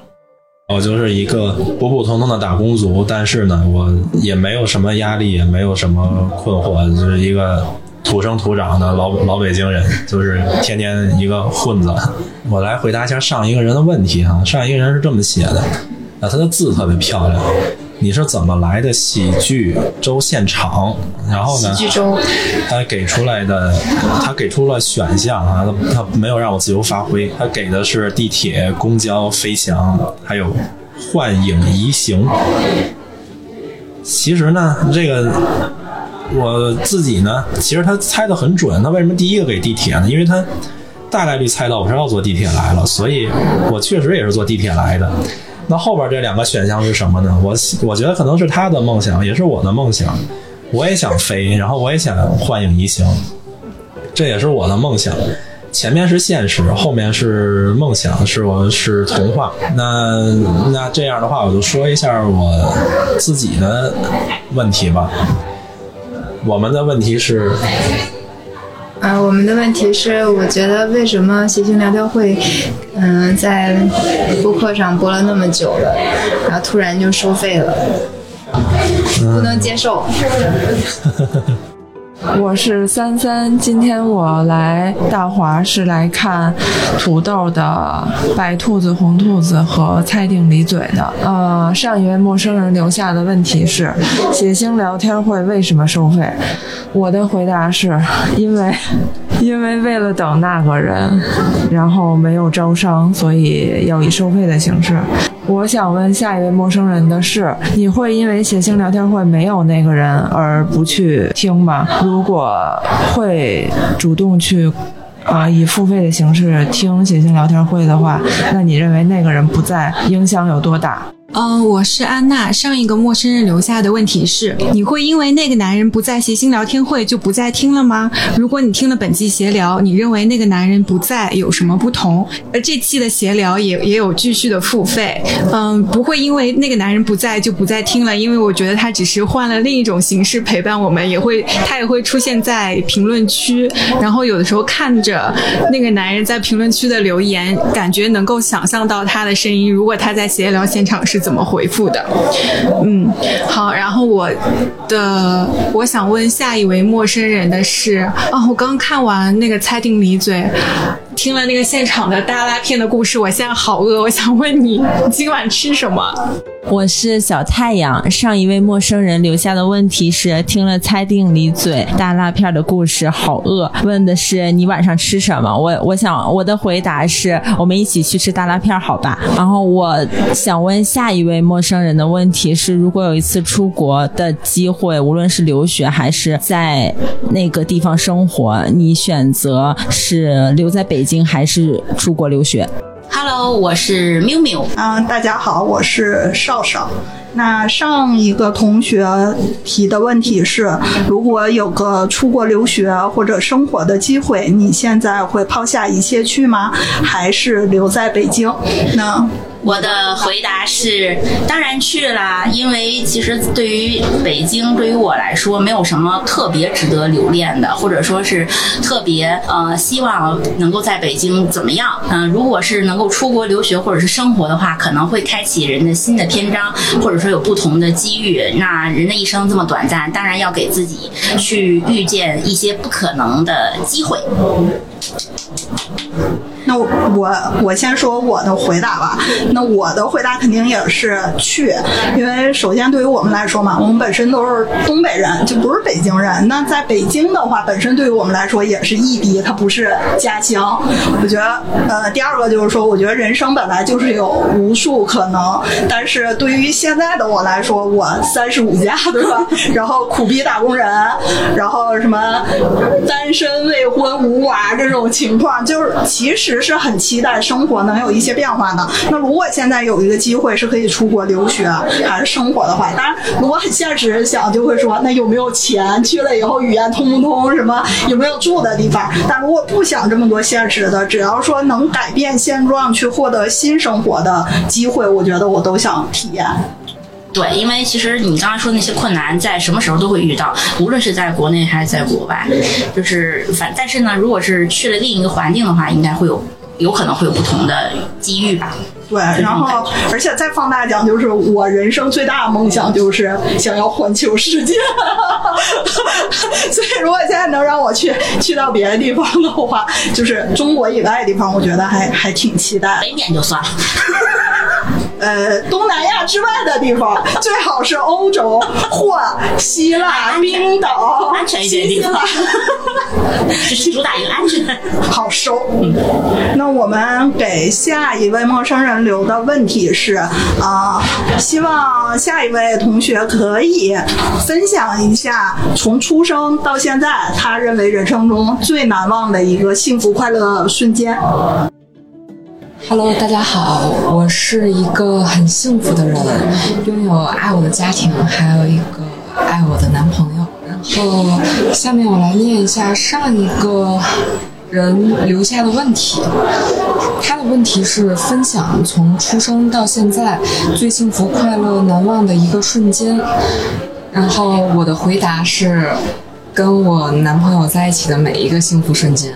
我就是一个普普通通的打工族，但是呢，我也没有什么压力，也没有什么困惑，就是一个土生土长的老老北京人，就是天天一个混子。我来回答一下上一个人的问题哈，上一个人是这么写的，啊，他的字特别漂亮。你是怎么来的喜剧周现场？然后呢？喜剧周他给出来的，他给出了选项啊，他他没有让我自由发挥，他给的是地铁、公交、飞翔，还有幻影移形。其实呢，这个我自己呢，其实他猜的很准。他为什么第一个给地铁呢？因为他大概率猜到我是要坐地铁来了，所以我确实也是坐地铁来的。那后边这两个选项是什么呢？我我觉得可能是他的梦想，也是我的梦想。我也想飞，然后我也想幻影移形，这也是我的梦想。前面是现实，后面是梦想，是我是童话。那那这样的话，我就说一下我自己的问题吧。我们的问题是，啊，我们的问题是，我觉得为什么谐星聊天会，嗯、在播客上播了那么久了，然后突然就收费了，不能接受。我是三三，今天我来大华是来看土豆的白兔子、红兔子和猜定离嘴的。呃，上一位陌生人留下的问题是：写星聊天会为什么收费？我的回答是因为，因为为了等那个人，然后没有招商，所以要以收费的形式。我想问下一位陌生人的是：你会因为写信聊天会没有那个人而不去听吗？如果会主动去，啊，以付费的形式听写信聊天会的话，那你认为那个人不在，影响有多大？嗯，我是安娜。上一个陌生人留下的问题是：你会因为那个男人不在谐星聊天会就不再听了吗？如果你听了本期闲聊，你认为那个男人不在有什么不同？而这期的闲聊也也有继续的付费。嗯，不会因为那个男人不在就不再听了，因为我觉得他只是换了另一种形式陪伴我们，也会他也会出现在评论区，然后有的时候看着那个男人在评论区的留言，感觉能够想象到他的声音。如果他在闲聊现场是。怎么回复的？嗯，好，然后我的我想问下一位陌生人的是，哦，我刚看完那个猜定离嘴，听了那个现场的大拉片的故事，我现在好饿，我想问你，今晚吃什么？我是小太阳。上一位陌生人留下的问题是：听了猜定离嘴大拉片的故事，好饿。问的是你晚上吃什么？我我想我的回答是我们一起去吃大拉片，好吧？然后我想问下一位陌生人的问题是：如果有一次出国的机会，无论是留学还是在那个地方生活，你选择是留在北京还是出国留学？Hello，我是缪缪。嗯，大家好，我是少少。那上一个同学提的问题是，如果有个出国留学或者生活的机会，你现在会抛下一切去吗？还是留在北京？那我的回答是，当然去啦，因为其实对于北京，对于我来说，没有什么特别值得留恋的，或者说是特别呃希望能够在北京怎么样？嗯、如果是能够出国留学或者是生活的话，可能会开启人的新的篇章，或者说有不同的机遇。那人的一生这么短暂，当然要给自己去遇见一些不可能的机会。那我我先说我的回答吧。那我的回答肯定也是去，因为首先对于我们来说嘛，我们本身都是东北人，就不是北京人。那在北京的话，本身对于我们来说也是异地，它不是家乡。我觉得，呃，第二个就是说，我觉得人生本来就是有无数可能，但是对于现在的我来说，我三十五加，对吧？然后苦逼打工人，然后什么单身未婚无娃这种情况，就是其实其实是很期待生活能有一些变化的。那如果现在有一个机会是可以出国留学还是生活的话，当然如果很现实想，就会说那有没有钱？去了以后语言通不通？什么有没有住的地方？但如果不想这么多现实的，只要说能改变现状去获得新生活的机会，我觉得我都想体验。对，因为其实你刚刚说的那些困难，在什么时候都会遇到，无论是在国内还是在国外，就是反。但是呢，如果是去了另一个环境的话，应该会有有可能会有不同的机遇吧。对，然后而且再放大讲，就是我人生最大的梦想就是想要环球世界。所以如果现在能让我去去到别的地方的话，就是中国以外的地方，我觉得还还挺期待。北点就算了。呃，东南亚之外的地方，最好是欧洲或希腊、冰岛，安全一点的地方，就 是主打一个安全。好收。那我们给下一位陌生人留的问题是啊、希望下一位同学可以分享一下从出生到现在，他认为人生中最难忘的一个幸福快乐瞬间。Hello，大家好，我是一个很幸福的人，拥有爱我的家庭，还有一个爱我的男朋友。然后，下面我来念一下上一个人留下的问题。他的问题是分享从出生到现在最幸福、快乐、难忘的一个瞬间。然后我的回答是跟我男朋友在一起的每一个幸福瞬间。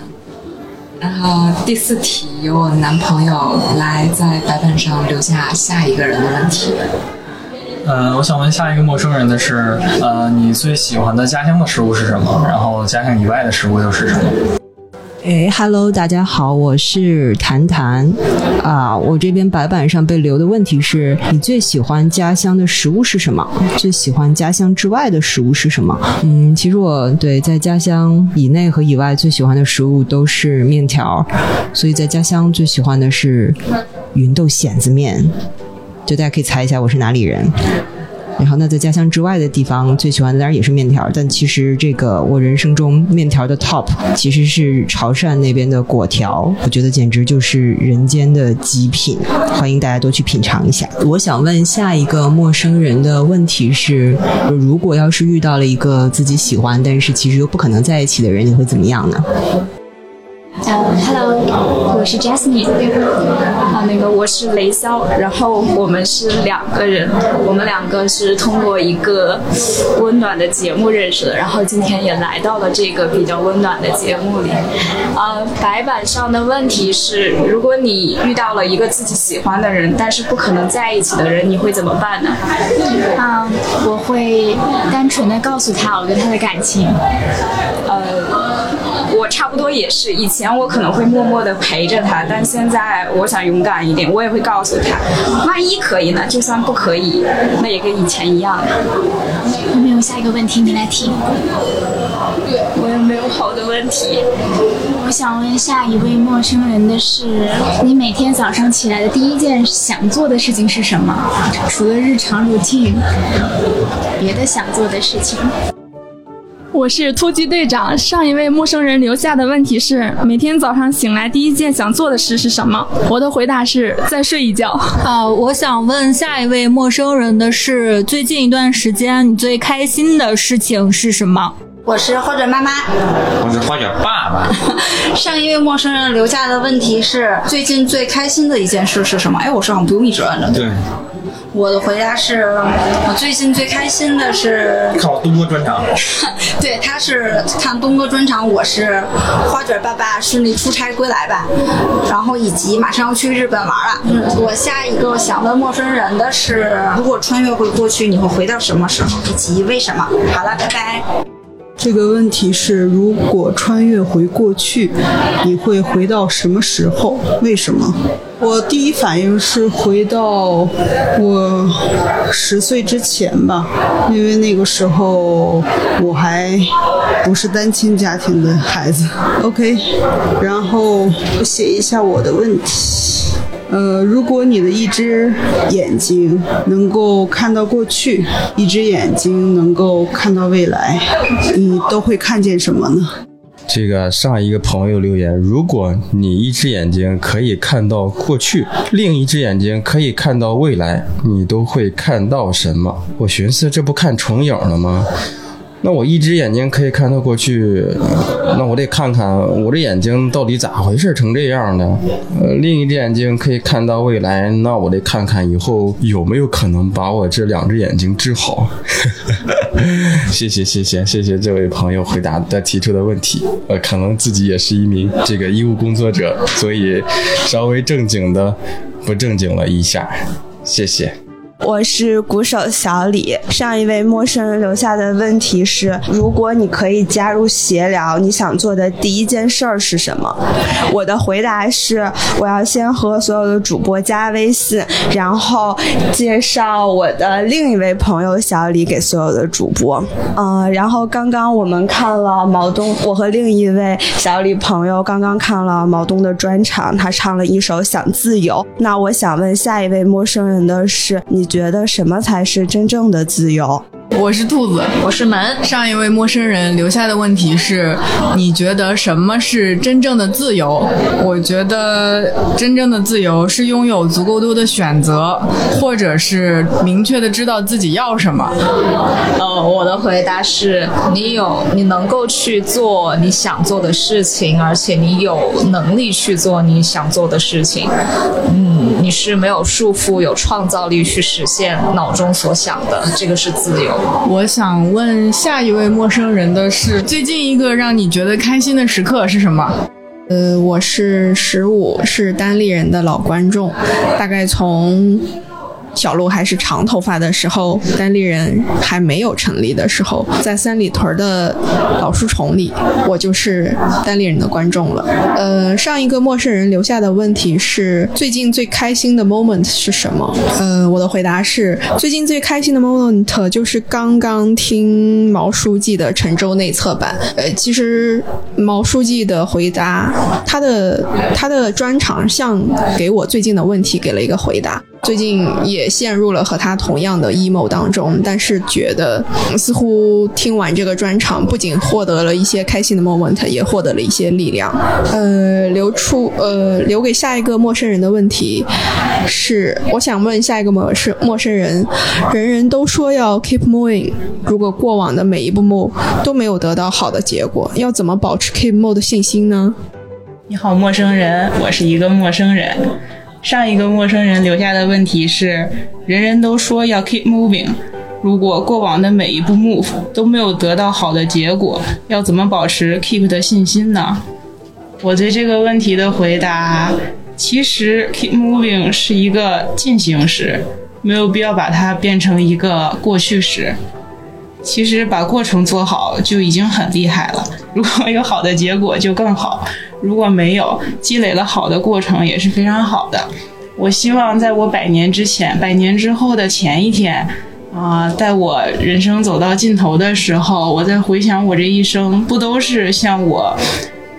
然后第四题由我男朋友来在白板上留下下一个人的问题。呃，我想问下一个陌生人的是，呃，你最喜欢的家乡的食物是什么？然后家乡以外的食物又是什么？哎，Hello，大家好，我是谈谈啊。我这边白板上被留的问题是你最喜欢家乡的食物是什么？最喜欢家乡之外的食物是什么？嗯，其实我对在家乡以内和以外最喜欢的食物都是面条，所以在家乡最喜欢的是芸豆蚬子面。就大家可以猜一下我是哪里人。然后，那在家乡之外的地方，最喜欢的当然也是面条，但其实这个我人生中面条的 top 其实是潮汕那边的果条，我觉得简直就是人间的极品，欢迎大家多去品尝一下。我想问下一个陌生人的问题是：如果要是遇到了一个自己喜欢，但是其实又不可能在一起的人，你会怎么样呢？呃，Hello，我是 Jasmine，啊，那个我是雷潇，然后我们是两个人，我们两个是通过一个温暖的节目认识的，然后今天也来到了这个比较温暖的节目里。呃，白板上的问题是，如果你遇到了一个自己喜欢的人，但是不可能在一起的人，你会怎么办呢？嗯，我会单纯的告诉他我对他的感情。呃。我差不多也是，以前我可能会默默的陪着他，但现在我想勇敢一点，我也会告诉他，万一可以呢？就算不可以，那也跟以前一样。有没有下一个问题？你来提。我也没有好的问题。我想问下一位陌生人的是：你每天早上起来的第一件想做的事情是什么？除了日常 routine，别的想做的事情。我是突击队长。上一位陌生人留下的问题是：每天早上醒来第一件想做的事是什么？我的回答是再睡一觉。呃，我想问下一位陌生人的是：最近一段时间你最开心的事情是什么？我是花卷妈妈。我是花卷爸爸。上一位陌生人留下的问题是：最近最开心的一件事是什么？哎，我说好像不用一直按着。对。我的回答是，我最近最开心的是看我东哥专场。对，他是看东哥专场，我是花卷爸爸顺利出差归来吧，然后以及马上要去日本玩了。我下一个想问陌生人的是，如果穿越回过去，你会回到什么时候，以及为什么？好了，拜拜。这个问题是：如果穿越回过去，你会回到什么时候？为什么？我第一反应是回到我十岁之前吧，因为那个时候我还不是单亲家庭的孩子。OK，然后我写一下我的问题。呃，如果你的一只眼睛能够看到过去，一只眼睛能够看到未来，你都会看见什么呢？这个上一个朋友留言，如果你一只眼睛可以看到过去，另一只眼睛可以看到未来，你都会看到什么？我寻思，这不看重影了吗？那我一只眼睛可以看到过去，那我得看看我这眼睛到底咋回事成这样的。呃，另一只眼睛可以看到未来，那我得看看以后有没有可能把我这两只眼睛治好。谢谢谢谢谢谢这位朋友回答的提出的问题。呃，可能自己也是一名这个医务工作者，所以稍微正经的不正经了一下。谢谢。我是鼓手小李。上一位陌生人留下的问题是：如果你可以加入协聊，你想做的第一件事儿是什么？我的回答是：我要先和所有的主播加微信，然后介绍我的另一位朋友小李给所有的主播。嗯，然后刚刚我们看了毛东，我和另一位小李朋友刚刚看了毛东的专场，他唱了一首《想自由》。那我想问下一位陌生人的是：你。觉得什么才是真正的自由？我是兔子，我是门。上一位陌生人留下的问题是：你觉得什么是真正的自由？我觉得真正的自由是拥有足够多的选择，或者是明确的知道自己要什么。呃，我的回答是：你有，你能够去做你想做的事情，而且你有能力去做你想做的事情。嗯，你是没有束缚，有创造力去实现脑中所想的，这个是自由。我想问下一位陌生人的是：最近一个让你觉得开心的时刻是什么？呃，我是十五，是单立人的老观众，大概从小鹿还是长头发的时候，单立人还没有成立的时候，在三里屯的老书虫里，我就是单立人的观众了。呃，上一个陌生人留下的问题是最近最开心的 moment 是什么？呃，我的回答是最近最开心的 moment 就是刚刚听毛书记的陈州内测版。呃，其实毛书记的回答，他的他的专场像给我最近的问题给了一个回答。最近也陷入了和他同样的 emo 当中，但是觉得似乎听完这个专场，不仅获得了一些开心的 moment，也获得了一些力量。呃，留出呃留给下一个陌生人的问题是，我想问下一个陌生陌生人，人人都说要 keep moving，如果过往的每一步 move 都没有得到好的结果，要怎么保持 keep move 的信心呢？你好，陌生人，我是一个陌生人。上一个陌生人留下的问题是：人人都说要 keep moving，如果过往的每一步 move 都没有得到好的结果，要怎么保持 keep 的信心呢？我对这个问题的回答，其实 keep moving 是一个进行时，没有必要把它变成一个过去时。其实把过程做好就已经很厉害了，如果有好的结果就更好。如果没有积累了好的过程也是非常好的。我希望在我百年之前、百年之后的前一天，啊，在我人生走到尽头的时候，我在回想我这一生，不都是像我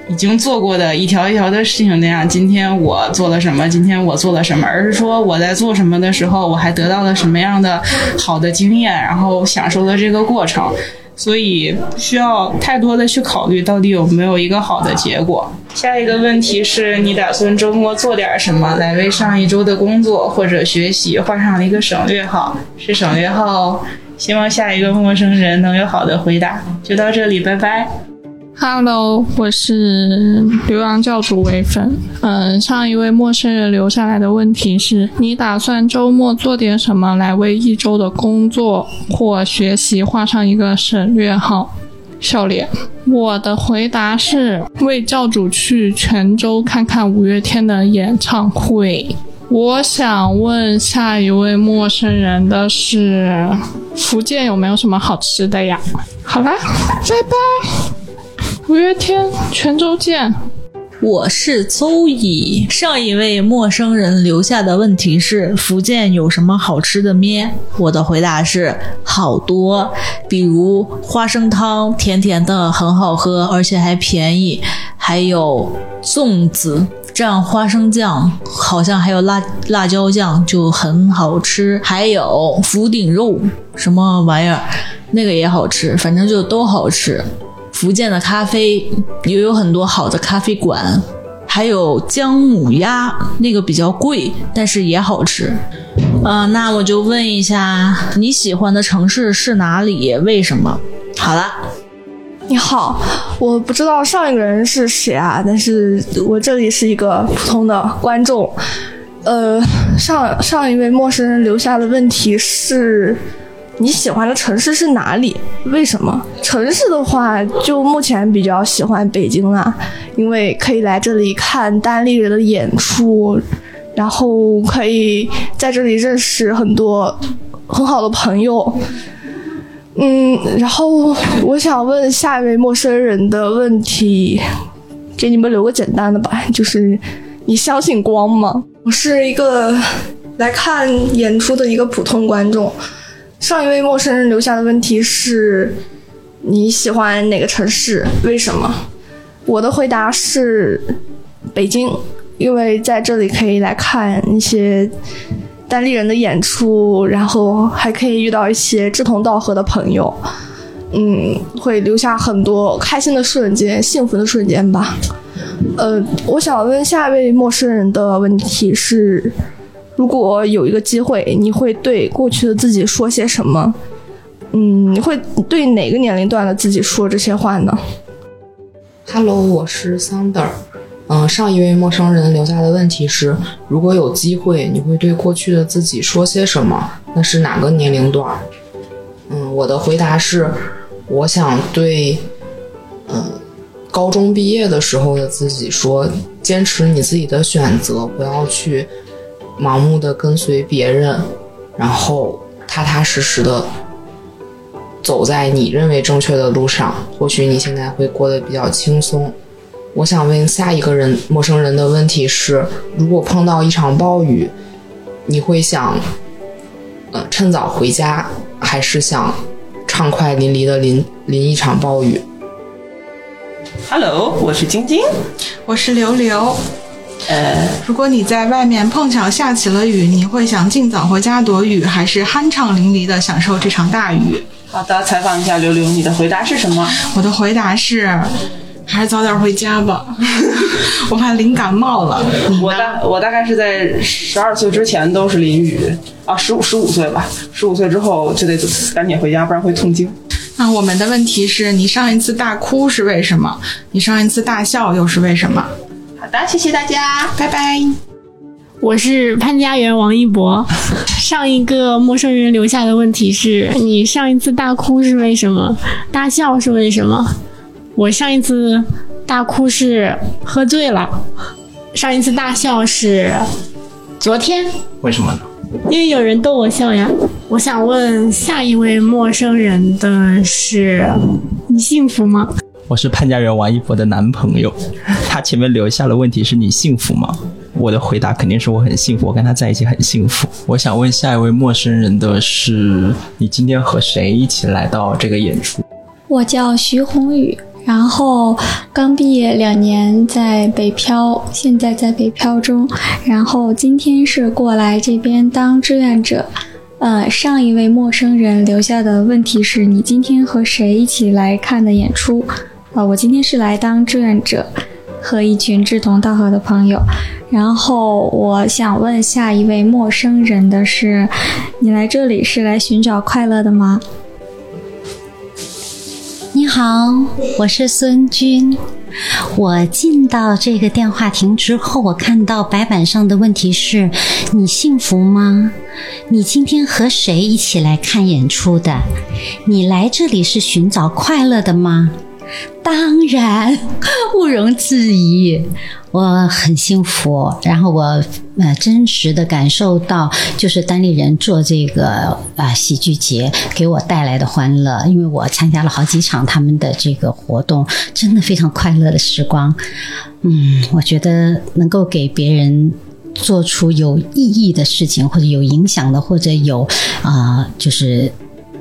已经做过的一条一条的事情那样？今天我做了什么？今天我做了什么？而是说我在做什么的时候，我还得到了什么样的好的经验，然后享受了这个过程。所以不需要太多的去考虑到底有没有一个好的结果。下一个问题是你打算周末做点什么来为上一周的工作或者学习画上一个省略号？是省略号。希望下一个陌生人能有好的回答。就到这里，拜拜。Hello，我是流浪教主唯粉。嗯，上一位陌生人留下来的问题是：你打算周末做点什么来为一周的工作或学习画上一个省略号？笑脸。我的回答是为教主去泉州看看五月天的演唱会。我想问下一位陌生人的是：福建有没有什么好吃的呀？好啦，拜拜。五月天，泉州见。我是邹乙。上一位陌生人留下的问题是：福建有什么好吃的咩？我的回答是好多，比如花生汤，甜甜的，很好喝，而且还便宜。还有粽子蘸花生酱，好像还有辣辣椒酱，就很好吃。还有福鼎肉，什么玩意儿？那个也好吃，反正就都好吃。福建的咖啡也有很多好的咖啡馆，还有姜母鸭，那个比较贵，但是也好吃。呃，那我就问一下，你喜欢的城市是哪里？为什么？好了，你好，我不知道上一个人是谁啊，但是我这里是一个普通的观众。呃，上上一位陌生人留下的问题是。你喜欢的城市是哪里？为什么？城市的话，就目前比较喜欢北京啦，因为可以来这里看单立人的演出，然后可以在这里认识很多很好的朋友。嗯，然后我想问下一位陌生人的问题，给你们留个简单的吧，就是你相信光吗？我是一个来看演出的一个普通观众。上一位陌生人留下的问题是：你喜欢哪个城市？为什么？我的回答是北京，因为在这里可以来看一些单立人的演出，然后还可以遇到一些志同道合的朋友，嗯，会留下很多开心的瞬间、幸福的瞬间吧。呃，我想问下一位陌生人的问题是。如果有一个机会，你会对过去的自己说些什么？嗯，你会对哪个年龄段的自己说这些话呢？Hello，我是 Thunder。嗯，上一位陌生人留下的问题是：如果有机会，你会对过去的自己说些什么？那是哪个年龄段？嗯，我的回答是：我想对，嗯，高中毕业的时候的自己说，坚持你自己的选择，不要去。盲目的跟随别人，然后踏踏实实的走在你认为正确的路上，或许你现在会过得比较轻松。我想问下一个人陌生人的问题是：如果碰到一场暴雨，你会想，呃，趁早回家，还是想畅快淋漓的淋淋一场暴雨？Hello，我是晶晶，我是刘刘。呃，如果你在外面碰巧下起了雨，你会想尽早回家躲雨，还是酣畅淋漓的享受这场大雨？好的，采访一下刘刘，你的回答是什么？我的回答是，还是早点回家吧，我怕淋感冒了。我大我大概是在十二岁之前都是淋雨啊，十五十五岁吧，十五岁之后就得赶紧回家，不然会痛经。那我们的问题是你上一次大哭是为什么？你上一次大笑又是为什么？好的，谢谢大家，拜拜。我是潘家园王一博。上一个陌生人留下的问题是你上一次大哭是为什么？大笑是为什么？我上一次大哭是喝醉了，上一次大笑是昨天，为什么呢？因为有人逗我笑呀。我想问下一位陌生人的是：你幸福吗？我是潘家园王一博的男朋友，他前面留下的问题是你幸福吗？我的回答肯定是我很幸福，我跟他在一起很幸福。我想问下一位陌生人的是：你今天和谁一起来到这个演出？我叫徐宏宇，然后刚毕业两年，在北漂，现在在北漂中，然后今天是过来这边当志愿者。呃，上一位陌生人留下的问题是你今天和谁一起来看的演出？呃，我今天是来当志愿者，和一群志同道合的朋友。然后我想问下一位陌生人的是，你来这里是来寻找快乐的吗？你好，我是孙军。我进到这个电话亭之后，我看到白板上的问题是：你幸福吗？你今天和谁一起来看演出的？你来这里是寻找快乐的吗？当然，毋庸置疑，我很幸福。然后我呃真实的感受到，就是单立人做这个啊、喜剧节给我带来的欢乐，因为我参加了好几场他们的这个活动，真的非常快乐的时光。嗯，我觉得能够给别人。做出有意义的事情，或者有影响的，或者有啊、就是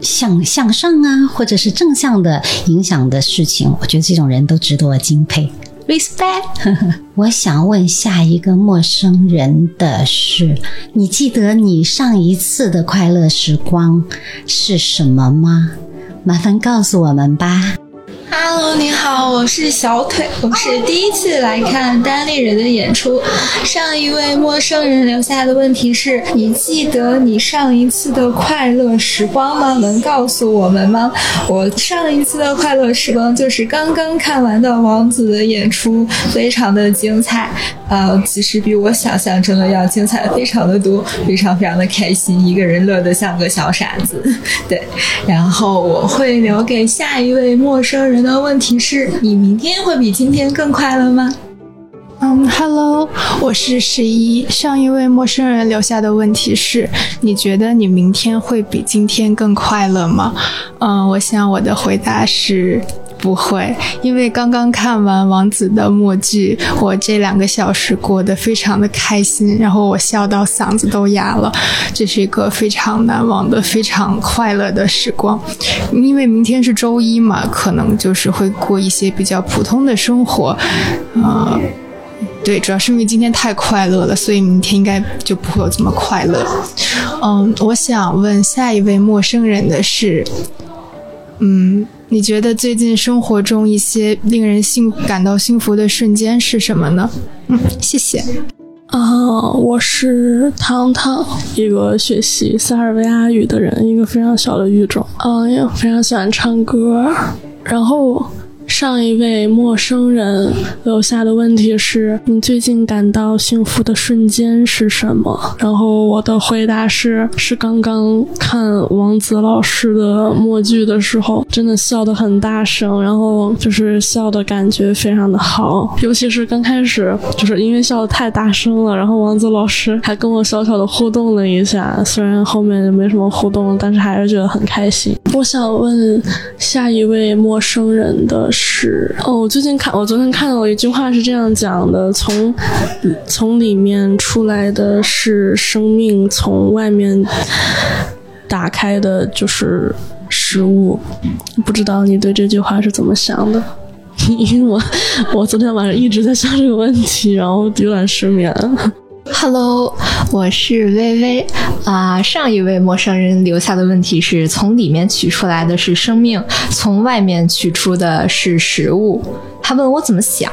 向向上啊，或者是正向的影响的事情，我觉得这种人都值得我敬佩。Respect。我想问下一个陌生人的是：你记得你上一次的快乐时光是什么吗？麻烦告诉我们吧。Hello，你好，我是小腿，我是第一次来看单立人的演出。上一位陌生人留下的问题是：你记得你上一次的快乐时光吗？能告诉我们吗？我上一次的快乐时光就是刚刚看完的王子的演出，非常的精彩。呃，其实比我想象中的要精彩非常的多，非常非常的开心，一个人乐得像个小傻子。对，然后我会留给下一位陌生人。的问题是你明天会比今天更快乐吗？嗯，Hello，，我是十一。上一位陌生人留下的问题是：你觉得你明天会比今天更快乐吗？嗯，我想我的回答是不会，因为刚刚看完王子的默剧，我这两个小时过得非常的开心，然后我笑到嗓子都哑了，这是一个非常难忘的、非常快乐的时光。因为明天是周一嘛，可能就是会过一些比较普通的生活，呃。对，主要是因为今天太快乐了，所以明天应该就不会有这么快乐。嗯，我想问下一位陌生人的是，嗯，你觉得最近生活中一些令人幸感到幸福的瞬间是什么呢？嗯，谢谢。啊，我是汤汤，一个学习塞尔维亚语的人，一个非常小的语种。嗯，也非常喜欢唱歌，然后。上一位陌生人留下的问题是：你最近感到幸福的瞬间是什么？然后我的回答是：是刚刚看王子老师的默剧的时候，真的笑得很大声，然后就是笑的感觉非常的好，尤其是刚开始，就是因为笑得太大声了，然后王子老师还跟我小小的互动了一下，虽然后面也没什么互动，但是还是觉得很开心。我想问下一位陌生人的。是哦，我最近看，我昨天看到一句话是这样讲的：从从里面出来的是生命，从外面打开的就是食物。不知道你对这句话是怎么想的？因为我我昨天晚上一直在想这个问题，然后有点失眠。Hello，我是微微啊。上一位陌生人留下的问题是从里面取出来的是生命，从外面取出的是食物。他问我怎么想，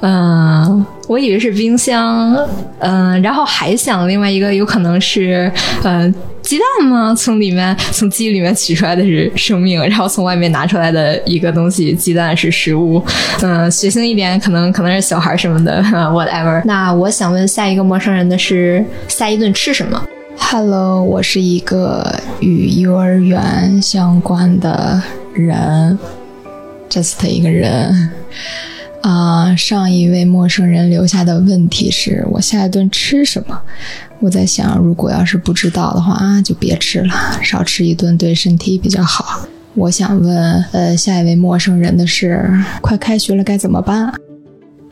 嗯，我以为是冰箱，嗯，然后还想另外一个有可能是，嗯，鸡蛋吗？从里面从鸡里面取出来的是生命，然后从外面拿出来的一个东西，鸡蛋是食物，嗯，血腥一点可能可能是小孩什么的，whatever。那我想问下一个陌生人的是下一顿吃什么？Hello，我是一个与幼儿园相关的人。just 一个人啊，上一位陌生人留下的问题是我下一顿吃什么？我在想，如果要是不知道的话啊，就别吃了，少吃一顿对身体比较好。我想问，呃，下一位陌生人的是，快开学了该怎么办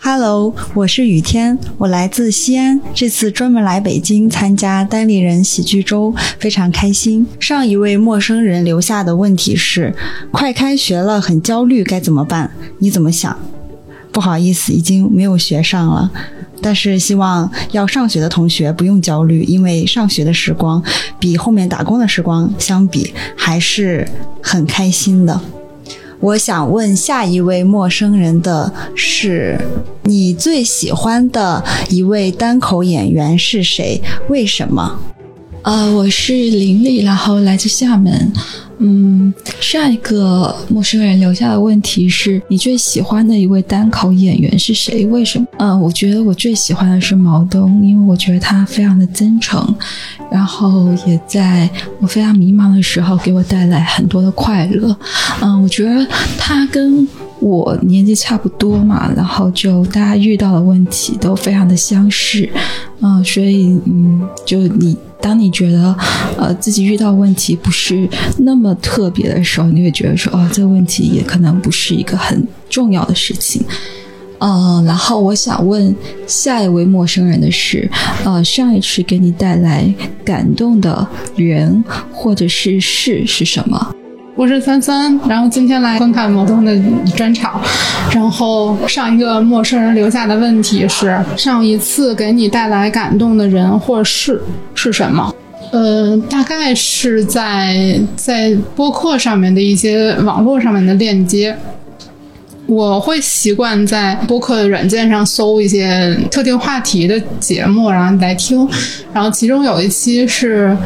？Hello，我是雨天，我来自西安，这次专门来北京参加单立人喜剧周，非常开心。上一位陌生人留下的问题是：快开学了，很焦虑，该怎么办？你怎么想？不好意思，已经没有学上了，但是希望要上学的同学不用焦虑，因为上学的时光比后面打工的时光相比还是很开心的。我想问下一位陌生人的是：你最喜欢的一位单口演员是谁？为什么？呃，我是林丽，然后来自厦门。嗯，上一个陌生人留下的问题是你最喜欢的一位单口演员是谁？为什么？嗯，我觉得我最喜欢的是毛东，因为我觉得他非常的真诚，然后也在我非常迷茫的时候给我带来很多的快乐。嗯，我觉得他跟我年纪差不多嘛，然后就大家遇到的问题都非常的相似。嗯，所以嗯，就你。当你觉得，呃，自己遇到问题不是那么特别的时候，你会觉得说，哦，这个问题也可能不是一个很重要的事情，嗯。然后我想问下一位陌生人的是，呃，上一次给你带来感动的人或者是事是什么？我是三三，然后今天来观看毛东的专场。然后上一个陌生人留下的问题是：上一次给你带来感动的人或事是什么？呃，大概是在在播客上面的一些网络上面的链接。我会习惯在播客软件上搜一些特定话题的节目，然后来听。然后其中有一期是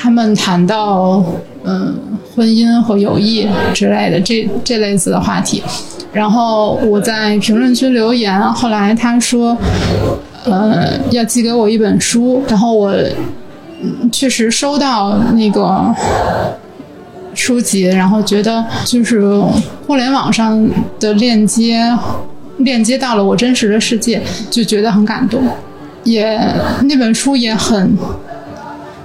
他们谈到。嗯，婚姻和友谊之类的这这类似的话题，然后我在评论区留言，后来他说，呃，要寄给我一本书，然后我确实收到那个书籍，然后觉得就是互联网上的链接链接到了我真实的世界，就觉得很感动，也那本书也很。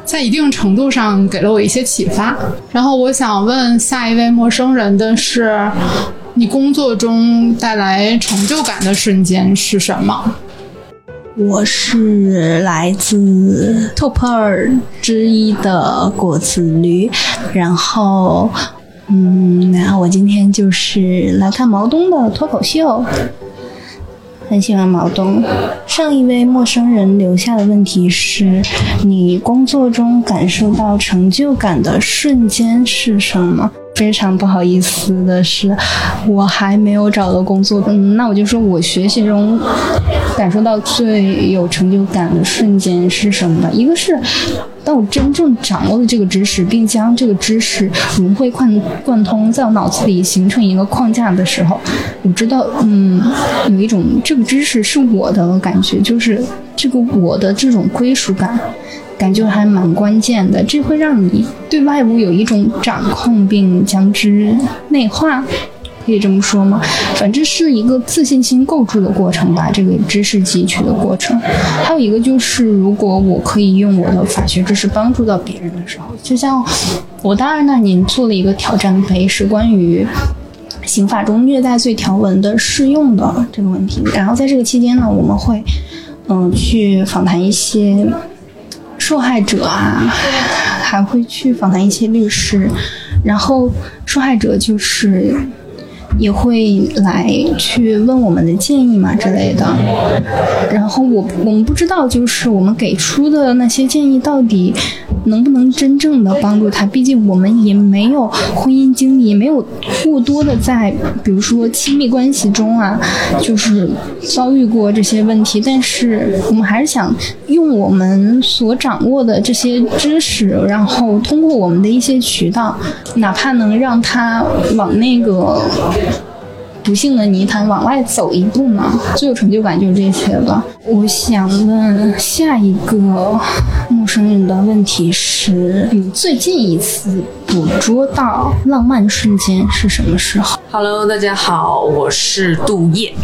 在一定程度上给了我一些启发。然后我想问下一位陌生人的是：你工作中带来成就感的瞬间是什么？我是来自 top 二之一的果子驴，然后，嗯，然后我今天就是来看毛东的脱口秀。很喜欢毛东。上一位陌生人留下的问题是：你工作中感受到成就感的瞬间是什么？非常不好意思的是，我还没有找到工作。嗯，那我就说我学习中感受到最有成就感的瞬间是什么？一个是当我真正掌握了这个知识，并将这个知识融会贯贯通在我脑子里形成一个框架的时候，我知道，嗯，有一种这个知识是我的感觉，就是这个我的这种归属感。感觉还蛮关键的，这会让你对外部有一种掌控，并将之内化，可以这么说吗？反正是一个自信心构筑的过程吧，这个知识汲取的过程。还有一个就是，如果我可以用我的法学知识帮助到别人的时候，就像我大二那年做了一个挑战杯，是关于刑法中虐待罪条文的适用的这个问题。然后在这个期间呢，我们会嗯去访谈一些。受害者啊，还会去访谈一些律师，然后受害者就是也会来去问我们的建议嘛之类的。然后我我们不知道，就是我们给出的那些建议到底。能不能真正的帮助他？毕竟我们也没有婚姻经历，也没有过多的在，比如说亲密关系中啊，就是遭遇过这些问题。但是我们还是想用我们所掌握的这些知识，然后通过我们的一些渠道，哪怕能让他往那个。不幸的泥潭往外走一步呢，最有成就感就是这些了。我想问下一个陌生人的问题是：你最近一次捕捉到浪漫瞬间是什么时候？Hello，大家好，我是杜叶。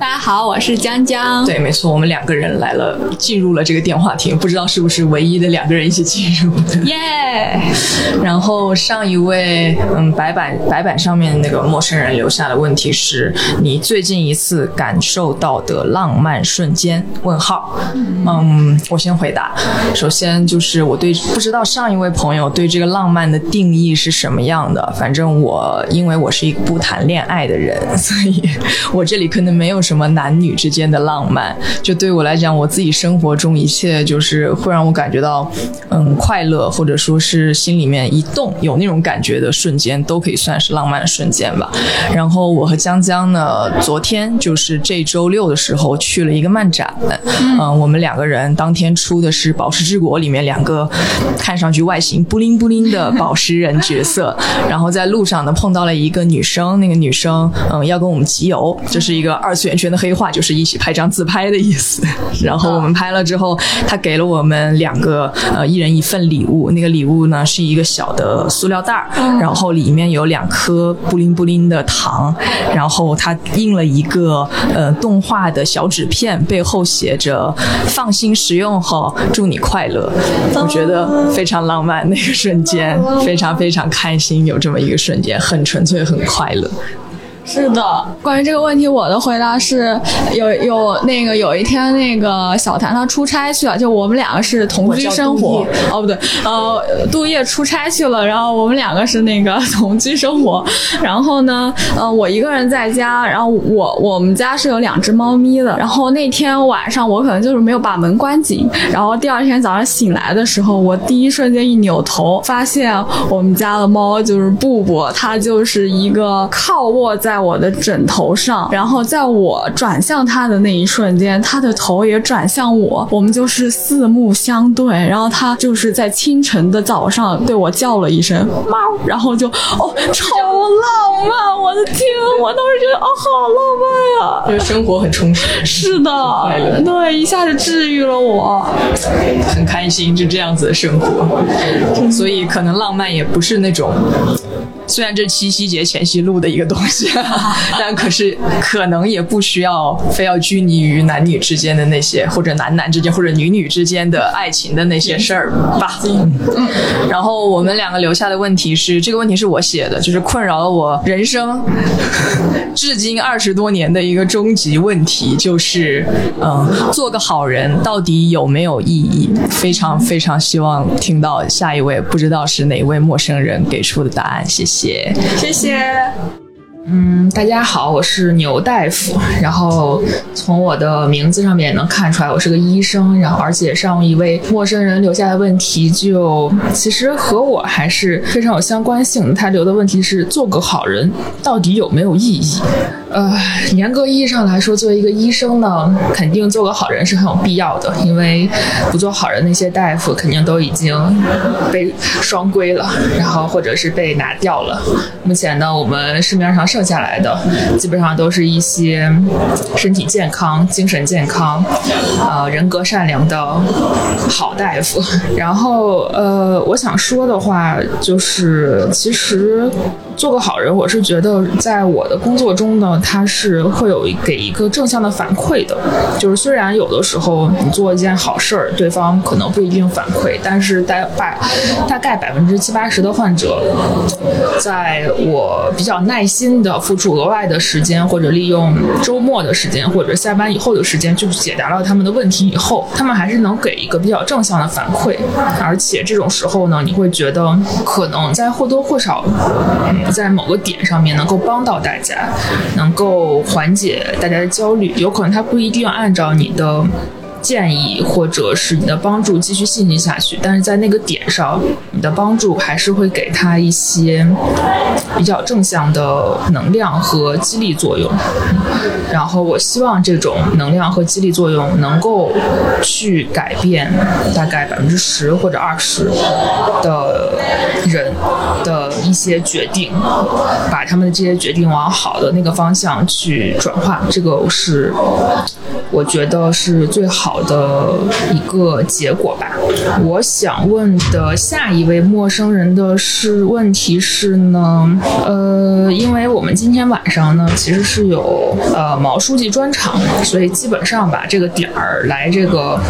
大家好，我是江江。对，没错，我们两个人来了，进入了这个电话亭，不知道是不是唯一的两个人一起进入的。耶！然后上一位，嗯，白板白板上面那个陌生人留下的问题是你最近一次感受到的浪漫瞬间？问号。嗯，我先回答。首先就是我对不知道上一位朋友对这个浪漫的定义是什么样的。反正我因为我是一个不谈恋爱的人，所以我这里可能没有。什么男女之间的浪漫？就对我来讲，我自己生活中一切就是会让我感觉到，嗯，快乐，或者说是心里面一动有那种感觉的瞬间，都可以算是浪漫瞬间吧。然后我和江江呢，昨天就是这周六的时候去了一个漫展，嗯，我们两个人当天出的是《宝石之国》里面两个看上去外形布灵布灵的宝石人角色。然后在路上呢碰到了一个女生，那个女生嗯要跟我们集邮，这是一个二次元。圈的黑话就是一起拍张自拍的意思，然后我们拍了之后，他给了我们两个呃一人一份礼物，那个礼物呢是一个小的塑料袋儿，然后里面有两颗布灵布灵的糖，然后他印了一个呃动画的小纸片，背后写着“放心食用后，祝你快乐”，我觉得非常浪漫，那个瞬间非常非常开心，有这么一个瞬间，很纯粹，很快乐。是的，关于这个问题，我的回答是有有那个有一天那个小谭他出差去了，就我们两个是同居生活。哦，不对，呃，杜叶出差去了，然后我们两个是那个同居生活。然后呢，呃，我一个人在家，然后我我们家是有两只猫咪的。然后那天晚上我可能就是没有把门关紧，然后第二天早上醒来的时候，我第一瞬间一扭头，发现我们家的猫就是布布，它就是一个靠卧在。在我的枕头上，然后在我转向他的那一瞬间，他的头也转向我，我们就是四目相对，然后他就是在清晨的早上对我叫了一声猫，然后就哦，超浪漫，我的天，我当时觉得哦，好浪漫呀，就是生活很充实，是的，对，一下子治愈了我，很开心，就这样子的生活，所以可能浪漫也不是那种。虽然这七夕节前夕录的一个东西，但可是可能也不需要非要拘泥于男女之间的那些，或者男男之间或者女女之间的爱情的那些事儿吧。嗯，然后我们两个留下的问题是，这个问题是我写的，就是困扰了我人生至今二十多年的一个终极问题，就是嗯，做个好人到底有没有意义？非常非常希望听到下一位不知道是哪位陌生人给出的答案，谢谢。谢谢，嗯，大家好，我是牛大夫。然后从我的名字上面也能看出来，我是个医生。然后而且上一位陌生人留下的问题，就其实和我还是非常有相关性。他留的问题是：做个好人到底有没有意义？呃，严格意义上来说，作为一个医生呢，肯定做个好人是很有必要的，因为不做好人那些大夫肯定都已经被双规了，然后或者是被拿掉了。目前呢，我们市面上剩下来的基本上都是一些身体健康、精神健康、呃人格善良的好大夫。然后呃，我想说的话就是，其实做个好人，我是觉得在我的工作中呢。它是会有给一个正向的反馈的，就是虽然有的时候你做一件好事儿，对方可能不一定反馈，但是大百大概百分之七八十的患者，在我比较耐心的付出额外的时间，或者利用周末的时间，或者下班以后的时间，去解答了他们的问题以后，他们还是能给一个比较正向的反馈，而且这种时候呢，你会觉得可能在或多或少在某个点上面能够帮到大家，能。能够缓解大家的焦虑，有可能他不一定按照你的。建议或者是你的帮助继续进行下去，但是在那个点上，你的帮助还是会给他一些比较正向的能量和激励作用。然后我希望这种能量和激励作用能够去改变大概百分之十或者二十的人的一些决定，把他们的这些决定往好的那个方向去转化。这个是我觉得是最好。好的一个结果吧。我想问的下一位陌生人的是问题是呢，呃，因为我们今天晚上呢其实是有呃毛书记专场，所以基本上吧这个点儿来这个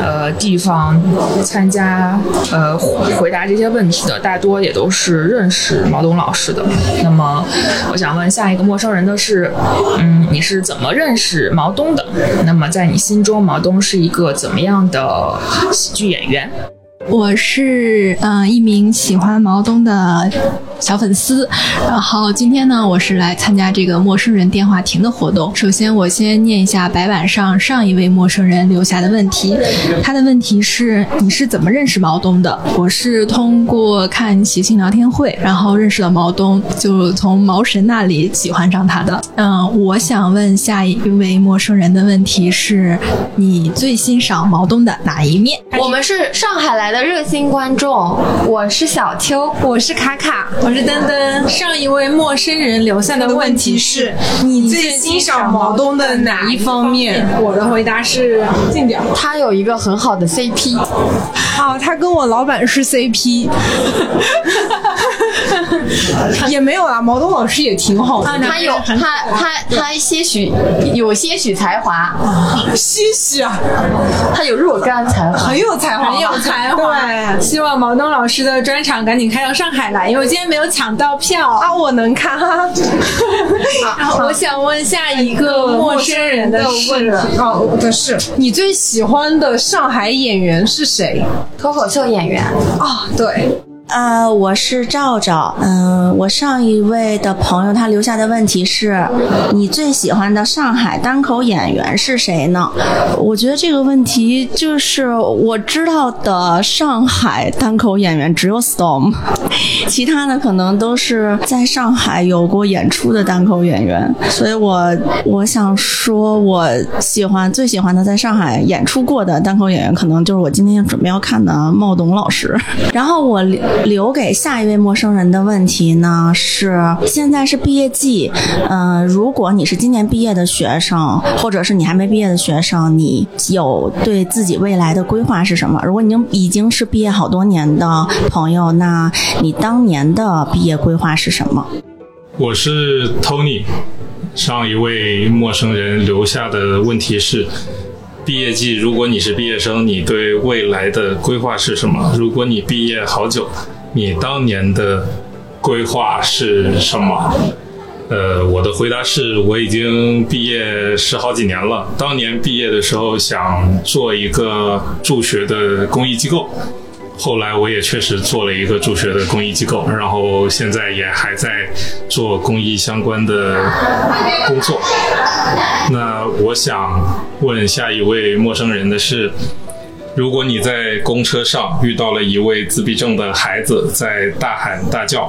呃地方参加呃回答这些问题的大多也都是认识毛东老师的。那么我想问下一个陌生人的是，嗯，你是怎么认识毛东的？那么在你心中毛东是一个怎么样的喜剧演员？我是嗯一名喜欢毛东的小粉丝，然后今天呢，我是来参加这个陌生人电话亭的活动。首先，我先念一下白板上上一位陌生人留下的问题。他的问题是：你是怎么认识毛东的？我是通过看谐星聊天会，然后认识了毛东，就从毛神那里喜欢上他的。嗯，我想问下一位陌生人的问题是：你最欣赏毛东的哪一面？我们是上海来。的热心观众，我是小秋，我是卡卡，我是登登。上一位陌生人留下的问题是：你最欣赏毛东的哪一方面？我的回答是近点，他有一个很好的 CP。好，他跟我老板是 CP。也没有啊，毛东老师也挺好的。他有他他他些许有些许才华，些许啊，他有若干才华，很有才华，很有才华。对，希望毛东老师的专场赶紧开到上海来，因为我今天没有抢到票。啊，我能看。好，我想问下一个陌生人的问题。哦的是，你最喜欢的上海演员是谁？脱口秀演员。啊，对。呃，我是赵赵。嗯，我上一位的朋友他留下的问题是：你最喜欢的上海单口演员是谁呢？我觉得这个问题就是我知道的上海单口演员只有 Storm，其他的可能都是在上海有过演出的单口演员。所以我我想说，我喜欢最喜欢的在上海演出过的单口演员，可能就是我今天准备要看的茂董老师。然后我。留给下一位陌生人的问题呢是：现在是毕业季，嗯，如果你是今年毕业的学生，或者是你还没毕业的学生，你有对自己未来的规划是什么？如果你已经是毕业好多年的朋友，那你当年的毕业规划是什么？我是 Tony，上一位陌生人留下的问题是。毕业季，如果你是毕业生，你对未来的规划是什么？如果你毕业好久，你当年的规划是什么？呃，我的回答是我已经毕业十好几年了。当年毕业的时候想做一个助学的公益机构，后来我也确实做了一个助学的公益机构，然后现在也还在做公益相关的工作。那我想问下一位陌生人的是，如果你在公车上遇到了一位自闭症的孩子在大喊大叫，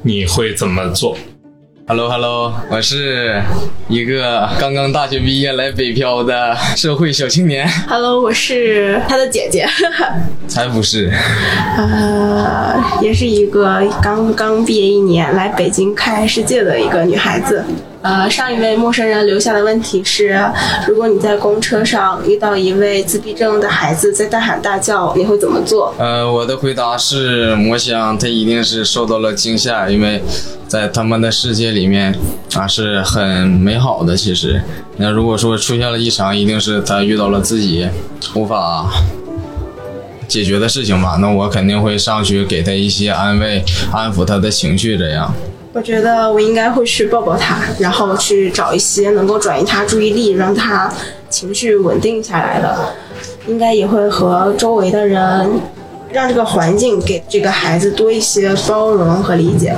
你会怎么做？Hello Hello，我是一个刚刚大学毕业来北漂的社会小青年，Hello，我是他的姐姐，才不是。呃，也是一个刚刚毕业一年来北京看世界的一个女孩子。呃，上一位陌生人留下的问题是：如果你在公车上遇到一位自闭症的孩子在大喊大叫，你会怎么做？呃，我的回答是，我想他一定是受到了惊吓，因为在他们的世界里面啊是很美好的。其实，那如果说出现了异常，一定是他遇到了自己无法解决的事情吧。那我肯定会上去给他一些安慰，安抚他的情绪，这样。我觉得我应该会去抱抱他，然后去找一些能够转移他注意力，让他情绪稳定下来的。应该也会和周围的人，让这个环境给这个孩子多一些包容和理解。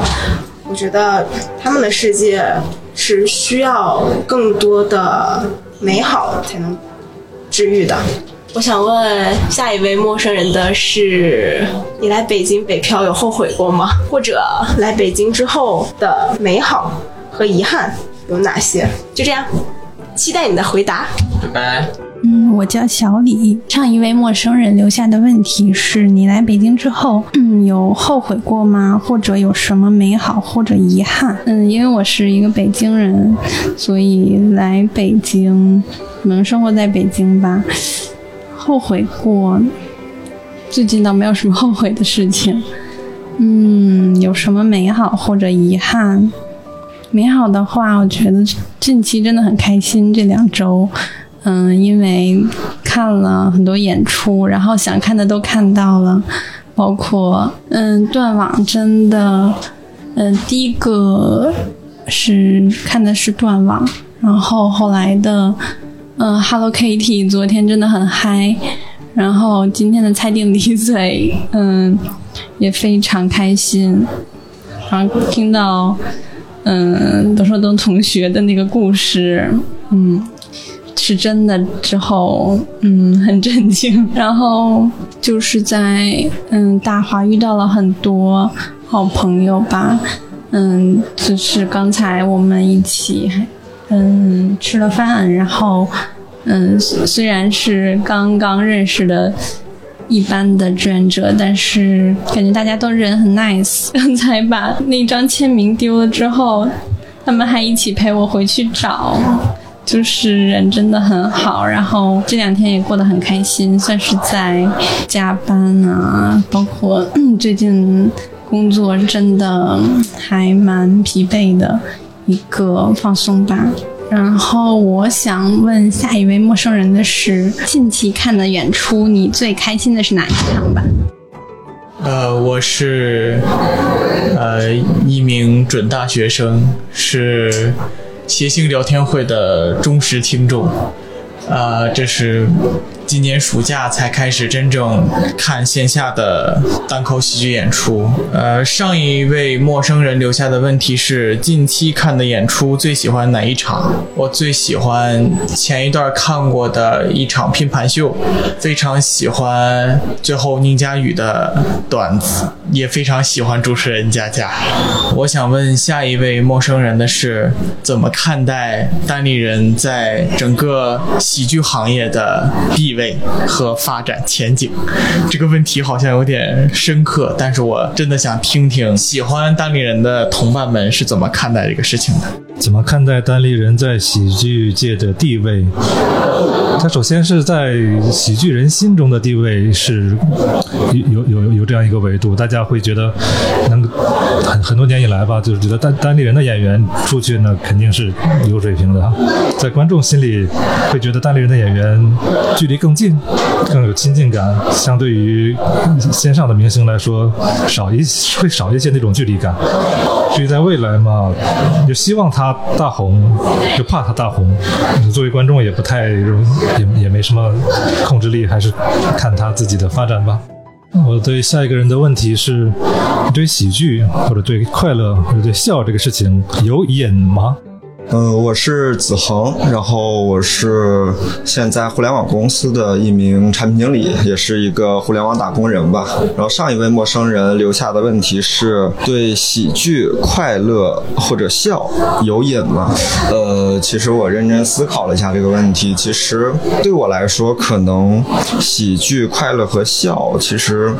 我觉得他们的世界是需要更多的美好才能治愈的。我想问下一位陌生人的是：你来北京北漂有后悔过吗？或者来北京之后的美好和遗憾有哪些？就这样，期待你的回答。拜拜。嗯，我叫小李。上一位陌生人留下的问题是：你来北京之后，嗯，有后悔过吗？或者有什么美好或者遗憾？嗯，因为我是一个北京人，所以来北京，可能生活在北京吧。后悔过，最近倒没有什么后悔的事情。嗯，有什么美好或者遗憾？美好的话，我觉得近期真的很开心，这两周。嗯，因为看了很多演出，然后想看的都看到了，包括嗯断网真的，嗯第一个是看的是断网，然后后来的嗯 Hello Kitty 昨天真的很嗨，然后今天的猜定离嘴 嗯也非常开心，然后听到嗯德寿东同学的那个故事，嗯。是真的之后，嗯，很震惊。然后就是在嗯大华遇到了很多好朋友吧，嗯，就是刚才我们一起还嗯吃了饭，然后嗯虽然是刚刚认识的一般的志愿者，但是感觉大家都人很 nice。刚才把那张签名丢了之后，他们还一起陪我回去找。就是人真的很好，然后这两天也过得很开心，算是在加班啊，包括、嗯、最近工作真的还蛮疲惫的一个放松吧。然后我想问下一位陌生人的是，近期看的演出，你最开心的是哪一场吧？呃，我是呃一名准大学生，是。谐星聊天会的忠实听众，呃，这是今年暑假才开始真正看线下的单口喜剧演出。呃，上一位陌生人留下的问题是：近期看的演出最喜欢哪一场？我最喜欢前一段看过的一场拼盘秀，非常喜欢最后宁佳宇的段子，也非常喜欢主持人佳佳。我想问下一位陌生人的是：怎么看待单立人在整个喜剧行业的地位位和发展前景？这个问题好像有点深刻，但是我真的想听听喜欢单立人的同伴们是怎么看待这个事情的。怎么看待单立人在喜剧界的地位？他首先是在喜剧人心中的地位是有有有有这样一个维度，大家会觉得能很很多年以来吧，就是觉得单单立人的演员出去呢肯定是有水平的，在观众心里会觉得单立人的演员距离更更近，更有亲近感，相对于线上的明星来说少一会少一些那种距离感。至于在未来嘛，就希望他大红，就怕他大红。作为观众也不太容，也也没什么控制力，还是看他自己的发展吧。我对下一个人的问题是：对喜剧或者对快乐或者对笑这个事情有瘾吗？嗯，我是子恒，然后我是现在互联网公司的一名产品经理，也是一个互联网打工人吧。然后上一位陌生人留下的问题是对喜剧、快乐或者笑有瘾吗？呃，其实我认真思考了一下这个问题，其实对我来说，可能喜剧、快乐和笑，其实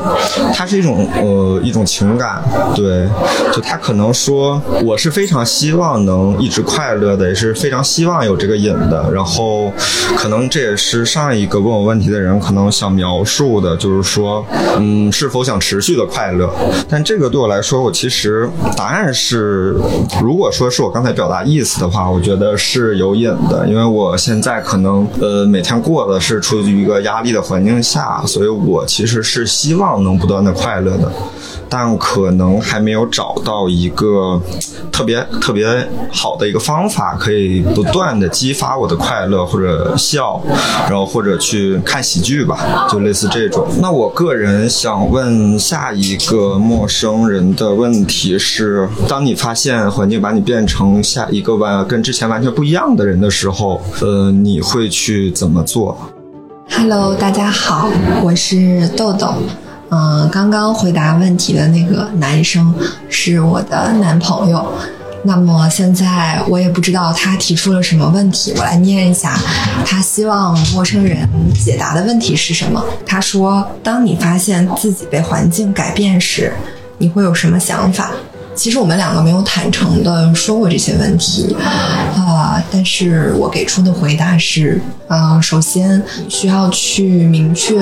它是一种呃一种情感，对，就他可能说我是非常希望能一直快乐。乐的也是非常希望有这个瘾的，然后可能这也是上一个问我问题的人可能想描述的，就是说，嗯，是否想持续的快乐？但这个对我来说，我其实答案是，如果说是我刚才表达意思的话，我觉得是有瘾的，因为我现在可能呃每天过的是处于一个压力的环境下，所以我其实是希望能不断的快乐的。但可能还没有找到一个特别特别好的一个方法，可以不断的激发我的快乐或者笑，然后或者去看喜剧吧，就类似这种。那我个人想问下一个陌生人的问题是：当你发现环境把你变成下一个完跟之前完全不一样的人的时候，呃，你会去怎么做？Hello，大家好，我是豆豆。嗯，刚刚回答问题的那个男生是我的男朋友。那么现在我也不知道他提出了什么问题，我来念一下，他希望陌生人解答的问题是什么？他说：“当你发现自己被环境改变时，你会有什么想法？”其实我们两个没有坦诚的说过这些问题，啊，但是我给出的回答是，啊，首先需要去明确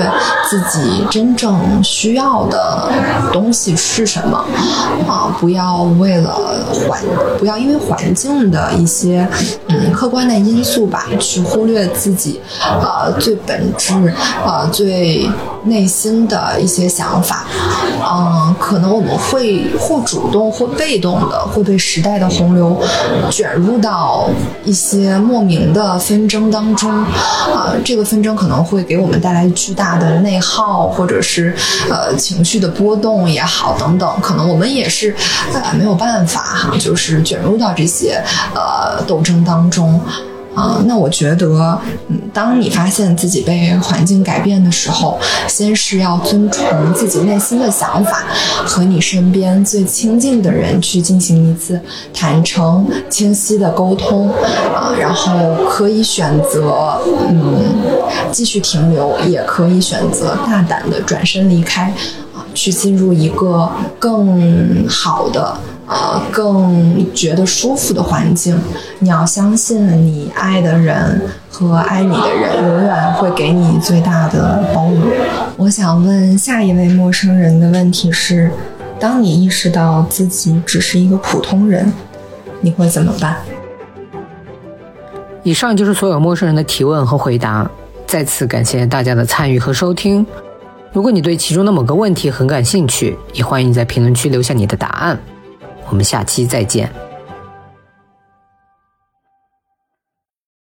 自己真正需要的东西是什么，啊，不要为了环，不要因为环境的一些嗯客观的因素吧，去忽略自己，呃，最本质，呃，最内心的一些想法，嗯，可能我们会或主动或被动的会被时代的洪流卷入到一些莫名的纷争当中，啊，这个纷争可能会给我们带来巨大的内耗，或者是呃情绪的波动也好等等，可能我们也是呃没有办法哈，就是卷入到这些呃斗争当中。啊，那我觉得，嗯，当你发现自己被环境改变的时候，先是要遵从自己内心的想法，和你身边最亲近的人去进行一次坦诚、清晰的沟通，啊，然后可以选择，嗯，继续停留，也可以选择大胆的转身离开，去进入一个更好的。呃，更觉得舒服的环境，你要相信你爱的人和爱你的人永远会给你最大的包容。我想问下一位陌生人的问题是：当你意识到自己只是一个普通人，你会怎么办？以上就是所有陌生人的提问和回答。再次感谢大家的参与和收听。如果你对其中的某个问题很感兴趣，也欢迎在评论区留下你的答案。我们下期再见。